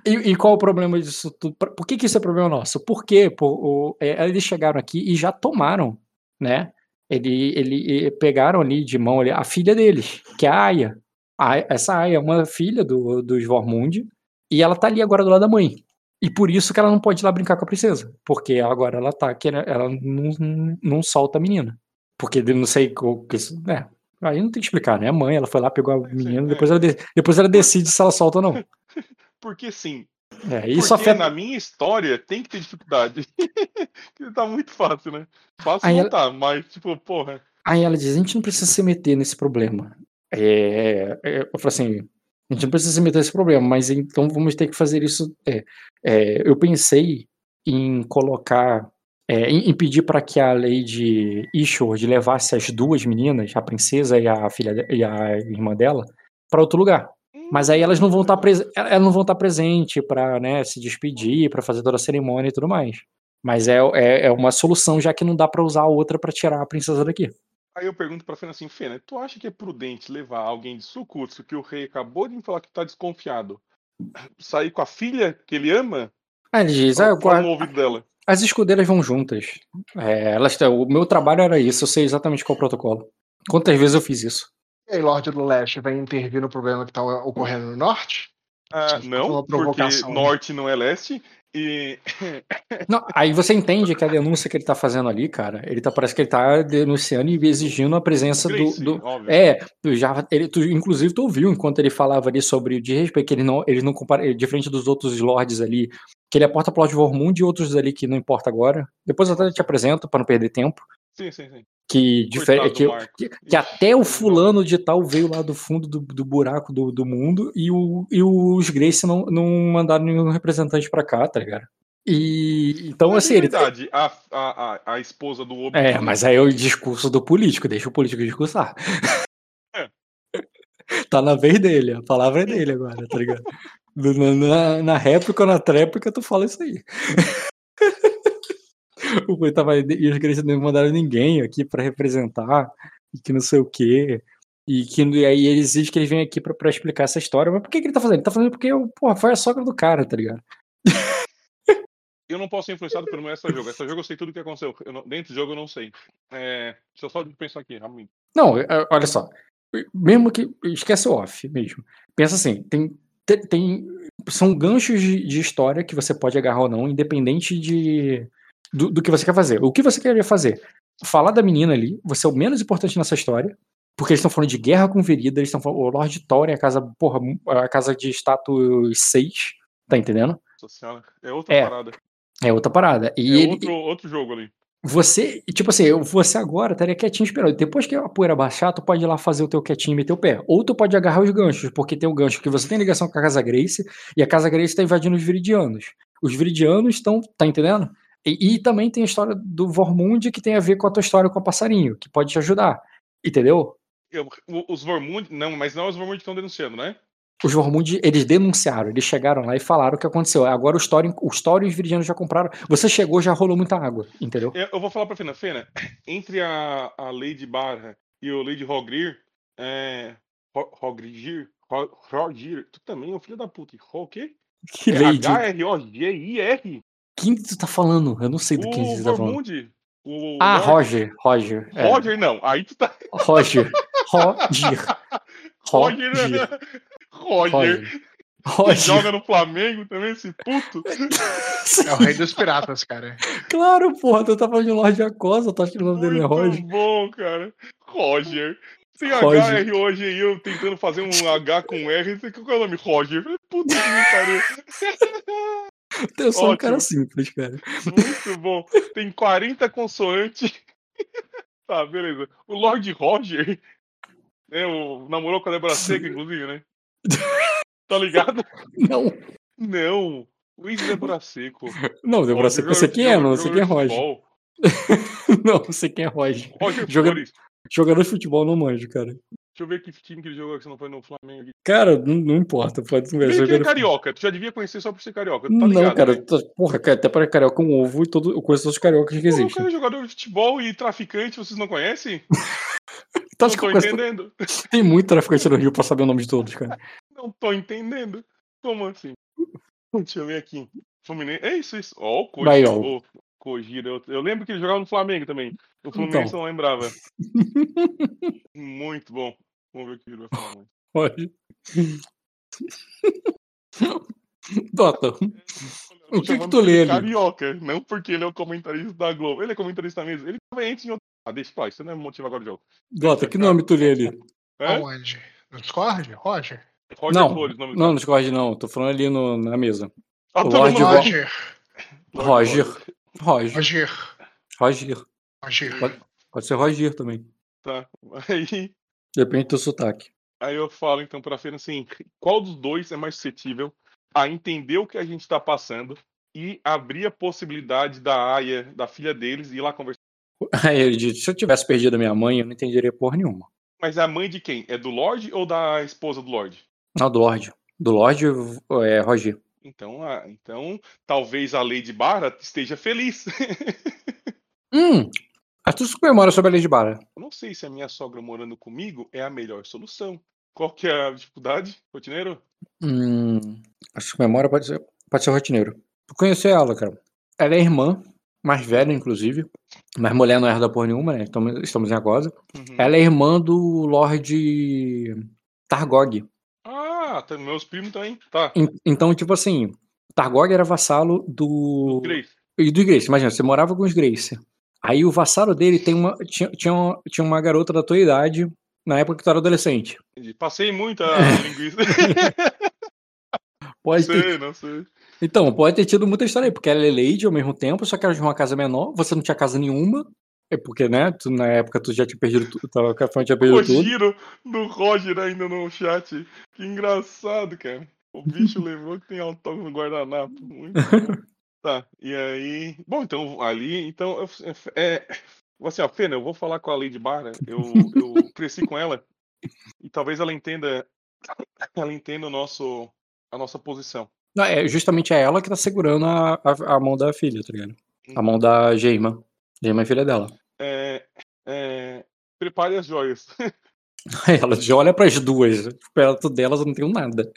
E, e qual o problema disso tudo? Por por que, que isso é problema nosso? Porque pô, o- é, eles chegaram aqui e já tomaram, né? Ele, ele, pegaram ali de mão ali, a filha deles, que é a Aya. A, essa Aya é uma filha do, dos Vormund e ela tá ali agora do lado da mãe. E por isso que ela não pode ir lá brincar com a princesa. Porque agora ela tá querendo, ela não, não solta a menina. Porque eu não sei o que isso. É, aí não tem que explicar, né? A mãe, ela foi lá, pegou a Sim, menina, é. depois ela, de- depois ela decide se ela solta ou não. Porque sim. É, isso Porque afeta. na minha história tem que ter dificuldade. tá muito fácil, né? Fácil Aí não ela- tá, mas, tipo, porra. Aí ela diz: a gente não precisa se meter nesse problema. É, é, eu falo assim: a gente não precisa se meter nesse problema, mas então vamos ter que fazer isso. é, é, eu pensei em colocar, é, em, em pedir para que a Lady Ishord levasse as duas meninas, a princesa e a filha de- e a irmã dela, para outro lugar. Mas aí elas não vão estar pres elas não vão estar presentes para né, se despedir, para fazer toda a cerimônia e tudo mais. Mas é, é, é uma solução, já que não dá pra usar a outra pra tirar a princesa daqui. Aí eu pergunto pra Fena assim, Fena, tu acha que é prudente levar alguém de Sukutsu, que o rei acabou de me falar que tá desconfiado, sair com a filha que ele ama? Aí ele diz, ah, eu Fala guardo- ouvido dela. as escudeiras vão juntas. É, elas, o meu trabalho era isso, eu sei exatamente qual é o protocolo. Quantas vezes eu fiz isso? E Lorde do Leste vai intervir no problema que tá ocorrendo no Norte? Ah, não, porque né? norte não é leste. E Não, aí você entende que a denúncia que ele tá fazendo ali, cara, ele tá, parece que ele tá denunciando e exigindo a presença do. Do-. É, tu já, ele, tu, inclusive tu ouviu enquanto ele falava ali sobre o desrespeito, que ele não, ele não compara, diferente dos outros lords ali, que ele aporta pro Lord Vormund e outros ali que não importa agora. Depois eu até te apresento pra não perder tempo. Sim, sim, sim. Que, difere, Coitado que, que, que até o fulano de tal veio lá do fundo do, do buraco do, do mundo e, o, e os Grace não, não mandaram nenhum representante pra cá, tá ligado? E então assim, de ele verdade, a, a, a, a esposa do Obi É, mas aí é o discurso do político, deixa o político discursar. É. Tá na vez dele, a palavra é dele agora, tá ligado? Na, na, na réplica ou na tréplica, tu fala isso aí. o Rui tava, e os Grace não mandaram ninguém aqui pra representar, e que não sei o quê. E que e aí ele exige que ele venha aqui pra, pra explicar essa história. Mas por que, que ele tá fazendo? Ele tá fazendo porque, porra, foi a sogra do cara, tá ligado? eu não posso ser influenciado pelo meu essa jogo. Essa jogo eu sei tudo o que aconteceu. Eu não- dentro do jogo eu não sei. É, deixa eu só pensar aqui, rapidinho. Não, é, olha só. Mesmo que. Esquece o off mesmo. Pensa assim: tem. te- tem são ganchos de, de história que você pode agarrar ou não, independente de do, do que você quer fazer. O que você queria fazer? Falar da menina ali, você é o menos importante nessa história, porque eles estão falando de guerra com Verida, eles estão falando. O Lord Thorin, a casa, porra, a casa de status 6, tá entendendo? É outra É, parada. É outra parada. E é ele, outro, outro jogo ali. você, tipo assim, você agora estaria quietinho esperando. Depois que a poeira baixar, tu pode ir lá fazer o teu quietinho e meter o pé. Ou tu pode agarrar os ganchos, porque tem o gancho que você tem ligação com a Casa Grace e a Casa Grace tá invadindo os Viridianos. Os Viridianos estão, tá entendendo? E, e também tem a história do Vormund que tem a ver com a tua história com o passarinho, que pode te ajudar. Entendeu? Eu- os Vormund. Não, mas não é os Vormund que estão denunciando, né? Os Vormund, eles denunciaram, eles chegaram lá e falaram o que aconteceu. Agora os Thorin, os Thorin e os Viridianos já compraram. Você chegou, já rolou muita água, entendeu? Eu, eu vou falar pra Fena. Fena, entre a, a Lady Barra e o Lady Rogrir, é. Ro- Rogrir? Ro- Rogir, tu também é um filho da puta. O quê? Que É lady. H-R-O-G-I-R? Quem que tu tá falando? Eu não sei do que O você tá falando. Vormund. O Ah, Roger, Roger. é. Roger, não. Aí tu tá. Roger. Roger. Roger, Roger. né? Roger. Roger. Que Roger. joga no Flamengo também, esse puto. É o rei dos piratas, cara. Claro, porra, tu tá falando de Lorde Acosta, tu acha que o nome dele é Muito Roger? bom, cara. Roger. Tem Roger. H, R, O, G, I, eu tentando fazer um H com R. Qual é o nome? Roger. Eu falei, Puta que me pariu. Eu sou um Ótimo. cara simples, cara. Muito bom. Tem 40 consoantes. tá, beleza. O Lord Roger. Né, o, namorou com a Débora Seca, inclusive, né? Tá ligado? Não, Não. Luiz Débora Seco. não, ser. Eu sei quem é, não, sei quem é Roger. Não, sei quem é Roger. Roger Joga-. Jogador de futebol não manjo, cara. Deixa eu ver que time que ele jogou que você não foi no Flamengo. Cara, não, não importa, pode Ele é carioca. Tu já devia conhecer só por ser carioca. Tá Não, ligado, cara, né? tô- porra, cara, até para carioca um ovo e todo, eu conheço todos os cariocas que Pô, O existem. cara é jogador de futebol e traficante, vocês não conhecem? Tu Não tô conheço- entendendo. Tem muito traficante no Rio pra saber o nome de todos, cara. Não tô entendendo. Como assim? Deixa eu ver aqui. Fluminense. É isso, isso. Ó, o Vai, Kojira. ó. Ô, Kojira. Eu, eu lembro que ele jogava no Flamengo também. O Fluminense Então. não lembrava. Muito bom. Vamos ver o que ele vai falar. Dota, Eu tô O que que chamando tu ele lê? Carioca, não porque ele é o comentarista da Globo. Ele é comentarista mesmo. Ele tava antes em outro. Ah, deixa pra lá, isso não é motivo agora do jogo. Dota, que nome tu lê ali? É? Aonde? No Discord? Roger? Roger Não, Flores, nome não, no Discord não, tô falando ali no, na mesa. Ah, o tá Lorde. Roger. Roger. Roger. Roger. Roger. Roger. Pode, pode ser Roger também. Tá. Aí, Depende do sotaque. aí eu falo então pra Fena assim: qual dos dois é mais suscetível a entender o que a gente tá passando e abrir a possibilidade da Aya, da filha deles, ir lá conversar? Aí ele diz, se eu tivesse perdido a minha mãe, eu não entenderia porra nenhuma. Mas é a mãe de quem? É do Lorde ou da esposa do Lorde? Não, do Lorde. Do Lorde é Roger. Então, ah, então talvez a Lady Barra esteja feliz. Hum, a tu memória sobre a Lady Bara. Eu não sei se a minha sogra morando comigo é a melhor solução. Qual que é a dificuldade, rotineiro? Hum, acho que memória pode ser, pode ser rotineiro. Tu conhecer ela, cara. Ela é irmã, mais velha, inclusive. Mas mulher não herda por nenhuma, né? Estamos, estamos em Agosa. Uhum. Ela é irmã do Lorde Targog. Ah, meus primos também. Tá. En- Então, tipo assim, Targog era vassalo do. Grace. E do Grace, imagina, você morava com os Grace. Aí o vassalo dele tem uma, tinha, tinha, uma, tinha uma garota da tua idade na época que tu era adolescente. Entendi. Passei muita linguiça. Pode ter, sei, não sei. então, pode ter tido muita história aí, porque ela é lady ao mesmo tempo, só que era de uma casa menor, você não tinha casa nenhuma. É porque, né, tu, na época tu já tinha perdido tudo, tava, com a tinha perdido O tudo. giro do Roger ainda no chat. Que engraçado, cara. O bicho lembrou que tem autógrafo no guardanapo. Muito. Tá, e aí. Bom, então ali. Então, eu- é. Assim, ó, Fena, eu vou falar com a Lady Barra. Eu, eu cresci com ela. E talvez ela entenda. Ela entenda o nosso, a nossa posição. Não, é justamente é ela que tá segurando a, a, a mão da filha, tá ligado? A mão da Geima. Geima é filha dela. É, é, prepare as joias. Ela já olha pras duas, perto delas eu não tenho nada.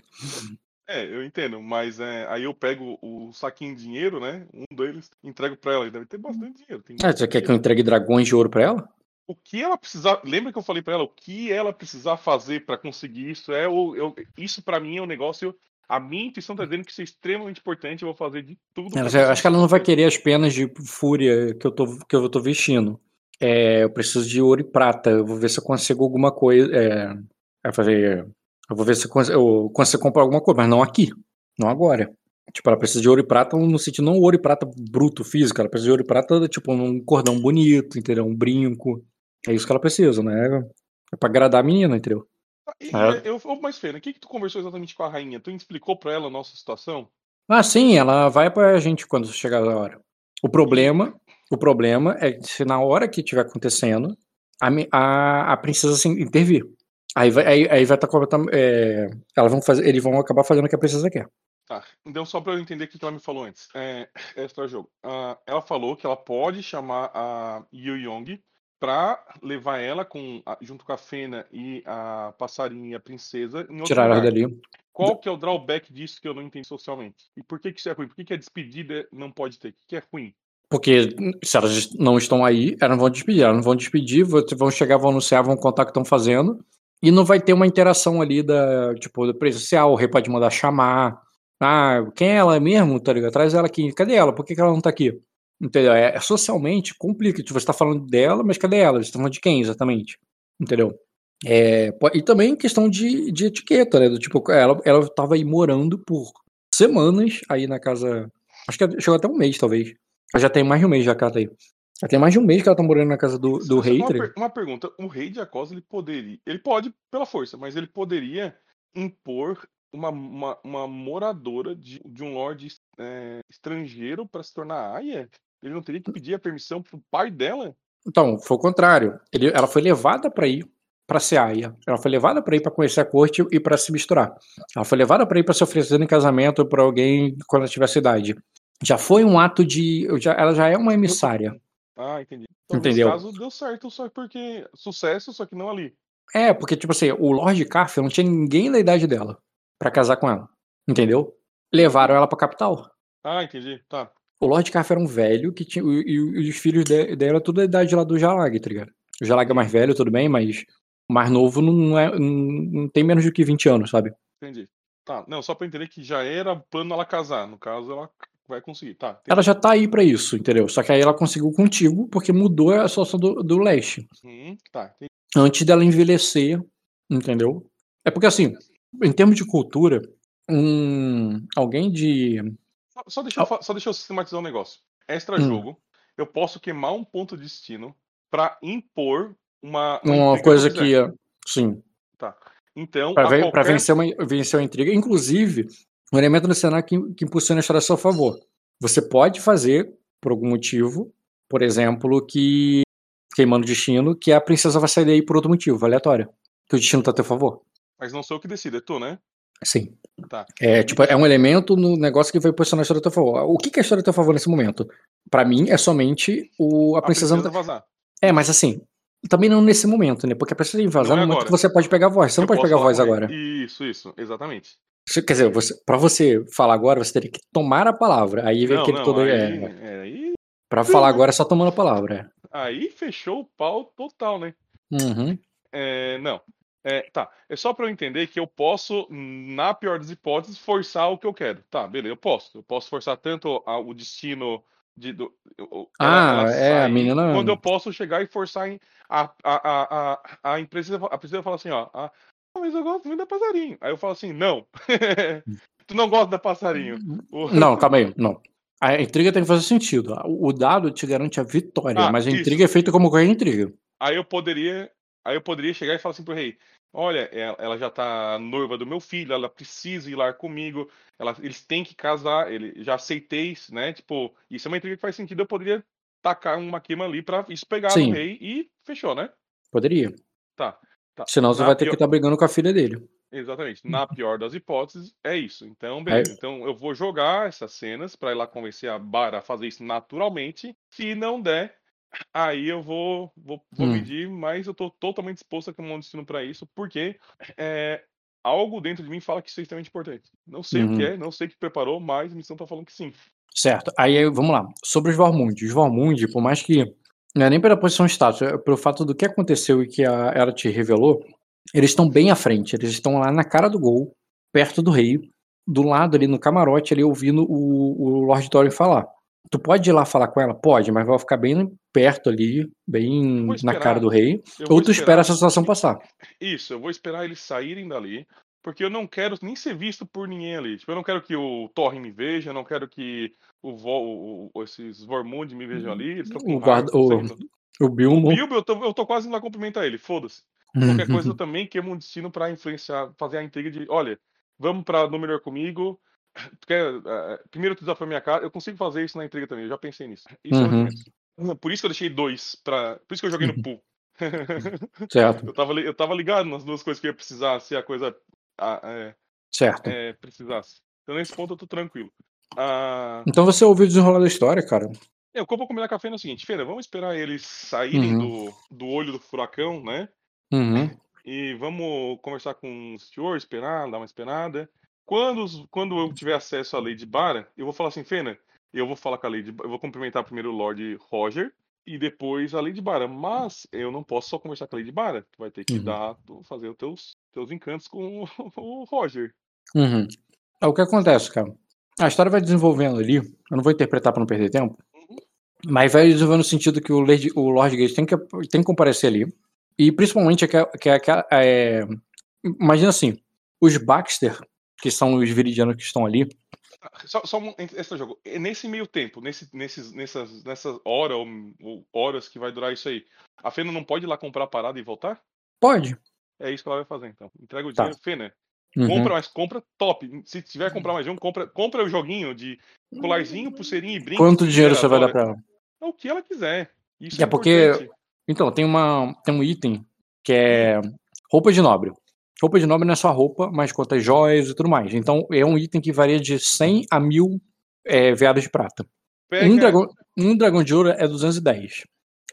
É, eu entendo, mas é, aí eu pego o saquinho de dinheiro, né? Um deles, entrego pra ela. e Deve ter bastante dinheiro. tem Ah, você quer que eu entregue dragões de ouro pra ela? o que ela precisar. Lembra que eu falei pra ela? O que ela precisar fazer pra conseguir isso é o. eu- isso pra mim é um negócio. A minha intuição tá dizendo que isso é extremamente importante. Eu vou fazer de tudo. conseguir acho que ela não vai querer as penas de fúria que eu tô, que eu tô vestindo. É, eu preciso de ouro e prata. Eu vou ver se eu consigo alguma coisa. É, vai fazer. Eu vou ver se eu consigo, eu consigo comprar alguma coisa, mas não aqui. Não agora. Tipo, ela precisa de ouro e prata no sentido não ouro e prata bruto, físico. Ela precisa de ouro e prata, tipo, num cordão bonito, entendeu? Um brinco. É isso que ela precisa, né? É pra agradar a menina, entendeu? Ah, e, Ah. eu, ô, mas, Fena, o que, que tu conversou exatamente com a rainha? Tu explicou pra ela a nossa situação? Ah, sim, ela vai pra gente quando chegar a hora. O problema, o problema é que se na hora que estiver acontecendo, a, a, a princesa assim, intervir. Aí vai, aí, aí vai estar é, elas vão fazer, eles vão acabar fazendo o que a princesa quer. Tá. Então, só pra eu entender o que ela me falou antes. É, extra jogo. Ah, ela falou que ela pode chamar a Yu Yong pra levar ela com, junto com a Fena e a passarinha e a princesa em Tirar ela dali. Qual que é o drawback disso que eu não entendi socialmente? E por que, que isso é ruim? Por que, que a despedida não pode ter? O que, que é ruim? Porque se elas não estão aí, elas não vão despedir. Elas não vão despedir, vão vão chegar, vão anunciar, vão contar o que estão fazendo. E não vai ter uma interação ali da, tipo, do presencial. O rei pode mandar chamar. Ah, quem é ela mesmo? Tá ligado? Traz ela aqui. Cadê ela? Por que, que ela não tá aqui? Entendeu? É, é socialmente complica. Tipo, você tá falando dela, mas cadê ela? Você tá falando de quem exatamente? Entendeu? É, e também questão de, de etiqueta, né? Do tipo, ela, ela tava aí morando por semanas aí na casa. Acho que chegou até um mês, talvez. Já tem mais de um mês já que ela tá aí. Já tem mais de um mês que ela tá morando na casa do, do rei. uma, per- uma pergunta. O rei de Acosa, ele poderia. Ele pode pela força, mas ele poderia impor uma, uma, uma moradora de, de um lord é, estrangeiro para se tornar aia? Ele não teria que pedir a permissão pro pai dela? Então, foi o contrário. Ele, ela foi levada pra ir pra ser aia. Ela foi levada pra ir pra conhecer a corte e pra se misturar. Ela foi levada pra ir pra se oferecer em casamento pra alguém quando ela tivesse idade. Já foi um ato de. já- ela já é uma emissária. Ah, entendi. Então, Entendeu? caso, deu certo, só porque. Sucesso, só que não ali. É, porque, tipo assim, o Lord Carfer não tinha ninguém da idade dela pra casar com ela. Entendeu? Levaram ela pra capital. Ah, entendi. Tá. O Lord Carfer era um velho que tinha. E, e os filhos de- dela, tudo da idade lá do Jalag, tá ligado? O Jalag é mais velho, tudo bem, mas o mais novo não, é, não, tem menos do que 20 anos, sabe? Entendi. Tá. Não, só pra entender que já era plano ela casar. No caso, ela vai conseguir. Tá. entendi. Ela já tá aí pra isso, entendeu? Só que aí ela conseguiu contigo porque mudou a situação do, do leste. Uhum, tá. entendi. Antes dela envelhecer, entendeu? É porque assim, em termos de cultura, um alguém de. Só- deixa, eu, só deixa eu sistematizar um negócio. Extra Hum. jogo, eu posso queimar um ponto de destino pra impor uma. Uma intriga coisa que. quiser. Sim. Tá. Então, Pra, a ver- pra qualquer- vencer, uma, vencer uma intriga. Inclusive, um elemento no cenário que, que impulsiona a história a seu favor. Você pode fazer, por algum motivo, por exemplo, que. Queimando o destino, que a princesa vai sair daí por outro motivo, aleatório. Que o destino tá a teu favor. Mas não sou eu que decido, é tu, né? Sim. Tá. É, tipo, é um elemento no negócio que vai posicionar a história a teu favor. O que que é a história a teu favor nesse momento? Pra mim, é somente o, a A princesa. princesa vazar. É, mas assim, também não nesse momento, né? Porque a princesa invasar Não é é no momento que você pode pegar a voz. Você não Eu pode pegar a voz agora. Isso, isso, exatamente. Quer dizer, você, pra você falar agora, você teria que tomar a palavra. Aí vem Não, aquele não, todo. aí, É, é, aí, pra falar agora é só tomando a palavra. aí fechou o pau total, né? Uhum. É, não. É, tá. É só pra eu entender que eu posso, na pior das hipóteses, forçar o que eu quero. Tá, beleza, eu posso. Eu posso forçar tanto a- o destino de. Do, Ah, é, a menina- Quando eu posso chegar e forçar em, a, a, a, a, a empresa. A empresa fala assim, ó. "Ah, mas eu gosto muito da passarinho. Aí eu falo assim, não. tu não gosta da passarinho. Não, calma aí. Não. A intriga tem que fazer sentido. O dado te garante a vitória, Ah, mas a isso. intriga é feita como qualquer intriga. Aí eu poderia, aí eu poderia chegar e falar assim pro rei: "Olha, ela, ela já tá noiva do meu filho, ela precisa ir lá comigo, ela- eles têm que casar, ele já aceitei, isso, né? Tipo, isso é uma intriga que faz sentido, eu poderia tacar uma queima ali pra isso pegar Sim. no rei e fechou, né? Poderia. Tá. tá. Senão você Na vai ter que pior- estar brigando com a filha dele. Exatamente. Na pior das hipóteses, é isso. Então, beleza. Então, eu vou jogar essas cenas pra ir lá convencer a Bara a fazer isso naturalmente. Se não der, aí eu vou, vou, vou Hum. medir, mas eu tô totalmente disposto a tomar um destino pra isso, porque é, algo dentro de mim fala que isso é extremamente importante. Não sei o Uhum. que é, não sei o que preparou, mas a missão tá falando que sim. Certo. Aí, vamos lá. Sobre os Vormund. Os Vormund, por mais que. Não é nem pela posição status, é pelo fato do que aconteceu e que a, ela te revelou, eles estão bem à frente. Eles estão lá na cara do gol, perto do rei, do lado ali no camarote, ali ouvindo o, o Lord Thorin falar. Tu pode ir lá falar com ela? Pode, mas vai ficar bem perto ali, bem na cara do rei. Ou tu espera essa situação passar. Isso, eu vou esperar eles saírem dali, porque eu não quero nem ser visto por ninguém ali. Tipo, eu não quero que o Thorin me veja, eu não quero que o, Vo, o- esses Vormund me vejam ali. Eles O guarda- raiva, o- O Bilmo. O Bilbo, eu tô, eu tô quase indo lá cumprimentar ele, foda-se. Qualquer coisa eu também queimo um destino pra influenciar, fazer a intriga de, olha, vamos pra no melhor comigo. Tu quer, eh, primeiro tu desafia minha cara, eu consigo fazer isso na intriga também, eu já pensei nisso. Isso é Uhum. menos. Por isso que eu deixei dois, pra, por isso que eu joguei no pool. certo, eu, tava, eu tava ligado nas duas coisas que ia precisar, se a coisa ah, é, certo. é, precisasse. Então nesse ponto eu tô tranquilo. Ah, Então você ouviu o desenrolar da história, cara. é, o que eu vou combinar com a Fê é o seguinte, Feira, vamos esperar eles saírem Uhum. do, do olho do furacão, né? Uhum. E vamos conversar com o senhor, esperar, dar uma esperada. Quando, quando eu tiver acesso à Lady Bara, eu vou falar assim, Fena, eu vou falar com a Lady eu vou cumprimentar primeiro o Lord Roger e depois a Lady Bara. Mas eu não posso só conversar com a Lady Bara. Tu vai ter que Uhum. dar, fazer os teus, teus encantos com o, Roger. Uhum. É o que acontece, cara. A história vai desenvolvendo ali. Eu não vou interpretar pra não perder tempo. Mas vai desenvolvendo no sentido que o Lord, o Lord Gate tem que, tem que comparecer ali. E principalmente que, que, que é, Imagina assim: os Baxter, que são os viridianos que estão ali. Só, só um extra jogo. E Nesse meio tempo, nesse, nesses, nessas, nessas horas ou, ou horas que vai durar isso aí, a Fena não pode ir lá comprar a parada e voltar? Pode. É isso que ela vai fazer, então. Entrega o Tá. dinheiro, Fena. Uhum. Compra, mas compra top. Se tiver que comprar mais de um, compra, compra o joguinho de colarzinho, pulseirinha e brinco. Quanto dinheiro você vai dar pra ela? É o que ela quiser. Isso É é, porque- importante. Então, tem, uma, tem um item que é roupa de nobre. Roupa de nobre não é só roupa, mas conta joias e tudo mais. Então, é um item que varia de 100 a 1000 é, veadas de prata. Pega, Um dragão, um dragão de ouro é 210.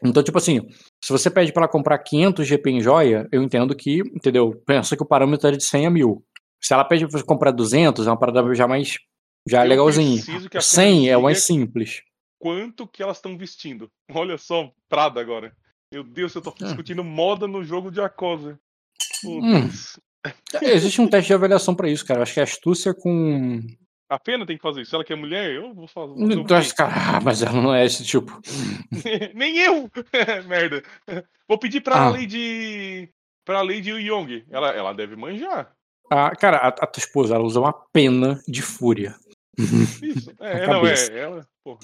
Então, tipo assim, se você pede pra ela comprar 500 GP em joia, eu entendo que, entendeu? Pensa que o parâmetro é de 100 a 1000. Se ela pede pra você comprar 200, é uma parada já mais. Já é eu legalzinha. preciso que a 100 é o mais simples. Quanto que elas estão vestindo. Olha só, Prada agora. Meu Deus, eu tô discutindo moda no jogo de Acosa. Hum. Existe um teste de avaliação pra isso, cara. Acho que é astúcia com. A Fena tem que fazer isso. Se ela quer mulher, eu vou fazer. vou fazer o quê? esse cara, ah, mas ela não é esse tipo. Nem eu! Merda. Vou pedir pra Ah. Lady. Pra Lady Young. Ela, ela deve manjar. Ah, cara, a, a tua esposa, ela usa uma pena de fúria. Isso. É, não, é. Ela. Porra.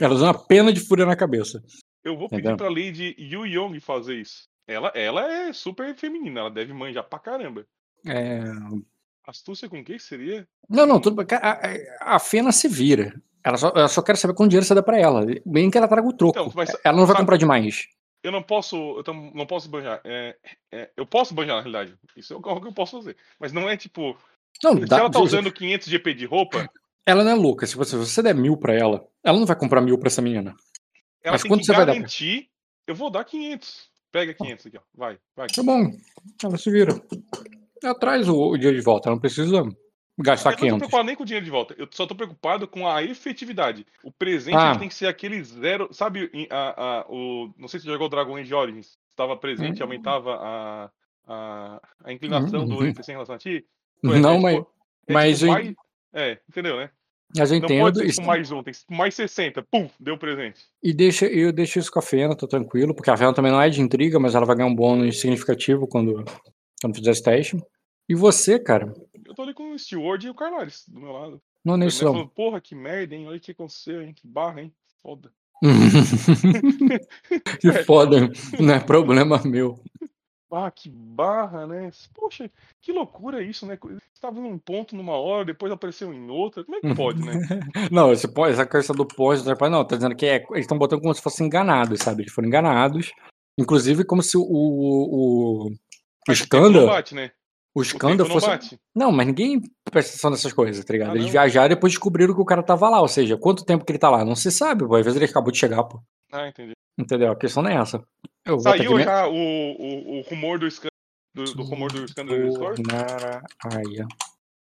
Ela usa uma pena de fúria na cabeça. Eu vou pedir Entendeu? pra Lady Yu Young fazer isso. Ela, ela é super feminina, ela deve manjar pra caramba. É... Astúcia com o que seria? Não, não, tudo. A, a, Fena se vira. Ela só, ela só quer saber quanto dinheiro você dá pra ela. Bem que ela traga o troco. Então, mas ela não vai sabe- comprar demais. eu não posso, eu tam- não posso banjar. É, é, eu posso banjar na realidade. Isso é algo que eu posso fazer. Mas não é tipo, Não, se dá- ela tá usando 500 GP de roupa, ela não é louca. Se você, se você der mil pra ela, ela não vai comprar mil pra essa menina. ela Mas quanto você vai dar pra-. Eu vou dar 500. Pega 500 aqui, ó. Vai, vai. Tá bom, ela se vira. Ela traz o, o dinheiro de volta, ela não precisa gastar eu não tô 500. preocupado nem com o dinheiro de volta. Eu só tô preocupado com a efetividade. O presente Ah. tem que ser aquele zero. Sabe, a, a- o, não sei se você jogou Dragon Age Origins. Estava presente, Hum. aumentava a, a, a inclinação do Uhum. NPC em relação a ti. Ué, Não, é mas, tipo- é mas tipo eu- mais- É, entendeu, né? Mas eu Não pode entendo. ser tipo mais um, tem que ser tipo mais 60. Pum, deu presente. E deixa, eu deixo isso com a Fena, tô tranquilo, porque a Fena também não é de intriga, mas ela vai ganhar um bônus significativo quando, quando fizer esse teste. E você, cara, Eu tô ali com o Steward e o Carlares do meu lado. não Ele isso porra, que merda, hein? Olha o que aconteceu, hein? Que barra, hein? Foda. que foda, não é problema meu. Ah, que barra, né? Poxa, que loucura isso, né? Estava num ponto numa hora, depois apareceu em outra. Como é que pode, né? Não, esse, essa questão do pós, não, tá dizendo que é, eles estão botando como se fossem enganados, sabe? Eles foram enganados. Inclusive, como se o, o, o não escândalo, bate, né? o escândalo não fosse. bate. Não, mas ninguém presta atenção nessas coisas, tá ligado? Ah, Eles não? viajaram e depois descobriram que o cara tava lá. Ou seja, quanto tempo que ele tá lá? Não se sabe, pô. Às vezes ele acabou de chegar, pô. Ah, entendi. Entendeu? A questão não é essa. Eu Saiu já o, o, o rumor do escândalo. Do, do rumor do escândalo do Discord?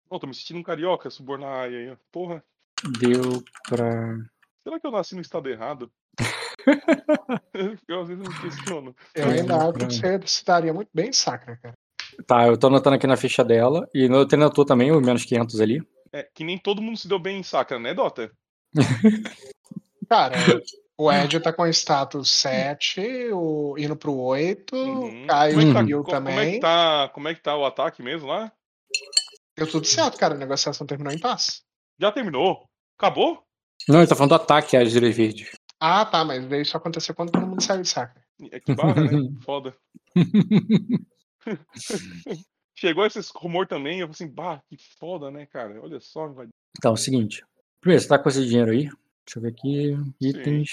Pô, tô me sentindo um carioca, subornar aí, ó. Porra, Deu pra. será que eu nasci no estado errado? eu às vezes me questiono. Eu ainda acho que você se daria muito bem, Sacra, cara. Tá, eu tô anotando aqui na ficha dela. E no treinador também, o menos 500 ali. É, que nem todo mundo se deu bem em Sacra, né, Dota? Cara, o Ed tá com status 7, o, indo pro 8, Uhum. o Caio Como é que tá- co- como é também. que tá, como é que tá o ataque mesmo lá? Deu tudo certo, cara. A negociação terminou em paz. Já terminou? Acabou? Não, ele tá falando do ataque às direitos verdes. Ah, tá, mas daí isso aconteceu quando todo mundo saiu de Sacra. É que barra, né? Foda. Chegou esse rumor também, eu falei assim, bah, que foda, né, cara? Olha só, vai... Então, é o seguinte. Primeiro, você tá com esse dinheiro aí? Deixa eu ver aqui. Itens.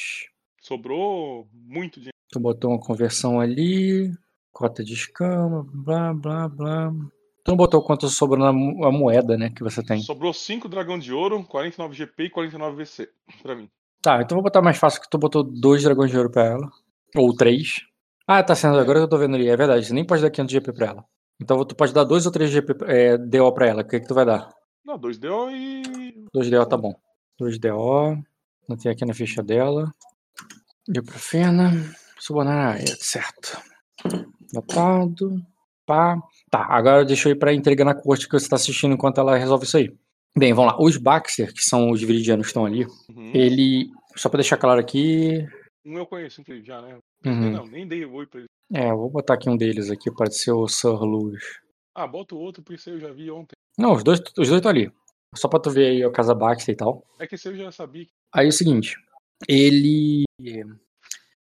sobrou muito dinheiro. Tu botou uma conversão ali. Cota de escama, blá, blá, blá. Tu não botou quanto sobrou na mo- a moeda, né? Que você tem. Sobrou 5 dragão de ouro, 49 GP e 49 VC pra mim. Tá, então vou botar mais fácil que tu botou dois dragões de ouro pra ela. Ou três. Ah, tá sendo agora que eu tô vendo ali. É verdade, você nem pode dar 500 GP pra ela. Então tu pode dar dois ou três GP, é, DO pra ela. O que, que tu vai dar? Não, 2DO e. 2DO tá bom. 2DO. Notei aqui na ficha dela. Ibuprofena. Subornaraia, certo. Notado. Pá. Tá, agora deixa eu ir pra intriga na corte que você tá assistindo enquanto ela resolve isso aí. Bem, vamos lá. Os Baxter, que são os viridianos que estão ali, Uhum. ele. Só pra deixar claro aqui. Um eu conheço, inclusive, já, né? Uhum. Não, nem dei oi pra ele. É, eu vou botar aqui um deles aqui, pode ser o Sir Luz. Ah, bota o outro, porque esse eu já vi ontem. Não, os dois os dois estão ali. Só pra tu ver aí Casa Baxter e tal. É que esse eu já sabia. Aí é o seguinte, ele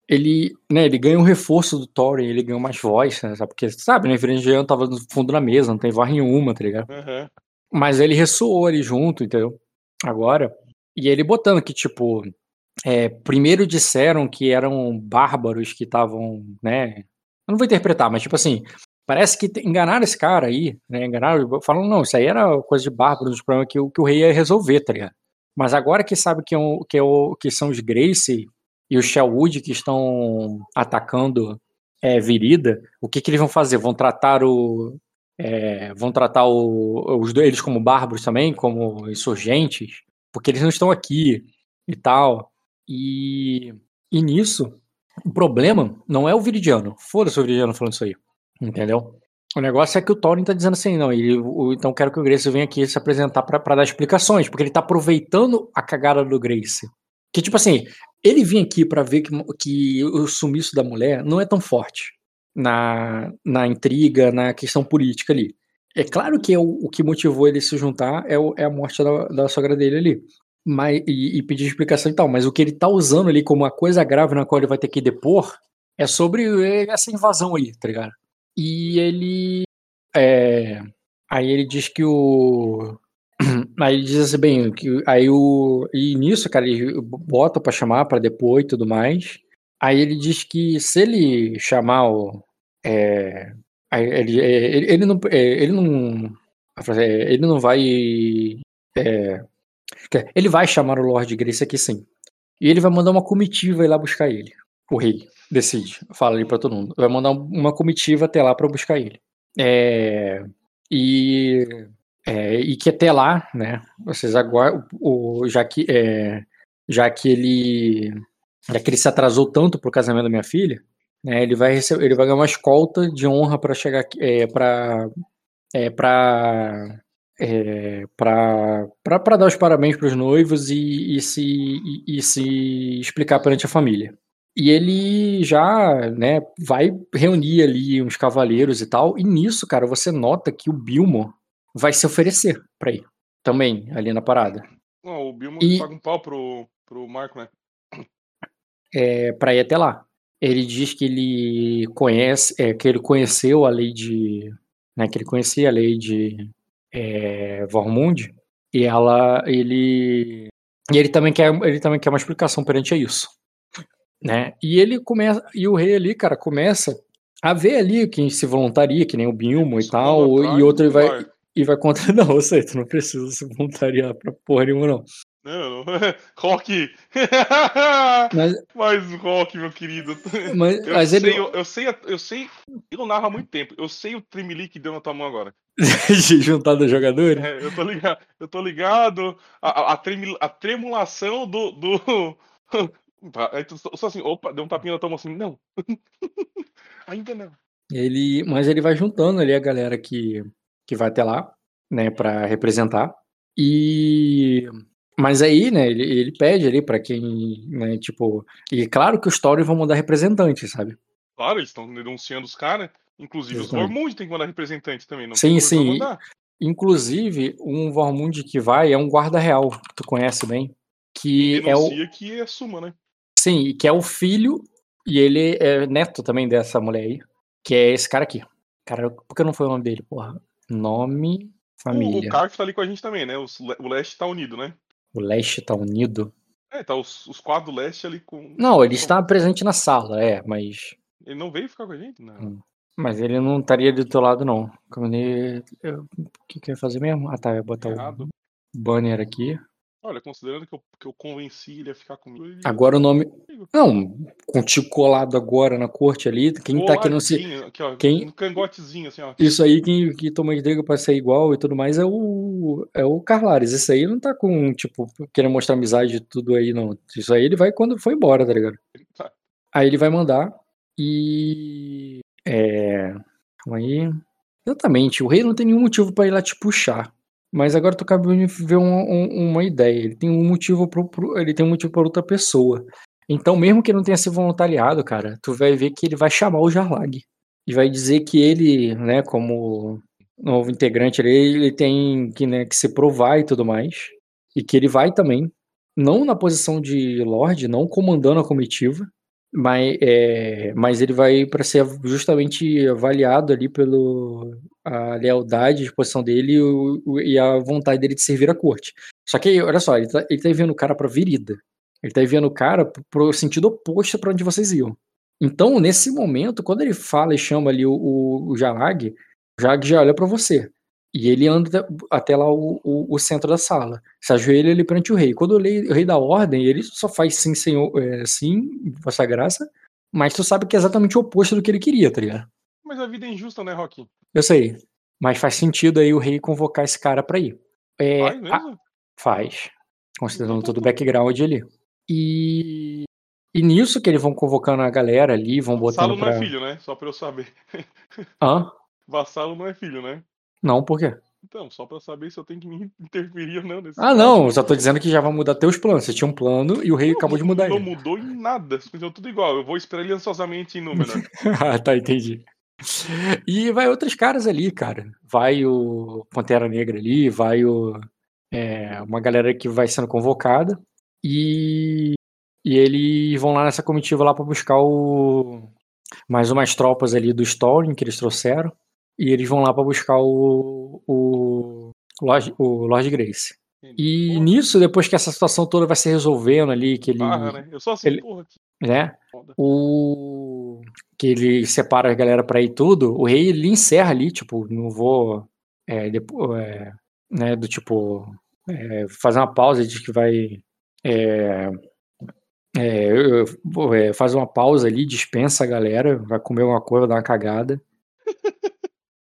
ele, né, ele ganha um reforço do Thorin, ele ganha mais voz, né, sabe? Porque, sabe, né, Viridiano tava no fundo da mesa, não tem voz nenhuma, tá ligado? Aham. Mas ele ressoou ali junto, entendeu? Agora, e ele botando que, tipo, é, primeiro disseram que eram bárbaros que estavam, né? Eu não vou interpretar, mas tipo assim, parece que enganaram esse cara aí, né? Enganaram, falam, não, isso aí era coisa de bárbaro, dos problemas que, o- que o rei ia resolver, tá ligado? Mas agora que sabe que, é o- que, é o- que são os Grace e os Shelwood que estão atacando é, Virida, o que, que eles vão fazer? Vão tratar o, é, vão tratar o- os eles como bárbaros também, como insurgentes, porque eles não estão aqui e tal. E, e nisso, o problema não é o Viridiano. Foda-se o Viridiano falando isso aí. Entendeu? O negócio é que o Thorin tá dizendo assim, não, ele, o- então quero que o Grace venha aqui se apresentar pra dar explicações, porque ele tá aproveitando a cagada do Grace. Que tipo assim, ele vinha aqui pra ver que, que o sumiço da mulher não é tão forte na, na intriga, na questão política ali. É claro que é o, o que motivou ele se juntar é, o- é a morte da, da sogra dele ali. Mas, e, e pedir explicação e tal. Mas o que ele tá usando ali como uma coisa grave na qual ele vai ter que depor é sobre essa invasão aí, tá ligado? E ele. É, aí ele diz que o. Aí ele diz assim, bem, que aí o. E nisso, cara, ele bota pra chamar pra depor e tudo mais. Aí ele diz que se ele chamar o. É, ele, é, ele, ele não. é, ele não. é, Ele não vai. é, ele vai chamar o Lord Grace aqui sim. E ele vai mandar uma comitiva ir lá buscar ele. O rei decide. Fala ali pra todo mundo. Vai mandar uma comitiva até lá pra buscar ele. É, e. é, e que até lá, né? Vocês aguardam. O, já que. é, já que ele já que ele se atrasou tanto pro casamento da minha filha, né, ele vai receber, ele vai ganhar uma escolta de honra para chegar é, para é, para é, para dar os parabéns para os noivos e, e se e, e se explicar perante a família. E ele já, né, vai reunir ali uns cavaleiros e tal. E nisso, cara, você nota que o Bilmo vai se oferecer para ir também ali na parada. Não, o Bilmo E- paga um pau pro, pro Marco, né? é, para ir até lá. Ele diz que ele conhece, é, que ele conheceu a lei de, né, que ele conhecia a lei de é, Vormund e ela, ele, e ele também quer, ele também quer uma explicação perante a isso, né? E ele começa, e o rei ali, cara, começa a ver ali quem se voluntaria, que nem o Bilmo e tal, atrás e outro vai bar. e vai contra, não, sei, tu não precisa se voluntariar pra porra nenhuma não. Não. Rock! Mas, Mas Rock, meu querido. mas, Eu mas sei, ele eu, eu sei, eu sei, eu narro há muito tempo. Eu sei o tremeli que deu na tua mão agora. juntado aos jogadores. É, eu tô ligado, eu tô ligado. A, a, a, a tremulação do. do... Aí tu só assim, opa, deu um tapinha na tua mão assim, não. Ainda não. Ele, mas ele vai juntando ali a galera que, que vai até lá, né, para representar. E mas aí, né, ele, ele pede ali pra quem, né, tipo, e claro que os Story vão mandar representantes, sabe? Claro, eles estão denunciando os caras. Inclusive os Exatamente. Vormund tem que mandar representante também, não Sim, sim. Inclusive, um Vormund que vai é um guarda real, que tu conhece bem, que é o que é suma, né? Sim, que é o filho e ele é neto também dessa mulher aí, que é esse cara aqui. Cara, por que não foi o nome dele, porra? Nome, O, família. o Carf tá ali com a gente também, né? Le- o leste tá unido, né? O leste tá unido. É, tá os, os quatro do leste ali com. Não, ele está presente na sala, é, mas. Ele não veio ficar com a gente? Não. Hum. Mas ele não estaria do teu lado, não. Como ele. eu- O que, que eu ia fazer mesmo? Ah, tá, eu ia botar Errado. o banner aqui. Olha, considerando que eu, que eu convenci ele a ficar comigo. Ele... Agora o nome. Não, contigo colado agora na corte ali. Quem tá querendo se. Coladinho, Aqui, ó, quem- Um cangotezinho, assim, ó. Isso aí, quem que toma de pra ser igual e tudo mais é o. É o Carlares. Esse aí não tá com, tipo, querendo mostrar amizade e tudo aí, não. Isso aí ele vai quando for embora, tá ligado? Tá. Aí ele vai mandar e. É. Calma aí. Exatamente, o rei não tem nenhum motivo pra ir lá te puxar. Mas agora tu acabou de ver um- um- uma ideia. Ele tem um motivo pro, pro- ele tem um motivo para outra pessoa. Então, mesmo que não tenha se voluntariado, cara, tu vai ver que ele vai chamar o Jarlag. E vai dizer que ele, né, como novo integrante, ele, ele tem que, né, que se provar e tudo mais. E que ele vai também, não na posição de Lorde, não comandando a comitiva, mas, é, mas ele vai para ser justamente avaliado ali pelo a lealdade, a disposição dele e, o- e a vontade dele de servir a corte. Só que, olha só, ele tá, ele tá enviando o cara pra virida. Ele tá enviando o cara pro, sentido oposto para onde vocês iam. Então, nesse momento, quando ele fala e chama ali o, o, o Jalag, o Jalag já olha pra você. E ele anda até lá o, o, o centro da sala. Se ajoelha ele perante o rei. Quando o rei, o rei dá ordem, ele só faz sim, senhor, é, sim, vossa graça, mas tu sabe que é exatamente o oposto do que ele queria, tá ligado? Mas a vida é injusta, né, Rock? Eu sei. Mas faz sentido aí o rei convocar esse cara pra ir. É, Faz a- mesmo? faz. Considerando todo o background ali. E. E nisso que eles vão convocando a galera ali, vão Vassalo botando não pra. é filho, né? Só pra eu saber. Hã? Vassalo não é filho, né? Não, por quê? Então, só pra saber se eu tenho que me interferir ou não nesse Ah, não, eu só tô dizendo que já vai mudar teus planos. Você tinha um plano e o rei Não, acabou de não- mudar Não ele. mudou em nada. Continua tudo igual. Eu vou esperar ele ansiosamente em Númenor. ah, tá, entendi. E vai outros caras ali, cara. Vai o Pantera Negra ali, vai o. é, uma galera que vai sendo convocada. E. E eles vão lá nessa comitiva lá pra buscar o. Mais umas tropas ali do Storing que eles trouxeram. E eles vão lá pra buscar o. O Lord, o Lord Grace. E Porra, nisso, depois que essa situação toda vai se resolvendo ali, que ele. né? Eu só assim, ele- porra. né? O que ele separa a galera pra ir tudo, o rei ele encerra ali, tipo, não vou é, depo- é, né, do tipo é, fazer uma pausa e diz que vai é, é, é, faz uma pausa ali, dispensa a galera, vai comer alguma coisa, dar uma cagada.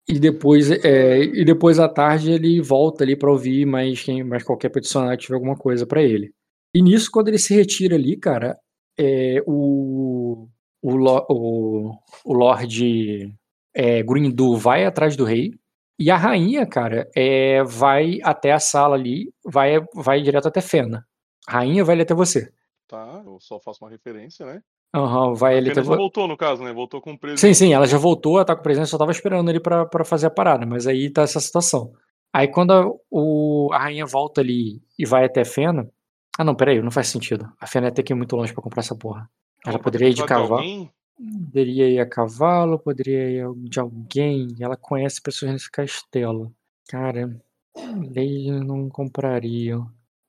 E depois, é, e depois à tarde ele volta ali pra ouvir mais, quem, mais qualquer peticionário que tiver alguma coisa pra ele. E nisso, quando ele se retira ali, cara, é, o, o, o, o Lorde é, Grindu vai atrás do rei. E a rainha, cara, é, vai até a sala ali, vai, vai direto até Fena. A rainha vai ali até você. Tá, eu só faço uma referência, né? Aham, vai A Fena já você. voltou, no caso, né? Voltou com o preso. Sim, sim, ela já voltou, ela tá com presença, só tava esperando ali pra, pra fazer a parada, mas aí tá essa situação. Aí quando a, o, a rainha volta ali e vai até Fena. Ah, não, peraí, não faz sentido. A Fena ia ter que ir muito longe pra comprar essa porra. Ela poderia ir de cavalo. Poderia ir a cavalo, poderia ir de alguém. Ela conhece pessoas nesse castelo. Cara, lei não compraria.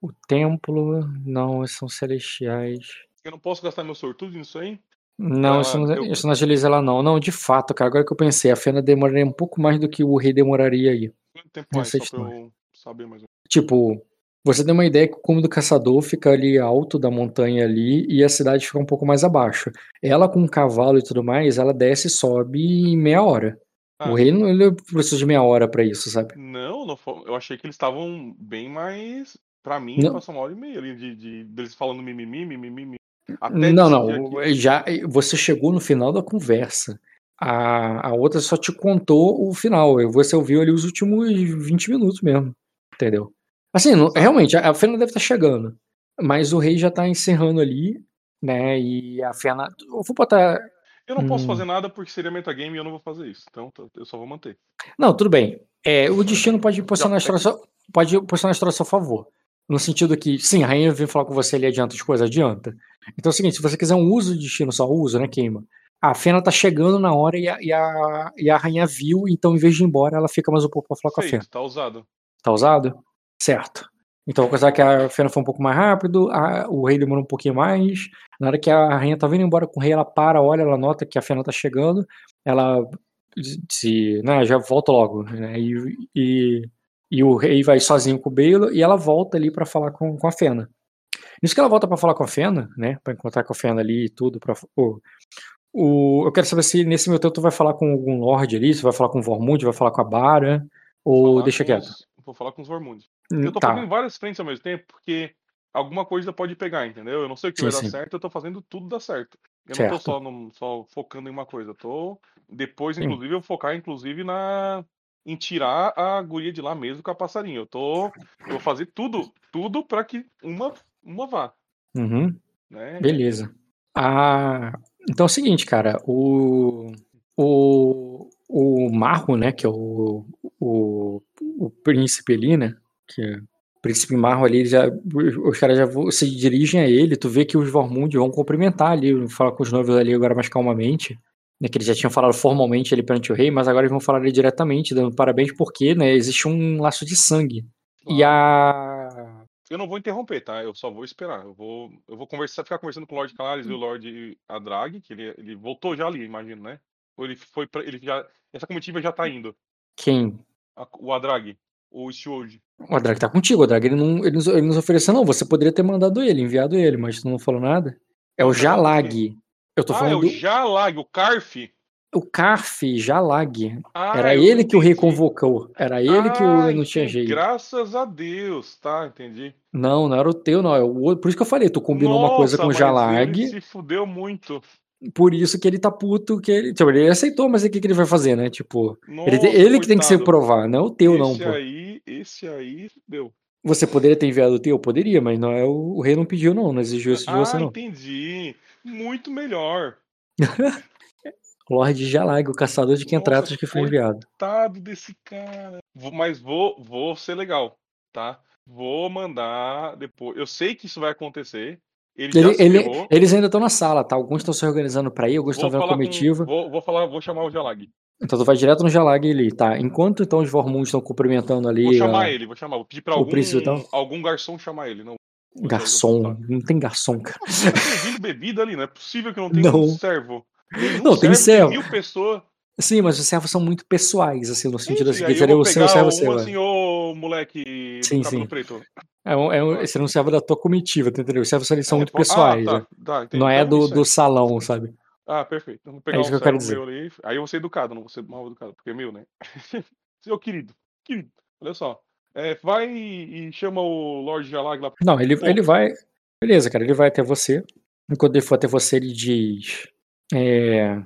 O templo, não, são celestiais. Eu não posso gastar meu sortudo nisso aí? Não, Ah, isso não, eu- isso não agiliza ela, não. Não, de fato, cara, agora que eu pensei, a Fena demoraria um pouco mais do que o rei demoraria aí. Quanto tempo mais? Só pra eu saber mais. Tipo, você tem uma ideia que o cume do caçador fica ali alto da montanha ali e a cidade fica um pouco mais abaixo. Ela com um cavalo e tudo mais, ela desce e sobe em meia hora. Ah, O rei não ele precisa de meia hora pra isso, sabe? Não, não fo- eu achei que eles estavam bem mais. Pra mim, Não. passou uma hora e meia ali de, de- deles falando mimimi, mimimi, mimimi. Até Não, não, aqui. já você chegou no final da conversa. A, a outra só te contou o final. Você ouviu ali os últimos 20 minutos mesmo. Entendeu? Assim, não- realmente, a, a Fena deve estar chegando. Mas o rei já tá encerrando ali, né? E a Fena. Eu vou botar. Eu não posso Hum. fazer nada porque seria metagame e eu não vou fazer isso. Então eu só vou manter. Não, tudo bem. É, o destino pode posicionar a história seu, pode posicionar a história a seu favor. No sentido que, sim, a rainha vem falar com você ali, adianta as coisas, adianta. Então é o seguinte, se você quiser um uso de destino, só uso, né, queima. A Fena tá chegando na hora e a, e a, e a rainha viu, então em vez de ir embora, ela fica mais um pouco pra falar com a Fena. Tá usado. Tá usado? Certo. Então vou considerar que a Fena foi um pouco mais rápido, a- o rei demorou um pouquinho mais. Na hora que a rainha tá vindo embora com o rei, ela para, olha, ela nota que a Fena tá chegando, ela se, né, já volta logo, né, e, e, e o rei vai sozinho com o Belo e ela volta ali pra falar com, com a Fena. Nisso que ela volta pra falar com a Fena, né, pra encontrar com a Fena ali e tudo, pra, o, o, eu quero saber se nesse meu tempo tu vai falar com algum lord ali, se vai falar com o Vormund, vai falar com a Bara, ou deixa quieto. os- Vou falar com os Vormund. Hum, Eu tô tá. fazendo várias frentes ao mesmo tempo porque alguma coisa pode pegar, entendeu? Eu não sei o que Sim, vai dar sim. certo, eu tô fazendo tudo dar certo. Eu não Certo. tô só, num- só focando em uma coisa. Eu tô. Depois, Sim. inclusive, eu vou focar, inclusive, na. Em tirar a guria de lá mesmo com a passarinho. Eu tô. Eu vou fazer tudo, tudo pra que uma, uma vá. Uhum. Né? Beleza. Ah, então é o seguinte, cara, o, o, o Marro, né, que é o, o, o príncipe ali, né, que é o príncipe Marro ali, já, os caras já se dirigem a ele, tu vê que os Vormund vão cumprimentar ali, falar com os noivos ali agora mais calmamente, né, que eles já tinham falado formalmente ali perante o rei, mas agora eles vão falar ali diretamente, dando parabéns porque, né, existe um laço de sangue. E a... Eu não vou interromper, tá? Eu só vou esperar. Eu vou, eu vou conversar, ficar conversando com o Lord Calares e o Lord Adrag, que ele, ele voltou já ali, imagino, né? Ou ele foi pra, ele já, essa comitiva já tá indo. Quem? A- o Adrag, o Steward. O Adrag tá contigo, o Adrag ele não, ele, nos, ele nos ofereceu, não. Você poderia ter mandado ele, enviado ele, mas tu não falou nada. É o mas Jalag. Eu tô Ah, é falando o do Jalag, o Carf. o Carf, Jalag. Ah, Era ele que o rei entendi. convocou. Era ele que Ah, o, não tinha entendi. jeito. Graças a Deus, tá? Entendi. Não, não era o teu, não. É o. Por isso que eu falei, tu combinou uma coisa Nossa, com o Jalag, Ele se fudeu muito. por isso que ele tá puto, que ele. Tipo, ele aceitou, mas o que, que ele vai fazer, né? Tipo, Nossa, ele, tem- ele que tem que se provar, não é o teu, não, esse pô. aí, esse aí deu. Você poderia ter enviado o teu? Poderia, mas não é o, o rei não pediu, não. Não exigiu isso de você, Ah, não. entendi. Muito melhor. Lorde Jalag, o caçador de Kentratos Nossa, que foi enviado. Coitado desse cara. Vou- mas vou, vou ser legal, tá? Vou mandar depois. Eu sei que isso vai acontecer. Ele, Ele- ele- eles ainda estão na sala, tá? Alguns estão se organizando pra ir, alguns estão vendo a falar com- comitiva. vou, vou falar, vou chamar o Jalag. Então tu vai direto no Jalag ali, tá? Enquanto então os Vormunds estão cumprimentando ali. Vou chamar a- ele, vou chamar. Vou pedir pra algum, príncipe, então? algum garçom chamar ele. Não, Garçom. Não tem garçom, cara. Tá servindo bebida ali, não é possível que não tenha Não. um servo. Nenhum Não, tem servo. Mil pessoas. Sim, mas os servos são muito pessoais, assim, no sentido assim, seria eu o pegar servo um seu. é. assim, ô moleque Sim, sim. preto. É um, é um, seria um servo da tua comitiva, tá entendeu? Os servos eles são É, muito pô- pessoais, Ah, tá, tá, entendi. não é Então, do, do salão, sabe? Ah, perfeito. Então, vou pegar É um isso que eu quero meu ali. Aí eu vou ser educado, não vou ser mal educado, porque é meu, né? Seu querido, querido, olha só. É, vai e, chama o Lorde Jalag lá. Não, ele, ele vai. Beleza, cara, ele vai até você. E quando ele for até você, ele diz. é,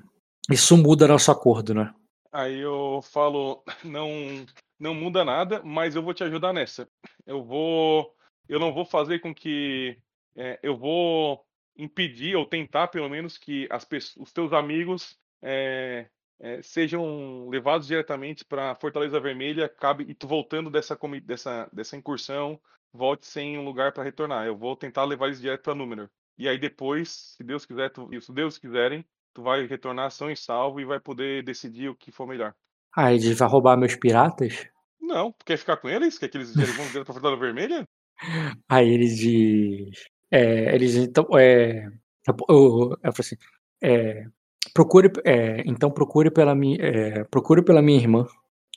isso muda nosso acordo, né? Aí eu falo, não, não muda nada, mas eu vou te ajudar nessa. Eu vou, eu não vou fazer com que, é, eu vou impedir ou tentar pelo menos que as pessoas, os teus amigos é, é, sejam levados diretamente para Fortaleza Vermelha, cabe e tu voltando dessa dessa dessa incursão, volte sem um lugar para retornar. Eu vou tentar levar eles direto para Númenor. E aí depois, se Deus quiser, tu, se Deus quiserem, tu vai retornar são e salvo e vai poder decidir o que for melhor. Ah, ele vai roubar meus piratas? Não, quer ficar com eles? Quer que eles, eles vão direto pra Fortaleza Vermelha? Aí ele diz. É, ele diz, então. É, eu, eu, eu assim. é, procure, é, então procure pela, minha, é, procure pela minha irmã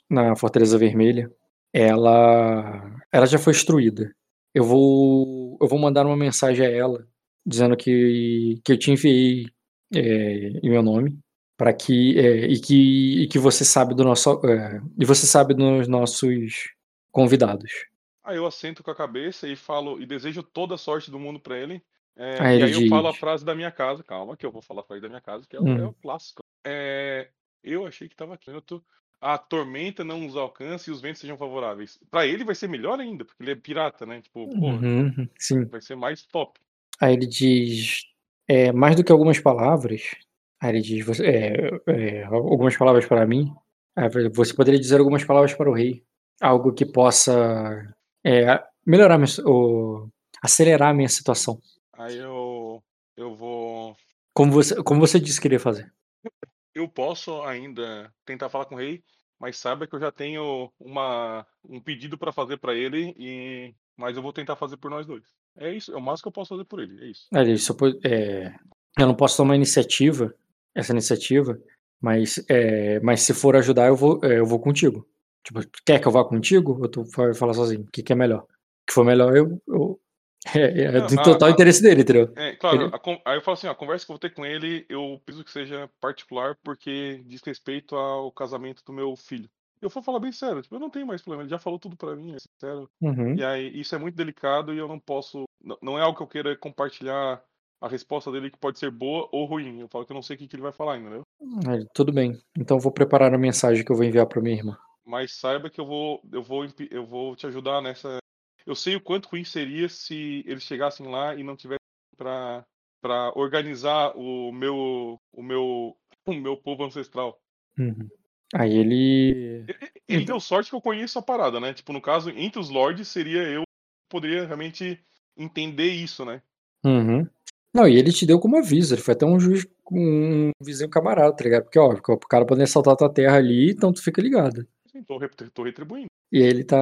na Fortaleza Vermelha. Ela, ela já foi instruída. Eu vou, eu vou mandar uma mensagem a ela dizendo que, que eu te enviei é, em meu nome para que é, e que e que você sabe do nosso é, e você sabe dos nossos convidados. Aí eu assento com a cabeça e falo e desejo toda a sorte do mundo pra ele. É, Aí e aí eu falo a diz- frase da minha casa, calma, que eu vou falar a frase da minha casa, que é, o, Hum. é o clássico. É, eu achei que tava aqui. Eu tô- a tormenta não nos alcance e os ventos sejam favoráveis. Pra ele vai ser melhor ainda, porque ele é pirata, né? Tipo, porra, Uhum, sim. vai ser mais top. Aí ele diz, é, mais do que algumas palavras, aí ele diz, você, é, é, algumas palavras para mim, você poderia dizer algumas palavras para o rei, algo que possa é, melhorar, ou acelerar a minha situação, Aí eu eu vou como você, como você disse que iria fazer. eu posso ainda tentar falar com o rei, mas saiba que eu já tenho uma, um pedido para fazer para ele, e mas eu vou tentar fazer por nós dois. É isso, é o máximo que eu posso fazer por ele, é isso. Ele disse, eu, é, eu não posso tomar iniciativa, essa iniciativa, mas, é, mas se for ajudar, eu vou, é, eu vou contigo. Tipo, quer que eu vá contigo ou tu vai falar sozinho? O que, que é melhor? O que for melhor, eu. eu é, é do total a- interesse dele, entendeu? É, claro, Ele- a aí eu falo assim, a conversa que eu vou ter com ele, eu preciso que seja particular porque diz respeito ao casamento do meu filho. Eu vou falar bem sério, tipo, eu não tenho mais problema, ele já falou tudo pra mim, é sincero. Uhum. E aí, isso é muito delicado e eu não posso. Não, é algo que eu queira compartilhar a resposta dele que pode ser boa ou ruim. Eu falo que eu não sei o que, que ele vai falar, entendeu? Aí ele, tudo bem. Então eu vou preparar a mensagem que eu vou enviar pra minha irmã. Mas saiba que eu vou, eu vou, eu vou te ajudar nessa. Eu sei o quanto ruim seria se eles chegassem lá e não tivessem pra para organizar o meu, o meu, o meu povo ancestral. Uhum. Aí ele. Ele Então- deu sorte que eu conheço a parada, né? Tipo, no caso, entre os lords seria eu que poderia realmente entender isso, né? Uhum. Não, e ele te deu como aviso, ele foi até um juiz, um vizinho camarada, tá ligado? Porque, ó, o cara pode assaltar tua terra ali, então tu fica ligado. Sim, tô, re- tô retribuindo. E aí ele tá,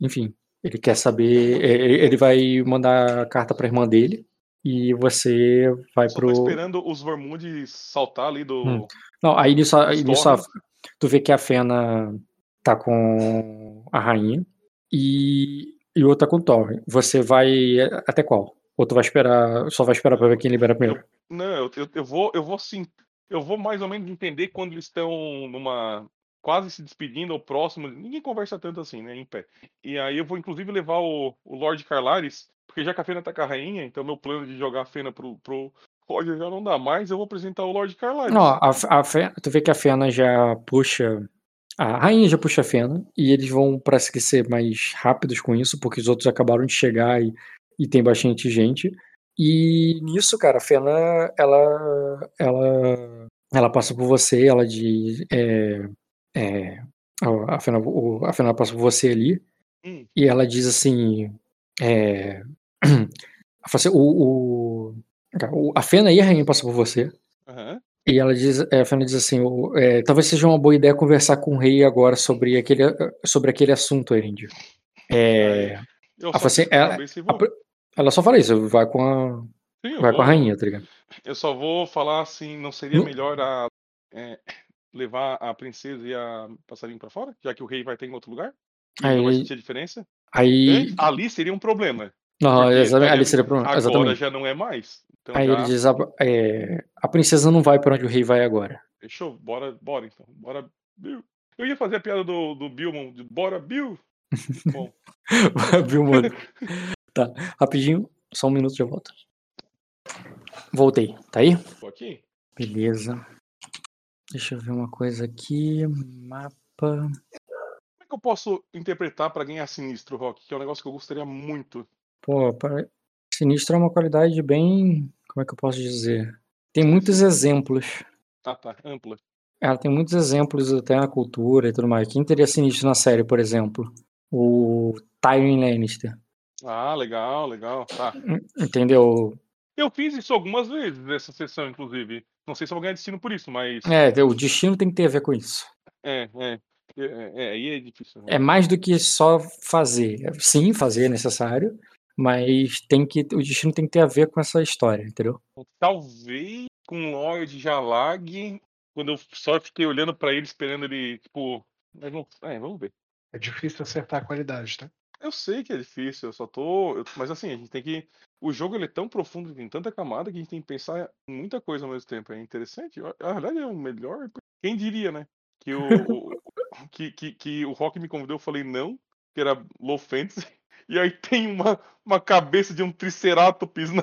enfim, ele quer saber, ele ele vai mandar a carta pra irmã dele e você vai Só tô pro. esperando os Vormund saltar ali do. Hum. Não, aí nisso, aí nisso a- tu vê que a Fena tá com a rainha e, e outra com o Thor. Você vai até qual? Ou tu vai esperar, só vai esperar pra ver quem libera primeiro? Não, eu, eu, eu vou, eu vou sim. Eu vou mais ou menos entender quando eles estão numa. Quase se despedindo ou próximo. Ninguém conversa tanto assim, né? Em pé. E aí eu vou inclusive levar o, o Lord Carlares, porque já que a Fena tá com a rainha, então meu plano de jogar a Fena pro, pro Roger já não dá mais, eu vou apresentar o Lord Carlares. Não, a, a Fe- tu vê que a Fena já puxa. A rainha já puxa a Fena e eles vão, que ser mais rápidos com isso, porque os outros acabaram de chegar e, e tem bastante gente. E nisso, cara, a Fena, ela, ela, ela passa por você, ela diz. É, é, a, a Fena, o- a Fena passa por você ali Hum. e ela diz assim. É, assim, o, o, o- a Fena e a rainha passam por você. Aham. E ela diz, é, a Fena diz assim, o- é, talvez seja uma boa ideia conversar com o rei agora sobre aquele, sobre aquele assunto, Erendio. É, pisco a ela- a, vou. Ela só fala isso, vai com a, Sim, vai com a vou- rainha, tá ligado? Eu só vou falar assim, não seria No- melhor a, é, levar a princesa e a passarinho pra fora? Já que o rei vai ter em outro lugar? E não vai Aí- sentir diferença? Aí. É, Ali seria um problema. Não, exatamente, ali seria problema. Agora Exatamente. já não é mais. Então Aí já, ele diz: a, é, a princesa não vai pra onde o rei vai agora. fechou, bora, bora então. Bora, Bill. Eu ia fazer a piada do, do Bill, mano, de bora, Bill. Bom, mano? Tá, rapidinho, só um minuto de volta. Voltei, tá aí? tô aqui. Beleza. Deixa eu ver uma coisa aqui. Mapa. Como é que eu posso interpretar pra ganhar sinistro, Rock? Que é um negócio que eu gostaria muito. Pô, para- Sinistro é uma qualidade bem. Como é que eu posso dizer? Tem muitos exemplos. Ah, tá, ampla. Ela tem muitos exemplos até na cultura e tudo mais. Quem teria sinistro na série, por exemplo? O Tyrion Lannister. Ah, legal, legal. Tá. Entendeu? Eu fiz isso algumas vezes nessa sessão, inclusive. Não sei se eu vou ganhar destino por isso, mas. É, o destino tem que ter a ver com isso. É, é. É, é, aí é difícil. né? É mais do que só fazer. Sim, fazer é necessário, mas tem que o destino tem que ter a ver com essa história, entendeu? Talvez com Lord Jalag, quando eu só fiquei olhando pra ele, esperando ele, tipo. Mas não... É, vamos ver. É difícil acertar a qualidade, tá? Eu sei que é difícil, eu só tô. eu- Mas assim, a gente tem que. O jogo ele é tão profundo, tem tanta camada que a gente tem que pensar em muita coisa ao mesmo tempo. É interessante. Na verdade, é o melhor. Quem diria, né? Que o, o- que, que, que o Rock me convidou, eu falei não, que era low fantasy. E aí tem uma, uma cabeça de um triceratops na,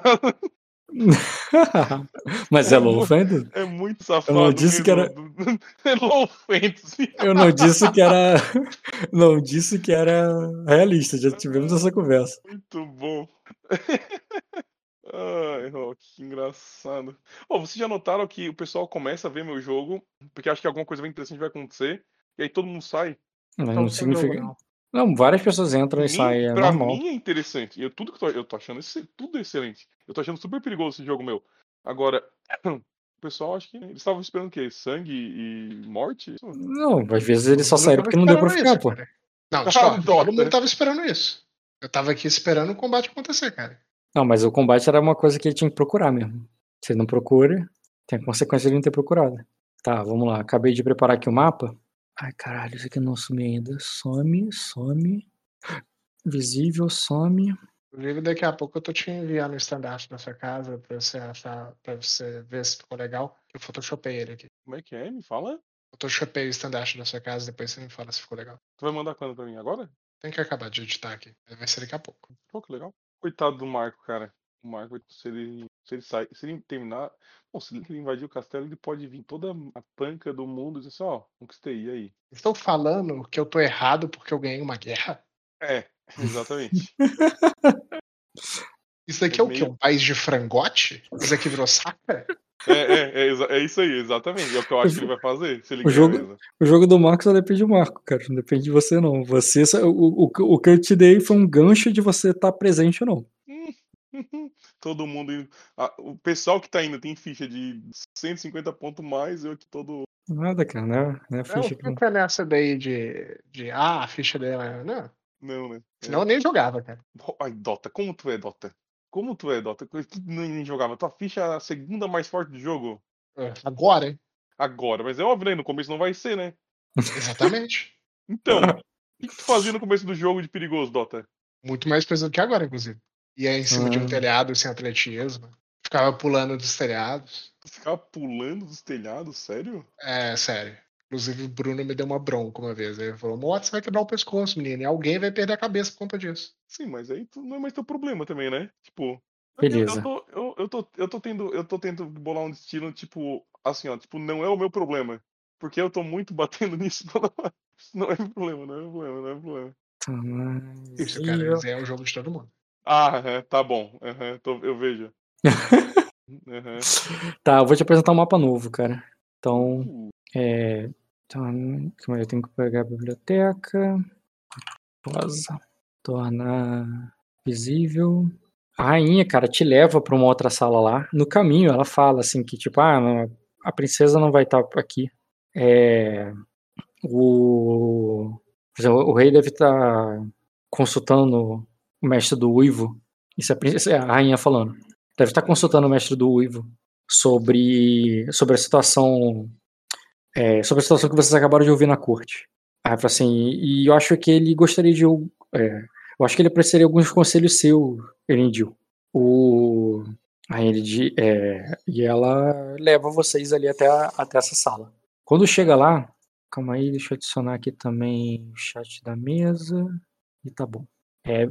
mas é low fantasy? É muito safado. disse que era-. É low fantasy. Eu não disse que era não disse que era realista, já tivemos essa conversa. Muito bom. Ai, Rock, que engraçado. Ô, vocês já notaram que o pessoal começa a ver meu jogo, porque acha que alguma coisa bem interessante vai acontecer, e aí todo mundo sai? Mas Então, não jogo, significa. não. Não, várias pessoas entram e saem, é pra normal. mim é interessante. E eu, tudo que eu tô, eu tô achando esse, tudo excelente. Eu tô achando super perigoso esse jogo meu. Agora, o pessoal acha que eles estavam esperando o quê? Sangue e morte? Não, às vezes eles só saíram porque não deu pra ficar, isso, pô. cara. Não, discordo. Todo mundo tava esperando isso. Eu tava aqui esperando o combate acontecer, cara. Não, mas o combate era uma coisa que ele tinha que procurar mesmo. Se ele não procura, tem a consequência de ele não ter procurado. Tá, vamos lá. Acabei de preparar aqui o mapa. Ai, caralho, isso aqui não sumiu ainda. Some, some. Visível, some. Inclusive, daqui a pouco eu tô te enviando o estandarte da sua casa pra você achar, pra você ver se ficou legal. Eu photoshopei ele aqui. Como é que é? Me fala. Photoshopei o estandarte da sua casa, depois você me fala se ficou legal. Tu vai mandar quando pra mim? Agora? Tem que acabar de editar aqui. Vai ser daqui a pouco. Pô, que legal. Coitado do Marco, cara. O Marco, se ele, se ele sair, se ele terminar. Bom, se ele invadir o castelo, ele pode vir toda a panca do mundo e dizer assim, ó, conquistei, e aí? Estou falando que eu tô errado porque eu ganhei uma guerra? É, exatamente. Isso aqui É é o quê? meio- Um país de frangote? Isso aqui virou saca? é, é, é, é isso aí, exatamente. É o que eu acho que ele vai fazer. Se ele O ganhar jogo- mesmo. O jogo do Marco só depende do Marco, cara. Não depende de você, não. Você, o, o, o que eu te dei foi um gancho de você estar presente ou não. Todo mundo indo. Ah, o pessoal que tá indo tem ficha de 150 pontos mais, eu aqui todo. Nada, cara, né? Não é Não, ficha que não. fica nessa daí de, de. Ah, a ficha dela. Não. Não, né? É. Senão eu nem jogava, cara. Ai, Dota, como tu é, Dota? Como tu é, Dota? Tu nem, nem jogava. Tua ficha é a segunda mais forte do jogo. É, Agora, hein? Agora, mas é óbvio, né? No começo não vai ser, né? Exatamente. Então, o que, que tu fazia no começo do jogo de perigoso, Dota? Muito mais pesado que agora, inclusive. Ia em cima de um Ah. telhado sem atletismo. Ficava pulando dos telhados. Ficava pulando dos telhados, sério? É, sério. Inclusive, o Bruno me deu uma bronca uma vez. Ele falou: Moto, você vai quebrar o pescoço, menino. E alguém vai perder a cabeça por conta disso. Sim, mas aí tu, não é mais teu problema também, né? Tipo. eu- Beleza. Eu tô, eu, eu, tô, eu tô tendo. Eu tô tentando bolar um destino, tipo, assim, ó, tipo, não é o meu problema. Porque eu tô muito batendo nisso toda hora. Não é meu problema, não é meu problema, não é meu problema. Tá, Isso, cara. eu- é o jogo de todo mundo. Ah, tá bom. aham, tô- eu vejo. Aham. Tá, eu vou te apresentar um mapa novo, cara. Então, Uh, é. Então, eu tenho que pegar a biblioteca. Rosa. Tornar visível. A rainha, cara, te leva pra uma outra sala lá. No caminho, ela fala assim que, tipo, ah, não, a princesa não vai estar aqui. É. O. O rei deve estar consultando o mestre do uivo, Isso é, a prin- isso é a rainha falando. Deve estar consultando o mestre do Uivo sobre, sobre a situação. é, sobre a situação que vocês acabaram de ouvir na corte. Aí assim, e eu acho que ele gostaria de. é, eu acho que ele apreciaria alguns conselhos seus, Erendil. O. Aí ele é, e ela leva vocês ali até, a- até essa sala. Quando chega lá, calma aí, deixa eu adicionar aqui também o chat da mesa. E tá bom. É,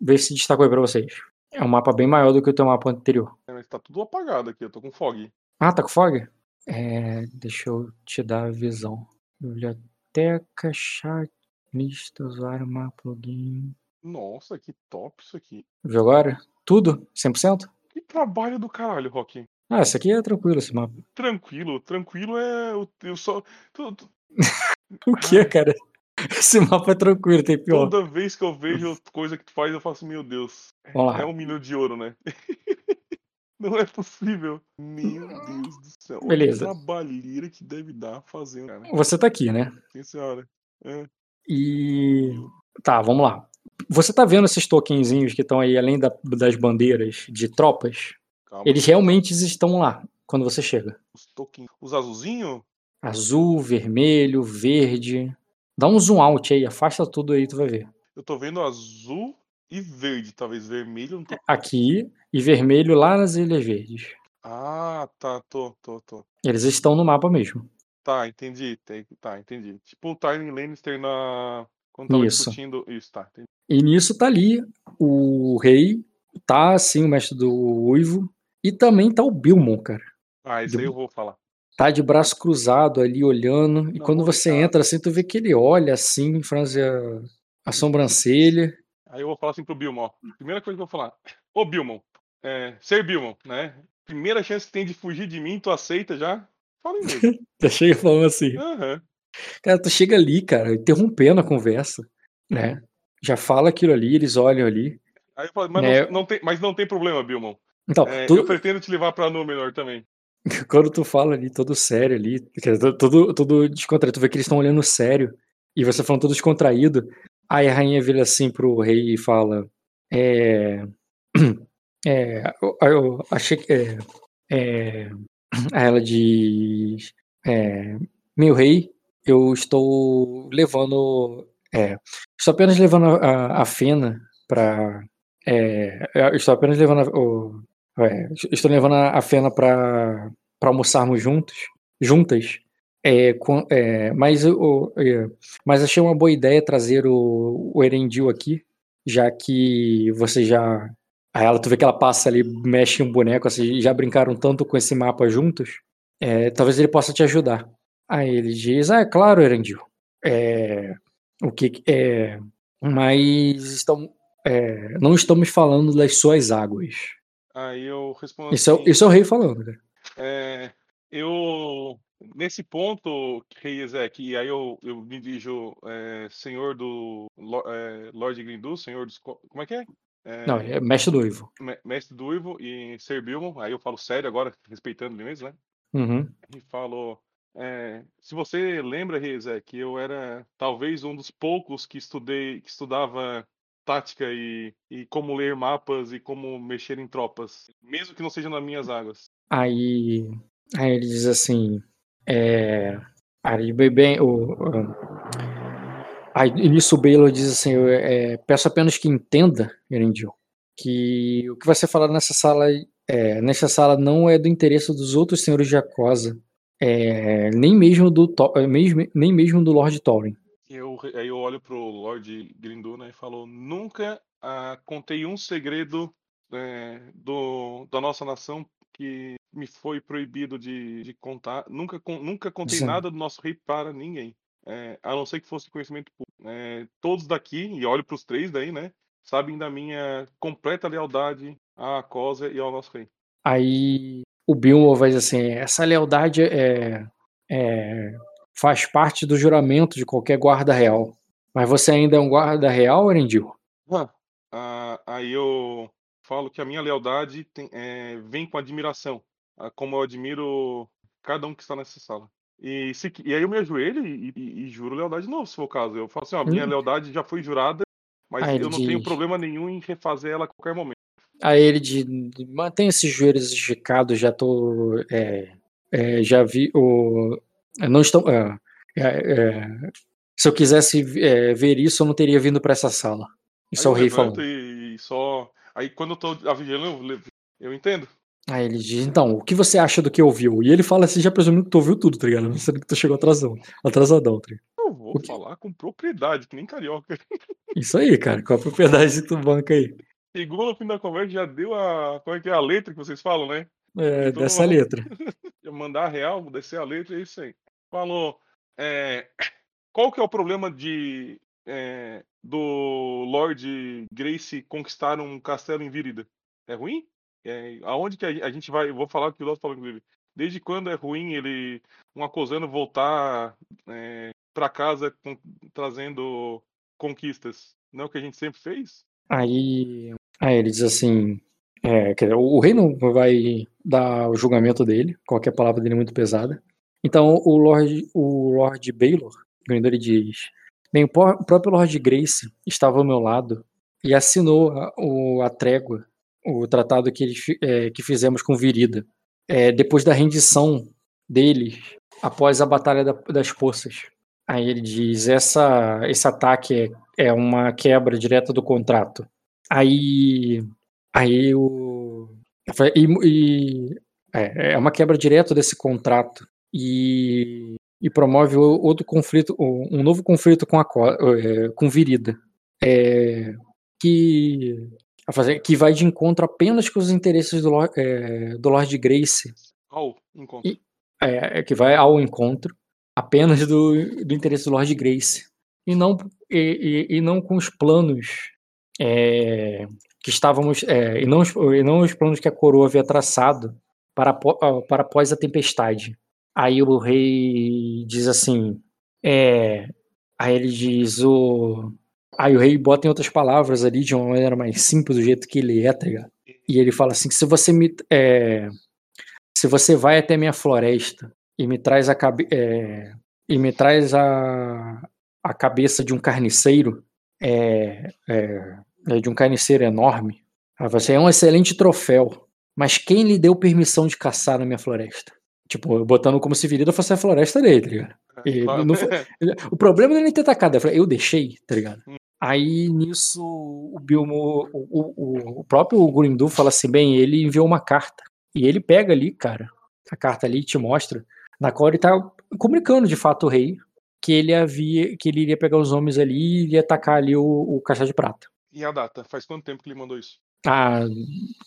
vê se destacou aí pra vocês. É um mapa bem maior do que o teu mapa anterior. É, Mas tá tudo apagado aqui, eu tô com fog. Ah, tá com fog? É, deixa eu te dar a visão. Biblioteca, chat, lista, usuário, mapa, login. Nossa, que top isso aqui. Viu agora? Tudo? 100%? Que trabalho do caralho, Rock. Ah, esse aqui é tranquilo, esse mapa. Tranquilo, tranquilo é. Eu, só. O que, cara? Esse mapa é tranquilo, tem pior. Toda vez que eu vejo coisa que tu faz, eu faço, meu Deus. É um milhão de ouro, né? Não é possível. Meu Deus do céu. Olha Beleza. a trabalheira que deve dar fazendo, cara. Você tá aqui, né? Sim, senhora. É. E. Tá, vamos lá. Você tá vendo esses tokenzinhos que estão aí além da- das bandeiras de tropas? Calma. Eles realmente estão lá quando você chega. Os, token... Os azulzinhos? Azul, vermelho, verde. Dá um zoom out aí, afasta tudo aí, tu vai ver. Eu tô vendo azul e verde. Talvez vermelho. Não tô... Aqui e vermelho lá nas Ilhas Verdes. Ah, tá. Tô, tô, tô. Eles estão no mapa mesmo. Tá, entendi. Tá, entendi. Tipo o Tywin Lannister na. Quando tava Isso. discutindo. Isso, tá. Entendi. E nisso tá ali o rei, tá assim o mestre do Uivo, e também tá o Bilmon, cara. Ah, isso aí eu vou falar. Tá de braço cruzado ali olhando, e Não, quando vou você ficar. entra assim, tu vê que ele olha assim, franze a, a sobrancelha. Aí eu vou falar assim pro Bilmon. ó. Primeira coisa que eu vou falar. Ô Bilmon, é, ser Bilmon, né? Primeira chance que tem de fugir de mim, tu aceita já? Fala inglês. Já chega falando assim. Aham. Cara, tu chega ali, cara, interrompendo a conversa, né? Já fala aquilo ali, eles olham ali. Aí eu falo, mas, É. não, não tem, mas não tem problema, Bilmon. Então, É, tu- Eu pretendo te levar pra Númenor também. quando tu fala ali todo sério ali, todo, todo descontraído, tu vê que eles estão olhando sério, e você falando todo descontraído, aí a rainha vira assim pro rei e fala, é... é eu, eu achei que... É, é, ela diz, é, meu rei, eu estou levando, é, estou apenas levando a, a Fena pra, é, estou apenas levando a, o, é, estou levando a a Fena para almoçarmos juntos, juntas. É, com- é, mas, o, é, mas achei uma boa ideia trazer o, o Erendil aqui, já que você já. Aí ela, tu vê que ela passa ali, mexe um boneco, assim, já brincaram tanto com esse mapa juntos. é, talvez ele possa te ajudar. Aí ele diz: Ah, é claro, Erendil. É, o que é, mas estão, não estamos falando das suas águas. Aí eu respondo Isso é, o- assim, isso é o rei falando, cara. é, eu nesse ponto, Rei Ezek, e aí eu, eu me dirijo é, senhor do é, Lord Grindu, senhor dos co- como é que é? É, Não, é mestre do Ivo. me- mestre do Ivo e Ser Bilmon, aí eu falo sério agora, respeitando ele mesmo, né? Uhum. E falo, é, se você lembra, Reza, que eu era talvez um dos poucos que estudei, que estudava tática e, e como ler mapas e como mexer em tropas, mesmo que não seja nas minhas águas. Aí, aí ele diz assim, é, aí bem, o, aí nisso o Baylor diz assim, é, peço apenas que entenda, Erendil, que o que vai ser falado nessa sala, é, nessa sala não é do interesse dos outros senhores de Acosa, é, nem mesmo do é, nem mesmo do Lord Thorin. Eu, aí eu olho pro Lord Grindu, né, e falo, nunca ah, contei um segredo é, do, da nossa nação que me foi proibido de, de contar. Nunca, con- nunca contei Sim. nada do nosso rei para ninguém. É, a não ser que fosse conhecimento público. É, todos daqui, e olho pros três daí, né, sabem da minha completa lealdade à Cosa e ao nosso rei. Aí o Bilmo vai dizer assim: essa lealdade é, é- faz parte do juramento de qualquer guarda real. Mas você ainda é um guarda real, Erendil? Ah, ah, aí eu falo que a minha lealdade tem- é, vem com admiração, como eu admiro cada um que está nessa sala. E, se, e aí eu me ajoelho e, e- e juro lealdade de novo, se for o caso. Eu falo assim, ó, a minha Hum. lealdade já foi jurada, mas ele eu não tenho diz- problema nenhum em refazer ela a qualquer momento. Aí ele de mantém esses joelhos esticados, já tô. é, é, já vi o. Não estão. é, é, é, se eu quisesse é, ver isso, eu não teria vindo pra essa sala. Isso é Aí o eu rei falando. E, e só. Aí quando eu tô aviando, eu, eu entendo. Aí ele diz, então, o que você acha do que ouviu? E ele fala assim, já presumindo que tu ouviu tudo, tá ligado? Não sendo que tu chegou atrasão, atrasadão, tá ligado? Eu vou O quê? falar com propriedade, que nem carioca. Isso aí, cara, com a propriedade que tu banca aí. Chegou no fim da conversa, já deu a. Como é que é a letra que vocês falam, né? É, Então, dessa letra. Já mandar a real, descer a letra, é isso aí. Falou. é, qual que é o problema de. é, do Lord Grace conquistar um castelo em Virida? É ruim? É, aonde que a, a gente vai. Eu vou falar o que o Loto falou, inclusive. Desde quando é ruim ele. Um acusando voltar é, pra casa com- trazendo conquistas? Não é o que a gente sempre fez? Aí, aí ele diz assim, é, o rei não vai dar o julgamento dele, qualquer palavra dele é muito pesada. Então o Lord, o Lord Baylor, Grindor, ele diz, bem, o pró- o próprio Lord Grace estava ao meu lado e assinou a, o- a trégua, o tratado que, é, que fizemos com Virida, é, depois da rendição deles após a Batalha da- das Poças. Aí ele diz, essa, esse ataque é, é uma quebra direta do contrato. Aí, aí o e, e- é, é uma quebra direta desse contrato e, e promove outro conflito, um novo conflito com a é, com Virida, é, que a fazer- que vai de encontro apenas com os interesses do, é, do Lord Grace Ao encontro. E- é, é que vai ao encontro apenas do, do interesse do Lord Grace e não e, e- e não com os planos é, que estávamos é, e, não, os- e não os planos que a coroa havia traçado para para após a tempestade. Aí o rei diz assim, é, aí ele diz o aí o rei bota em outras palavras ali de uma maneira mais simples do jeito que ele é, tá ligado? E ele fala assim se você me é, se você vai até minha floresta e me traz a cabe é, e me traz a, a cabeça de um carniceiro é, é, é, de um carniceiro enorme você é um excelente troféu mas quem lhe deu permissão de caçar na minha floresta tipo botando como se Virida fosse a floresta dele tá ligado? E Claro. não foi- o problema não é ele ter atacado eu deixei tá ligado Hum. Aí nisso o Bilmo, o, o, o próprio Grindu fala assim: bem, ele enviou uma carta. E ele pega ali, cara, a carta ali te mostra, na qual ele tá comunicando de fato o rei que ele havia, que ele iria pegar os homens ali e iria atacar ali o, o caixa de prata. E a data? Faz quanto tempo que ele mandou isso? Ah,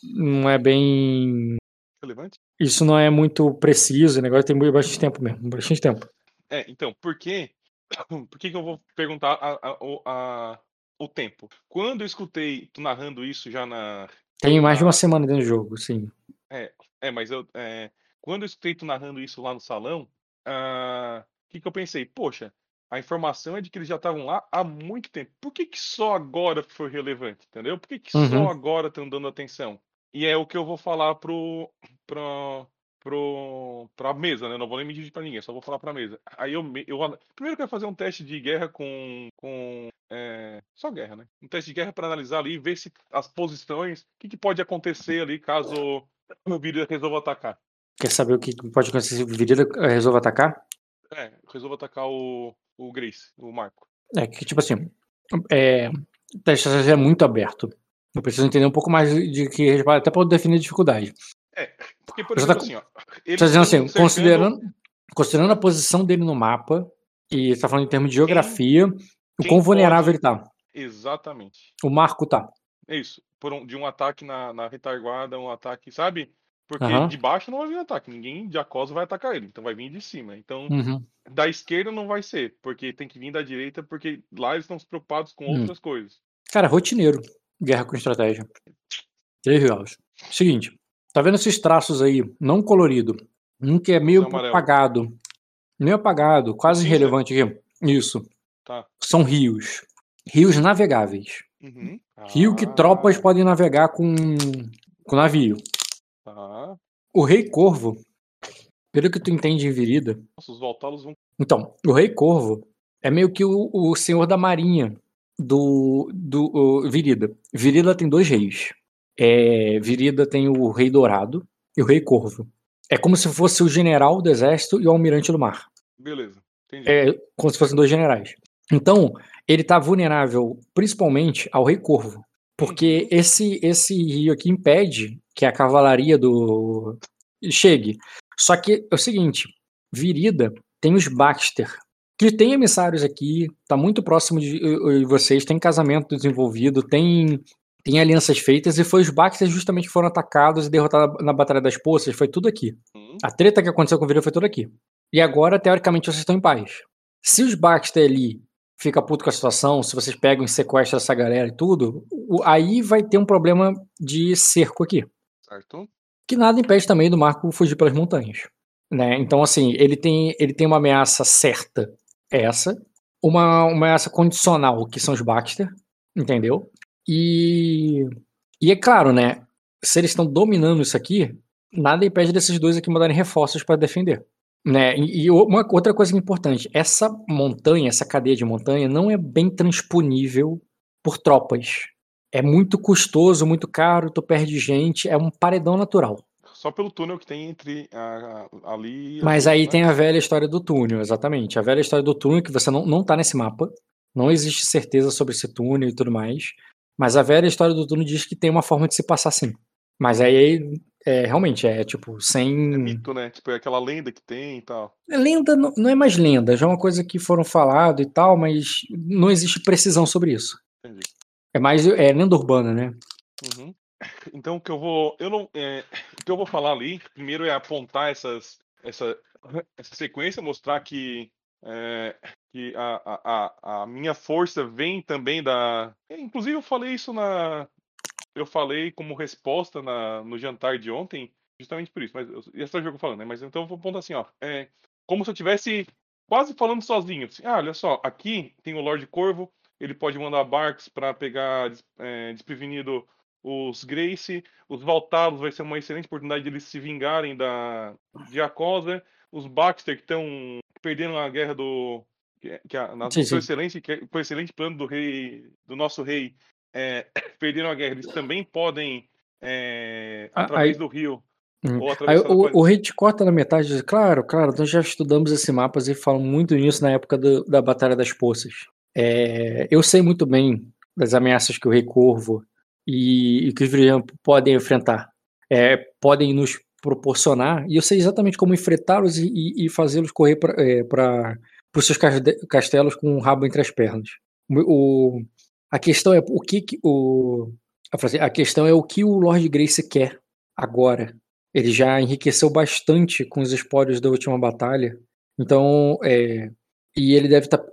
não é bem. Relevante? Isso não é muito preciso, o negócio tem bastante tempo mesmo, bastante tempo. É, então, por quê? Por que, que eu vou perguntar a- a- o- a- o tempo? Quando eu escutei tu narrando isso já na. Tem mais de uma Ah. semana dentro do jogo, sim. É, mas eu. é, quando eu escutei tu narrando isso lá no salão, ah, o que, que eu pensei? Poxa, a informação é de que eles já estavam lá há muito tempo. Por que, que só agora foi relevante? Entendeu? Por que, que Uhum. só agora estão dando atenção? E é o que eu vou falar pro. pro pro, pra mesa, né? Não vou nem me dirigir pra ninguém, só vou falar pra mesa. Aí eu, eu primeiro eu quero fazer um teste de guerra com, com é, só guerra, né? Um teste de guerra pra analisar ali, ver se as posições, o que, que pode acontecer ali caso o Virida resolva atacar. Quer saber o que pode acontecer se o Virida eh, resolve atacar? É, resolva atacar o, o Grace, o Marco. É que, tipo assim, é, o teste é muito aberto. Eu preciso entender um pouco mais de que até para definir a dificuldade. Porque, por exemplo, tá- assim, ó. Tá dizendo assim, cercando- considerando, considerando a posição dele no mapa, e você tá falando em termos de geografia, o quem quão vulnerável pode- ele tá. Exatamente. O Marco tá. É isso. Por um- de um ataque na, na retaguarda, um ataque, sabe? Porque Aham. de baixo não vai vir ataque. Ninguém de acosa vai atacar ele. Então vai vir de cima. Então, Uhum. da esquerda não vai ser. Porque tem que vir da direita, porque lá eles estão preocupados com Hum. outras coisas. Cara, rotineiro. Guerra com estratégia. Três graus. Seguinte, tá vendo esses traços aí, não colorido? Um que é meio amarelo. apagado. Meio apagado, quase Cinza? irrelevante aqui. Isso. Tá. São rios. Rios navegáveis. Uhum. Rio que Ah, tropas podem navegar com, com navio. Tá. O Rei Corvo, pelo que tu entende em Virida, Nossa, os vão. então, o Rei Corvo é meio que o, o senhor da marinha do, do o Virida. Virida tem dois reis. é, Virida tem o Rei Dourado e o Rei Corvo. É como se fosse o general do exército e o almirante do mar. Beleza. Entendi. É como se fossem dois generais. Então, ele tá vulnerável principalmente ao Rei Corvo. Porque esse, esse rio aqui impede que a cavalaria do. chegue. Só que é o seguinte: Virida tem os Baxter, que tem emissários aqui, tá muito próximo de, de vocês, tem casamento desenvolvido, tem tem alianças feitas e foi os Baxter justamente que foram atacados e derrotados na Batalha das Poças, foi tudo aqui. Hum, A treta que aconteceu com o Virida foi tudo aqui. E agora, teoricamente, vocês estão em paz. Se os Baxter ali fica puto com a situação, se vocês pegam e sequestram essa galera e tudo, aí vai ter um problema de cerco aqui. certo. Que nada impede também do Marco fugir pelas montanhas. Né? Então, assim, ele tem, ele tem uma ameaça certa, essa, uma, uma ameaça condicional, que são os Baxter, entendeu? E, e é claro, né? Se eles estão dominando isso aqui, nada impede desses dois aqui mandarem reforços para defender. Né? E, e uma outra coisa importante, essa montanha, essa cadeia de montanha, não é bem transponível por tropas. É muito custoso, muito caro, tu perde gente, é um paredão natural. Só pelo túnel que tem entre a- a- ali as Mas duas, aí né? tem a velha história do túnel, exatamente. A velha história do túnel, que você não, não tá nesse mapa. Não existe certeza sobre esse túnel e tudo mais. Mas a velha história do túnel diz que tem uma forma de se passar sim. Mas aí, é, realmente, é tipo, sem. É mito, né? Tipo, é aquela lenda que tem e tal. Lenda não, não é mais lenda, já é uma coisa que foram falado e tal, mas não existe precisão sobre isso. Entendi. É mais é, lenda urbana, né? Uhum. Então o que eu vou. Eu não. é, o que eu vou falar ali, primeiro é apontar essas, essa, essa sequência, mostrar que. é, que a, a, a, minha força vem também da. é, Inclusive, eu falei isso na. Eu falei como resposta na, no jantar de ontem, justamente por isso. Mas esse é o jogo falando, né? Mas então eu vou apontar assim, ó. É, como se eu tivesse quase falando sozinho. Assim, ah, olha só, aqui tem o Lorde Corvo, ele pode mandar barcos para pegar é, desprevenido os Grace, os Valtalos vai ser uma excelente oportunidade de eles se vingarem da de Acosa, os Baxter que estão perdendo a guerra do que, que a, na, Sim, sim. excelente que, com excelente plano do rei do nosso rei é, perderam a guerra, eles também podem é, Ah, através aí- do rio ou Aí o, o rei te corta na metade diz, claro, claro, nós já estudamos esse mapa e falam muito nisso na época do- da Batalha das Poças. É, eu sei muito bem das ameaças que o Rei Corvo e, e que os Viridianos podem enfrentar. É, podem nos proporcionar, e eu sei exatamente como enfrentá-los e, e- e fazê-los correr para os seus castelos com o rabo entre as pernas. O, a questão é o que, que o a a questão é o que o Lord Grace quer agora. Ele já enriqueceu bastante com os espólios da última batalha. Então, é, e ele deve estar.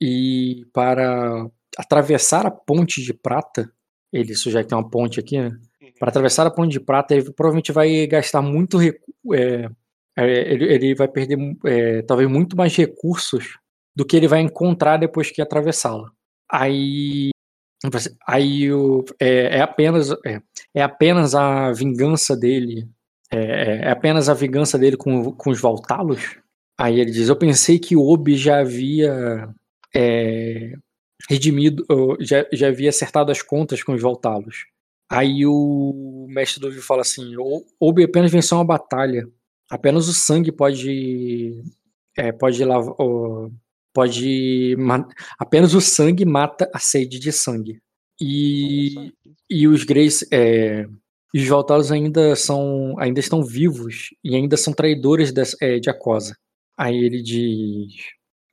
e para atravessar a ponte de prata, ele, já que tem uma ponte aqui, né? Para atravessar a ponte de prata, ele provavelmente vai gastar muito recurso. ele, ele vai perder é, talvez muito mais recursos do que ele vai encontrar depois que atravessá-la. Aí. Aí o- é, é apenas. É, é apenas a vingança dele. É, é- é apenas a vingança dele com, com os Valtalos? Aí ele diz: Eu pensei que o Obi já havia é, redimido, já, já havia acertado as contas com os Valtalos. Aí o mestre do fala assim: "O- Obi apenas venceu uma batalha. Apenas o sangue pode. É, pode lavar. Pode. Apenas o sangue mata a sede de sangue. E. E os Greys, é, os Valtalos ainda são, ainda estão vivos e ainda são traidores des- é, de Acosa. Aí ele diz,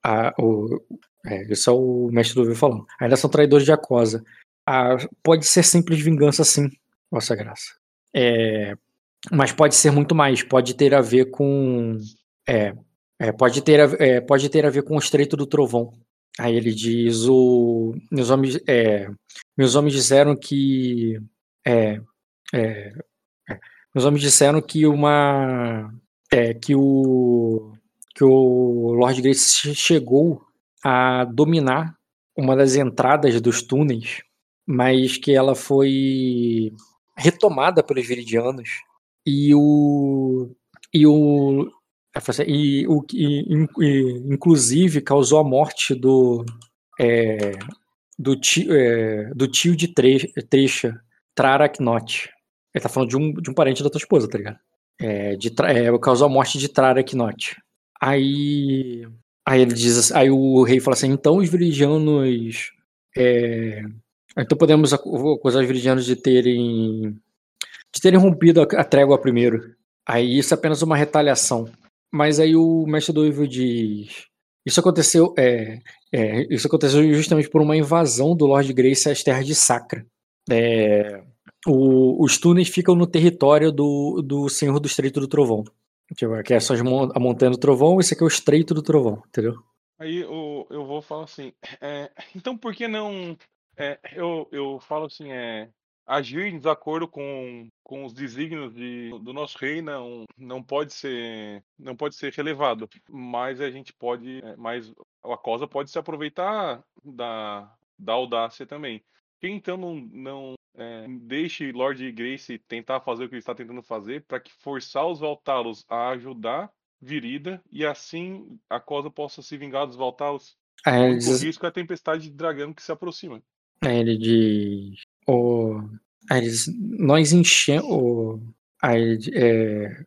a, o, é, isso é o mestre do Vil falando. Ainda são traidores de Acosa. Ah, pode ser simples vingança, sim, Vossa Graça. É, mas pode ser muito mais. Pode ter a ver com, é, é, pode ter, a, é, pode ter a ver com o Estreito do Trovão. Aí ele diz o, meus homens, é, meus homens disseram que é, meus homens disseram que uma que o que o Lord Grace che- chegou a dominar uma das entradas dos túneis, mas que ela foi retomada pelos Viridianos e o e o e o in- e, inclusive causou a morte do é, do tio, é, do tio de Tre- Trecha, Traraknot. Ele tá falando de um, de um parente da tua esposa, tá ligado? É, de, é, causou a morte de Traraknot. Aí. Aí ele diz assim- aí o rei fala assim, então os viridianos. é, então podemos acu- acusar os viridianos de terem. de terem rompido a, a trégua primeiro. Aí isso é apenas uma retaliação. Mas aí o mestre do Ivo diz. Isso aconteceu. É, é, isso aconteceu justamente por uma invasão do Lord Grace às terras de Sacra. É, o- os túneis ficam no território do, do Senhor do Estreito do Trovão. Tipo, aqui é só a Montanha do Trovão, esse aqui é o Estreito do Trovão, entendeu? Aí eu, eu vou falar assim, é, então por que não. é, eu, eu falo assim, é, agir em desacordo com, com os desígnios de, do nosso rei não, não pode ser não pode ser relevado, mas a gente pode, é, mas a cosa pode se aproveitar da, da audácia também. Quem então não, não é, deixe Lord Grace tentar fazer o que ele está tentando fazer para que forçar os Valtalos a ajudar Virida e assim a cosa possa se vingar dos Valtalos. O ele diz, risco é a tempestade de dragão que se aproxima. aí ele diz o, aí nós enchemos. Aí ele di- é,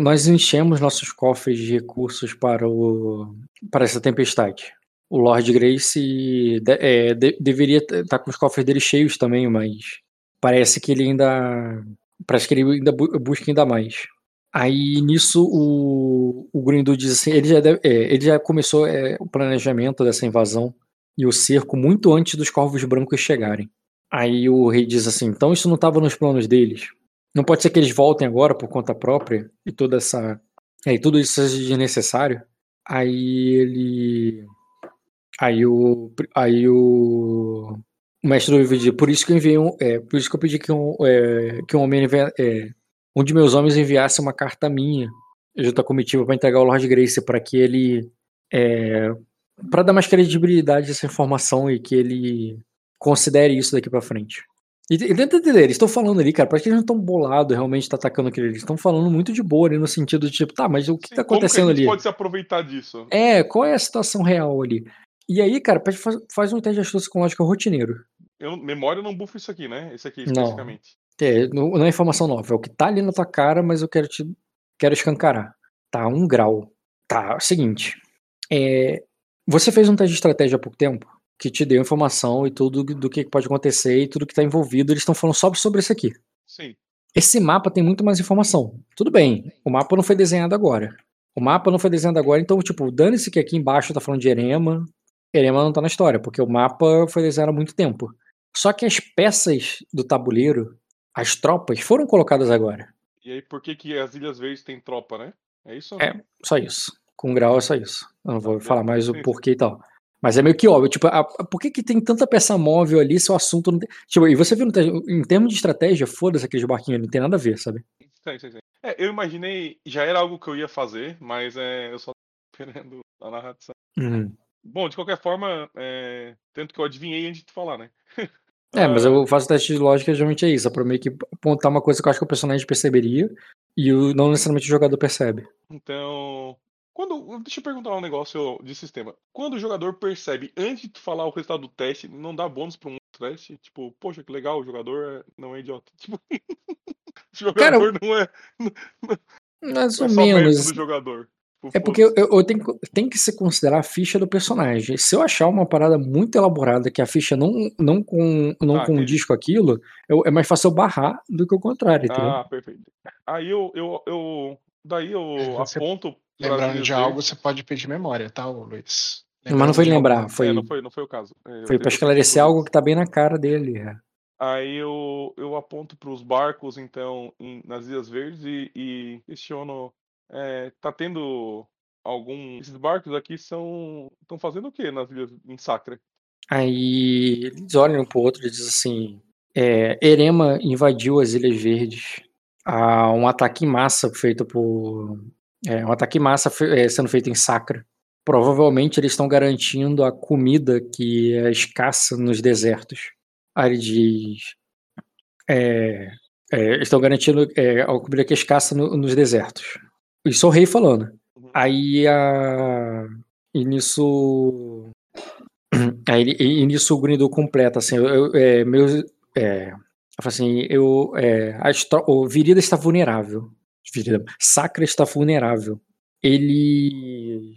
nós enchemos nossos cofres de recursos para, o, para essa tempestade. O Lord Grace é, de- deveria estar com os cofres dele cheios também, mas parece que ele ainda. Parece que ele ainda bu- busca ainda mais. Aí nisso o, o Grindu diz assim: ele já, deve- é, ele já começou é, o planejamento dessa invasão e o cerco muito antes dos corvos brancos chegarem. Aí o rei diz assim: então isso não estava nos planos deles. Não pode ser que eles voltem agora por conta própria e toda essa. É, e tudo isso seja desnecessário. Aí ele. Aí o. Aí o. O mestre do livro por isso que eu enviei um. É, por isso que eu pedi que um, é, que um homem. envia- É, um de meus homens enviasse uma carta minha junto à comitiva para entregar ao Lord Grace para que ele. É, para dar mais credibilidade a essa informação e que ele considere isso daqui para frente. E, e tenta entender, eles estão falando ali, cara, parece que eles não estão bolados realmente tá atacando aquele. Eles estão falando muito de boa ali no sentido de tipo, tá, mas o que Sim, tá como que a acontecendo gente ali? pode se aproveitar disso? É, qual é a situação real ali? E aí, cara, pede- faz, faz um teste de astúcia com lógica rotineiro. Eu, memória não bufa isso aqui, né? Esse aqui Não. especificamente. É, não, não é informação nova, é o que tá ali na tua cara, mas eu quero te quero escancarar. Tá, um grau. Tá, é o seguinte. É, você fez um teste de estratégia há pouco tempo que te deu informação e tudo do que pode acontecer e tudo que tá envolvido. Eles estão falando só sobre isso aqui. Sim. Esse mapa tem muito mais informação. Tudo bem, o mapa não foi desenhado agora. O mapa não foi desenhado agora, então, tipo, dane-se que aqui embaixo tá falando de Erema. Erema não tá na história, porque o mapa foi desenhado há muito tempo. Só que as peças do tabuleiro, as tropas, foram colocadas agora. E aí, por que, que as Ilhas Verdes têm tropa, né? É isso? É, só isso. Com grau é só isso. Eu não vou Tá, falar mais o porquê e tal. Mas é meio que óbvio, tipo, a- a- por que, que tem tanta peça móvel ali se o assunto não tem. Tipo, e você viu, em termos de estratégia, foda-se aqueles barquinhos não tem nada a ver, sabe? Sim, sim, sim. É, eu imaginei, já era algo que eu ia fazer, mas é, eu só tô esperando a narração. Uhum. Bom, de qualquer forma, é, tanto que eu adivinhei antes de falar, né? É, mas Ah, eu faço teste de lógica geralmente é isso, é pra meio que apontar uma coisa que eu acho que o personagem perceberia e o, não necessariamente o jogador percebe. Então, quando, deixa eu perguntar um negócio de sistema. Quando o jogador percebe antes de tu falar o resultado do teste, não dá bônus pra um teste? Tipo, poxa, que legal, o jogador é- não é idiota. Tipo, o jogador não é, Mais não ou é mérito menos. do jogador. É porque eu, eu- tenho, que- tem que se considerar a ficha do personagem. Se eu achar uma parada muito elaborada que a ficha não, não, com, não Ah, condiz com aquilo, eu- é mais fácil eu barrar do que o contrário, entendeu? Ah, perfeito. Aí eu, eu, eu daí eu É, você- aponto Lembrando de algo, você pode pedir memória, tá, Luiz? Mas não foi lembrar, foi, É, não foi, não foi o caso. É, foi que esclarecer algo que tá bem na cara dele. é. Aí eu, eu aponto para os barcos, então, em- nas Ilhas Verdes e, e questiono: é, tá tendo algum. Esses barcos aqui são. estão fazendo o que nas ilhas em Sacra? Aí eles olham um pro outro e dizem assim: é, Erema invadiu as Ilhas Verdes. Há um ataque em massa feito por. É, um ataque em massa fe- é, sendo feito em Sacra. Provavelmente eles estão garantindo a comida que é escassa nos desertos. Aí ele diz. É, é, estão garantindo é, a comida que é escassa no- nos desertos. Isso é o rei falando. Uhum. Aí a. E nisso. Aí ele- e nisso o Grindel completa, assim, eu, eu- é, meus, é, assim, eu, é, a estro- o Virida está vulnerável. Virida, Sacra está vulnerável. Eles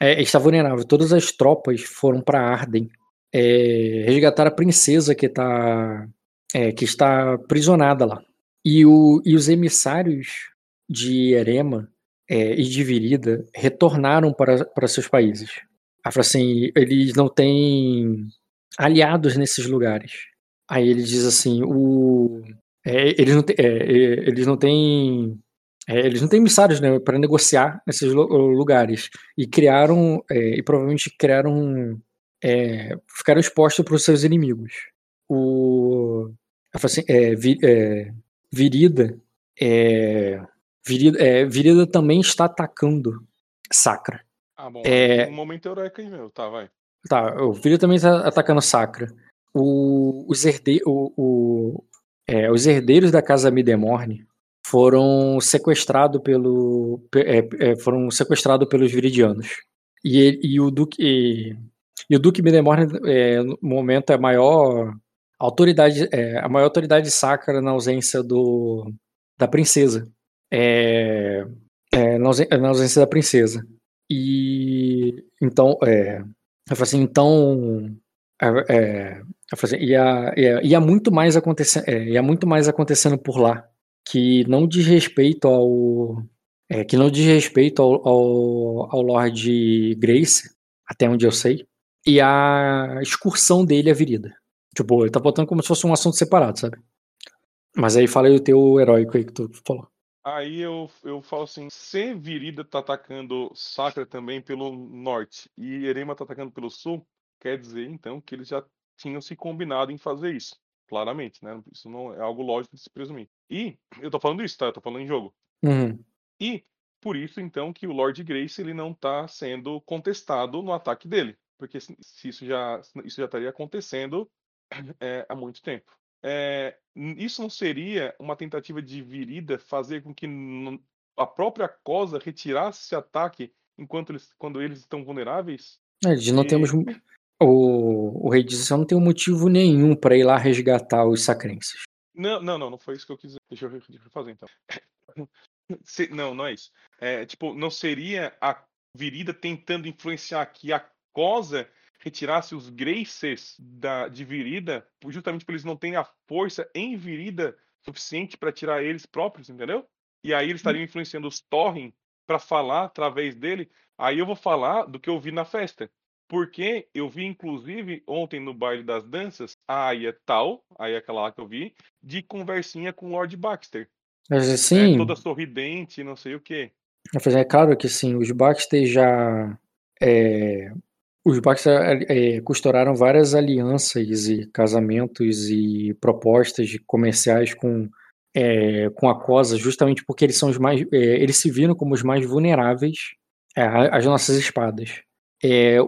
é, está vulnerável. Todas as tropas foram para Arden é, resgatar a princesa que tá é, que está aprisionada lá. E, o, e os emissários de Erema é, e de Virida retornaram para, para seus países. Ela fala assim, eles não têm aliados nesses lugares. Aí ele diz assim, o, é, eles, não têm, é, é, eles não têm é, eles não têm emissários né, para negociar nesses lu- lugares e criaram é, e provavelmente criaram é, ficaram expostos para os seus inimigos. O assim, é, Vi- Virida, Virida, é, Virida também está atacando Sacra. Ah, bom. É. Um momento eureka aí, meu. Tá, vai. Tá, o Virida também está atacando Sacra. O, os, herde, o, o- é, os herdeiros da casa Midemorne foram sequestrados pelo pe- é, é, foram sequestrados pelos Viridianos. E, ele- e o Duque e, e o Duque Midemorne é, no momento é a maior autoridade é, a maior autoridade sacra na ausência do da princesa. É, é, na, ausen- na ausência da princesa. E então é, eu falei assim, então é, é, eu falei assim, ia, ia, muito mais acontecendo, é, ia muito mais acontecendo por lá que não diz respeito ao é, que não diz respeito ao, ao, ao Lord Grace, até onde eu sei, e a excursão dele à virida. Tipo, ele tá botando como se fosse um assunto separado, sabe? Mas aí fala aí o teu heróico aí que tu falou. Aí eu, eu falo assim, se Virida tá atacando Sacra também pelo norte e Erema tá atacando pelo sul, quer dizer então que eles já tinham se combinado em fazer isso. Claramente, né? Isso não é algo lógico de se presumir. E eu tô falando isso, tá? Eu tô falando em jogo. Uhum. E por isso então que o Lord Grace ele não tá sendo contestado no ataque dele, porque se se isso já isso já estaria acontecendo é, há muito tempo. É, isso não seria uma tentativa de Virida fazer com que a própria Cosa retirasse esse ataque enquanto eles, quando eles estão vulneráveis? É, de não E- temos. O, o rei diz assim, eu não tenho motivo nenhum pra ir lá resgatar os sacrenses. Não, não, não, não foi isso que eu quis. Deixa eu, deixa eu fazer então. Se- não, não é isso. É, tipo, não seria a Virida tentando influenciar que a Cosa retirasse os Graces da, de Virida, justamente porque eles não têm a força em Virida suficiente para tirar eles próprios, entendeu? E aí eles estariam influenciando os Torren para falar através dele. Aí eu vou falar do que eu vi na festa. Porque eu vi, inclusive, ontem no baile das danças, a Aya tal, a Aya aquela lá que eu vi, de conversinha com o Lord Baxter. Mas né, assim, toda sorridente, não sei o quê. falei, é claro que sim, os Baxter já. é, os Baxter é, costuraram várias alianças e casamentos e propostas de comerciais com, é, com a Cosa, justamente porque eles são os mais. é, eles se viram como os mais vulneráveis às nossas espadas.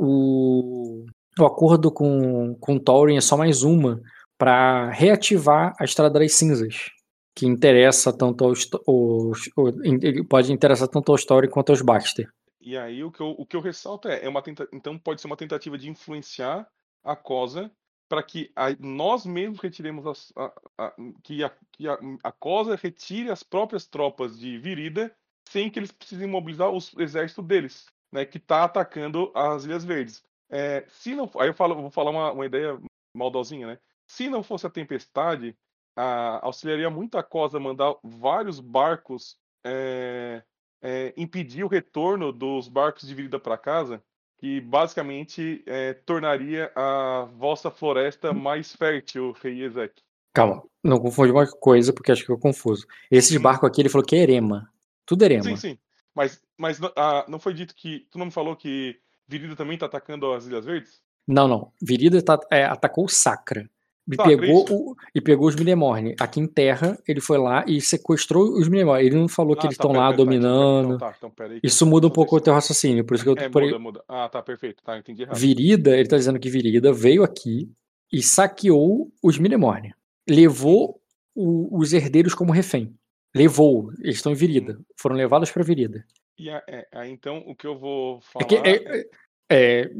O, o acordo com, com Thorin é só mais uma para reativar a Estrada das Cinzas, que interessa tanto aos, os, o- in- pode interessar tanto aos Thorin quanto aos Baxter. E aí o que eu, o que eu ressalto é, é uma tenta... então pode ser uma tentativa de influenciar a Cosa para que a- nós mesmos retiremos as, a, a- que, a, que a, a Cosa retire as próprias tropas de Virida sem que eles precisem mobilizar o exército deles, né, que está atacando as Ilhas Verdes. É, se não, aí eu falo, vou falar uma, uma ideia maldosinha, né? Se não fosse a tempestade, a, auxiliaria muito a Cosa mandar vários barcos é, é, impedir o retorno dos barcos de vida para casa, que basicamente é, tornaria a vossa floresta mais fértil, Rei Ezek. Calma, não confunde uma coisa, porque acho que eu confuso. Esse de barco aqui, ele falou que é Erema. Tudo Erema. Sim, sim. Mas, mas não- ah, não foi dito que. Tu não me falou que Virida também tá atacando as Ilhas Verdes? Não, não. Virida tá- é, atacou o Sacra. E pegou, o, e pegou os Milemorne. Aqui em terra, ele foi lá e sequestrou os Milemorne. Ele não falou que Ah, eles tá, estão pera, lá tá, então, dominando. Então, tá, então, aí que Isso muda um pouco o teu raciocínio. Por isso que eu É, por- muda, muda. Ah, tá, perfeito. Tá, entendi errado. Virida, ele tá dizendo que Virida veio aqui e saqueou os Milemorne. Levou o- os herdeiros como refém. Levou. Eles estão em Virida. Foram levados pra Virida. E a- é, aí, então, o que eu vou É falar. que, é, é, é,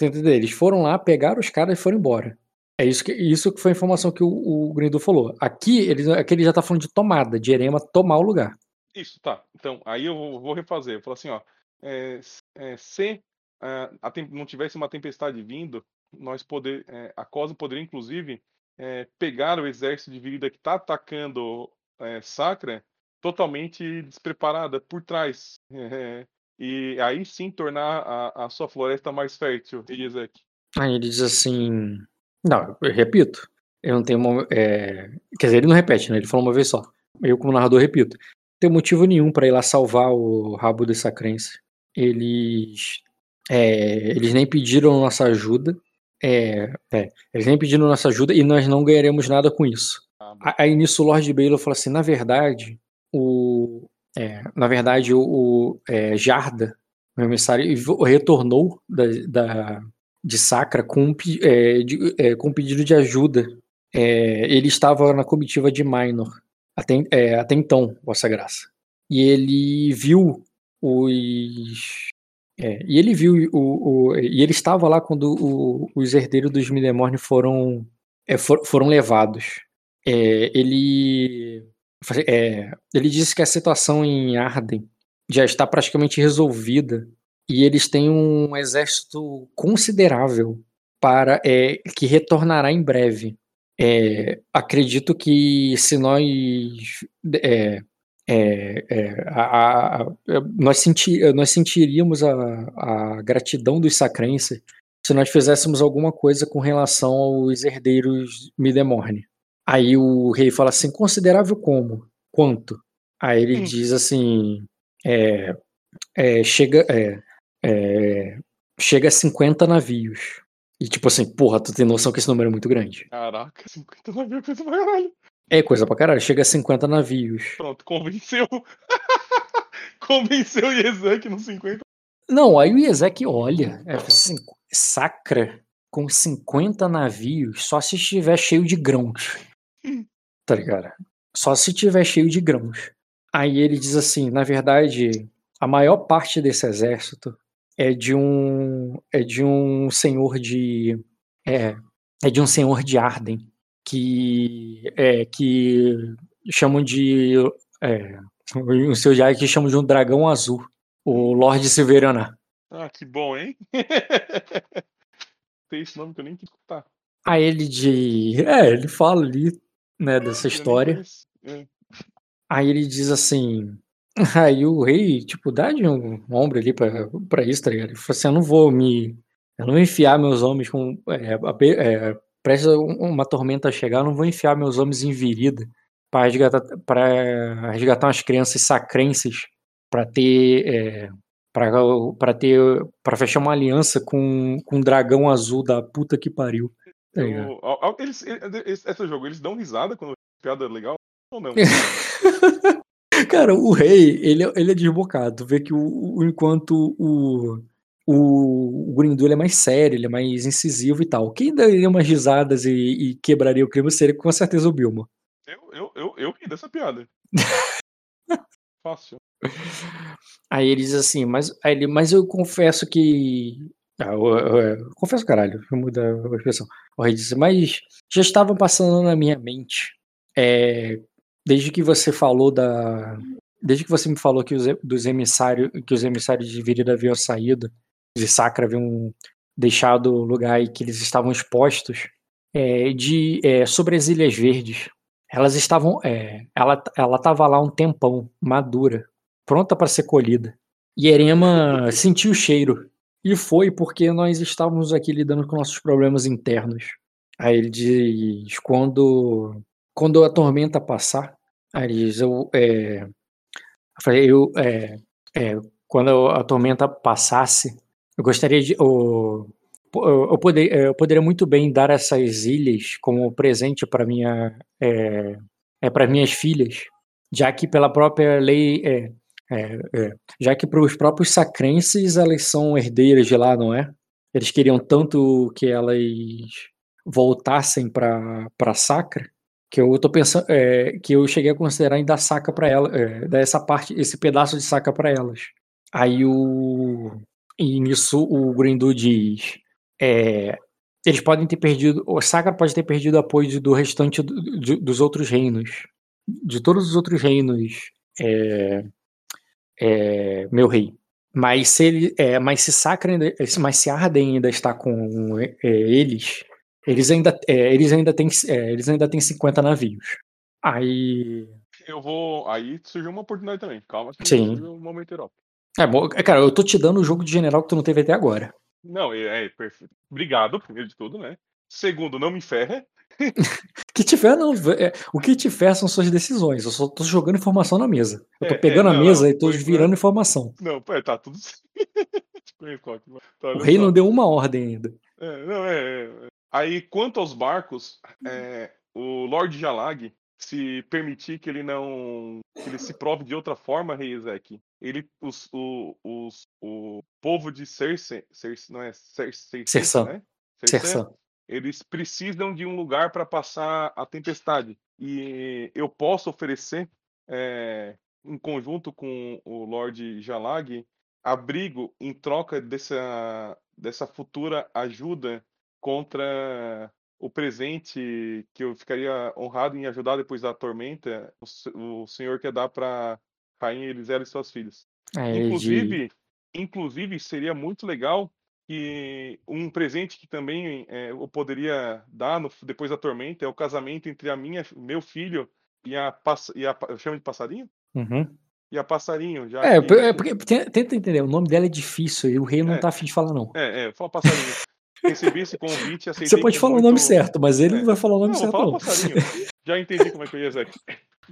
entendeu? Eles foram lá, pegaram os caras e foram embora. É isso que, isso que foi a informação que o, o Grindu falou. Aqui ele, aqui ele já tá falando de tomada, de Erema tomar o lugar. Isso, tá. Então, aí eu vou, vou refazer. Eu falo assim, ó. é, é, se é, tem- não tivesse uma tempestade vindo, nós poder, é, a Cosa poderia, inclusive, é, pegar o exército de Virida que está atacando é, Sacra totalmente despreparada por trás. E aí sim tornar a, a sua floresta mais fértil, Iezek. Aí ele diz assim. Não, eu repito. Eu não tenho. mo- é, Quer dizer, ele não repete, né? Ele falou uma vez só. Eu, como narrador, repito. Não tenho motivo nenhum pra ir lá salvar o rabo dessa crença. Eles. é, Eles nem pediram nossa ajuda. É, é, eles nem pediram nossa ajuda e nós não ganharemos nada com isso. Ah, Aí nisso o Lord Baylor fala assim, na verdade, o é, na verdade o, o, é, Jarda, o emissário, retornou da, da- de Sacra com é, de- é, com pedido de ajuda. É, ele estava na comitiva de Minor até, é, até então, Vossa Graça. E ele viu os é, e ele viu o, o- e ele estava lá quando o- os herdeiros dos Midemorne foram é, for- foram levados. Ele, ele disse que a situação em Arden já está praticamente resolvida e eles têm um exército considerável para é, que retornará em breve. É, acredito que se nós é, é, é, a- a- a- nós, senti, nós sentiríamos a, a gratidão dos sacrenses se nós fizéssemos alguma coisa com relação aos herdeiros Midemorne. Aí o rei fala assim, considerável como? Quanto? Aí ele Hum. diz assim, é, é, chega, é, é, chega a 50 navios. E tipo assim, porra, tu tem noção que esse número é muito grande. Caraca, 50 navios, coisa pra caralho. É coisa pra caralho, chega a 50 navios. Pronto, convenceu. convenceu o Iezek no 50. Não, aí o Iezek olha, é, assim, sacra com 50 navios só se estiver cheio de grãos. Tá ligado? Só se estiver cheio de grãos. Aí ele diz assim, na verdade, a maior parte desse exército é de um é de um senhor de é, é de um senhor de Arden que é que chamam de é, um seu já que chamam de um dragão azul, o Lorde Silveraná. Ah, que bom, hein? Tem esse nome que eu nem quis escutar. Aí ele de. É, ele fala ali, né, dessa história. É. Aí ele diz assim. Aí o rei, tipo, dá de um ombro ali pra, pra isso, tá ligado? Ele falou assim: eu não vou me. Eu não vou enfiar meus homens com. É, é, presta um- uma tormenta chegar, eu não vou enfiar meus homens em virida pra resgatar, pra resgatar umas crianças sacrenses pra ter. É, pra, pra ter. pra fechar uma aliança com, com um dragão azul da puta que pariu. Tá? Eu- eles, eles- esse jogo, eles dão risada quando piada legal ou não? Cara, o rei, ele, é- ele é desbocado. Tu vê que o, o- enquanto o, o, o Grindu ele é mais sério, ele é mais incisivo e tal. Quem daria umas risadas e, e quebraria o clima seria com certeza o Bilmo. Eu, eu, eu, eu ri dessa piada. Fácil. Aí ele diz assim, mas, aí ele, mas eu confesso que. Ah, eu, eu- eu- confesso, caralho, eu mudar a expressão. O rei disse, mas já estavam passando na minha mente. é, desde que você falou da. Desde que você me falou que os, dos emissários, que os emissários de Virida haviam saído, de Sacra haviam deixado o lugar e que eles estavam expostos, é, de, é, sobre as Ilhas Verdes. Elas estavam. é, ela ela estava lá um tempão, madura, pronta para ser colhida. E Erema sentiu o cheiro. E foi porque nós estávamos aqui lidando com nossos problemas internos. Aí ele diz: quando, quando a tormenta passar, diz: eu, é, eu é, é, quando a tormenta passasse, eu gostaria de. Eu, eu, poder, eu poderia muito bem dar essas ilhas como presente para minha é, é, para minhas filhas, já que pela própria lei é, é, é, já que para os próprios sacrenses elas são herdeiras de lá, não é? Eles queriam tanto que elas voltassem para para Sacra que eu tô pensando é, que eu cheguei a considerar em dar saca para ela, é, dar essa parte, esse pedaço de saca para elas. Aí o e nisso o Grindu diz, é, eles podem ter perdido. O Saga pode ter perdido apoio do restante do- do- dos outros reinos. De todos os outros reinos. É, é, meu rei. Mas se ele. É, mas se Sacra. Mas se Arden ainda está com eles. Eles ainda, é, eles, ainda têm, é, eles ainda têm 50 navios. Aí. Eu vou. Aí surgiu uma oportunidade também. Calma que Sim. um momento heróico. É, bom, é, cara, eu tô te dando o jogo de general que tu não teve até agora. Não, é, é perfeito. Obrigado, primeiro de tudo, né? Segundo, não me ferra. que tiver, não. é, o que tiver são suas decisões. Eu só tô jogando informação na mesa. Eu tô É, é, pegando a não, mesa não, e tô foi- virando informação. Não, pô, tá tudo. Te tá, O rei não deu uma ordem ainda. É, não, é, é. Aí, quanto aos barcos, é, o Lord Jalag, se permitir que ele não. que ele se prove de outra forma, Rei Ezek, ele. Os, o, os, o povo de Cersei. Cersei não é Cersei, Sersan. né? Eles precisam de um lugar para passar a tempestade. E eu posso oferecer, é, em conjunto com o Lord Jalag, abrigo em troca dessa, dessa futura ajuda contra o presente que eu ficaria honrado em ajudar depois da tormenta, o, o senhor quer dar para Rainha Elisela e suas filhas. Aí ele diz- Inclusive, inclusive seria muito legal que um presente que também é, eu poderia dar no- depois da tormenta é o casamento entre a minha, meu filho e a, e a eu chamo de passarinho? Uhum. E a passarinho, já É, que- é porque te- tenta entender, o nome dela é difícil e o rei não É. tá afim de falar, não. É, é, fala passarinho. Recebi esse convite, aceitei Você pode falar o muito- nome certo, mas ele É. não vai falar o nome Não, certo, falar não. passarinho. Já entendi como é que eu ia.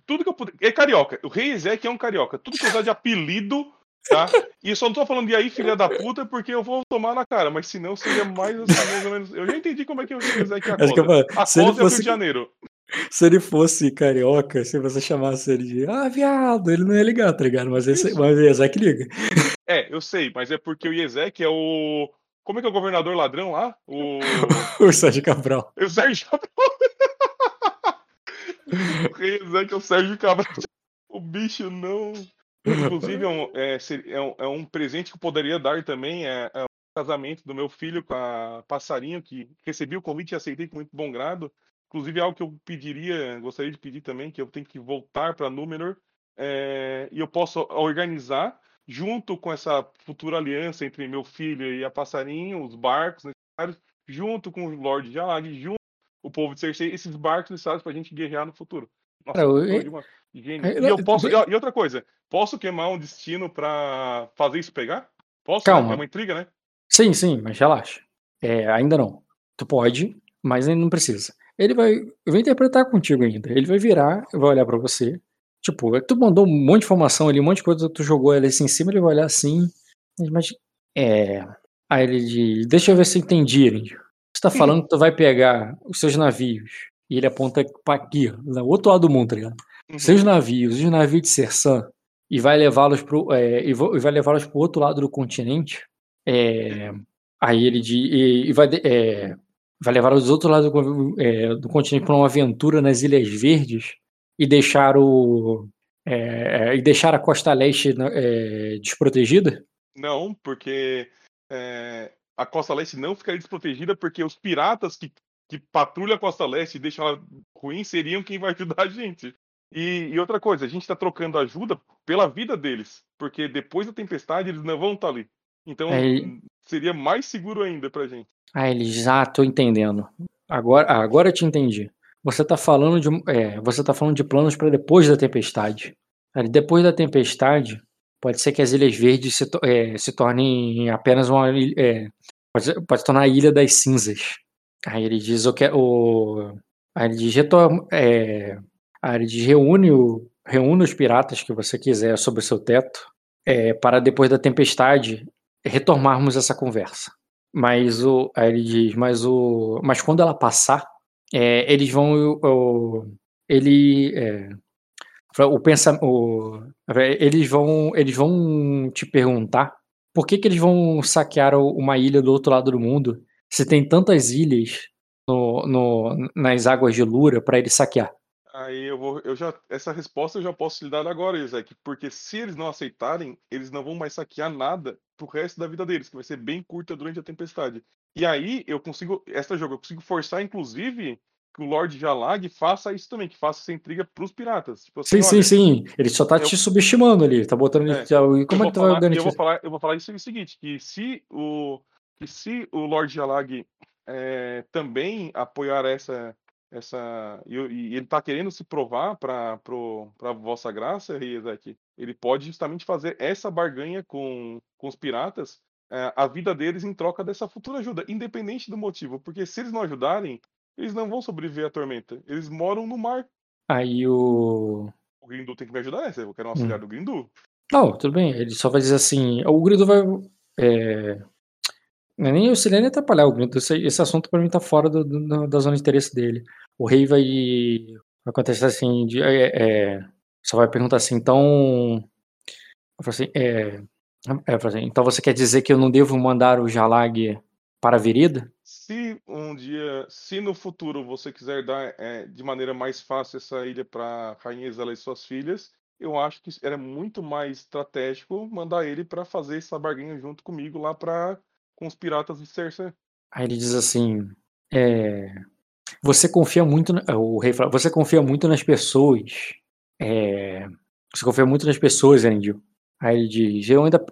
Tudo que eu puder. É carioca. O rei Ezek é um carioca. Tudo que eu usar de apelido, tá? E eu só não tô falando de aí, filha da puta, porque eu vou tomar na cara. Mas senão seria mais assim, mais ou menos. Eu já entendi como é que o rei Ezek é a coisa. A se ele coisa é o Rio fosse- de Janeiro. Se ele fosse carioca, se você chamasse ele de ah, viado, ele não ia ligar, tá ligado? Mas esse, mas o Isaac liga. É, eu sei, mas é porque o Ezek é o. Como é que é o governador ladrão lá? O. O Sérgio Cabral. É o Sérgio Cabral. o rei Ezek é o Sérgio Cabral. O bicho não. Inclusive, é um, é, é um, é um presente que eu poderia dar também. É, é o casamento do meu filho com a Passarinho, que recebi o convite e aceitei com muito bom grado. Inclusive, é algo que eu pediria, gostaria de pedir também, que eu tenho que voltar para Númenor. é, e eu posso organizar, junto com essa futura aliança entre meu filho e a Passarinho, os barcos necessários, junto com o Lord Jalag, junto com o povo de Cersei, esses barcos necessários para a gente guerrear no futuro. Nossa, eu- de uma- gênio. eu- E eu posso. eu- E outra coisa, posso queimar um destino para fazer isso pegar? Posso? Calma. É uma intriga, né? Sim, sim, mas relaxa. É, ainda não. Tu pode, mas ainda não precisa. Ele vai, vai interpretar contigo ainda. Ele vai virar, vai olhar pra você. Tipo, é que tu mandou um monte de informação ali, um monte de coisa que tu jogou ali assim em cima, ele vai olhar assim. Mas, é. Aí ele diz: Deixa eu ver se eu entendi. Você tá falando que tu vai pegar os seus navios. E ele aponta pra aqui, no outro lado do mundo, tá ligado? Uhum. Seus navios, os navios de Sersan, e vai levá-los pro, é, e e vai levá-los pro outro lado do continente. É, aí ele diz, e, e vai, é, vai levar os outros lados do, é, do continente para uma aventura nas Ilhas Verdes e deixar o é, é, e deixar a costa leste né, é, desprotegida? Não, porque é, a Costa Leste não ficaria desprotegida, porque os piratas que, que patrulham a Costa Leste e deixam ela ruim seriam quem vai ajudar a gente. E, e outra coisa, a gente está trocando ajuda pela vida deles, porque depois da tempestade eles não vão estar ali. Então Aí- seria mais seguro ainda pra gente. Aí ele diz, ah, tô entendendo. Agora, ah, agora eu te entendi. Você tá falando de, é, você tá falando de planos para depois da tempestade. Depois da tempestade, pode ser que as Ilhas Verdes se, é, se tornem apenas uma é, pode, pode tornar a Ilha das Cinzas. Aí ele diz, eu quero, o, aí ele diz, retor- é, aí ele diz, reúne, o, reúne os piratas que você quiser sob o seu teto, é, para depois da tempestade retomarmos essa conversa. Mas o. Aí ele diz, mas o. Mas quando ela passar, é, eles vão. O, ele. É, o pensa, o, eles vão. Eles vão te perguntar por que, que eles vão saquear o- uma ilha do outro lado do mundo se tem tantas ilhas no, no, nas águas de Lura para eles saquear. Aí eu vou, eu já, essa resposta eu já posso lhe dar agora, Isaac, porque se eles não aceitarem, eles não vão mais saquear nada pro resto da vida deles, que vai ser bem curta durante a tempestade. E aí eu consigo, essa jogo, eu consigo forçar, inclusive, que o Lord Jalag faça isso também, que faça essa intriga pros piratas. Tipo Sim, assim, sim, olha, sim. Ele só tá eu- te subestimando ali. Tá botando. É, e eu como é que tu vai falar, eu vou falar, eu vou falar isso é o seguinte, que se o que se o Lord Jalag é, também apoiar essa essa e, e ele tá querendo se provar para para vossa graça, Rei Ezek, ele pode justamente fazer essa barganha com, com os piratas, é, a vida deles em troca dessa futura ajuda, independente do motivo, porque se eles não ajudarem, eles não vão sobreviver à tormenta. Eles moram no mar. Aí o. O Grindu tem que me ajudar nessa, eu quero um auxiliar Hum. do Grindu. Não, tudo bem. Ele só vai dizer assim. O Grido vai. É... É nem auxiliar nem atrapalhar o Grido. Esse, esse assunto pra mim tá fora do- do- da zona de interesse dele. O rei vai. Vai acontecer assim. De, é, é, só vai perguntar assim, então. Eu falo assim, é, é, então você quer dizer que eu não devo mandar o Jalag para a Virida? Se um dia, se no futuro você quiser dar é, de maneira mais fácil essa ilha para Rainha Isela e suas filhas, eu acho que era muito mais estratégico mandar ele para fazer essa barganha junto comigo lá para com os piratas de Cersei. Aí ele diz assim: é, Você confia muito. O rei fala: Você confia muito nas pessoas. é, você confia muito nas pessoas, Erendil. Aí ele diz: Eu ainda,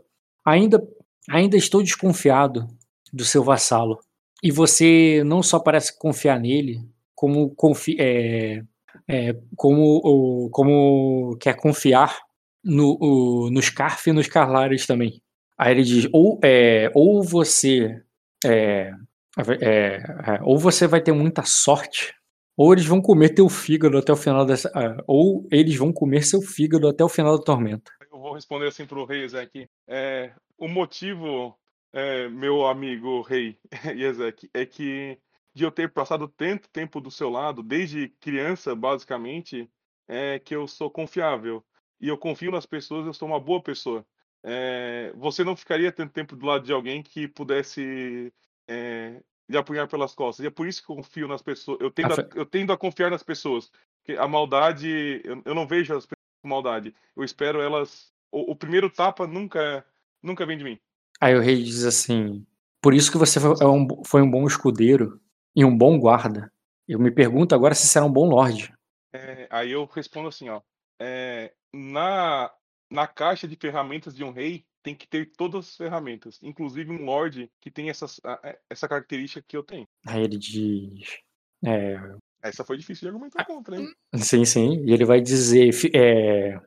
ainda, ainda estou desconfiado do seu vassalo. E você não só parece confiar nele, como, confi, é, é, como, como quer confiar no, o, no Scarf e nos Carlares também. Aí ele diz: Ou, é, ou você. é, é, é, ou você vai ter muita sorte, ou eles vão comer teu fígado até o final dessa. ou eles vão comer seu fígado até o final da tormenta. Responder assim pro rei Ezek. É, o motivo, é, meu amigo rei Ezek, é que de eu ter passado tanto tempo do seu lado, desde criança, basicamente, é que eu sou confiável. E eu confio nas pessoas, eu sou uma boa pessoa. É, você não ficaria tanto tempo do lado de alguém que pudesse é, lhe apunhar pelas costas. E é por isso que eu confio nas pessoas. Eu tendo, a, eu tendo a confiar nas pessoas. Porque a maldade, eu, eu não vejo as pessoas com maldade. Eu espero elas. O, o primeiro tapa nunca, nunca vem de mim. Aí o rei diz assim: Por isso que você foi é um, foi um bom escudeiro e um bom guarda. Eu me pergunto agora se será um bom lorde. É, aí eu respondo assim, ó. é, na, na caixa de ferramentas de um rei tem que ter todas as ferramentas, inclusive um lord que tem essas, a- essa característica que eu tenho. Aí ele diz: é, Essa foi difícil de argumentar contra, hein? Sim, sim. E ele vai dizer: é, é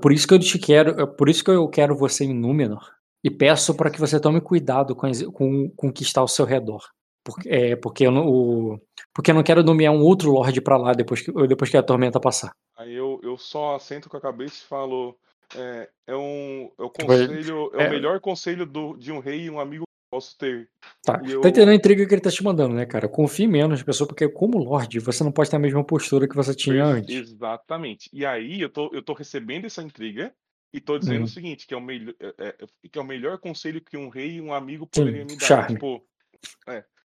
por isso que eu te quero, é por isso que eu quero você em Númenor. E peço para que você tome cuidado com, com, com o que está ao seu redor. Porque, é, porque, eu não, o- porque eu não quero nomear um outro Lorde para lá depois que, depois que a tormenta passar. Aí eu, eu só assento com a cabeça e falo: é, é, um, é o Tipo, conselho, é, é- o melhor conselho do, de um rei e um amigo posso ter. Tá. Eu- Tá entendendo a intriga que ele tá te mandando, né, cara? Confie menos nas pessoas, porque como Lorde, você não pode ter a mesma postura que você tinha Ex- antes. Exatamente. E aí eu tô, eu tô recebendo essa intriga e tô dizendo Uhum. o seguinte, que é o, melhor, é, é- que é o melhor conselho que um rei e um amigo Sim, poderiam me dar. charme. Tipo,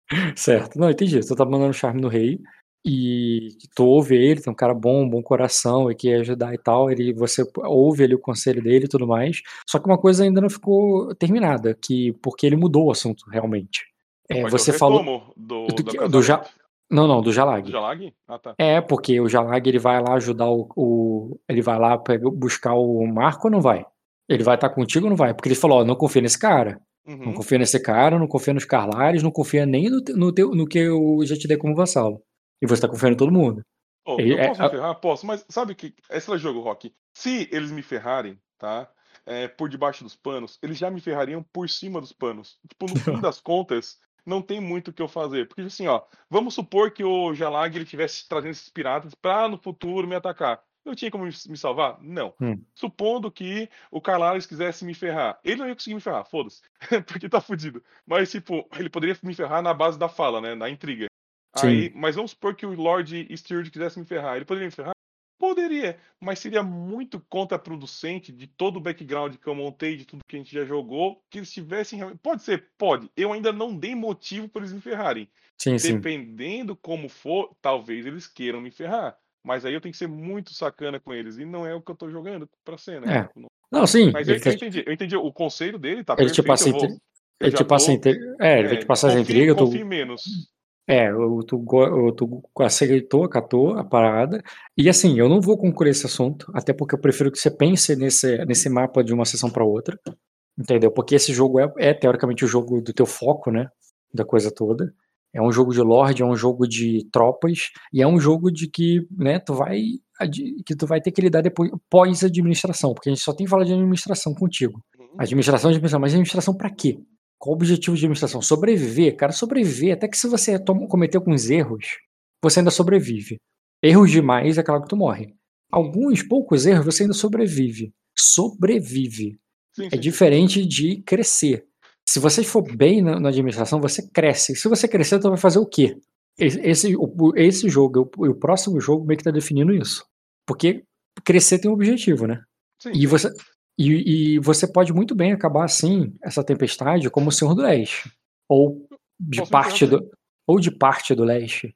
Certo. Não, entendi. Você tá mandando charme no rei e tu ouve ele, tem um cara bom, um bom coração e quer ajudar e tal. Ele, você ouve ele o conselho dele e tudo mais. Só que uma coisa ainda não ficou terminada, que porque ele mudou o assunto realmente. É, você falou do, do do, que- do ja- não, não, do Jalag. Do Jalag? Ah, tá. É, porque o Jalag ele vai lá ajudar o, o- ele vai lá pegar, buscar o Marco ou não vai? Ele vai estar contigo ou não vai? Porque ele falou, ó, não confia nesse cara. Não Uhum. confia nesse cara, não confia nos Carlares, não confia nem no, te- no, teu, no que eu já te dei como vassalo. E você tá confiando em todo mundo. Ele- eu é- posso a- me ferrar? Posso, mas sabe que esse é o jogo, Rock. Se eles me ferrarem, tá? é, por debaixo dos panos, eles já me ferrariam por cima dos panos. Tipo, no fim das contas, não tem muito o que eu fazer. Porque assim, ó, vamos supor que o Jalag ele tivesse trazendo esses piratas pra no futuro me atacar. Eu tinha como me me salvar? Não. Hum. Supondo que o Carlares quisesse me ferrar. Ele não ia conseguir me ferrar, foda-se. porque tá fudido. Mas, tipo, ele poderia me ferrar na base da fala, né? Na intriga. Sim. Aí, mas vamos supor que o Lord Sturge quisesse me ferrar. Ele poderia me ferrar? Poderia, mas seria muito contraproducente de todo o background que eu montei, de tudo que a gente já jogou, que eles tivessem. realmente- Pode ser, pode. Eu ainda não dei motivo para eles me ferrarem. Sim, sim. Dependendo como for, talvez eles queiram me ferrar. Mas aí eu tenho que ser muito sacana com eles. E não é o que eu tô jogando pra né? É. Não, sim. Mas eu, tá- eu entendi. Eu entendi. O conselho dele tá Ele, perfeito. tipo, eu aceita- vou, Eu Ele te passa a intri- É, ele vai te passar essa confio- intriga, tu, menos. É, o- tu, go- o- tu aceitou, acatou a parada. E assim, eu não vou concluir esse assunto, até porque eu prefiro que você pense nesse, nesse mapa de uma sessão para outra. Entendeu? Porque esse jogo é, é, teoricamente o jogo do teu foco, né? Da coisa toda. É um jogo de lord, é um jogo de tropas, e é um jogo de que, né, tu vai. que tu vai ter que lidar depois pós-administração, porque a gente só tem que falar de administração contigo. Uhum. Administração, administração, mas administração pra quê? Qual o objetivo de administração? Sobreviver, cara, sobreviver. Até que se você toma, cometer alguns erros, você ainda sobrevive. Erros demais é claro que tu morre. Alguns poucos erros você ainda sobrevive. Sobrevive. Sim, É sim, sim. diferente de crescer. Se você for bem na, na administração, você cresce. Se você crescer, tu vai fazer o quê? Esse, esse, o- esse jogo e o, o próximo jogo meio que tá definindo isso. Porque crescer tem um objetivo, né? Sim, E você, e, e você pode muito bem acabar assim, essa tempestade, como o Senhor do Leste. Ou de Posso parte do. Ou de parte do leste.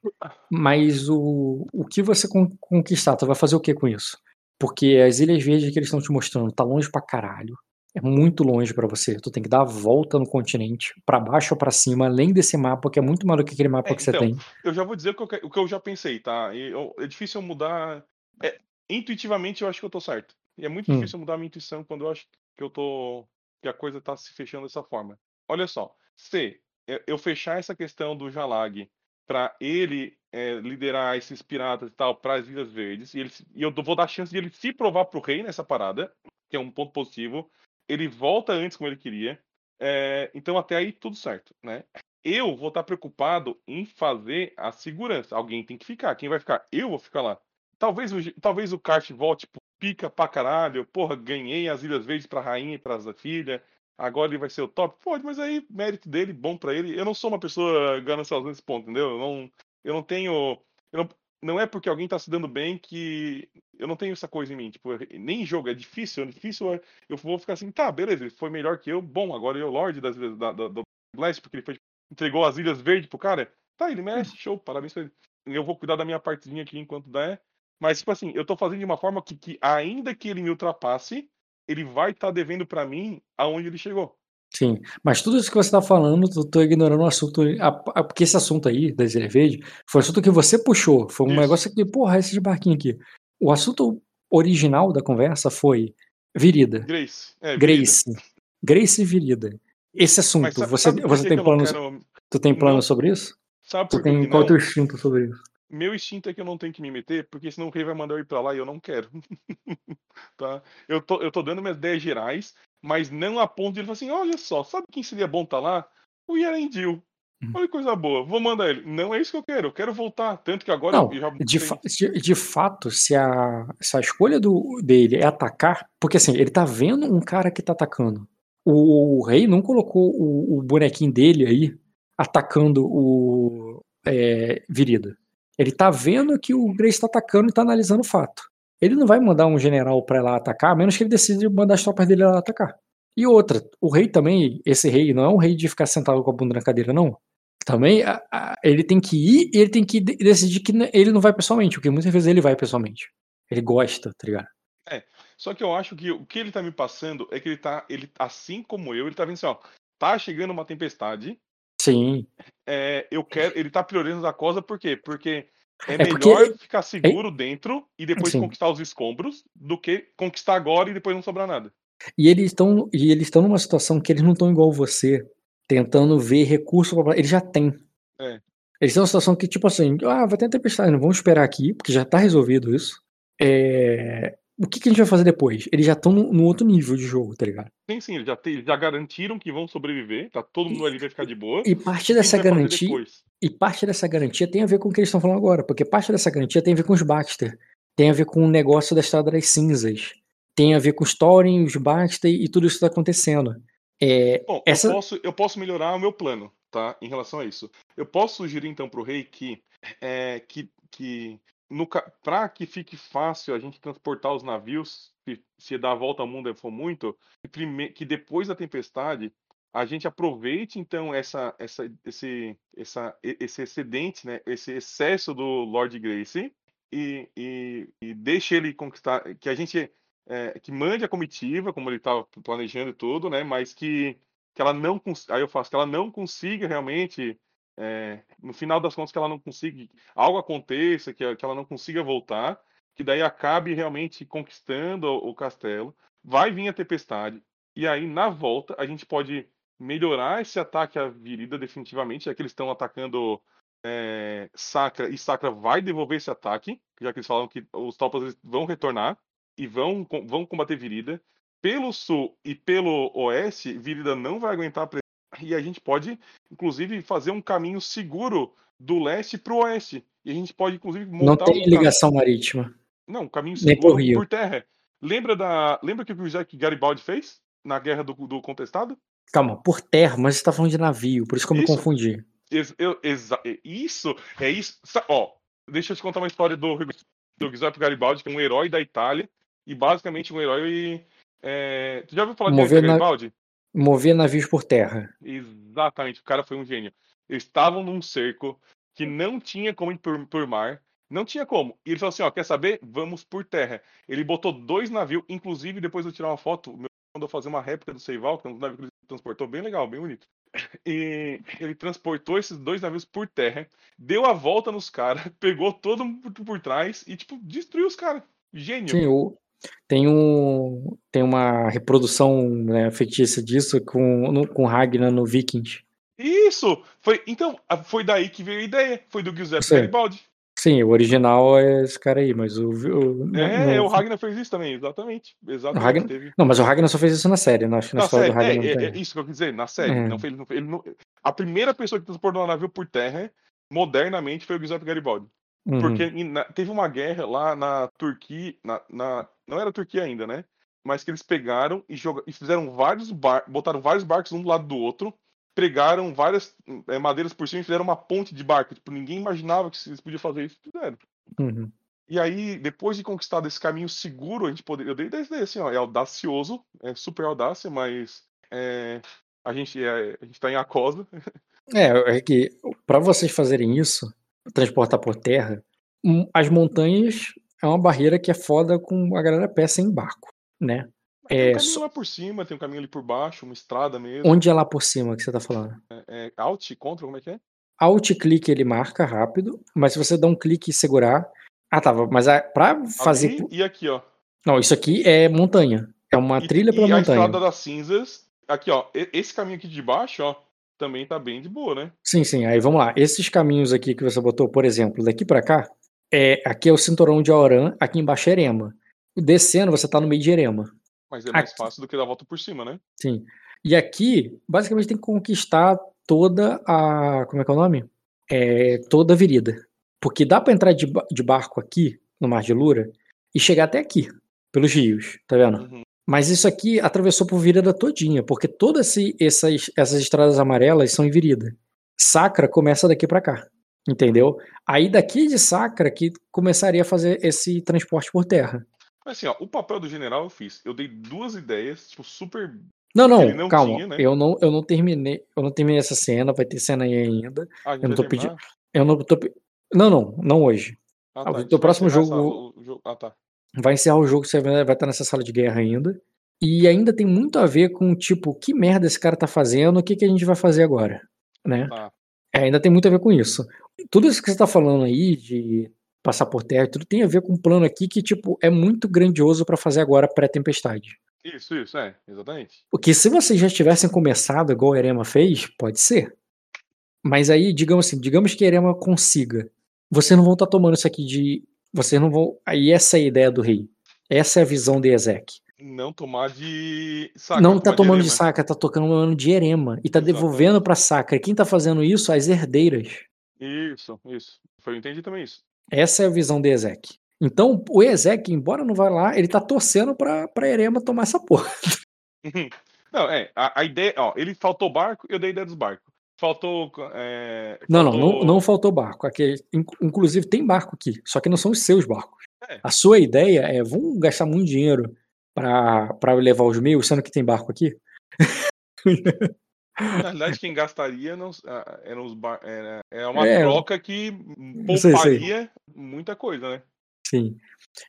Mas o, o que você con- conquistar, tu vai fazer o que com isso? Porque as Ilhas Verdes que eles estão te mostrando tá longe pra caralho. É muito longe pra você. Tu tem que dar a volta no continente, pra baixo ou pra cima, além desse mapa, que é muito maior do que aquele mapa É, que você então, tem. Eu já vou dizer o que eu, o que eu já pensei, tá? Eu- é difícil eu mudar. é, intuitivamente eu acho que eu tô certo. E é muito Hum. difícil mudar a minha intuição quando eu acho que eu tô. que a coisa tá se fechando dessa forma. Olha só, se eu- fechar essa questão do Jalag pra ele é, liderar esses piratas e tal para as Ilhas Verdes, e, ele, e eu vou dar a chance de ele se provar pro rei nessa parada, que é um ponto positivo. Ele volta antes como ele queria. é, então até aí tudo certo, né? eu vou estar preocupado em fazer a segurança. Alguém tem que ficar. Quem vai ficar? Eu vou ficar lá. Talvez o, talvez o kart volte, tipo, pica pra caralho. Porra, ganhei as Ilhas Verdes pra rainha e pra filha. Agora ele vai ser o top. Pode, mas aí, mérito dele, bom pra ele. Eu não sou uma pessoa gananciosa nesse ponto, entendeu? Eu não, eu não tenho. Eu não, não é porque alguém tá se dando bem que. Eu não tenho essa coisa em mim. Tipo, nem em jogo, é difícil. É difícil. Eu vou ficar assim, tá, beleza, ele foi melhor que eu. Bom, agora ele é o Lorde das Ilhas da, da, do Blast, porque ele foi entregou as Ilhas Verdes pro cara, tá, ele merece, show, parabéns pra ele. Eu vou cuidar da minha partezinha aqui enquanto der. Mas, tipo assim, eu tô fazendo de uma forma que, que ainda que ele me ultrapasse, ele vai estar devendo pra mim aonde ele chegou. Sim, mas tudo isso que você tá falando, eu tô ignorando o assunto. Porque esse assunto aí, da Ilha Verde, foi um assunto que você puxou. Foi um Isso. negócio que, porra, esse de barquinho aqui. O assunto original da conversa foi Virida. Grace. É, Grace. Grace e Virida. Esse assunto, Mas sabe, você, sabe você tem planos, quero. tu tem planos não- sobre isso? Sabe Tu por que tem qual é o teu instinto sobre isso? Meu instinto é que eu não tenho que me meter, porque senão o rei vai mandar eu ir pra lá e eu não quero. tá? Eu tô, eu tô dando minhas ideias gerais, mas não a ponto de ele falar assim: olha só, sabe quem seria bom tá lá? O Yarendil. Hum. Olha que coisa boa, vou mandar ele. Não é isso que eu quero, eu quero voltar. Tanto que agora Não, eu já. de, fa- de, de fato, se a, se a escolha do, dele é atacar, porque assim, ele tá vendo um cara que tá atacando. O, rei não colocou o, o bonequinho dele aí atacando o é, Virida. Ele tá vendo que o Grace tá atacando e tá analisando o fato. Ele não vai mandar um general ir lá atacar, a menos que ele decida mandar as tropas dele lá atacar. E outra, o rei também, esse rei não é um rei de ficar sentado com a bunda na cadeira, não. Também a- a- ele tem que ir e ele tem que de- decidir que ele não vai pessoalmente, porque muitas vezes ele vai pessoalmente. Ele gosta, tá ligado? Só que eu acho que o que ele tá me passando é que ele tá, ele, assim como eu, ele tá vendo assim, ó, tá chegando uma tempestade, Sim. é, eu quero, ele tá priorizando a coisa, por quê? Porque é, É porque- melhor ficar seguro dentro e depois Sim. conquistar os escombros do que conquistar agora e depois não sobrar nada. E eles estão e eles estão numa situação que eles não estão igual você, tentando ver recurso para eles já têm. É. Eles estão numa situação que tipo assim, ah, vai ter uma tempestade, não vamos esperar aqui, porque já tá resolvido isso. É, O que, que a gente vai fazer depois? Eles já estão no outro nível de jogo, tá ligado? Sim, sim, eles já, te- já garantiram que vão sobreviver, tá todo mundo ali vai ficar de boa. E parte dessa garantia? E parte dessa garantia tem a ver com o que eles estão falando agora, porque parte dessa garantia tem a ver com os Baxter, tem a ver com o negócio da Estrada das Cinzas, tem a ver com os Thorin, os Baxter e tudo isso que está acontecendo. É, Bom, essa- eu, posso, eu posso melhorar o meu plano, tá? Em relação a isso. Eu posso sugerir então pro rei que, é, que, que pra que fique fácil a gente transportar os navios, se, se dar a volta ao mundo for muito, que, prime- que depois da tempestade a gente aproveite então essa, essa, esse, essa, esse excedente, né? Esse excesso do Lord Grace e, e, e deixe ele conquistar, que a gente é, que mande a comitiva, como ele estava planejando e tudo, né? Mas que que ela não aí eu faço que ela não consiga realmente é, no final das contas que ela não consiga algo aconteça que, que ela não consiga voltar que daí acabe realmente conquistando o, o castelo vai vir a tempestade e aí na volta a gente pode melhorar esse ataque à Virida definitivamente já que eles estão atacando é, Sacra e Sacra vai devolver esse ataque já que eles falam que os tropas vão retornar e vão vão combater Virida pelo sul e pelo oeste, Virida não vai aguentar a. E a gente pode, inclusive, fazer um caminho seguro do leste para o oeste. E a gente pode, inclusive, Não montar tem um ligação marítima. caminho. Não, um caminho seguro por terra. Lembra da. Lembra que o Jack Garibaldi fez na guerra do, do contestado? Calma, por terra, mas você tá falando de navio, por isso que eu me Isso. confundi. Ex- eu- exa- é isso, é isso. Ó, deixa eu te contar uma história do, do Giuseppe Garibaldi, que é um herói da Itália. E basicamente um herói. é, Tu já ouviu falar de Mover na- Garibaldi? Mover navios por terra. Exatamente, o cara foi um gênio. Eles estavam num cerco que não tinha como ir por, por mar, não tinha como. E ele falou assim: ó, quer saber? Vamos por terra. Ele botou dois navios, inclusive depois eu tirar uma foto, o meu mandou fazer uma réplica do Seival, que é um navio que ele transportou bem legal, bem bonito. E ele transportou esses dois navios por terra, deu a volta nos caras, pegou todo mundo por, por trás e, tipo, destruiu os caras. Gênio. Sim, o- tem, um, tem uma reprodução né, fictícia disso com, no, com Ragnar no Vikings. Isso! Foi, então, foi daí que veio a ideia. Foi do Giuseppe. Garibaldi. Sim, o original é esse cara aí, mas o. o É, não, o Ragnar fez isso também, exatamente. Exatamente. Ragnar- teve. não, mas o Ragnar só fez isso na série, não acho que na, Na história série, do Ragnar é, não é, é tem. isso que eu quis dizer, na série. É. Não, foi- ele não, ele não- a primeira pessoa que transportou um navio por terra, modernamente, foi o Giuseppe Garibaldi. Uhum. Porque na- teve uma guerra lá na Turquia, na, na- não era Turquia ainda, né? Mas que eles pegaram e, joga, e fizeram vários bar, botaram vários barcos um do lado do outro, pregaram várias é, madeiras por cima e fizeram uma ponte de barco. Tipo, ninguém imaginava que eles podiam fazer isso, fizeram. Uhum. E aí, depois de conquistado esse caminho seguro, a gente poderia. Eu dei dessa ideia assim, ó, é audacioso, é super audácia, mas é, a gente é, a gente tá em Acosa. É, é que para vocês fazerem isso, transportar por terra, hum, as montanhas é uma barreira que é foda com a galera a pé sem barco, né? Tem um É, caminho só- lá por cima, tem um caminho ali por baixo, uma estrada mesmo. onde é lá por cima que você tá falando? É, alt, contra, como é que é? Alt clique ele marca rápido, mas se você dá um clique e segurar. Ah, tá. Mas a, pra fazer. E aqui, ó. Não, isso aqui é montanha. É uma E, trilha pela e a montanha. estrada das cinzas, aqui, ó. Esse caminho aqui de baixo, ó, também tá bem de boa, né? Sim, sim. Aí vamos lá. Esses caminhos aqui que você botou, por exemplo, daqui pra cá, é aqui é o cinturão de Auran, aqui embaixo é Erema. Descendo, você tá no meio de Erema. Mas é mais Aqui. fácil do que dar a volta por cima, né? Sim. E aqui, basicamente, tem que conquistar toda a. Como é que é o nome? É, toda a virida. Porque dá pra entrar de, de barco aqui, no Mar de Lura, e chegar até aqui, pelos rios, tá vendo? Uhum. Mas isso aqui atravessou por virida todinha, porque todas essas, essas estradas amarelas são em virida. Sacra começa daqui pra cá, entendeu? Aí daqui de Sacra que começaria a fazer esse transporte por terra. Mas assim, ó, o papel do general eu fiz. Eu dei duas ideias, tipo, super. Não, não, não calma. tinha, né? Eu não, eu não terminei, eu não terminei essa cena, vai ter cena aí ainda. Ah, Eu não tô terminar? Eu não tô Não, não, não hoje. Ah, Ah, tá. o próximo essa- jogo- o jogo- Ah, tá. Vai encerrar o jogo, você vai estar nessa sala de guerra ainda. E ainda tem muito a ver com, tipo, que merda esse cara tá fazendo, o que, que a gente vai fazer agora, né? Tá. É, ainda tem muito a ver com isso. Tudo isso que você tá falando aí, de passar por terra, tudo tem a ver com um plano aqui que, tipo, é muito grandioso pra fazer agora pré-tempestade. Isso, isso, é, exatamente. Porque se vocês já tivessem começado igual a Erema fez, pode ser. Mas aí, digamos assim, digamos que a Erema consiga. Vocês não vão estar tomando isso aqui de. Vocês não vão. Aí essa é a ideia do rei. Essa é a visão de Ezek. Não tomar de. Saca, não tá tomando de erema. saca, tá tocando de Erema. E tá Exatamente. devolvendo pra saca. E quem tá fazendo isso? As herdeiras. Isso, isso. Foi, eu entendi também isso. Essa é a visão de Ezek. Então, o Ezek, embora não vá lá, ele tá torcendo pra, pra Erema tomar essa porra. Não, é, a, a ideia, ó, ele faltou barco, eu dei a ideia dos barcos. Faltou. É, Não, não, faltou- não, não faltou barco. Aqui, in- inclusive tem barco aqui, só que não são os seus barcos. É. A sua ideia é, vamos gastar muito dinheiro pra levar os meus, sendo que tem barco aqui? Na realidade, quem gastaria não, ah, eram os bar, era, é uma É. troca que Sei, sei. pouparia muita coisa, né? Sim.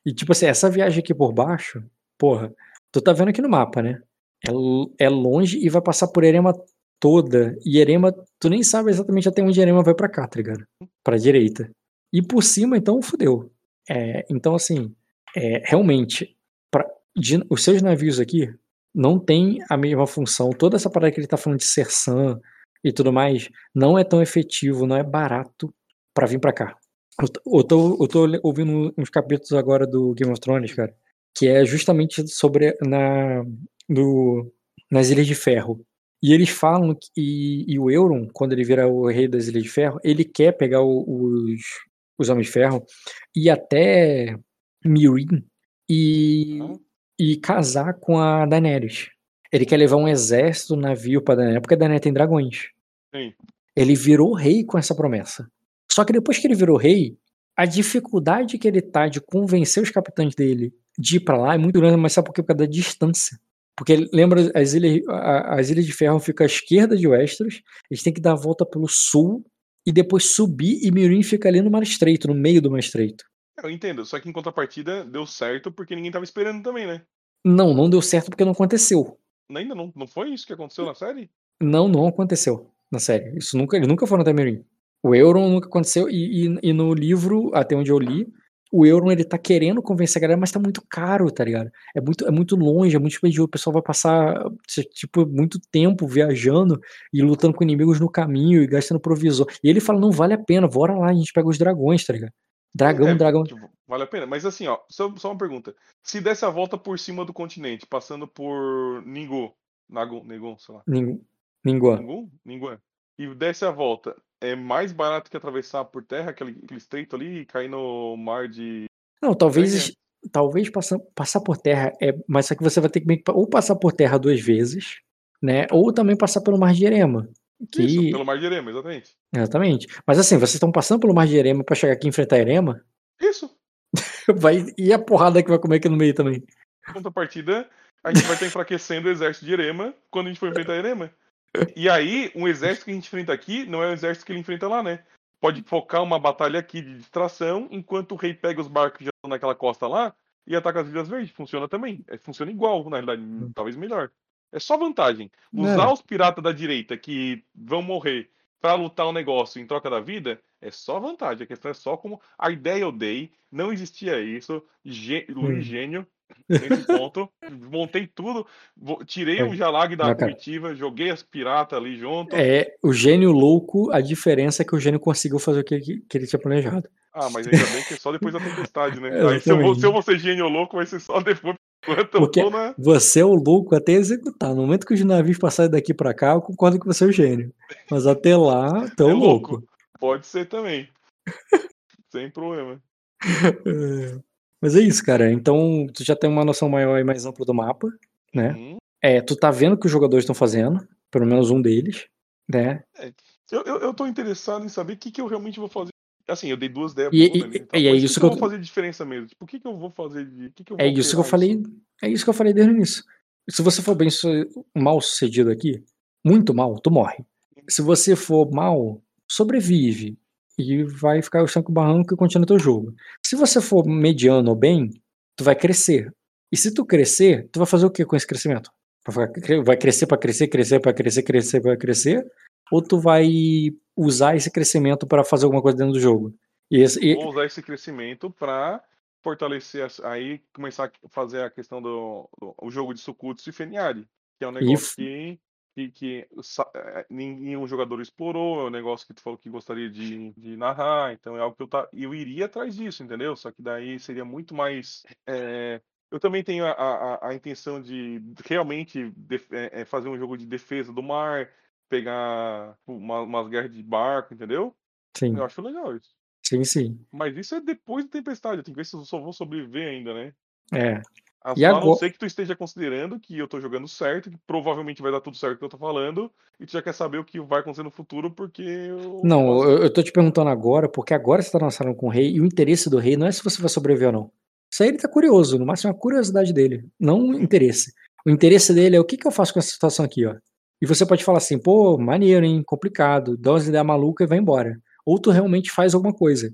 E tipo assim, essa viagem aqui por baixo, porra, tu tá vendo aqui no mapa, né? É, é longe e vai passar por Erema toda. E Erema, tu nem sabe exatamente até onde Erema vai pra cá, tá ligado? Pra direita. E por cima, então, fudeu. É, então, assim, é, realmente, pra, de- os seus navios aqui não tem a mesma função. Toda essa parada que ele tá falando de Sersan e tudo mais não é tão efetivo, não é barato pra vir pra cá. Eu tô, eu tô, ouvindo uns capítulos agora do Game of Thrones, cara, que é justamente sobre na, nas Ilhas de Ferro. E eles falam que e, e o Euron, quando ele vira o rei das Ilhas de Ferro, ele quer pegar o- os, os Homens de Ferro e até Meereen e, Ah. e casar com a Daenerys. Ele quer levar um exército, um navio pra Daenerys, porque a Daenerys tem dragões. Sim. Ele virou rei com essa promessa. Só que depois que ele virou rei, a dificuldade que ele tá de convencer os capitães dele de ir pra lá é muito grande, mas sabe por quê? Por causa da distância. Porque lembra, as ilhas, as ilhas de ferro ficam à esquerda de Westeros, eles têm que dar a volta pelo sul e depois subir e Mirin fica ali no Mar Estreito, no meio do Mar Estreito. Eu entendo, só que em contrapartida deu certo porque ninguém tava esperando também, né? Não, não deu certo porque não aconteceu. Ainda não, não foi isso que aconteceu na série? Não, não aconteceu na série. Isso nunca, eles nunca foram até Mirin. O Euron nunca aconteceu e, e- e no livro, até onde eu li, o Euron ele tá querendo convencer a galera, mas tá muito caro, tá ligado? É muito, é muito longe, é muito expedioso. O pessoal vai passar, tipo, muito tempo viajando e lutando com inimigos no caminho e gastando provisor. E ele fala, não vale a pena, bora lá, a gente pega os dragões, tá ligado? Dragão, É, dragão. tipo, vale a pena. Mas assim, ó, só, só uma pergunta. Se desse a volta por cima do continente, passando por Ningu, Nagu, Negon, sei lá. Ning- Ninguan. Ningu? Ninguan. E desse a volta, é mais barato que atravessar por terra, aquele, aquele estreito ali, e cair no mar de. Não, talvez, talvez passar, passar por terra é, mas só que você vai ter que ou passar por terra duas vezes, né? Ou também passar pelo Mar de Erema. Que, Isso, pelo mar de Erema, exatamente. Exatamente. Mas assim, vocês estão passando pelo Mar de Erema pra chegar aqui e enfrentar Erema, Isso. vai e a porrada que vai comer aqui no meio também. Contrapartida, a gente vai estar enfraquecendo o exército de Erema quando a gente for enfrentar Erema. E aí, um exército que a gente enfrenta aqui não é o exército que ele enfrenta lá, né? Pode focar uma batalha aqui de distração, enquanto o rei pega os barcos que já estão naquela costa lá e ataca as Ilhas Verdes. Funciona também. É, funciona igual, na realidade, talvez melhor. É só vantagem. Usar É. os piratas da direita que vão morrer pra lutar o negócio em troca da vida é só vantagem. A questão é só como a ideia eu dei, não existia isso. Gê... Luiz Hum. Gênio, nesse ponto. Montei tudo, tirei Foi. o Jalag da comitiva, joguei as piratas ali junto. É o gênio louco, a diferença é que o gênio conseguiu fazer o que, que ele tinha planejado. Ah, mas ainda bem que é só depois da tempestade, né? Aí se eu, vou, se eu vou ser gênio louco, vai ser só depois. Porque tô na. você é o louco até executar. No momento que os navios passarem daqui pra cá, eu concordo que você é o gênio. Mas até lá, tu é É louco. louco. Pode ser também. Sem problema. É. Mas é isso, cara. Então, tu já tem uma noção maior e mais ampla do mapa, né? Uhum. É, tu tá vendo o que os jogadores estão fazendo, pelo menos um deles, né? Eu, eu, eu tô interessado em saber o que, que eu realmente vou fazer. Assim, eu dei duas ideias E- pro e- Bruno ali, e é isso que, que eu eu vou fazer de diferença mesmo? Tipo, o que, que eu vou fazer de. Que, que É isso que eu falei. É isso que eu falei desde o início. Se você for bem mal sucedido aqui, muito mal, tu morre. Se você for mal, sobrevive. E vai ficar o sangue barranco e continua teu jogo. Se você for mediano ou bem, tu vai crescer. E se tu crescer, tu vai fazer o que com esse crescimento? Vai cre- Vai crescer pra crescer, crescer pra crescer, crescer pra crescer? Ou tu vai usar esse crescimento pra fazer alguma coisa dentro do jogo? E esse- e- Vou usar esse crescimento para fortalecer, aí começar a fazer a questão do, do- o jogo de Sukutsu e Feniari, que é um negócio que, que, que eh, nenhum jogador explorou, é um negócio que tu falou que gostaria de, de narrar, então é algo que eu, tá, eu iria atrás disso, entendeu? Só que daí seria muito mais. eh, eu também tenho a, a, a intenção de realmente def- eh, eh, fazer um jogo de defesa do mar, pegar uma, umas guerras de barco, entendeu? sim, Eu acho legal isso. sim, sim. Mas isso é depois da tempestade. Eu tenho que ver se eu só vou sobreviver ainda, né? É. A, E a não agora- ser que tu esteja considerando que eu tô jogando certo, que provavelmente vai dar tudo certo que eu tô falando, e tu já quer saber o que vai acontecer no futuro, porque eu. Não, eu, eu tô te perguntando agora, porque agora você tá lançando com o rei, e o interesse do rei não é se você vai sobreviver ou não. Isso aí ele tá curioso, no máximo é uma curiosidade dele, não um interesse. O interesse dele é o que, que eu faço com essa situação aqui, ó. E você pode falar assim, pô, maneiro, hein, complicado, dá umas ideias malucas e vai embora. Ou tu realmente faz alguma coisa.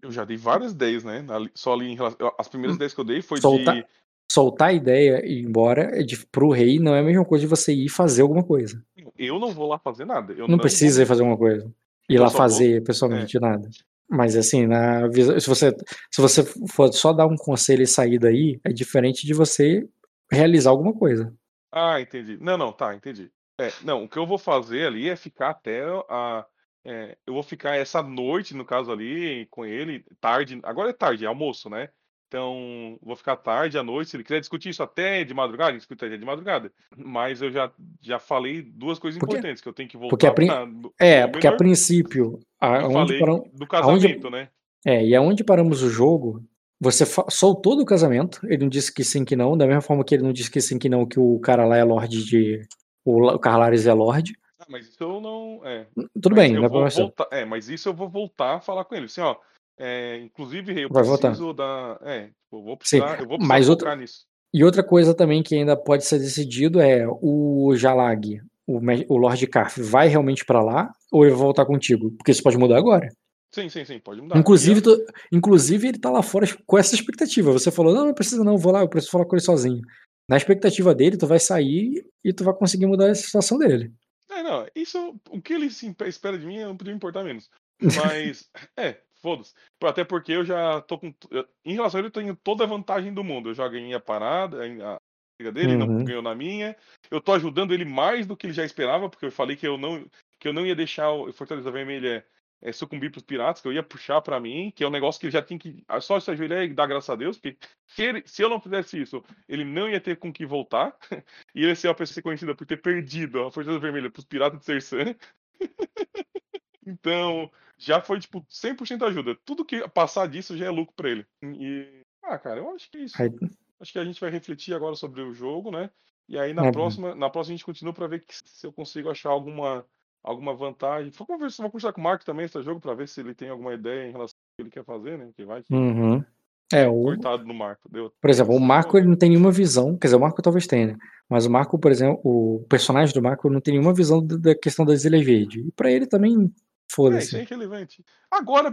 Eu já dei várias ideias, né? Ali- Só ali em relação. As primeiras ideias que eu dei foi Solta- de soltar a ideia e ir embora é de, pro rei não é a mesma coisa de você ir fazer alguma coisa. Eu não vou lá fazer nada. Eu não, precisa vou... ir fazer alguma coisa. Ir Eu lá só vou- fazer pessoalmente nada. Mas assim, na se você se você for só dar um conselho e sair daí, é diferente de você realizar alguma coisa. Ah, entendi. Não, não, tá, entendi. É, não, o que eu vou fazer ali é ficar até a. é, eu vou ficar essa noite, no caso ali, com ele, tarde. Agora é tarde, é almoço, né? Então, vou ficar tarde à noite. Se ele quiser discutir isso até de madrugada, discutir até de madrugada. Mas eu já, já falei duas coisas Porque- importantes, que eu tenho que voltar porque a prin- pra- É, no porque a menor- princípio, eu aonde param, do casamento, né? é, e aonde paramos o jogo, você soltou do casamento, ele não disse que sim que não, da mesma forma que ele não disse que sim que não, que o cara lá é lorde de o, La- o Carlares é lorde. Ah, mas isso eu não. É, Tudo Mas bem, não é vou voltar, é, mas isso eu vou voltar a falar com ele. Assim, ó, é, inclusive, eu Vai voltar. preciso da. É, eu vou Sim, precisar, eu vou precisar mas outra- nisso. E outra coisa também que ainda pode ser decidido é o Jalag, o, o Lord Carf, vai realmente pra lá ou ele vai voltar contigo? Porque isso pode mudar agora. Sim, sim, sim, pode mudar. Inclusive, eu- tu- inclusive, ele tá lá fora com essa expectativa. Você falou, não, não precisa não, vou lá, eu preciso falar com ele sozinho. Na expectativa dele, tu vai sair e tu vai conseguir mudar a situação dele. É, não, isso, o que ele espera de mim não podia importar menos. Mas, é, foda-se. Até porque eu já tô com. Em relação a ele, eu tenho toda a vantagem do mundo. Eu já ganhei a parada, a briga dele, Uhum. não ganhou na minha. Eu tô ajudando ele mais do que ele já esperava, porque eu falei que eu não, que eu não ia deixar o Fortaleza Vermelha é, sucumbir pros piratas, que eu ia puxar pra mim, que é um negócio que ele já tem que. ah, Só se ajoelhar e dar graças a Deus, porque se, ele- se eu não fizesse isso, ele não ia ter com que voltar. e ele ia ser uma pessoa conhecida por ter perdido a Fortaleza Vermelha pros piratas de Sersan. Então, já foi, tipo, 100% ajuda. Tudo que passar disso já é lucro pra ele. E, ah, cara, eu acho que é isso. Acho que a gente vai refletir agora sobre o jogo, né? E aí na É. próxima, na próxima a gente continua pra ver que- se eu consigo achar alguma, alguma vantagem. Vou conversar, vou conversar com o Marco também esse jogo pra ver se ele tem alguma ideia em relação ao que ele quer fazer, né? Que vai que Uhum. É, o, coitado do Marco. Deu. por exemplo, o Marco ele não tem nenhuma visão, quer dizer, o Marco talvez tenha, né? mas o Marco, por exemplo, o personagem do Marco não tem nenhuma visão da questão das Ilhas Verdes. E pra ele também, É, foda-se. é irrelevante. Agora